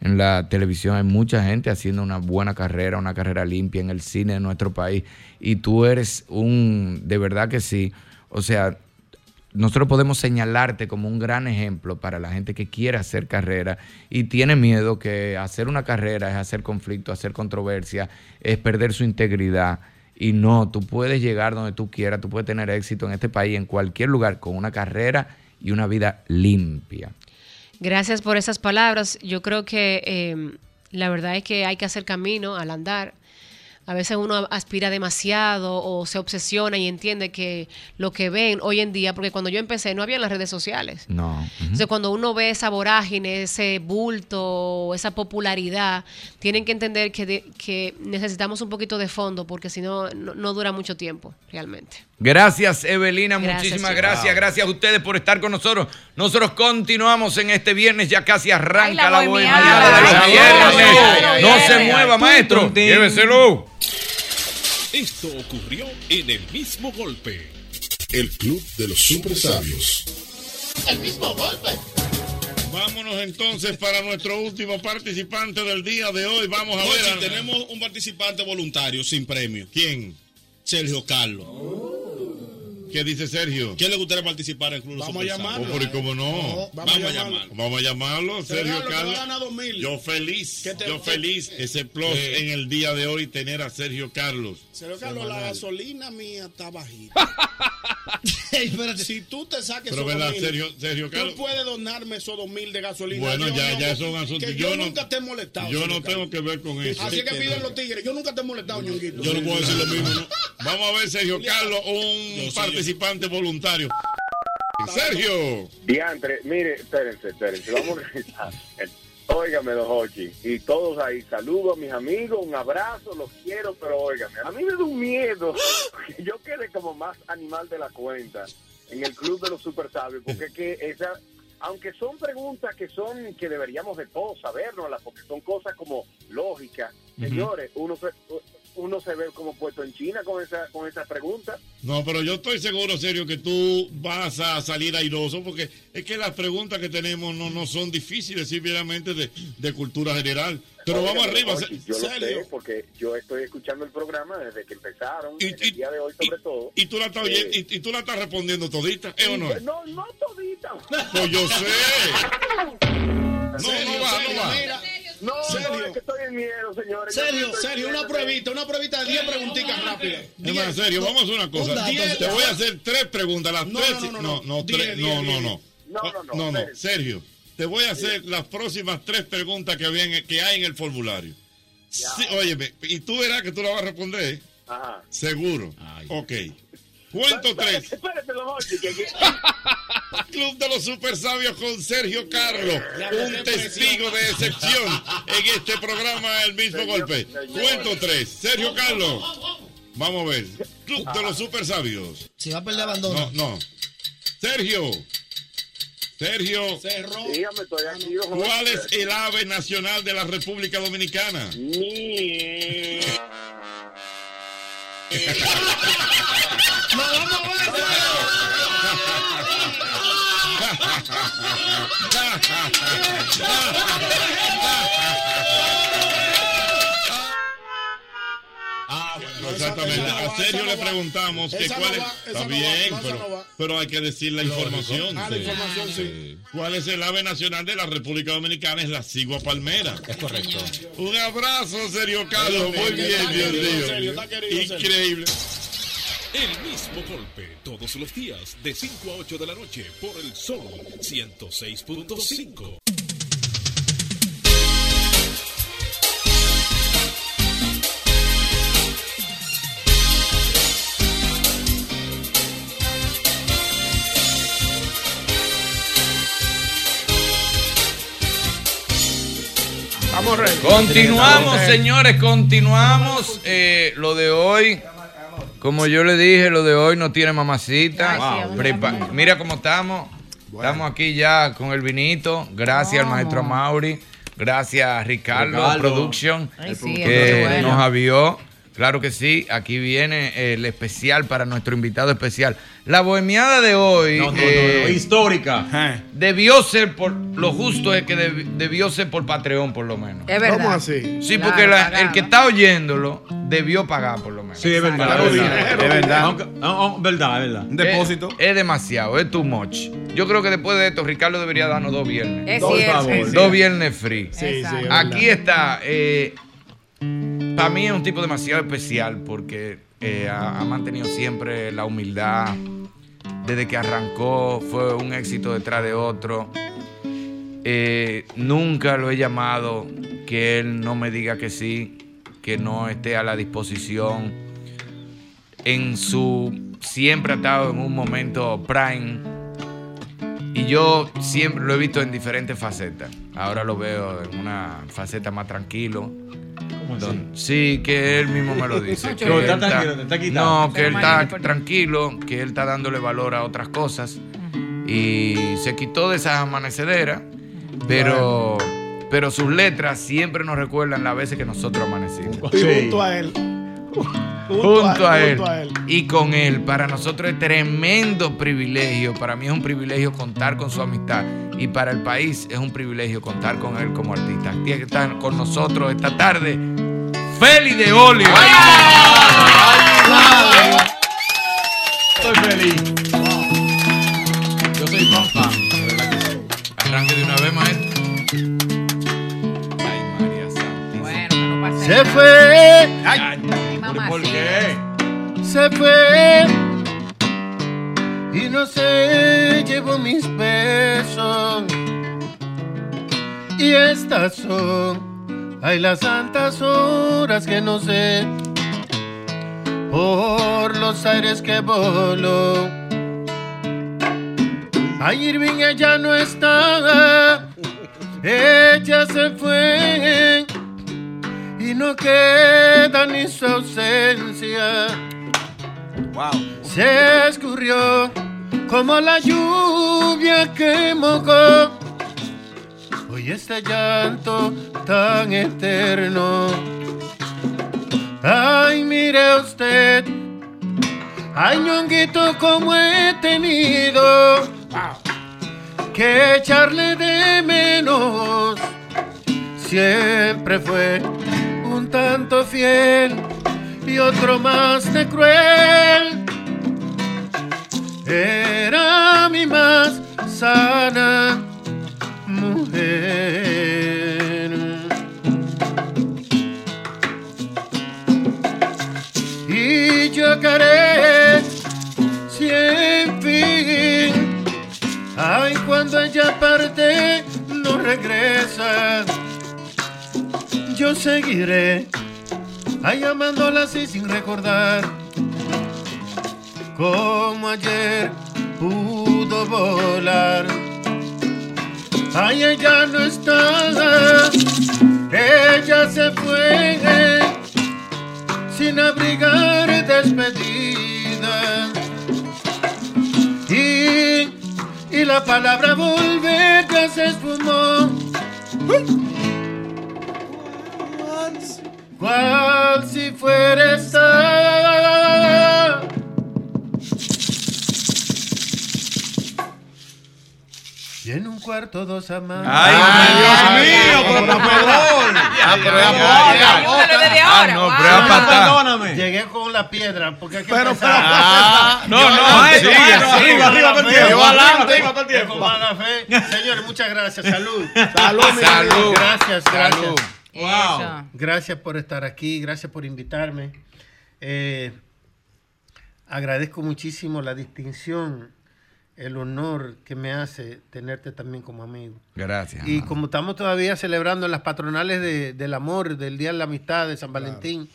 [SPEAKER 3] en la televisión hay mucha gente haciendo una buena carrera, una carrera limpia en el cine de nuestro país. Y tú eres un, de verdad que sí. O sea, nosotros podemos señalarte como un gran ejemplo para la gente que quiere hacer carrera y tiene miedo que hacer una carrera es hacer conflicto, hacer controversia, es perder su integridad. Y no, tú puedes llegar donde tú quieras, tú puedes tener éxito en este país, en cualquier lugar, con una carrera y una vida limpia.
[SPEAKER 31] Gracias por esas palabras. Yo creo que eh, la verdad es que hay que hacer camino al andar. A veces uno aspira demasiado o se obsesiona y entiende que lo que ven hoy en día, porque cuando yo empecé no había en las redes sociales.
[SPEAKER 3] No.
[SPEAKER 31] Entonces, cuando uno ve esa vorágine, ese bulto, esa popularidad, tienen que entender que, de- que necesitamos un poquito de fondo, porque si no no dura mucho tiempo, realmente.
[SPEAKER 3] Gracias, Evelina.
[SPEAKER 31] Gracias,
[SPEAKER 3] Muchísimas gracias. Gracias a ustedes por estar con nosotros. Nosotros continuamos en este viernes. Ya casi arranca
[SPEAKER 15] Ay, la bohemiada
[SPEAKER 3] de los
[SPEAKER 15] Ay,
[SPEAKER 3] viernes. No se mueva, maestro. Lléveselo.
[SPEAKER 37] Esto ocurrió en el mismo golpe.
[SPEAKER 27] El Club de los Super Sabios.
[SPEAKER 25] El mismo golpe. Vámonos entonces para nuestro último participante del día de hoy. Vamos a ver.
[SPEAKER 17] Oye, tenemos un participante voluntario sin premio.
[SPEAKER 25] ¿Quién?
[SPEAKER 17] Sergio Carlos.
[SPEAKER 25] ¿Qué dice Sergio?
[SPEAKER 26] ¿Quién le gustaría participar en el Club
[SPEAKER 6] Vamos a llamarlo.
[SPEAKER 25] Oh, pero ¿y cómo no?
[SPEAKER 6] No,
[SPEAKER 26] Vamos, a llamarlo.
[SPEAKER 25] Vamos a llamarlo, Sergio Carlos.
[SPEAKER 6] ganar 2,000.
[SPEAKER 25] Yo feliz,
[SPEAKER 6] ¿Qué te-
[SPEAKER 25] yo feliz ese plus
[SPEAKER 26] Eh.
[SPEAKER 25] en el día de hoy tener a Sergio Carlos.
[SPEAKER 6] Sergio Carlos, la gasolina mía está bajita.
[SPEAKER 26] espérate.
[SPEAKER 6] Si tú te saques
[SPEAKER 25] Pero
[SPEAKER 6] esos
[SPEAKER 25] verdad,
[SPEAKER 6] 2,000,
[SPEAKER 25] Sergio- Sergio Carlos-
[SPEAKER 6] Tú puedes donarme esos dos mil de gasolina.
[SPEAKER 25] Bueno,
[SPEAKER 6] Yo
[SPEAKER 25] ya,
[SPEAKER 6] no-
[SPEAKER 25] ya eso es un asunto.
[SPEAKER 6] que
[SPEAKER 25] Yo
[SPEAKER 6] yo,
[SPEAKER 25] no-
[SPEAKER 6] nunca te he molestado.
[SPEAKER 25] Yo no tengo
[SPEAKER 6] Carlos.
[SPEAKER 25] que ver con eso.
[SPEAKER 6] Así que piden los tigres. Yo nunca te he molestado, Ñonguito.
[SPEAKER 26] Yo no puedo decir lo mismo, ¿no?
[SPEAKER 25] Vamos a ver, Sergio Carlos, un participante voluntario. Sergio.
[SPEAKER 38] Diantre, mire, espérense, espérense, vamos a revisar. Óigame, don Hochi, y todos ahí, saludo a mis amigos, un abrazo, los quiero, pero óigame, a mí me da un miedo que yo quede como más animal de la cuenta en el club de los super sabios, porque es que esa, aunque son preguntas que son, que deberíamos de todos sabernoslas, porque son cosas como lógicas, señores, uno se, uno se ve como puesto en China con esa, con esa pregunta.
[SPEAKER 25] No, pero yo estoy seguro, Sergio, que tú vas a salir airoso porque es que las preguntas que tenemos no, no son difíciles, simplemente de, de cultura general. Pero vamos arriba,
[SPEAKER 38] Jorge, Yo lo sé porque yo estoy escuchando el programa desde que empezaron, en el día de hoy sobre todo.
[SPEAKER 25] Y tú la estás oyendo- y, y tú la estás respondiendo todita, ¿eh o no?
[SPEAKER 38] No, no todita.
[SPEAKER 25] Pues yo sé. No, no va, no va.
[SPEAKER 38] No,
[SPEAKER 6] Sergio.
[SPEAKER 38] no, es que estoy en miedo, señores. Estoy
[SPEAKER 6] Sergio, una pruebita, una pruebita de 10 preguntitas rápidas.
[SPEAKER 25] Más, serio, vamos a hacer una cosa. Te voy a hacer tres preguntas. Las
[SPEAKER 6] No,
[SPEAKER 25] tres.
[SPEAKER 6] no, no,
[SPEAKER 25] no,
[SPEAKER 6] no.
[SPEAKER 25] no, no, no, no.
[SPEAKER 38] No, no, no,
[SPEAKER 25] No, no,
[SPEAKER 38] espérense.
[SPEAKER 25] Sergio. Te voy a hacer las próximas tres preguntas que, habían, que hay en el formulario. Sí, óyeme, y tú verás que tú la vas a responder. ¿eh?
[SPEAKER 38] Ajá.
[SPEAKER 25] Seguro. Ok. Cuento tres.
[SPEAKER 38] Espérate, don Jorge, que- que-
[SPEAKER 25] Club de los Super Sabios con Sergio Carlos, un testigo de excepción en este programa El mismo golpe. Cuento tres. Sergio Carlos. Vamos a ver. Club de los Super Sabios.
[SPEAKER 26] Si va a perder abandono.
[SPEAKER 25] No, no. Sergio. Sergio.
[SPEAKER 38] Dígame, estoy aquí, don Jorge.
[SPEAKER 25] ¿Cuál es el ave nacional de la República Dominicana? Exactamente. A Sergio le preguntamos que
[SPEAKER 6] no
[SPEAKER 25] cuál es.
[SPEAKER 6] va,
[SPEAKER 25] Está
[SPEAKER 6] no
[SPEAKER 25] bien,
[SPEAKER 6] va, no,
[SPEAKER 25] pero,
[SPEAKER 6] no va.
[SPEAKER 25] pero hay que decir la información.
[SPEAKER 6] Ah, la información, sí.
[SPEAKER 25] ¿Cuál es el ave nacional de la República Dominicana? Es la cigua palmera. Es correcto. Un abrazo, Sergio Carlos. Muy bien, Dios mío. Increíble.
[SPEAKER 37] El mismo golpe todos los días de 5 a 8 de la noche por el Sol 106.5.
[SPEAKER 6] Vamos, Rey.
[SPEAKER 3] Continuamos, señores, continuamos. Eh, lo de hoy, como yo le dije, lo de hoy no tiene mamacita. Prepa- Mira cómo estamos. Estamos aquí ya con el vinito. Gracias al maestro Mauri. Gracias a Ricardo,
[SPEAKER 4] Ricardo.
[SPEAKER 3] Production,
[SPEAKER 4] Ay, sí,
[SPEAKER 3] que
[SPEAKER 4] bueno.
[SPEAKER 3] nos avió. Claro que sí, aquí viene el especial para nuestro invitado especial. La bohemiada de hoy.
[SPEAKER 4] No, no, no,
[SPEAKER 3] eh,
[SPEAKER 4] no, histórica.
[SPEAKER 3] Debió ser por. Lo justo es que deb- debió ser por Patreon, por lo menos.
[SPEAKER 6] Es verdad. ¿Cómo así?
[SPEAKER 3] Sí,
[SPEAKER 6] Claro,
[SPEAKER 3] porque la- el que está oyéndolo debió pagar, por lo menos.
[SPEAKER 4] Sí, es verdad.
[SPEAKER 3] Claro,
[SPEAKER 4] es verdad. Es verdad. Aunque- ah, verdad, es verdad.
[SPEAKER 3] Es, es demasiado, es too much. Yo creo que después de esto, Ricardo debería darnos dos viernes.
[SPEAKER 4] Es Por cierto. favor.
[SPEAKER 3] Dos
[SPEAKER 4] Sí, sí.
[SPEAKER 3] viernes free.
[SPEAKER 4] Sí, sí, es
[SPEAKER 3] Aquí está. eh, para mí es un tipo demasiado especial porque eh, ha, mantenido siempre la humildad. Desde que arrancó fue un éxito detrás de otro. Eh, nunca lo he llamado que él no me diga que sí, que no esté a la disposición. En su siempre ha estado en un momento prime. Y yo siempre lo he visto en diferentes facetas. Ahora lo veo en una faceta más tranquilo. Don- Sí, que él mismo me lo dice. que él
[SPEAKER 4] está tranquilo, está quitado.
[SPEAKER 3] No, que él está tranquilo, que él está dándole valor a otras cosas. Y se quitó de esas amanecederas, pero, pero sus letras siempre nos recuerdan las veces que nosotros amanecimos.
[SPEAKER 6] Y junto a él.
[SPEAKER 3] Junto a él.
[SPEAKER 6] junto a él.
[SPEAKER 3] Y con él, para nosotros es tremendo privilegio. Para mí es un privilegio contar con su amistad. Y para el país es un privilegio contar con él como artista. Tiene que estar con nosotros esta tarde. Feli de Olio. Estoy feliz. Yo soy fan. Arranque de una vez, maestro. Ay, María Santísima.
[SPEAKER 15] Bueno, que no pase
[SPEAKER 39] Se fue.
[SPEAKER 3] Ay, ¿por qué?
[SPEAKER 39] se fue y no se llevó mis besos. Y estas son hay las santas horas que no sé por los aires que voló. Ay Irving ella no está. Ella se fue y no queda ni su ausencia se escurrió como la lluvia que mojó. Hoy este llanto tan eterno. Ay, mire usted, ay, ñonguito, como he tenido que echarle de menos. Siempre fue tanto fiel y otro más de cruel. Era mi más sana mujer. Y yo haré sin fin. Ay, cuando ella parte, no regresa. Yo seguiré Ay, amándola así sin recordar como ayer pudo volar. Ay, ella no está, ella se fue sin abrigar despedida. Y, y la palabra volver ya se esfumó. Cual si fuera esta. Y en un cuarto dos amantes.
[SPEAKER 3] Ay, Dios mío, pero por favor.
[SPEAKER 39] Ah, pero
[SPEAKER 3] Ah,
[SPEAKER 15] ahora.
[SPEAKER 3] no.
[SPEAKER 39] Perdóname. Llegué con la piedra porque hay que
[SPEAKER 6] Pero,
[SPEAKER 39] empezar.
[SPEAKER 6] pero,
[SPEAKER 39] Ah,
[SPEAKER 3] no, no, sigue, sigue,
[SPEAKER 39] arriba,
[SPEAKER 3] arriba todo el tiempo,
[SPEAKER 39] yo adelante,
[SPEAKER 3] arriba todo el tiempo.
[SPEAKER 39] con mala fe. Señores, muchas gracias. Salud.
[SPEAKER 6] Salud, mi
[SPEAKER 3] Salud.
[SPEAKER 39] Gracias, gracias.
[SPEAKER 15] Eso.
[SPEAKER 39] Gracias por estar aquí, gracias por invitarme. Eh, agradezco muchísimo la distinción, el honor que me hace tenerte también como amigo.
[SPEAKER 3] Gracias.
[SPEAKER 39] Y como estamos todavía celebrando las patronales de- del amor, del Día de la Amistad, de San Valentín,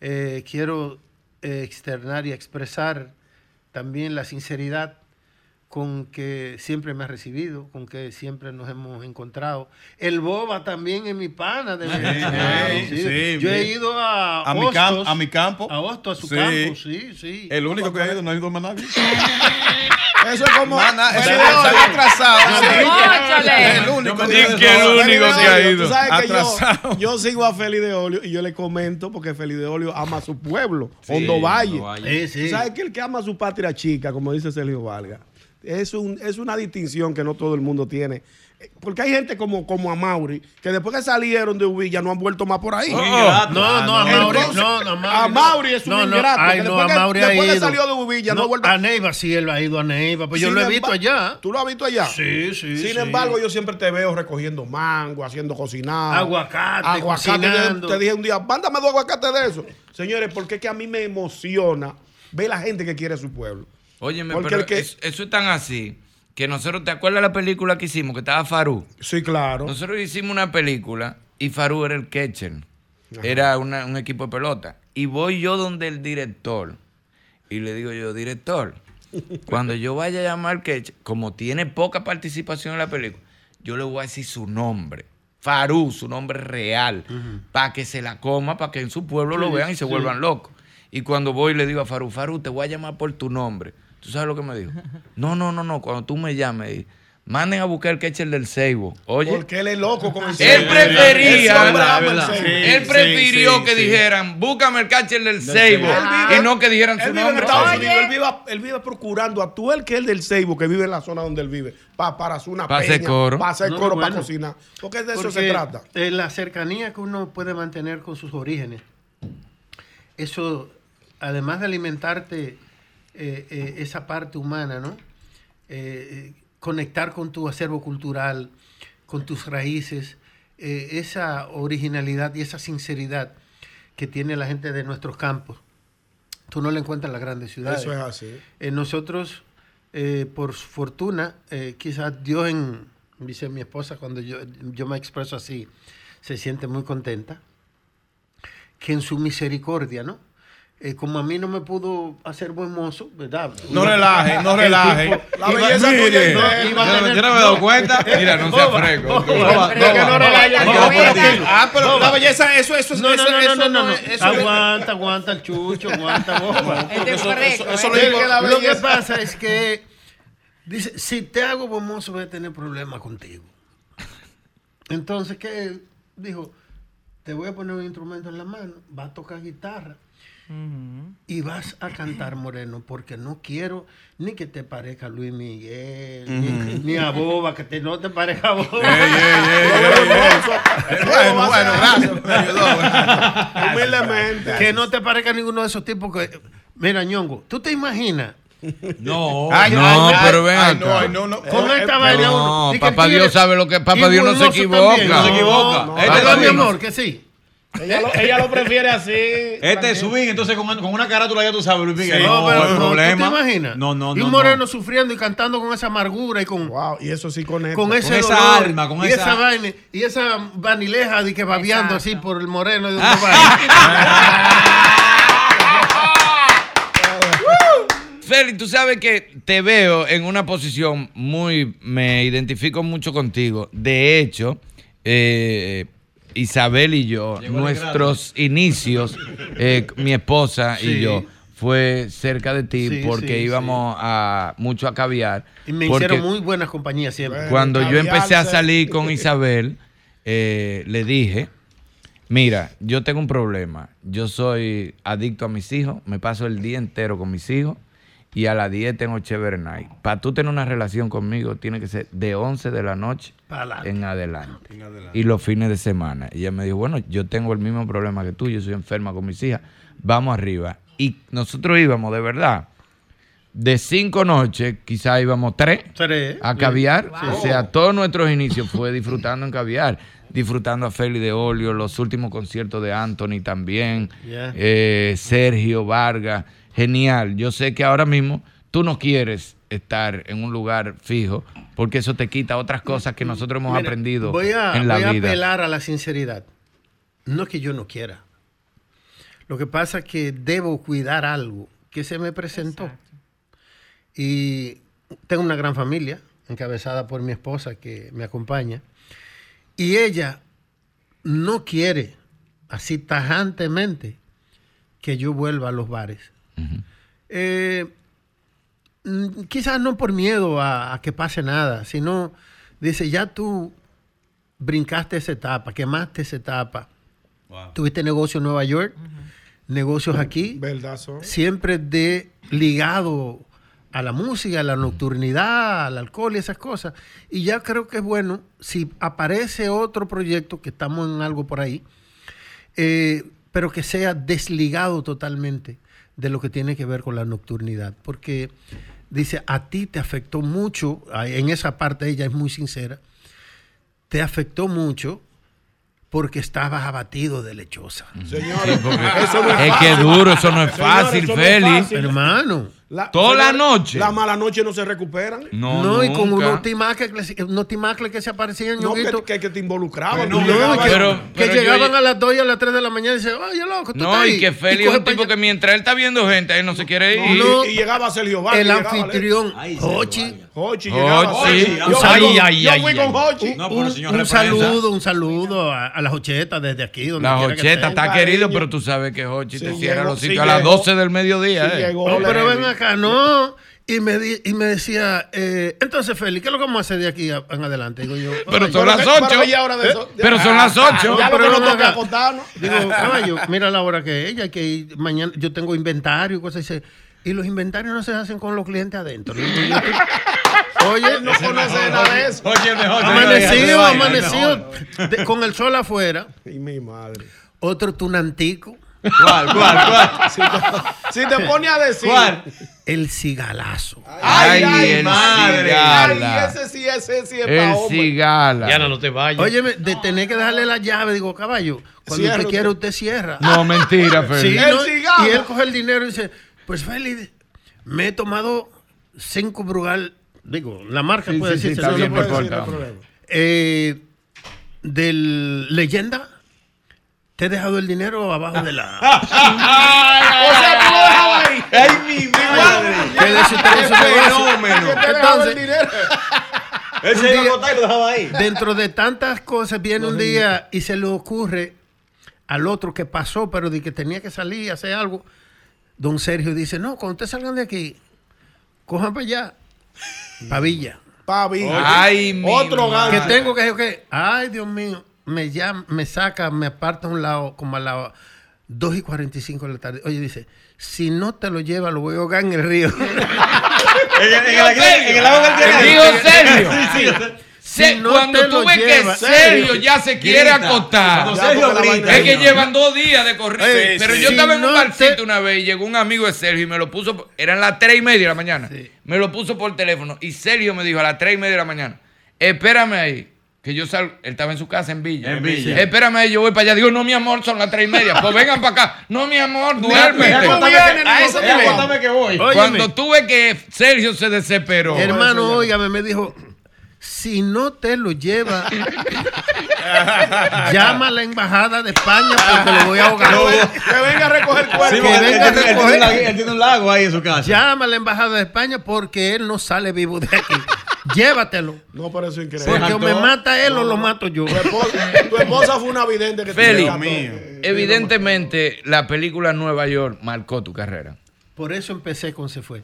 [SPEAKER 39] eh, quiero eh, externar y expresar también la sinceridad con que siempre me ha recibido, con que siempre nos hemos encontrado. El Boba también es mi pana. De
[SPEAKER 5] sí,
[SPEAKER 39] sí.
[SPEAKER 5] sí,
[SPEAKER 39] Yo he ido a,
[SPEAKER 5] A mi, campo,
[SPEAKER 39] Hostos,
[SPEAKER 5] a mi campo.
[SPEAKER 39] a Hostos, a su
[SPEAKER 5] Sí.
[SPEAKER 39] campo, sí, sí.
[SPEAKER 5] El único que ha ido, no ha ido más nadie.
[SPEAKER 6] Eso es como. Pero-
[SPEAKER 5] se había atrasado. El único que
[SPEAKER 3] dije que el
[SPEAKER 5] ha ido.
[SPEAKER 3] único que ha ido.
[SPEAKER 6] Tú sabes que yo,
[SPEAKER 5] Atrasado.
[SPEAKER 6] yo sigo a Feli de Olio y yo le comento porque Feli de Olio ama a su pueblo,
[SPEAKER 5] Sí,
[SPEAKER 6] Hondo Valle.
[SPEAKER 5] Hondo Valle.
[SPEAKER 39] Sí, sí.
[SPEAKER 6] Tú sabes que el que ama a su patria chica, como dice Sergio Valga, es, un, es una distinción que no todo el mundo tiene. Eh, Porque hay gente como, como a Mauri, que después que salieron de Uvilla no han vuelto más por ahí.
[SPEAKER 39] Oh, no, no, a Mauri,
[SPEAKER 6] Entonces,
[SPEAKER 39] no, no, a Mauri.
[SPEAKER 6] a Mauri es un
[SPEAKER 39] no, no,
[SPEAKER 6] ingrato.
[SPEAKER 39] ay,
[SPEAKER 6] que
[SPEAKER 39] no,
[SPEAKER 6] después
[SPEAKER 39] a
[SPEAKER 6] que-
[SPEAKER 39] Mauri
[SPEAKER 6] después que salió de Uvilla no, ha vuelto
[SPEAKER 39] A Neiva sí, él ha ido a Neiva. Pues yo
[SPEAKER 6] Sin
[SPEAKER 39] lo he visto allá.
[SPEAKER 6] ¿Tú lo has visto allá?
[SPEAKER 39] Sí, sí,
[SPEAKER 6] Sin
[SPEAKER 39] sí.
[SPEAKER 6] embargo, yo siempre te veo recogiendo mango, haciendo cocinado.
[SPEAKER 39] Aguacate,
[SPEAKER 6] Aguacate. Te-
[SPEAKER 39] cocinando.
[SPEAKER 6] Te dije un día, mándame dos aguacates de eso. Señores, porque es que a mí me emociona ver la gente que quiere a su pueblo.
[SPEAKER 3] Óyeme,
[SPEAKER 6] Porque
[SPEAKER 3] pero
[SPEAKER 6] que-
[SPEAKER 3] eso es tan así que nosotros, ¿te acuerdas la película que hicimos que estaba Farú?
[SPEAKER 6] Sí, claro.
[SPEAKER 3] Nosotros hicimos una película y Farú era el catcher. Era una- un equipo de pelota. Y voy yo donde el director y le digo yo, director, cuando yo vaya a llamar catcher, como tiene poca participación en la película, yo le voy a decir su nombre. Farú, su nombre real, para que se la coma, para que en su pueblo lo vean y se
[SPEAKER 39] sí.
[SPEAKER 3] vuelvan locos. Y cuando voy le digo a Farú, Farú, te voy a llamar por tu nombre. ¿Tú sabes lo que me dijo? No, no, no, no. Cuando tú me llames, manden a buscar el catcher del Seibo. Oye.
[SPEAKER 6] Porque él es loco con el
[SPEAKER 3] Él
[SPEAKER 6] Seibo.
[SPEAKER 3] prefería,
[SPEAKER 6] el Seibo.
[SPEAKER 3] él prefirió
[SPEAKER 6] sí,
[SPEAKER 3] que
[SPEAKER 6] sí.
[SPEAKER 3] dijeran, búscame el catcher del Seibo,
[SPEAKER 6] Él vive-
[SPEAKER 3] y no que dijeran
[SPEAKER 6] él
[SPEAKER 3] su
[SPEAKER 6] vive en
[SPEAKER 3] nombre.
[SPEAKER 6] Estados
[SPEAKER 3] Oye.
[SPEAKER 6] Unidos, él vive, él vive procurando a tú el que es el del Seibo, que vive en la zona donde él vive, pa- para hacer una
[SPEAKER 3] Pa' hacer
[SPEAKER 6] peña,
[SPEAKER 3] coro.
[SPEAKER 6] para hacer
[SPEAKER 39] No,
[SPEAKER 6] coro,
[SPEAKER 39] bueno.
[SPEAKER 6] para cocinar. Porque de eso
[SPEAKER 39] Porque,
[SPEAKER 6] se trata.
[SPEAKER 39] la cercanía que uno puede mantener con sus orígenes. Eso, además de alimentarte eh, eh, esa parte humana, ¿no? Eh, conectar con tu acervo cultural, con tus raíces, esa originalidad y esa sinceridad que tiene la gente de nuestros campos. Tú no la encuentras en las grandes ciudades.
[SPEAKER 6] Eso es así.
[SPEAKER 39] Nosotros, por fortuna, quizás Dios en, dice mi esposa, cuando yo, yo me expreso así, se siente muy contenta, que en su misericordia, ¿no? Eh, como a mí no me pudo hacer buen mozo, ¿verdad?
[SPEAKER 5] No relaje, no
[SPEAKER 39] El
[SPEAKER 5] relaje.
[SPEAKER 39] tipo-
[SPEAKER 5] La belleza
[SPEAKER 39] Mire,
[SPEAKER 5] tuya es
[SPEAKER 39] no,
[SPEAKER 5] bella.
[SPEAKER 39] iba a
[SPEAKER 5] Yo no-
[SPEAKER 39] tener-
[SPEAKER 5] yo no me he dado cuenta.
[SPEAKER 3] Mira, no sea fresco.
[SPEAKER 5] Ah, pero la belleza, eso, eso,
[SPEAKER 39] No, no,
[SPEAKER 5] eso,
[SPEAKER 39] no,
[SPEAKER 5] eso
[SPEAKER 39] no, no,
[SPEAKER 5] no eso-
[SPEAKER 39] Aguanta, aguanta el chucho, aguanta, boba.
[SPEAKER 5] Este es
[SPEAKER 39] Eso- eso-
[SPEAKER 5] ¿eh?
[SPEAKER 39] lo digo-
[SPEAKER 5] Que
[SPEAKER 39] pasa es que dice, si te hago famoso voy a tener problemas contigo. Entonces, ¿qué? Dijo, te voy a poner un instrumento en la mano, vas a tocar guitarra y vas a cantar moreno, porque no quiero ni que te parezca Luis Miguel, ni, a Boba, que te, no te parezca a Boba.
[SPEAKER 5] Bueno, bueno, gracias. Me ayudó.
[SPEAKER 39] Humildemente. Que no te parezca ninguno de esos tipos que. Mira, ñongo, ¿tú te imaginas?
[SPEAKER 3] No,
[SPEAKER 39] Ay,
[SPEAKER 3] no,
[SPEAKER 39] ay,
[SPEAKER 3] pero
[SPEAKER 39] ay,
[SPEAKER 3] ven
[SPEAKER 39] ay,
[SPEAKER 3] acá.
[SPEAKER 39] no, no, no. Con esta vaina
[SPEAKER 3] No,
[SPEAKER 39] uno- di que
[SPEAKER 3] papá Dios sabe lo que... Papá Dios no se equivoca.
[SPEAKER 39] también. No se equivoca.
[SPEAKER 3] No,
[SPEAKER 39] Este
[SPEAKER 3] Papá
[SPEAKER 39] es mi amor, que sí.
[SPEAKER 6] Ella lo, ella lo prefiere así.
[SPEAKER 4] Este es swing, entonces con, con una carátula ya tú sabes, Luis Miguel.
[SPEAKER 39] No,
[SPEAKER 4] no,
[SPEAKER 39] pero
[SPEAKER 4] hay
[SPEAKER 39] no,
[SPEAKER 4] problema.
[SPEAKER 39] ¿Tú te imaginas?
[SPEAKER 4] No, no,
[SPEAKER 39] Y
[SPEAKER 4] no.
[SPEAKER 39] un
[SPEAKER 4] no.
[SPEAKER 39] moreno sufriendo y cantando con esa amargura y con.
[SPEAKER 6] Wow, y eso sí conecta.
[SPEAKER 39] Con ese
[SPEAKER 4] esa
[SPEAKER 39] dolor,
[SPEAKER 4] alma, con
[SPEAKER 39] y
[SPEAKER 4] esa-
[SPEAKER 39] esa vaina, y esa vanileja de que babeando así por el moreno de un
[SPEAKER 3] Félix, tú sabes que te veo en una posición muy, me identifico mucho contigo. De hecho, eh, Isabel y yo,
[SPEAKER 4] Llegó
[SPEAKER 3] nuestros inicios, eh, mi esposa y yo, fue cerca de ti
[SPEAKER 39] Sí,
[SPEAKER 3] porque
[SPEAKER 39] sí,
[SPEAKER 3] íbamos a mucho a caviar.
[SPEAKER 39] Y me hicieron muy buenas compañías siempre.
[SPEAKER 3] Cuando yo empecé a salir con Isabel, eh, le dije, mira, yo tengo un problema. Yo soy adicto a mis hijos, me paso el día entero con mis hijos y a las 10 tengo chévere night. Para tú tener una relación conmigo, tiene que ser de 11 de la noche En adelante. Y los fines de semana. Y ella me dijo, bueno, yo tengo el mismo problema que tú, yo soy enferma con mis hijas, vamos arriba. Y nosotros íbamos, de verdad, de cinco noches, quizás íbamos tres,
[SPEAKER 39] Tres.
[SPEAKER 3] a caviar. O sea, todos nuestros inicios fue disfrutando en caviar. Disfrutando a Félix de Olio, los últimos conciertos de Anthony también,
[SPEAKER 39] Yeah.
[SPEAKER 3] eh, Sergio Vargas. Genial. Yo sé que ahora mismo tú no quieres estar en un lugar fijo porque eso te quita otras cosas que nosotros hemos
[SPEAKER 39] Mira,
[SPEAKER 3] aprendido
[SPEAKER 39] voy a,
[SPEAKER 3] en la
[SPEAKER 39] voy a
[SPEAKER 3] vida.
[SPEAKER 39] apelar a la sinceridad. No es que yo no quiera. Lo que pasa es que debo cuidar algo que se me presentó. Y tengo una gran familia, encabezada por mi esposa que me acompaña. Y ella no quiere, así tajantemente, que yo vuelva a los bares. Eh, quizás no por miedo a, a que pase nada, sino dice, ya tú brincaste esa etapa, quemaste esa etapa. Tuviste negocios en Nueva York, negocios aquí,
[SPEAKER 6] ¿Verdad, son?
[SPEAKER 39] siempre de ligado a la música, a la nocturnidad, al alcohol y esas cosas. Y ya creo que es bueno, si aparece otro proyecto, que estamos en algo por ahí, eh, pero que sea desligado totalmente de lo que tiene que ver con la nocturnidad. Porque dice, a ti te afectó mucho, en esa parte ella es muy sincera, te afectó mucho porque estabas abatido de lechosa.
[SPEAKER 6] Señores,
[SPEAKER 3] porque
[SPEAKER 6] eso no
[SPEAKER 3] es que duro, eso no es
[SPEAKER 6] Señores,
[SPEAKER 3] fácil,
[SPEAKER 6] no es
[SPEAKER 3] Félix.
[SPEAKER 39] Hermano.
[SPEAKER 6] La-
[SPEAKER 3] Toda la noche.
[SPEAKER 6] Las malas noches no se recuperan.
[SPEAKER 3] No,
[SPEAKER 39] No, y con
[SPEAKER 3] nunca.
[SPEAKER 39] unos timacles, que- timacles que se aparecían,
[SPEAKER 6] No, que, que, que te involucraban.
[SPEAKER 39] No, que,
[SPEAKER 3] Pero-
[SPEAKER 39] que
[SPEAKER 3] pero yo-
[SPEAKER 39] llegaban a las 2 y a las 3 de la mañana y dicen, oye, loco, tú
[SPEAKER 3] No,
[SPEAKER 39] estás
[SPEAKER 3] y
[SPEAKER 39] ahí".
[SPEAKER 3] que Félix es un tipo que mientras él está viendo gente, él no se quiere ir.
[SPEAKER 39] No,
[SPEAKER 6] y, y llegaba Sergio Vargas.
[SPEAKER 39] el
[SPEAKER 6] llegaba,
[SPEAKER 39] anfitrión, Hochi,
[SPEAKER 6] Hochi,
[SPEAKER 3] Hochi.
[SPEAKER 6] llegaba.
[SPEAKER 3] Hochi.
[SPEAKER 6] Yo,
[SPEAKER 3] Ay,
[SPEAKER 6] fui con-
[SPEAKER 3] ay,
[SPEAKER 6] yo
[SPEAKER 3] ay,
[SPEAKER 6] fui
[SPEAKER 3] ay.
[SPEAKER 6] con Hochi.
[SPEAKER 4] No,
[SPEAKER 39] un,
[SPEAKER 4] señor
[SPEAKER 39] un
[SPEAKER 4] represa.
[SPEAKER 39] saludo, un saludo a, a las ochetas desde aquí. Donde
[SPEAKER 3] La
[SPEAKER 39] que estén.
[SPEAKER 3] está querido, pero tú sabes que Hochi te cierra los sitios a las
[SPEAKER 6] llegó.
[SPEAKER 3] 12 del mediodía.
[SPEAKER 6] Sí
[SPEAKER 3] eh.
[SPEAKER 39] No, pero ven acá, no. Y me, di- y me decía, eh, entonces, Félix, ¿qué es lo que vamos a hacer de aquí a- en adelante? Digo yo,
[SPEAKER 3] Pero
[SPEAKER 39] "Ay,
[SPEAKER 3] son las
[SPEAKER 6] Pero
[SPEAKER 3] 8.
[SPEAKER 6] que ya hora de eso-
[SPEAKER 3] Pero son las 8.
[SPEAKER 6] Ya lo que nos toca
[SPEAKER 39] acá.
[SPEAKER 6] acostarnos.
[SPEAKER 39] Digo, caballo, mira la hora que es, ella, que ir mañana yo tengo inventario y cosas. Dice, y los inventarios no se hacen con los clientes adentro. Oye,
[SPEAKER 6] no conoce nada de eso.
[SPEAKER 4] Oye, el mejor.
[SPEAKER 39] amanecido, amanecido, con el sol afuera.
[SPEAKER 6] Y mi madre.
[SPEAKER 39] Otro tunantico,
[SPEAKER 6] ¿Cuál, cuál, cuál? Si te, si te pone a decir.
[SPEAKER 39] ¿Cuál? El cigalazo.
[SPEAKER 6] Ay, ay,
[SPEAKER 3] el
[SPEAKER 6] madre.
[SPEAKER 3] cigala.
[SPEAKER 6] Ay, ese sí, ese sí es
[SPEAKER 3] El
[SPEAKER 6] pa' hombre.
[SPEAKER 3] cigala.
[SPEAKER 40] Diana, no te vayas.
[SPEAKER 39] Óyeme, de tener que darle la llave, digo, caballo, cuando
[SPEAKER 6] Cierra
[SPEAKER 39] usted quiera, usted cierra.
[SPEAKER 3] No, mentira, Félix.
[SPEAKER 39] Sí,
[SPEAKER 6] El
[SPEAKER 39] ¿no?
[SPEAKER 6] cigala.
[SPEAKER 39] Y él coge el dinero y dice, pues Félix, me he tomado cinco Brugal, digo, la marca
[SPEAKER 3] Sí,
[SPEAKER 39] puede
[SPEAKER 3] sí, sí,
[SPEAKER 39] decirse.
[SPEAKER 3] está
[SPEAKER 39] no
[SPEAKER 3] bien, no
[SPEAKER 39] puede
[SPEAKER 3] importa.
[SPEAKER 39] decir, Eh, del leyenda, te he dejado el dinero abajo de la...
[SPEAKER 6] O sea, tú lo dejabas ahí.
[SPEAKER 4] ¡Ay, mi madre!
[SPEAKER 39] Negocio.
[SPEAKER 4] fenómeno!
[SPEAKER 6] Dejaba el
[SPEAKER 39] Entonces,
[SPEAKER 6] dinero.
[SPEAKER 4] Él se iba a acostar y lo dejaba ahí.
[SPEAKER 39] dentro de tantas cosas viene un día y se le ocurre al otro que pasó, pero de que tenía que salir a hacer algo. Don Sergio dice, no, cuando ustedes salgan de aquí, cojan para allá, Pavilla.
[SPEAKER 6] Pavilla.
[SPEAKER 3] Ay, mi
[SPEAKER 6] Otro gancho.
[SPEAKER 39] Que tengo que, que, ay, Dios mío, me llama, me saca, me aparta a un lado, como a las 2 y 45 de la tarde. Oye, dice, si no te lo lleva, lo voy a ahogar en el río.
[SPEAKER 4] En el- en el- en el agua tiene.
[SPEAKER 3] Dijo Sergio.
[SPEAKER 4] Sí, sí.
[SPEAKER 3] Se-
[SPEAKER 39] Si no
[SPEAKER 3] cuando tú ves
[SPEAKER 39] lleva-
[SPEAKER 3] que Sergio ya se quiere
[SPEAKER 4] Grita.
[SPEAKER 3] acostar.
[SPEAKER 4] Sergio grita.
[SPEAKER 3] Es que
[SPEAKER 6] no.
[SPEAKER 3] llevan dos días de corrido.
[SPEAKER 6] Sí,
[SPEAKER 3] pero
[SPEAKER 6] sí.
[SPEAKER 3] yo
[SPEAKER 39] Si
[SPEAKER 3] estaba en un
[SPEAKER 39] no
[SPEAKER 3] barcito
[SPEAKER 39] te-
[SPEAKER 3] una vez y llegó un amigo de Sergio y me lo puso, eran las tres y media de la mañana. Me lo puso por teléfono y Sergio me dijo a las tres y media de la mañana, espérame ahí. Que yo salgo, él estaba en su casa en Villa.
[SPEAKER 4] En Villa.
[SPEAKER 3] Espérame ahí, yo voy para allá. Digo, no, mi amor, son las tres y media. Pues vengan para acá. No, mi amor,
[SPEAKER 4] que-
[SPEAKER 6] a
[SPEAKER 4] acuérdame que voy.
[SPEAKER 39] Óyeme.
[SPEAKER 3] Cuando tuve que Sergio se desesperó.
[SPEAKER 39] Hermano, óigame, me dijo, si no te lo lleva, llama a la embajada de España porque lo voy a ahogar.
[SPEAKER 6] Que venga a recoger
[SPEAKER 4] Sí,
[SPEAKER 6] cuerpo.
[SPEAKER 39] venga a
[SPEAKER 4] él
[SPEAKER 39] recoger.
[SPEAKER 4] él tiene un lago ahí en su casa.
[SPEAKER 39] Llama a la embajada de España porque él no sale vivo de aquí. Llévatelo.
[SPEAKER 6] No, pero eso es increíble.
[SPEAKER 39] Porque o me mata él o lo mato yo.
[SPEAKER 6] Tu esposa, tu esposa fue una vidente que te rescató.
[SPEAKER 3] evidentemente la película Nueva York marcó tu carrera.
[SPEAKER 39] Por eso empecé con Se Fue.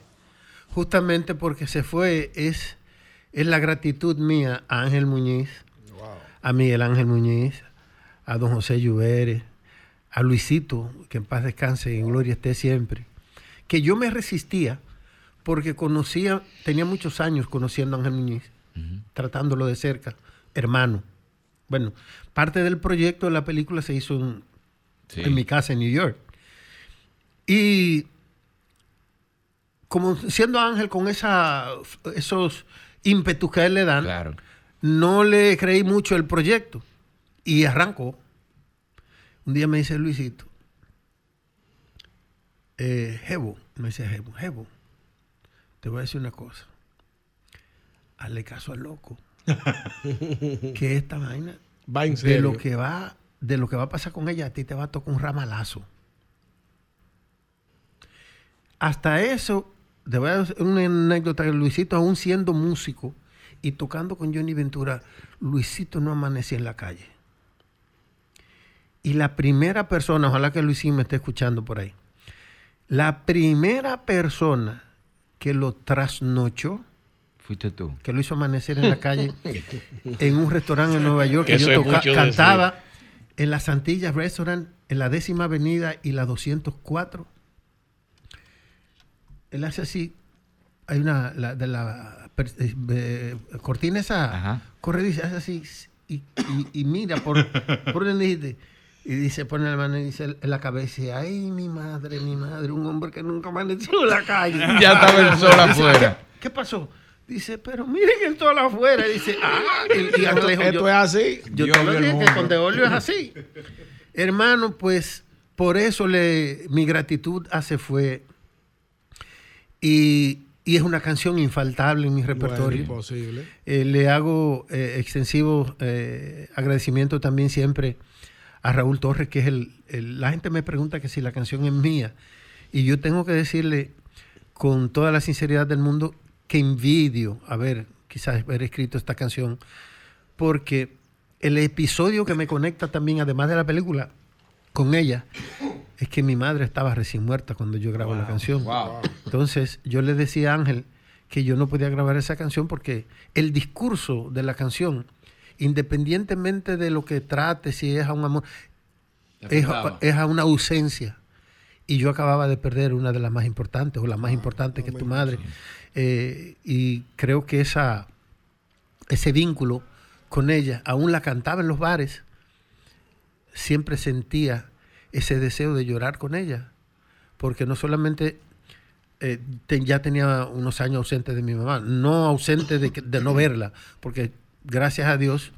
[SPEAKER 39] Justamente porque Se Fue es, es la gratitud mía a Ángel Muñiz, a Miguel Ángel Muñiz, a don José Lluveres, a Luisito, que en paz descanse y en gloria esté siempre. Que yo me resistía porque conocía, tenía muchos años conociendo a Ángel Muñiz, tratándolo de cerca, hermano. Bueno, parte del proyecto de la película se hizo en,
[SPEAKER 3] Sí.
[SPEAKER 39] en mi casa en New York. Y como siendo Ángel con esa, esos ímpetus que a él le dan,
[SPEAKER 3] Claro.
[SPEAKER 39] no le creí mucho el proyecto. Y arrancó. Un día me dice Luisito, eh, Jebo, me dice Jebo, Jebo, te voy a decir una cosa. Hazle caso al loco. que esta vaina
[SPEAKER 6] Va en
[SPEAKER 39] de lo que va de lo que va a pasar con ella a ti te va a tocar un ramalazo hasta eso te voy a dar una anécdota que Luisito aún siendo músico y tocando con Johnny Ventura Luisito no amanecía en la calle y la primera persona ojalá que Luisín me esté escuchando por ahí la primera persona que lo trasnochó.
[SPEAKER 3] Fuiste tú.
[SPEAKER 39] que lo hizo amanecer en la calle en un restaurante en Nueva York que
[SPEAKER 40] Eso
[SPEAKER 39] yo toca- cantaba en la Santilla Restaurant en la décima avenida y la 204 él hace así hay una la, de la eh, cortina esa corrediza hace así y, y- y mira por por donde dijiste y dice pone la mano y dice en la cabeza y dice, ay mi madre mi madre un hombre que nunca amaneció en la calle
[SPEAKER 3] Ya estaba el sol afuera.
[SPEAKER 39] ¿qué, qué pasó? Dice, pero miren el sol afuera. Dice, ah, y, y Ángel dijo,
[SPEAKER 6] Esto
[SPEAKER 39] yo-
[SPEAKER 6] es así.
[SPEAKER 39] Yo
[SPEAKER 6] Dios
[SPEAKER 39] te lo dije que con Deolio es así. Hermano, pues por eso le, mi gratitud hace fue. Y, y es una canción infaltable en mi repertorio.
[SPEAKER 6] imposible.
[SPEAKER 39] Eh, le hago eh, extensivo eh, agradecimiento también siempre a Raúl Torres, que es el, el- La gente me pregunta que si la canción es mía. Y yo tengo que decirle con toda la sinceridad del mundo que envidio haber quizás haber escrito esta canción, porque el episodio que me conecta también, además de la película, con ella, es que mi madre estaba recién muerta cuando yo grabo la canción. Entonces yo le decía a Ángel que yo no podía grabar esa canción porque el discurso de la canción, independientemente de lo que trate, si es a un amor, es, a una ausencia. Y yo acababa de perder una de las más importantes, o la más importante que es tu madre. Eh, y creo que esa, ese vínculo con ella, aún la cantaba en los bares, siempre sentía ese deseo de llorar con ella, porque no solamente eh, te- ya tenía unos años ausente de mi mamá, no ausente de, de no verla, porque gracias a Dios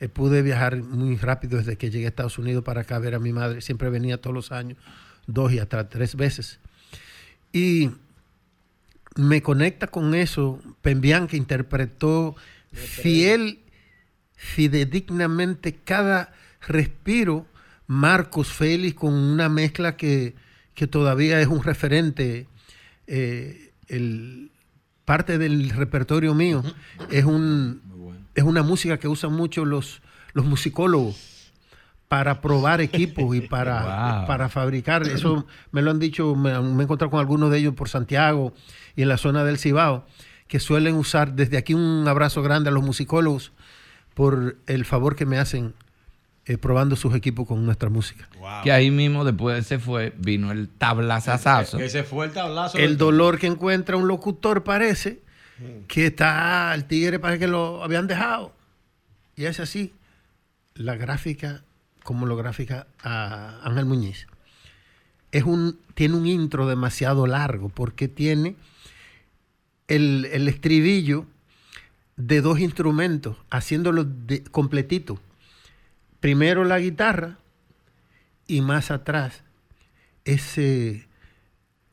[SPEAKER 39] eh, pude viajar muy rápido desde que llegué a Estados Unidos para acá a ver a mi madre, siempre venía todos los años, dos y hasta tres veces. Y me conecta con eso, Pembian que interpretó fiel, fidedignamente cada respiro, Marcos Félix con una mezcla que, que todavía es un referente, eh, el, parte del repertorio mío, es, un, es una música que usan mucho los, los musicólogos para probar equipos y para,
[SPEAKER 3] Wow.
[SPEAKER 39] para fabricar. Eso me lo han dicho, me, me he encontrado con algunos de ellos por Santiago y en la zona del Cibao, que suelen usar, desde aquí un abrazo grande a los musicólogos por el favor que me hacen eh, probando sus equipos con nuestra música.
[SPEAKER 3] Que ahí mismo, después de ese fue, vino el tablazazazo.
[SPEAKER 4] Ese fue el tablazo.
[SPEAKER 39] El dolor que encuentra un locutor parece que está, el tigre parece que lo habían dejado. Y es así. La gráfica, como lo gráfica a Ángel Muñiz, es un, tiene un intro demasiado largo porque tiene el, el estribillo de dos instrumentos, haciéndolo de- completito. Primero la guitarra y más atrás ese,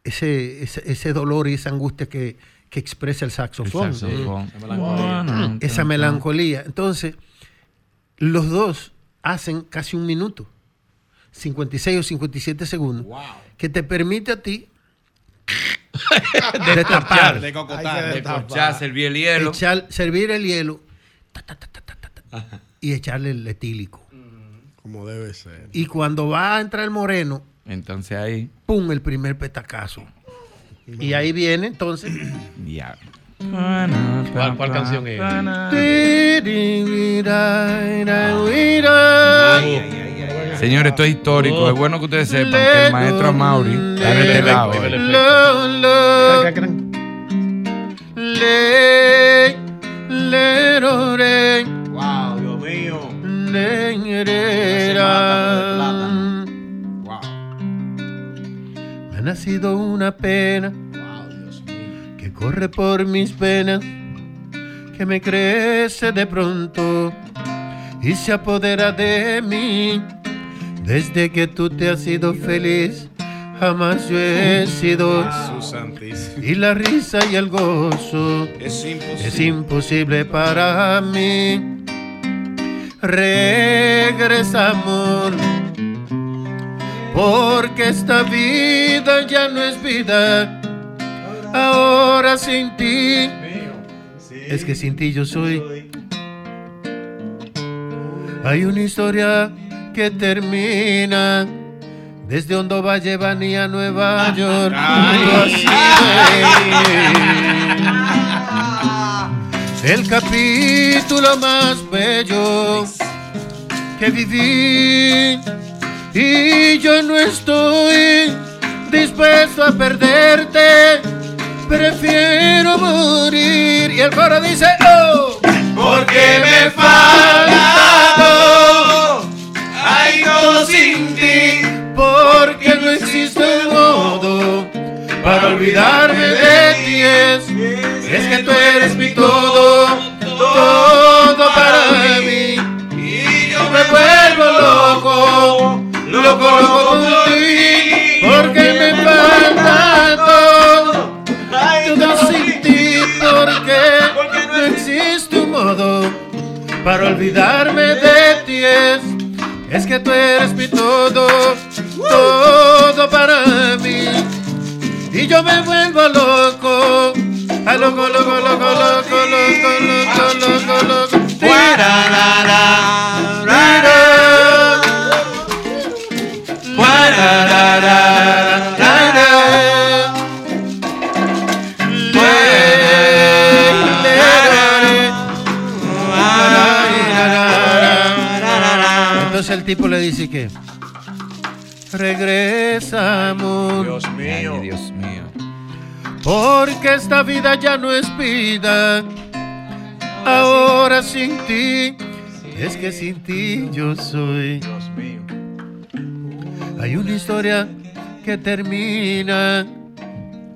[SPEAKER 39] ese, ese, ese dolor y esa angustia que, que expresa el saxofón.
[SPEAKER 3] saxofón.
[SPEAKER 39] Mm.
[SPEAKER 3] Esa melancolía.
[SPEAKER 39] Esa melancolía. Entonces, los dos hacen casi un minuto, 56 o 57 segundos, que te permite a ti destapar,
[SPEAKER 4] De cocotar.
[SPEAKER 3] De corchar, servir el hielo.
[SPEAKER 39] echar- servir el hielo ta, ta, ta, ta, ta, ta, ta, y echarle el etílico.
[SPEAKER 6] Como debe ser.
[SPEAKER 39] Y cuando va a entrar el moreno,
[SPEAKER 3] Entonces ahí,
[SPEAKER 39] ¡pum! el primer petacazo. Y ahí viene entonces.
[SPEAKER 3] ya.
[SPEAKER 40] ¿Cuál, cuál canción es?
[SPEAKER 3] Señores, esto es histórico. Es bueno que ustedes sepan que el maestro Mauri está de este lado.
[SPEAKER 4] Wow, Dios mío.
[SPEAKER 39] Nacido una pena que corre por mis penas, que me crece de pronto y se apodera de mí. Desde que tú te has sido feliz, jamás yo he sido. Y la risa y el gozo
[SPEAKER 6] Es imposible.
[SPEAKER 39] es imposible para mí. Regresa, amor, porque esta vida ya no es vida. Ahora sin ti, es que sin ti yo soy. Hay una historia que termina desde Hondo Valle, Vanía, Nueva York. El capítulo más bello que viví y yo no estoy dispuesto a perderte. Prefiero morir. Y el coro dice, oh, porque me falta todo. Hay todo sin ti, porque no existe un modo para olvidarme de ti. Es, es que tú eres mi todo, todo para mí. Y yo me vuelvo loco, loco, loco por ti, porque me falta todo. Todo sin ti, porque no existe un modo para olvidarme de ti. Es, es que tú eres mi todo, todo para mí. Y yo me vuelvo loco, a loco, loco, loco, loco, loco, loco, loco, loco. Guararara, tipo le dice que regresa, amor.
[SPEAKER 3] Dios mío. Dios mío.
[SPEAKER 39] Porque esta vida ya no es vida. Ahora sin ti, es que sin ti yo soy. Hay una historia que termina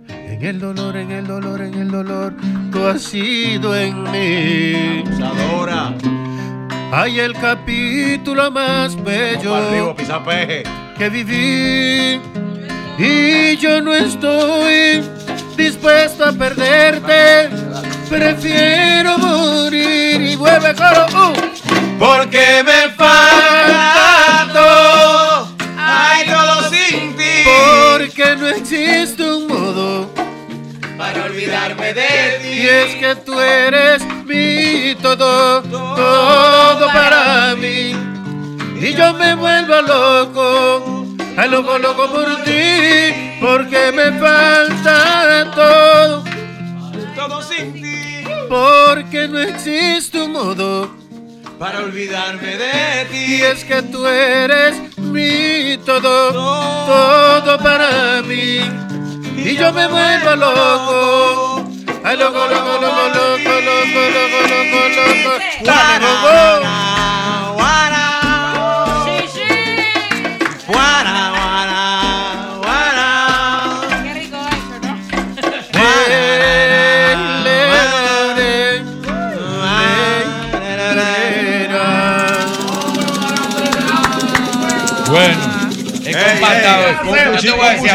[SPEAKER 39] en el dolor, en el dolor, en el dolor. Tú has sido en mí.
[SPEAKER 4] Adora.
[SPEAKER 39] Hay el capítulo más bello que viví y yo no estoy dispuesto a perderte. Prefiero morir y vuelve coro. uh. Porque me falta.
[SPEAKER 3] Ay, todo sin ti.
[SPEAKER 39] Porque no existe un modo
[SPEAKER 3] Para olvidarme de ti.
[SPEAKER 39] y es que tú eres mi todo, todo para mí. Y yo me vuelvo loco, a loco, loco por ti, porque me falta todo.
[SPEAKER 3] Todo sin ti.
[SPEAKER 39] Porque no existe un modo
[SPEAKER 3] Para olvidarme de ti.
[SPEAKER 39] Y es que tú eres mi todo, todo para mí. Y yo me vuelvo loco. Ay, loco, loco, loco, loco, loco, loco, loco, loco. Loco.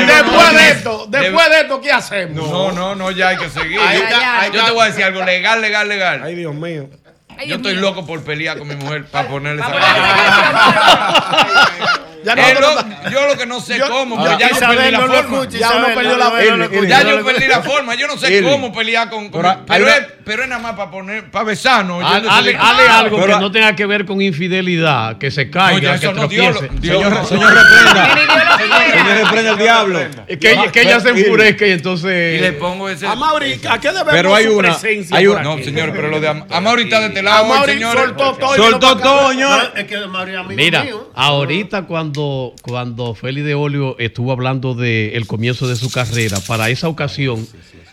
[SPEAKER 6] Después de esto,
[SPEAKER 3] de-
[SPEAKER 6] después de esto, ¿qué hacemos?
[SPEAKER 3] No, no, no, ya hay que seguir.
[SPEAKER 6] Ay,
[SPEAKER 3] Yo- te voy a decir algo legal, legal, legal.
[SPEAKER 6] Ay, Dios mío.
[SPEAKER 3] Yo estoy loco por pelear con mi mujer para ponerle esa lo- yo lo que no sé
[SPEAKER 6] Yo-
[SPEAKER 3] cómo,
[SPEAKER 6] ya
[SPEAKER 3] porque ya yo perdí la forma.
[SPEAKER 6] Ya
[SPEAKER 3] yo perdí la forma. Yo no sé cómo pelear con.
[SPEAKER 9] Pero-
[SPEAKER 3] pero, pero es nada más para poner, para besarnos.
[SPEAKER 9] Hale, algo
[SPEAKER 3] Pero-
[SPEAKER 9] que no tenga que ver con infidelidad, que se caiga,
[SPEAKER 3] No, ya
[SPEAKER 9] que
[SPEAKER 3] no, Dios
[SPEAKER 9] tropiece.
[SPEAKER 3] Dios
[SPEAKER 4] Señor, señor reprenda. Señor reprenda el diablo.
[SPEAKER 9] Que, ella- que ella se enfurezca y entonces.
[SPEAKER 3] Y le pongo ese.
[SPEAKER 6] A Mauri, ¿a qué debemos
[SPEAKER 3] Pero hay
[SPEAKER 6] su
[SPEAKER 3] una-
[SPEAKER 6] presencia
[SPEAKER 3] hay una- no,
[SPEAKER 6] aquí?
[SPEAKER 3] señor, pero lo de Am- Amaury está de este lado,
[SPEAKER 6] Amaury
[SPEAKER 3] señores.
[SPEAKER 6] soltó todo
[SPEAKER 4] Soltó todo, señor.
[SPEAKER 39] Es que es amigo
[SPEAKER 9] Mira,
[SPEAKER 39] mío.
[SPEAKER 9] ahorita cuando, cuando Félix de Olio estuvo hablando del comienzo de su carrera, para esa ocasión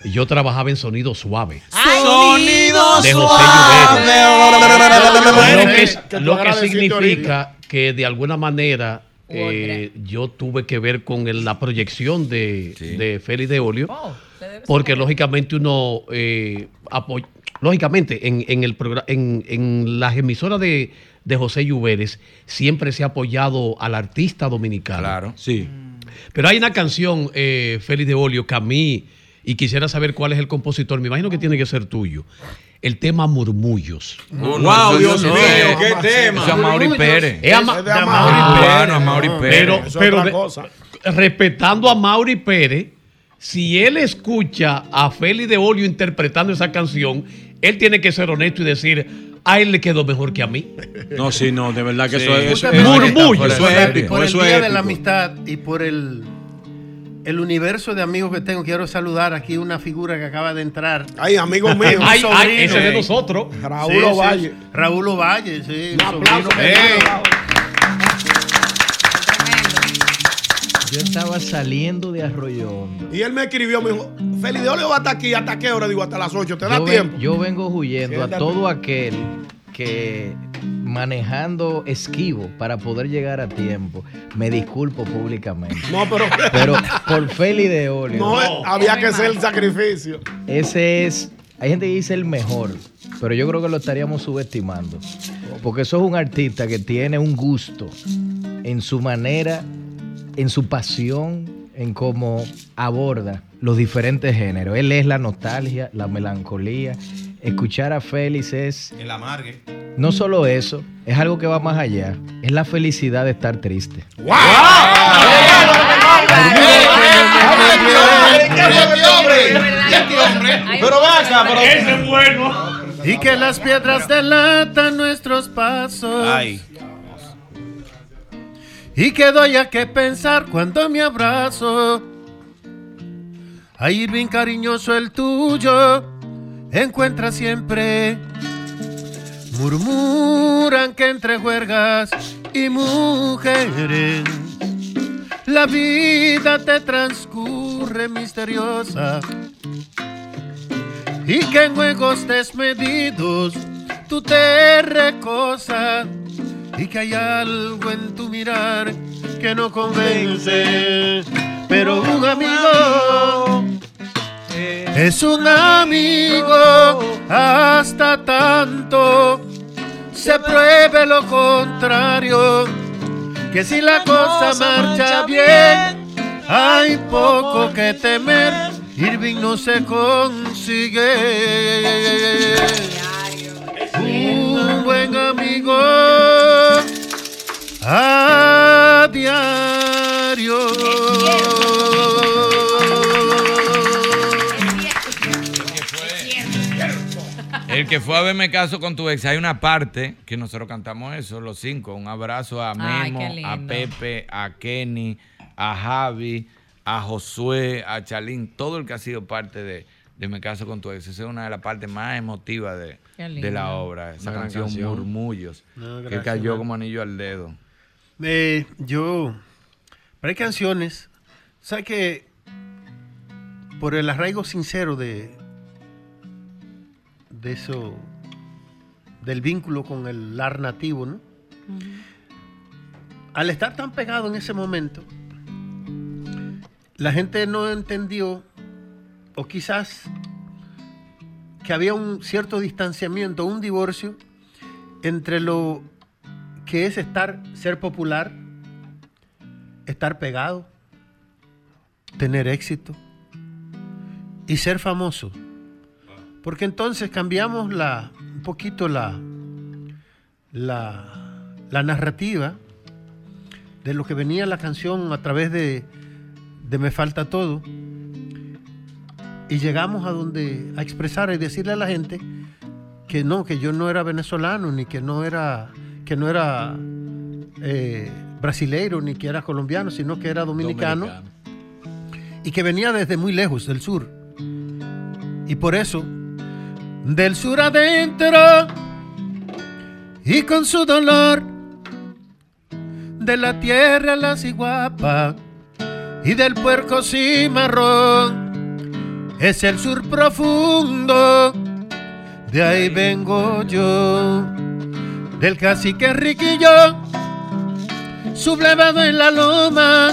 [SPEAKER 9] yo trabajaba en Sonido Suave.
[SPEAKER 3] Sonido
[SPEAKER 9] de José Lluvero. Lo que,
[SPEAKER 6] tú
[SPEAKER 9] lo que significa que de alguna manera eh, yo tuve que ver con el- la proyección de, de Félix de Olio, porque lógicamente uno eh, apoy- lógicamente en, en el en, en las emisoras de, de José Lluveres siempre se ha apoyado al artista dominicano.
[SPEAKER 3] Claro.
[SPEAKER 4] Sí.
[SPEAKER 9] Pero hay una canción, eh, Félix de Olio, que a mí, y quisiera saber cuál es el compositor, me imagino que tiene que ser tuyo. El tema Murmullos.
[SPEAKER 3] Oh, no,
[SPEAKER 4] Wow, Dios mío, qué tema.
[SPEAKER 3] Es Amaury Pérez.
[SPEAKER 9] Es
[SPEAKER 6] Es de Amaury
[SPEAKER 9] Amaury
[SPEAKER 6] Pérez.
[SPEAKER 3] Bueno, Amaury Pérez.
[SPEAKER 9] Pero,
[SPEAKER 6] Eso es
[SPEAKER 9] pero
[SPEAKER 6] otra
[SPEAKER 9] de-
[SPEAKER 6] cosa.
[SPEAKER 9] respetando a Mauri Pérez, si él escucha a Félix de Olio interpretando esa canción, él tiene que ser honesto y decir, a él le quedó mejor que a mí.
[SPEAKER 4] No, sí, no, de verdad que
[SPEAKER 3] Sí.
[SPEAKER 4] eso es. Eso, eso-
[SPEAKER 9] Murmullo.
[SPEAKER 4] eso
[SPEAKER 39] por,
[SPEAKER 4] es épico.
[SPEAKER 39] por el
[SPEAKER 4] Eso es
[SPEAKER 39] Día de la. Amistad y por el, el universo de amigos que tengo, quiero saludar aquí una figura que acaba de entrar.
[SPEAKER 6] Ay, amigo mío.
[SPEAKER 9] Ay, ay, ese de nosotros.
[SPEAKER 6] Raúl
[SPEAKER 39] Sí, sí,
[SPEAKER 6] Ovalle.
[SPEAKER 39] Raúl Ovalle, sí.
[SPEAKER 6] Aplauso.
[SPEAKER 41] Yo estaba saliendo de Arroyo Hondo.
[SPEAKER 6] Y él me escribió, me dijo, Olio va hasta aquí, ¿hasta qué hora? Digo, hasta las 8, ¿te da
[SPEAKER 41] Yo, ven-
[SPEAKER 6] tiempo?
[SPEAKER 41] yo vengo huyendo a todo aquel que manejando esquivo para poder llegar a tiempo, me disculpo públicamente.
[SPEAKER 6] No, pero...
[SPEAKER 41] Pero por Feli de Olio,
[SPEAKER 6] No, había que hacer el sacrificio.
[SPEAKER 41] ese es, hay gente que dice el mejor, pero yo creo que lo estaríamos subestimando. Porque eso es un artista que tiene un gusto en su manera, en su pasión, en cómo aborda los diferentes géneros. Él es la nostalgia, la melancolía. Escuchar a Félix es
[SPEAKER 4] El amargue.
[SPEAKER 41] no solo eso, es algo que va más allá. Es la felicidad de estar triste.
[SPEAKER 4] Pero vaca, pero.
[SPEAKER 9] Ese es bueno.
[SPEAKER 39] Y que las piedras delatan nuestros pasos.
[SPEAKER 4] Ay.
[SPEAKER 39] Y que doy a qué pensar cuando me abrazo. Ahí bien cariñoso el tuyo, encuentra siempre. Murmuran que entre juergas y mujeres, la vida te transcurre misteriosa. Y que en juegos desmedidos tú te recosas y que hay algo en tu mirar que no convence, pero un amigo es un amigo hasta tanto se pruebe lo contrario, que si la cosa marcha bien, hay poco que temer, Irving no se consigue. Un buen amigo a diario.
[SPEAKER 3] El que fue a verme caso con tu ex, hay una parte que nosotros cantamos eso, los cinco. Un abrazo a Memo, a Pepe, a Kenny, a Javi, a Josué, a Chalín, todo el que ha sido parte de, de Me caso con tu ex. Esa es una de las partes más emotivas de, de la obra. Esa canción,
[SPEAKER 39] canción.
[SPEAKER 3] Murmullos,
[SPEAKER 39] No,
[SPEAKER 3] que cayó
[SPEAKER 39] man.
[SPEAKER 3] como anillo al dedo.
[SPEAKER 39] Eh, yo, pero hay canciones, ¿sabes que Por el arraigo sincero de, de eso, del vínculo con el lar nativo, ¿no? Al estar tan pegado en ese momento, la gente no entendió, o quizás que había un cierto distanciamiento, un divorcio entre lo que es estar, ser popular, estar pegado, tener éxito y ser famoso. Porque entonces cambiamos la, un poquito la, la, la narrativa de lo que venía la canción a través de, de Me Falta Todo. Y llegamos a donde a expresar y decirle a la gente que no, que yo no era venezolano, ni que no era, que no era eh, brasileiro, ni que era colombiano, sino que era dominicano, y que venía desde muy lejos, del sur. Y por eso, del sur adentro, y con su dolor, de la tierra la ciguapa, y del puerco cimarrón, es el sur profundo de ahí vengo yo, del cacique riquillo, sublevado en la loma,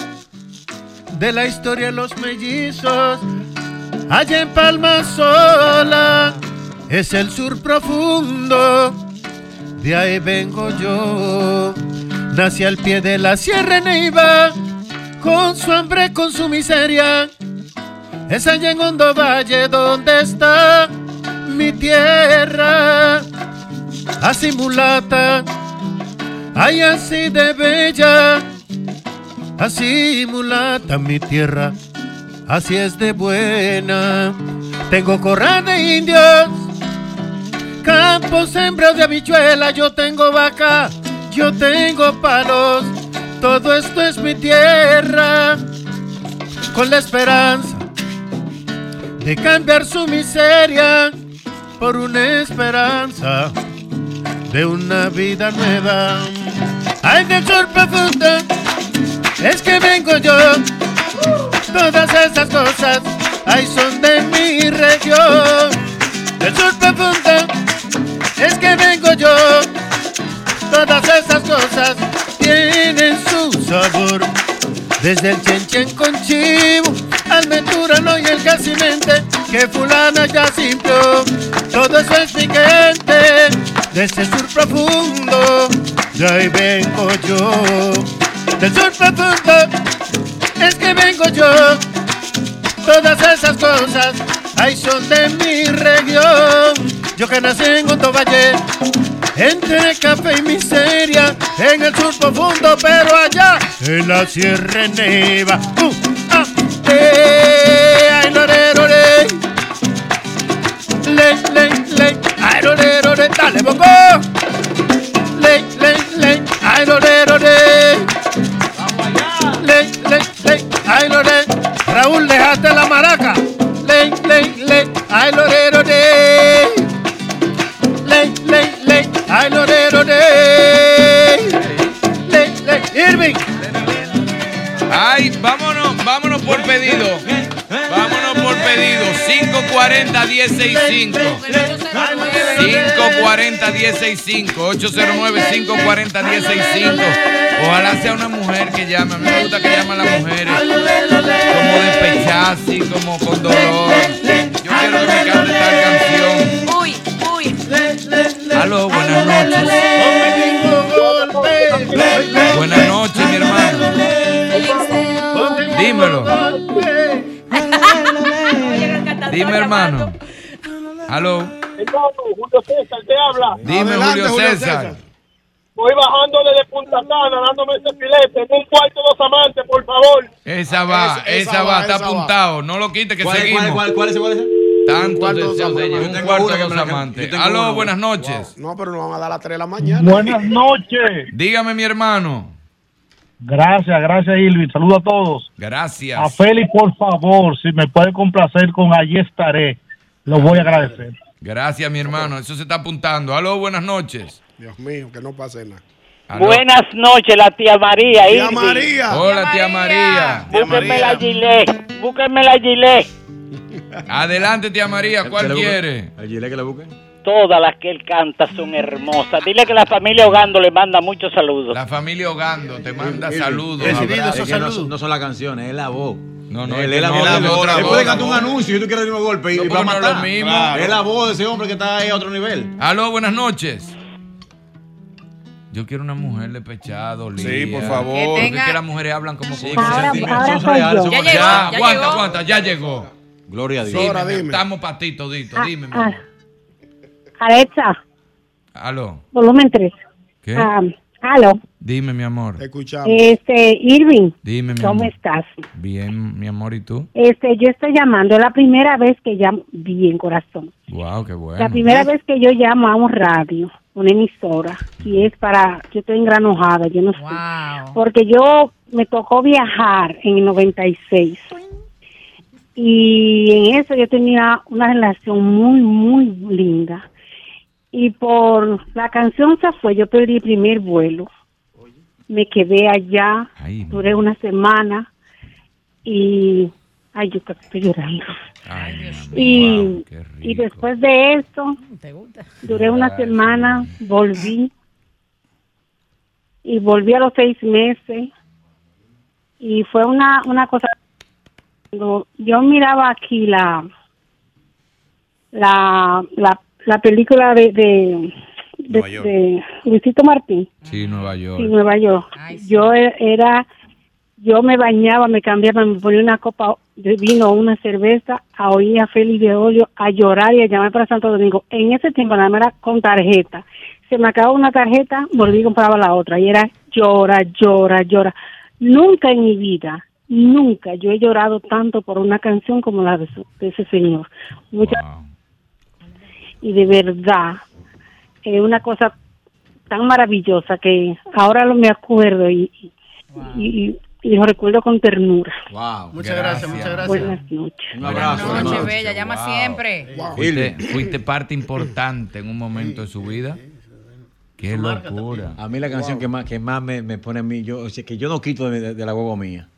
[SPEAKER 39] de la historia los mellizos, allá en Palma Sola, es el sur profundo, de ahí vengo yo, nací al pie de la Sierra Neiva, con su hambre, con su miseria, es allá en Hondo Valle donde está mi tierra, así mulata, ay así de bella, así mulata mi tierra, así es de buena. Tengo corral de indios, campos sembrados de habichuela, yo tengo vaca, yo tengo palos, todo esto es mi tierra, con la esperanza de cambiar su miseria por una esperanza de una vida nueva. Ay, del sur profundo, es que vengo yo. Todas esas cosas, ay, son de mi región. Del sur profundo, es que vengo yo. Todas esas cosas tienen su sabor. Desde el chenchen con chivo, al menturano y el casimente, que fulana ya simpió. Todo eso es mi gente, desde el sur profundo, de ahí vengo yo. Del sur profundo, es que vengo yo. Todas esas cosas, ahí son de mi región. Yo que nací en Hondo Valle, entre café y miseria, en el sur profundo, pero allá, en la Sierra Neva. Uh, ah, eh, ay, lo, re, lo, re. Le, le, le, ay, lo, re, lo, re. dale, bongo. Le, le, le, ay, lo, re, lo, re. Le, le, le, ay, lo, re. Raúl, dejaste la maraca. Ay,
[SPEAKER 3] vámonos, vámonos por pedido. Vámonos por pedido. 540-1065. 809-540-1065. Ojalá sea una mujer que llame. A mí me gusta que llamen las mujeres. Como despechadas, así como con dolor. Yo quiero que me cante tal canción.
[SPEAKER 15] Uy, uy.
[SPEAKER 3] Aló, buenas noches. Buenas noches, mi hermano. Dímelo. Dime, hermano. Aló.
[SPEAKER 20] Julio César te habla.
[SPEAKER 3] Dime, Julio César.
[SPEAKER 20] Voy bajando desde Punta Cana, dándome ese filete. En un cuarto dos amantes, por favor.
[SPEAKER 3] Esa va,
[SPEAKER 20] Esa-
[SPEAKER 3] esa,
[SPEAKER 20] esa
[SPEAKER 3] va,
[SPEAKER 20] va,
[SPEAKER 3] está
[SPEAKER 20] esa va.
[SPEAKER 3] apuntado. No lo quite que
[SPEAKER 4] ¿Cuál,
[SPEAKER 3] seguimos.
[SPEAKER 4] cuál, cuál, cuál es ese, cuál es ese?
[SPEAKER 3] Tanto
[SPEAKER 6] cuarto dos
[SPEAKER 3] deseo de ella. Un cuarto dos amantes. Aló, buenas noches.
[SPEAKER 6] No, pero nos van a dar a las 3 de la mañana.
[SPEAKER 20] Buenas noches.
[SPEAKER 3] Dígame, mi hermano.
[SPEAKER 20] Gracias, gracias, Ilvi. Saludos a todos.
[SPEAKER 3] Gracias.
[SPEAKER 20] A Félix, por favor, si me puede complacer con Allí estaré, lo voy a agradecer.
[SPEAKER 3] Gracias, mi hermano. Eso se está apuntando. Aló, buenas noches.
[SPEAKER 6] Dios mío, que no pase nada.
[SPEAKER 3] Aló.
[SPEAKER 42] Buenas noches, la tía María.
[SPEAKER 6] Tía
[SPEAKER 42] Irving.
[SPEAKER 6] María.
[SPEAKER 3] Hola, tía María.
[SPEAKER 42] Búsquenme la gilet. Búsquenme la gilet.
[SPEAKER 3] Adelante, tía María. ¿Cuál quiere?
[SPEAKER 4] ¿El gilet que le busquen?
[SPEAKER 42] Todas las que él canta son hermosas. Dile que la familia Hogando le manda muchos saludos.
[SPEAKER 3] La familia Hogando te manda saludos.
[SPEAKER 4] No, son- no son las canciones, es la voz.
[SPEAKER 3] No, no,
[SPEAKER 4] Él
[SPEAKER 3] es
[SPEAKER 4] la voz.
[SPEAKER 3] la
[SPEAKER 4] de-
[SPEAKER 3] voz, la
[SPEAKER 4] Él
[SPEAKER 3] voz,
[SPEAKER 4] puede
[SPEAKER 3] la
[SPEAKER 4] cantar un anuncio y tú quieres el mismo golpe y,
[SPEAKER 3] No,
[SPEAKER 4] y va a matar.
[SPEAKER 3] lo mismo.
[SPEAKER 4] Claro. Es la voz de ese hombre que está ahí a otro nivel.
[SPEAKER 3] Aló, buenas noches. Yo quiero una mujer despechada, dolida.
[SPEAKER 5] Sí, por favor.
[SPEAKER 3] Porque
[SPEAKER 5] Que
[SPEAKER 3] es que las mujeres hablan como con
[SPEAKER 5] Ahora-
[SPEAKER 3] sentimientos.
[SPEAKER 5] ahora
[SPEAKER 3] Son reales,
[SPEAKER 5] Ya
[SPEAKER 3] reales.
[SPEAKER 5] llegó,
[SPEAKER 3] Ya,
[SPEAKER 5] ya
[SPEAKER 3] aguanta,
[SPEAKER 5] llegó.
[SPEAKER 3] aguanta, ya llegó.
[SPEAKER 4] Gloria a Dios.
[SPEAKER 3] Dime,
[SPEAKER 6] dime.
[SPEAKER 3] Estamos patito, Dito, dime. mi
[SPEAKER 43] Ah,
[SPEAKER 3] amor.
[SPEAKER 43] Alexa,
[SPEAKER 3] Aló,
[SPEAKER 43] volumen 3.
[SPEAKER 3] ¿qué?
[SPEAKER 43] Ah, aló.
[SPEAKER 3] Dime, mi amor.
[SPEAKER 6] Escuchamos.
[SPEAKER 43] Este, Irving,
[SPEAKER 3] Dime, mi
[SPEAKER 43] ¿cómo
[SPEAKER 3] amor.
[SPEAKER 43] estás?
[SPEAKER 3] Bien, mi amor, ¿y tú?
[SPEAKER 43] Este, yo estoy llamando, es la primera vez que llamo, bien corazón,
[SPEAKER 3] Wow, qué bueno.
[SPEAKER 43] la primera vez que yo llamo a un radio, una emisora, y es para, yo estoy engranojada, yo no sé, porque yo me tocó viajar en el 96, y en eso yo tenía una relación muy, muy linda, y por la canción se fue, yo perdí el primer vuelo, me quedé allá, duré una semana, y, ay, yo casi estoy llorando. Y, y después de eso, duré una semana, volví. Y volví a los seis meses. Y fue una, una cosa. Cuando yo miraba aquí la, la, la, la película de, de, Luisito Martín.
[SPEAKER 3] Sí, Nueva York.
[SPEAKER 43] Sí, Nueva York. Yo e- era, yo me bañaba, me cambiaba, me ponía una copa de vino o una cerveza, a oír a Félix de Olio, a llorar y a llamar para Santo Domingo. En ese tiempo nada más era con tarjeta. Se me acababa una tarjeta, volví y compraba la otra. Y era llora, llora, llora. Nunca en mi vida, nunca yo he llorado tanto por una canción como la de, su- de ese señor. Mucha- Y de verdad, es una cosa tan maravillosa que ahora lo me acuerdo y, y, y- y lo recuerdo con ternura.
[SPEAKER 4] Wow.
[SPEAKER 39] Muchas gracias, muchas gracias.
[SPEAKER 43] Buenas noches.
[SPEAKER 4] Un abrazo.
[SPEAKER 15] Buenas noches, bella. Llama
[SPEAKER 3] Wow.
[SPEAKER 15] siempre.
[SPEAKER 3] Fuiste, fuiste parte importante en un momento de su vida. Qué locura.
[SPEAKER 4] A mí la canción que más, que más me, me pone a mí, yo, o sea, que yo no quito de, de- de la huevo mía.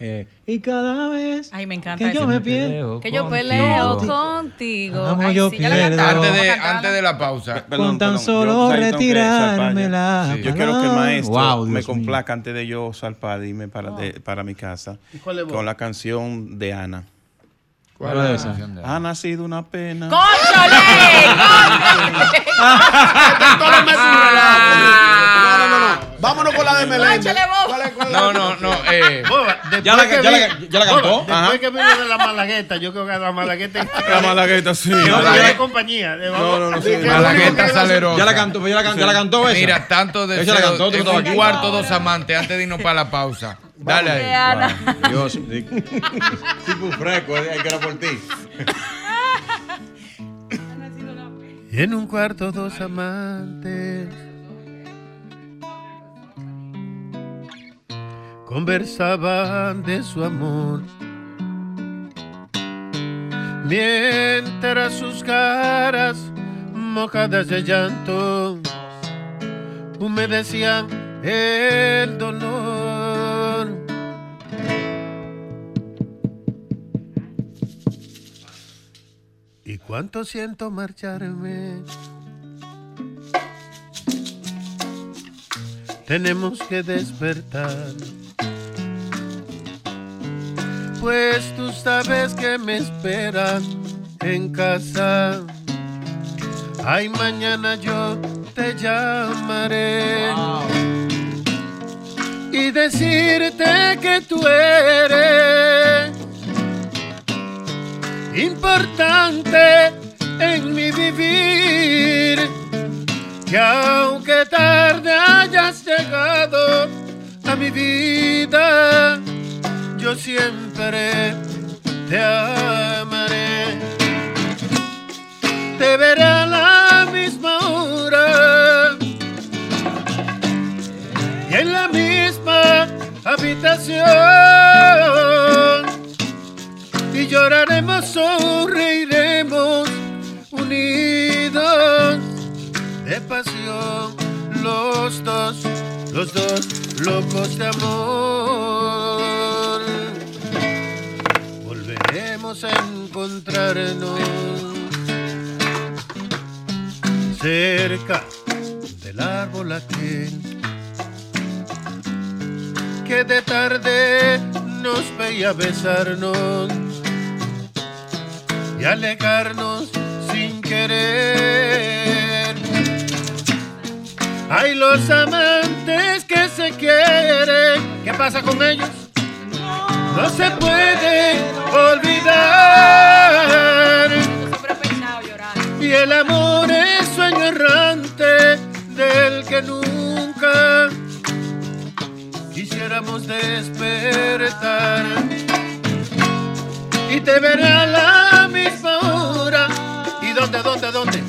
[SPEAKER 4] Eh, y cada vez
[SPEAKER 15] Ay, me encanta
[SPEAKER 4] que yo me pierdo.
[SPEAKER 15] Que yo peleo contigo.
[SPEAKER 4] Amo,
[SPEAKER 15] Ay,
[SPEAKER 4] yo
[SPEAKER 15] sí, ya la
[SPEAKER 4] pierdo.
[SPEAKER 15] cantamos,
[SPEAKER 3] Antes de,
[SPEAKER 15] vamos a cantarla.
[SPEAKER 3] antes de la pausa.
[SPEAKER 5] Perdón,
[SPEAKER 4] Con tan
[SPEAKER 5] perdón.
[SPEAKER 4] solo retirarme la
[SPEAKER 5] ya. Yo quiero que el maestro
[SPEAKER 4] Wow,
[SPEAKER 5] me
[SPEAKER 4] Dios
[SPEAKER 5] complazca antes de yo salpar y irme para, de- para mi casa
[SPEAKER 39] ¿Y cuál es vos?
[SPEAKER 5] con la canción de Ana.
[SPEAKER 4] ¿Cuál es esa?
[SPEAKER 5] Ha nacido una pena.
[SPEAKER 6] No, no, no, no. Vámonos con la de Meléndez. ¿Cuál
[SPEAKER 3] No, no, no. Eh,
[SPEAKER 39] Boba, después
[SPEAKER 5] Ya la- ya la-
[SPEAKER 39] vi-
[SPEAKER 5] ya la
[SPEAKER 39] Boba,
[SPEAKER 5] cantó.
[SPEAKER 39] Después
[SPEAKER 5] Ajá.
[SPEAKER 39] que vino de la Malagueta, yo creo que la Malagueta.
[SPEAKER 5] La Malagueta, sí.
[SPEAKER 39] No,
[SPEAKER 5] Malagueta.
[SPEAKER 39] tiene compañía. de-
[SPEAKER 5] No, no, no, sí.
[SPEAKER 3] Malagueta salerosa.
[SPEAKER 4] Ya la cantó, ya la, can- ya la cantó esa.
[SPEAKER 3] Mira, tanto de
[SPEAKER 4] Esa la cantó, tú
[SPEAKER 3] un cuarto dos amantes antes de irnos para la pausa. Dale ahí.
[SPEAKER 4] Wow, Dios, di- tipo fresco, eh, hay que era por ti.
[SPEAKER 39] En un cuarto dos amantes conversaban de su amor. Mientras sus caras mojadas de llanto humedecían el dolor. cuánto siento marcharme. Tenemos que despertar. Pues tú sabes que me esperan en casa. Ay, mañana yo te llamaré. Y decirte que tú eres importante en mi vivir. Que aunque tarde hayas llegado a mi vida, yo siempre te amaré. Te veré a la misma hora y en la misma habitación y lloraremos, sonreiremos unidos de pasión, los dos, los dos locos de amor. Volveremos a encontrarnos cerca del árbol aquel que de tarde nos veía besarnos y alegarnos sin querer. Hay los amantes que se quieren, ¿qué pasa con ellos? No se puede olvidar. Y el amor es sueño errante del que nunca quisiéramos despertar. Y te veré a la misma hora. ¿Y dónde, dónde, dónde?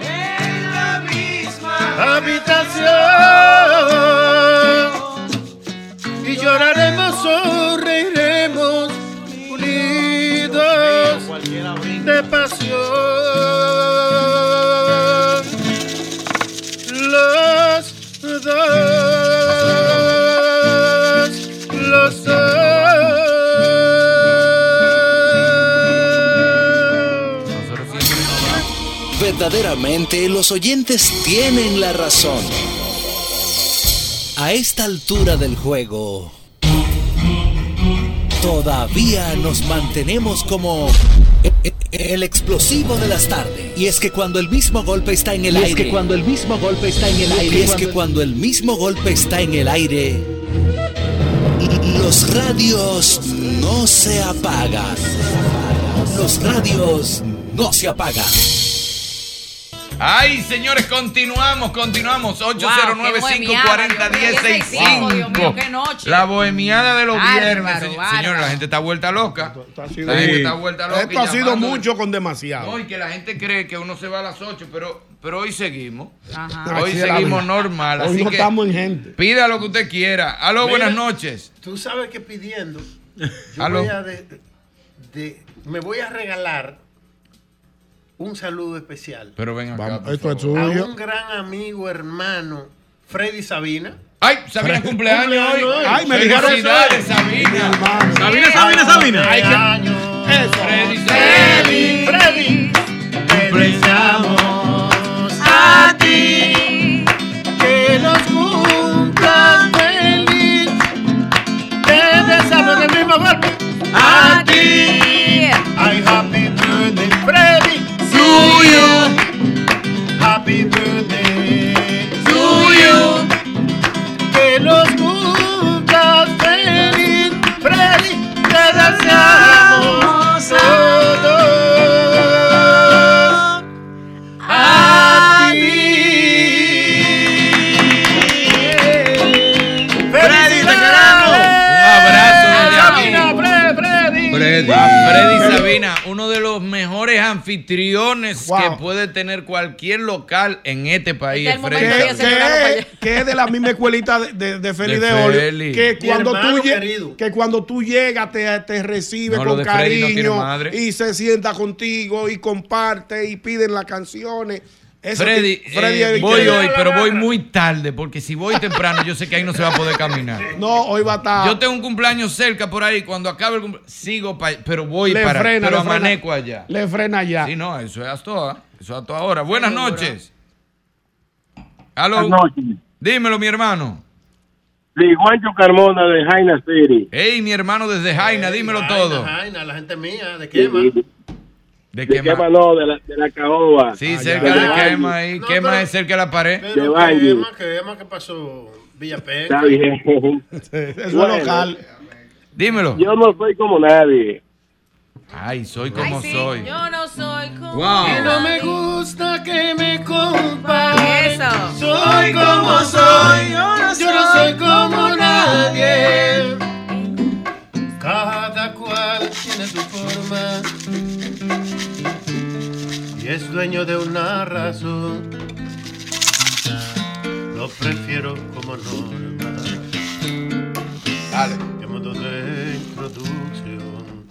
[SPEAKER 39] En la misma habitación. Los dos,
[SPEAKER 44] Verdaderamente los oyentes tienen la razón. A esta altura del juego, todavía nos mantenemos como el explosivo de las tardes. Y es que cuando el mismo golpe está en el
[SPEAKER 41] Y es
[SPEAKER 44] aire.
[SPEAKER 41] que cuando el mismo golpe está en el aire.
[SPEAKER 44] Y es que cuando el mismo golpe está en el aire, los radios no se apagan. Los radios no se apagan.
[SPEAKER 3] Ay, señores, continuamos, continuamos. 809-540-1065.
[SPEAKER 15] Dios mío, qué noche.
[SPEAKER 3] La bohemiada de los viernes. Señores, la gente está vuelta loca. La gente
[SPEAKER 6] Sí.
[SPEAKER 3] está vuelta loca.
[SPEAKER 6] Esto ha sido mucho con demasiado.
[SPEAKER 3] No, y que la gente cree que uno se va a las 8, pero, pero hoy seguimos.
[SPEAKER 6] Ajá.
[SPEAKER 3] Hoy
[SPEAKER 6] Así
[SPEAKER 3] seguimos normal.
[SPEAKER 6] Hoy
[SPEAKER 3] así
[SPEAKER 6] no
[SPEAKER 3] que
[SPEAKER 6] estamos en gente.
[SPEAKER 3] Pida lo que usted quiera. Aló,
[SPEAKER 39] Mira,
[SPEAKER 3] buenas noches.
[SPEAKER 39] Tú sabes que pidiendo, yo
[SPEAKER 3] Aló.
[SPEAKER 39] voy a de- de- me voy a regalar un saludo especial.
[SPEAKER 3] Pero ven acá. por
[SPEAKER 6] esto es
[SPEAKER 3] favor.
[SPEAKER 39] A
[SPEAKER 6] suyo.
[SPEAKER 39] un gran amigo, hermano, Freddy Sabina.
[SPEAKER 3] Ay, Sabina cumpleaños hoy.
[SPEAKER 39] Ay, me dijeron
[SPEAKER 3] Felicidades,
[SPEAKER 39] eso.
[SPEAKER 3] Sabina.
[SPEAKER 39] Sabina, Sabina, Sabina.
[SPEAKER 3] Ay, que-
[SPEAKER 39] Freddy,
[SPEAKER 3] Freddy,
[SPEAKER 39] Freddy, te deseamos
[SPEAKER 3] Uno de los mejores anfitriones
[SPEAKER 6] Wow.
[SPEAKER 3] que puede tener cualquier local en este país.
[SPEAKER 15] Este es
[SPEAKER 6] que, es, que es de la misma escuelita de, de, de Feli
[SPEAKER 3] De Feli.
[SPEAKER 6] que cuando, tú, que cuando llegas te, te recibe
[SPEAKER 3] No,
[SPEAKER 6] con
[SPEAKER 3] no
[SPEAKER 6] cariño y se sienta contigo y comparte y piden las canciones. Eso
[SPEAKER 3] Freddy,
[SPEAKER 6] que- Freddy
[SPEAKER 3] eh, voy hoy, pero voy muy tarde, porque si voy temprano, yo sé que ahí no se va a poder caminar.
[SPEAKER 6] No, hoy va a estar.
[SPEAKER 3] Yo tengo un cumpleaños cerca por ahí, cuando acabe el cumpleaños, sigo para pero voy
[SPEAKER 6] Le
[SPEAKER 3] para
[SPEAKER 6] frena,
[SPEAKER 3] pero
[SPEAKER 6] le frena.
[SPEAKER 3] allá.
[SPEAKER 6] Le frena ya.
[SPEAKER 3] Sí, no, eso es hasta ahora. Eso es hasta ahora. Buenas noches. Aló.
[SPEAKER 19] Buenas noches.
[SPEAKER 3] Dímelo, mi hermano.
[SPEAKER 19] Sí, Juancho Carmona de Jaina City.
[SPEAKER 3] Hey, mi hermano desde Jaina, dímelo todo.
[SPEAKER 39] Jaina, la gente mía, de quema.
[SPEAKER 3] ¿De
[SPEAKER 19] De
[SPEAKER 3] qué
[SPEAKER 19] Quema no, de la, de la caoba.
[SPEAKER 3] Sí, cerca de quema ahí. Quema es cerca de la pared.
[SPEAKER 39] Pero
[SPEAKER 19] Valle.
[SPEAKER 39] quema, quema, ¿qué pasó? Villapenca.
[SPEAKER 19] Está bien.
[SPEAKER 6] es
[SPEAKER 19] Bueno,
[SPEAKER 6] local.
[SPEAKER 3] Dímelo.
[SPEAKER 19] Yo no soy como nadie.
[SPEAKER 3] Ay, soy como soy.
[SPEAKER 15] Yo no soy como.
[SPEAKER 3] Wow.
[SPEAKER 39] Y no me gusta que me comparen.
[SPEAKER 15] Eso.
[SPEAKER 39] Soy como soy. Yo no soy como nadie. Cada cual tiene su forma. Es dueño de una razón. Lo prefiero como norma.
[SPEAKER 3] Dale.
[SPEAKER 39] De modo de introducción.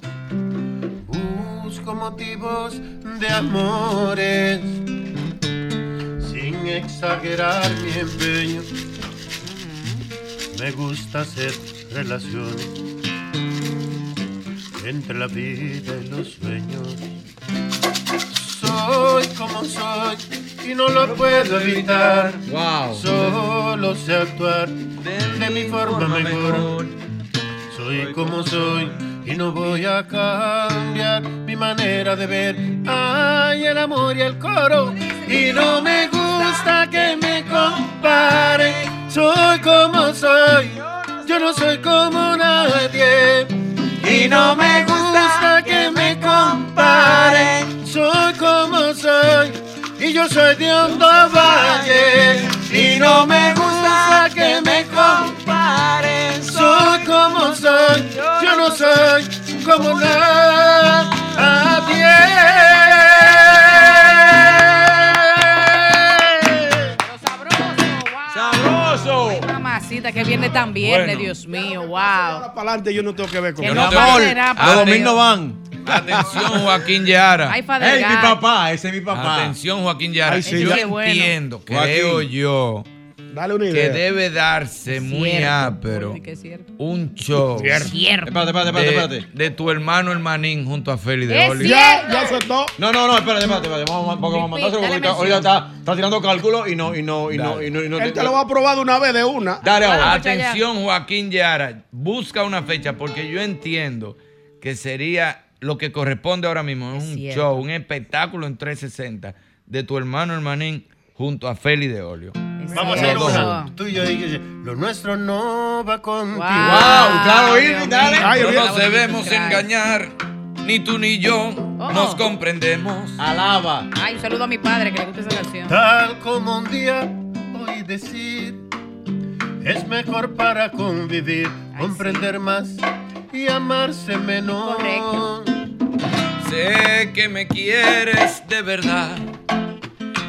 [SPEAKER 39] Busco motivos de amores. Sin exagerar mi empeño. Me gusta hacer relaciones entre la vida y los sueños. Soy como soy y no lo puedo evitar.
[SPEAKER 3] Wow.
[SPEAKER 39] Solo sé actuar de, mi forma mejor. Soy como soy y no voy a cambiar mi manera de ver. Ay, el amor y el coro. Y no me gusta que me comparen. Soy como soy, yo no soy como nadie. Y no me gusta que me comparen. Soy y yo soy de Hondo Valle. Y no me gusta que me comparen. Soy como soy, yo no soy como nadie.
[SPEAKER 3] ¡Sabroso!
[SPEAKER 15] Ay, mamacita, que viene tan viernes,
[SPEAKER 3] Bueno.
[SPEAKER 15] Dios mío, wow.
[SPEAKER 6] Para adelante yo no tengo que ver con
[SPEAKER 15] Que no
[SPEAKER 3] no Aten-
[SPEAKER 4] Los domingos van.
[SPEAKER 3] Atención, Joaquín Yara.
[SPEAKER 15] Ay,
[SPEAKER 4] Ey, mi papá, ese es mi papá.
[SPEAKER 3] Atención, Joaquín Yara.
[SPEAKER 6] Ay, sí,
[SPEAKER 3] yo
[SPEAKER 6] ya-
[SPEAKER 15] bueno.
[SPEAKER 3] entiendo,
[SPEAKER 4] Joaquín.
[SPEAKER 3] creo yo,
[SPEAKER 6] Dale una
[SPEAKER 3] que
[SPEAKER 6] idea.
[SPEAKER 3] debe darse muy ápero
[SPEAKER 15] Sí que es cierto.
[SPEAKER 3] un show
[SPEAKER 15] Cierto.
[SPEAKER 4] Espérate, espérate, espérate,
[SPEAKER 3] de,
[SPEAKER 4] espérate.
[SPEAKER 3] de tu hermano el manín junto a Feli de
[SPEAKER 15] Es
[SPEAKER 3] Oli.
[SPEAKER 6] Ya, ya aceptó.
[SPEAKER 4] No, no, no, espérate, espérate, espérate. Vamos, porque vamos a mandárselo porque ahorita está, está tirando cálculos y no, y no, y no, y no, y no.
[SPEAKER 6] Él te lo va a probar de una vez de una.
[SPEAKER 4] Dale ahora.
[SPEAKER 3] Atención, Joaquín Yara, busca una fecha porque yo entiendo que sería lo que corresponde ahora mismo. Es
[SPEAKER 15] Es
[SPEAKER 3] un
[SPEAKER 15] cierto.
[SPEAKER 3] show, un espectáculo en 360 de tu hermano el manín junto a Feli de Olio.
[SPEAKER 39] Vamos a hacer una. Tú y yo, y- lo nuestro no va contigo.
[SPEAKER 4] Wow, claro, Irving, dale.
[SPEAKER 6] Ay,
[SPEAKER 3] No nos debemos engañar, ni tú ni yo
[SPEAKER 15] Oh.
[SPEAKER 3] nos comprendemos.
[SPEAKER 4] Alaba.
[SPEAKER 15] Ay, un saludo a mi padre que le gusta esa canción.
[SPEAKER 39] Tal como un día oí decir, es mejor para convivir, comprender más y amarse menos.
[SPEAKER 15] Correcto.
[SPEAKER 3] Sé que me quieres de verdad.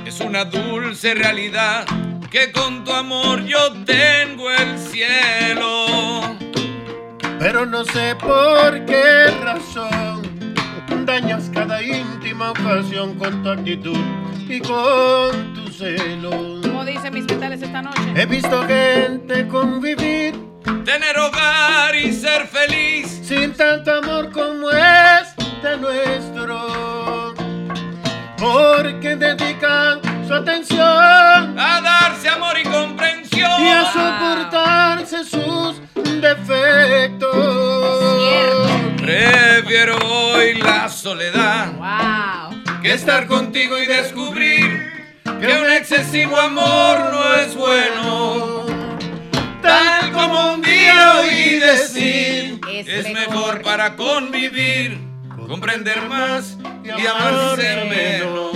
[SPEAKER 3] Es una dulce realidad que con tu amor yo tengo el cielo.
[SPEAKER 39] Pero no sé por qué razón dañas cada íntima ocasión con tu actitud y con tu celo.
[SPEAKER 15] Como dicen mis vitales esta noche.
[SPEAKER 39] He visto gente convivir
[SPEAKER 3] Tener hogar y ser feliz.
[SPEAKER 39] sin tanto amor como este nuestro. Porque dedican su atención
[SPEAKER 3] A darse amor y comprensión.
[SPEAKER 39] y a soportarse sus defectos.
[SPEAKER 3] Prefiero hoy la soledad
[SPEAKER 15] Wow.
[SPEAKER 3] que estar contigo y descubrir que un excesivo amor no es bueno. Como un día oí decir,
[SPEAKER 15] Es
[SPEAKER 3] es
[SPEAKER 15] mejor.
[SPEAKER 3] mejor para convivir, comprender más y amarse menos.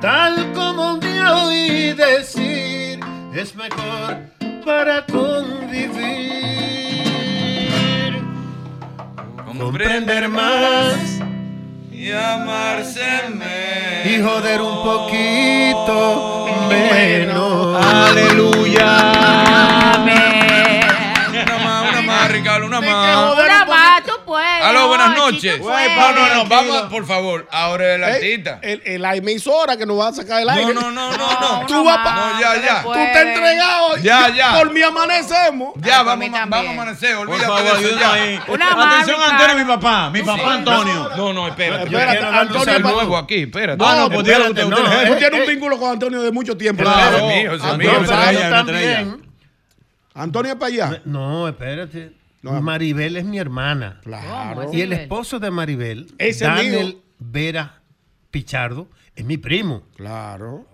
[SPEAKER 39] Tal como un día oí decir, es mejor para convivir. Comprender más
[SPEAKER 3] y amarse menos.
[SPEAKER 39] y joder un poquito menos.
[SPEAKER 4] Aleluya.
[SPEAKER 15] Amén.
[SPEAKER 3] Una más, una más, Ricardo, una más. Aló, buenas noches. No, no, no, vamos, por favor. Ahora el
[SPEAKER 6] Eh,
[SPEAKER 3] artista.
[SPEAKER 6] el- el- la emisora que nos va a sacar el
[SPEAKER 3] No,
[SPEAKER 6] aire.
[SPEAKER 3] no, no, no, no.
[SPEAKER 6] Tú vas pa-
[SPEAKER 3] No, ya, ya.
[SPEAKER 6] Tú te has entregado.
[SPEAKER 3] Ya,
[SPEAKER 6] Yo-
[SPEAKER 3] ya.
[SPEAKER 6] Por mí amanecemos.
[SPEAKER 3] Ya, vamos, vamos a amanecer. Olvídate
[SPEAKER 4] favor,
[SPEAKER 3] de eso
[SPEAKER 4] ayúdame
[SPEAKER 3] ya.
[SPEAKER 4] ahí. Una Atención, Antonio, mi papá. Mi papá, Antonio.
[SPEAKER 3] No, no, espérate. Yo
[SPEAKER 6] Espérate,
[SPEAKER 3] quiero darle
[SPEAKER 6] Antonio Pa-
[SPEAKER 3] nuevo aquí, espérate.
[SPEAKER 6] No, no,
[SPEAKER 4] pues
[SPEAKER 6] usted, usted,
[SPEAKER 4] usted,
[SPEAKER 6] tú
[SPEAKER 4] eh,
[SPEAKER 6] tienes un
[SPEAKER 4] eh.
[SPEAKER 6] vínculo con Antonio de mucho tiempo.
[SPEAKER 4] Claro.
[SPEAKER 3] Ese es mío, ese es mío.
[SPEAKER 4] no.
[SPEAKER 6] Antonio es para allá.
[SPEAKER 39] No, espérate. Maribel es mi hermana.
[SPEAKER 6] Claro.
[SPEAKER 39] Y el esposo de Maribel, Daniel. Vera Pichardo, es mi primo.
[SPEAKER 6] Claro.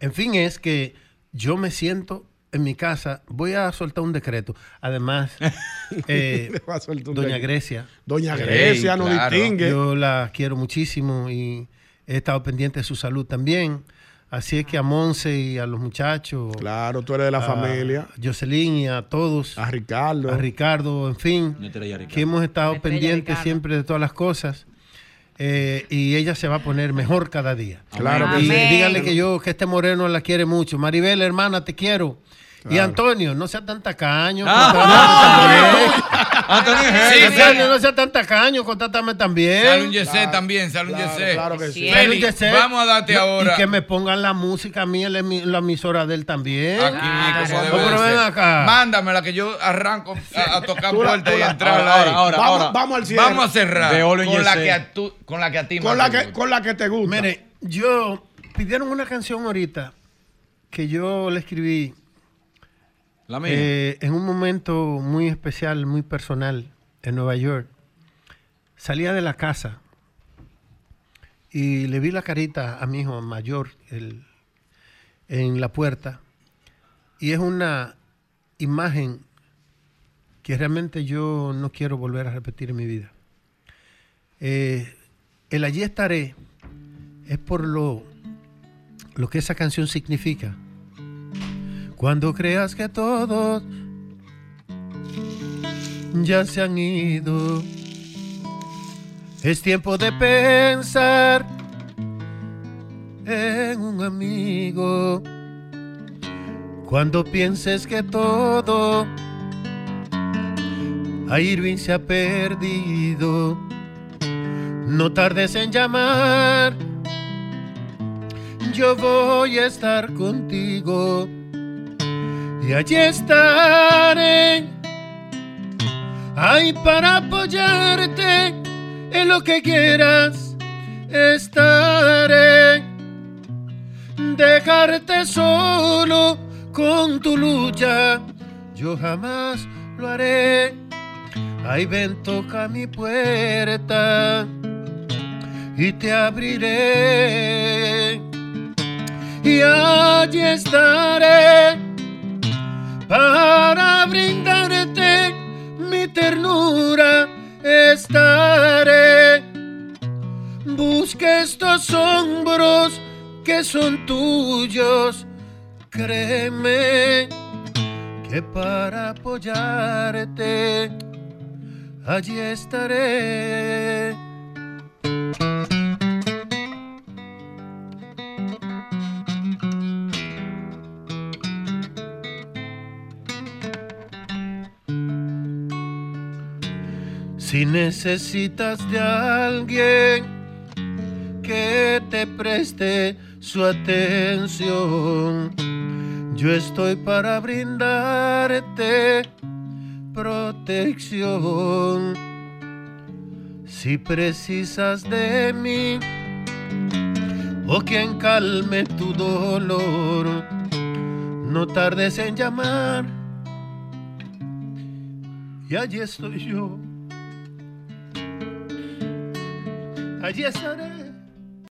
[SPEAKER 39] En fin, es que yo me siento en mi casa, voy a soltar un decreto. Además, eh,
[SPEAKER 6] Le va a soltar un
[SPEAKER 39] Doña
[SPEAKER 6] decreto.
[SPEAKER 39] Grecia.
[SPEAKER 6] Doña Grecia nos distingue.
[SPEAKER 39] Yo la quiero muchísimo y he estado pendiente de su salud también. Así es que a Monse y a los muchachos.
[SPEAKER 6] Claro, tú eres de la
[SPEAKER 39] a
[SPEAKER 6] familia.
[SPEAKER 39] Jocelyn y a todos.
[SPEAKER 6] A Ricardo.
[SPEAKER 39] A Ricardo, en fin. Que hemos estado pendientes siempre de todas las cosas. Eh, y ella se va a poner mejor cada día.
[SPEAKER 6] Claro que
[SPEAKER 39] y díganle que yo, que este moreno la quiere mucho. Maribel, hermana, te quiero. Y Antonio, no sea tan tacaño.
[SPEAKER 3] Ah,
[SPEAKER 39] contrátame también.
[SPEAKER 3] Sí,
[SPEAKER 39] Sí,
[SPEAKER 3] sí.
[SPEAKER 39] Antonio, no sea tan tacaño, contrátame también.
[SPEAKER 3] Sale un yesé también, sale un yesé.
[SPEAKER 6] claro que sí.
[SPEAKER 3] Feli, vamos a darte
[SPEAKER 39] Y-
[SPEAKER 3] ahora.
[SPEAKER 39] Y que me pongan la música a mí en la, la emisora de él también.
[SPEAKER 3] Aquí, como
[SPEAKER 39] No,
[SPEAKER 3] debe de
[SPEAKER 39] pero ven
[SPEAKER 3] ser.
[SPEAKER 39] acá.
[SPEAKER 3] Mándamela que yo arranco a, a tocar
[SPEAKER 6] tú
[SPEAKER 3] y entrar
[SPEAKER 4] ahora, ahora, ahora,
[SPEAKER 6] vamos,
[SPEAKER 4] ahora.
[SPEAKER 6] vamos al cierre.
[SPEAKER 3] Vamos a cerrar
[SPEAKER 4] De
[SPEAKER 3] con la, que a tú- con la que a ti
[SPEAKER 6] con la que con la que te gusta.
[SPEAKER 39] Mire, yo pidieron una canción ahorita que yo le escribí Eh, en un momento muy especial, muy personal en Nueva York. Salía de la casa y le vi la carita a mi hijo mayor en la puerta y es una imagen que realmente yo no quiero volver a repetir en mi vida. Eh, el allí estaré es por lo, lo que esa canción significa. Cuando creas que todos ya se han ido, es tiempo de pensar en un amigo. Cuando pienses que todo a Irving se ha perdido, no tardes en llamar. Yo voy a estar contigo y allí estaré. Ay, para apoyarte en lo que quieras, estaré. Dejarte solo con tu lucha, yo jamás lo haré. Ay, ven, toca mi puerta y te abriré. Y allí estaré para brindarte mi ternura. Estaré. Busca estos hombros que son tuyos. Créeme que para apoyarte allí estaré. Si necesitas de alguien que te preste su atención, yo estoy para brindarte protección. Si precisas de mí o quien calme tu dolor, no tardes en llamar. Y allí estoy yo. Allí estaré.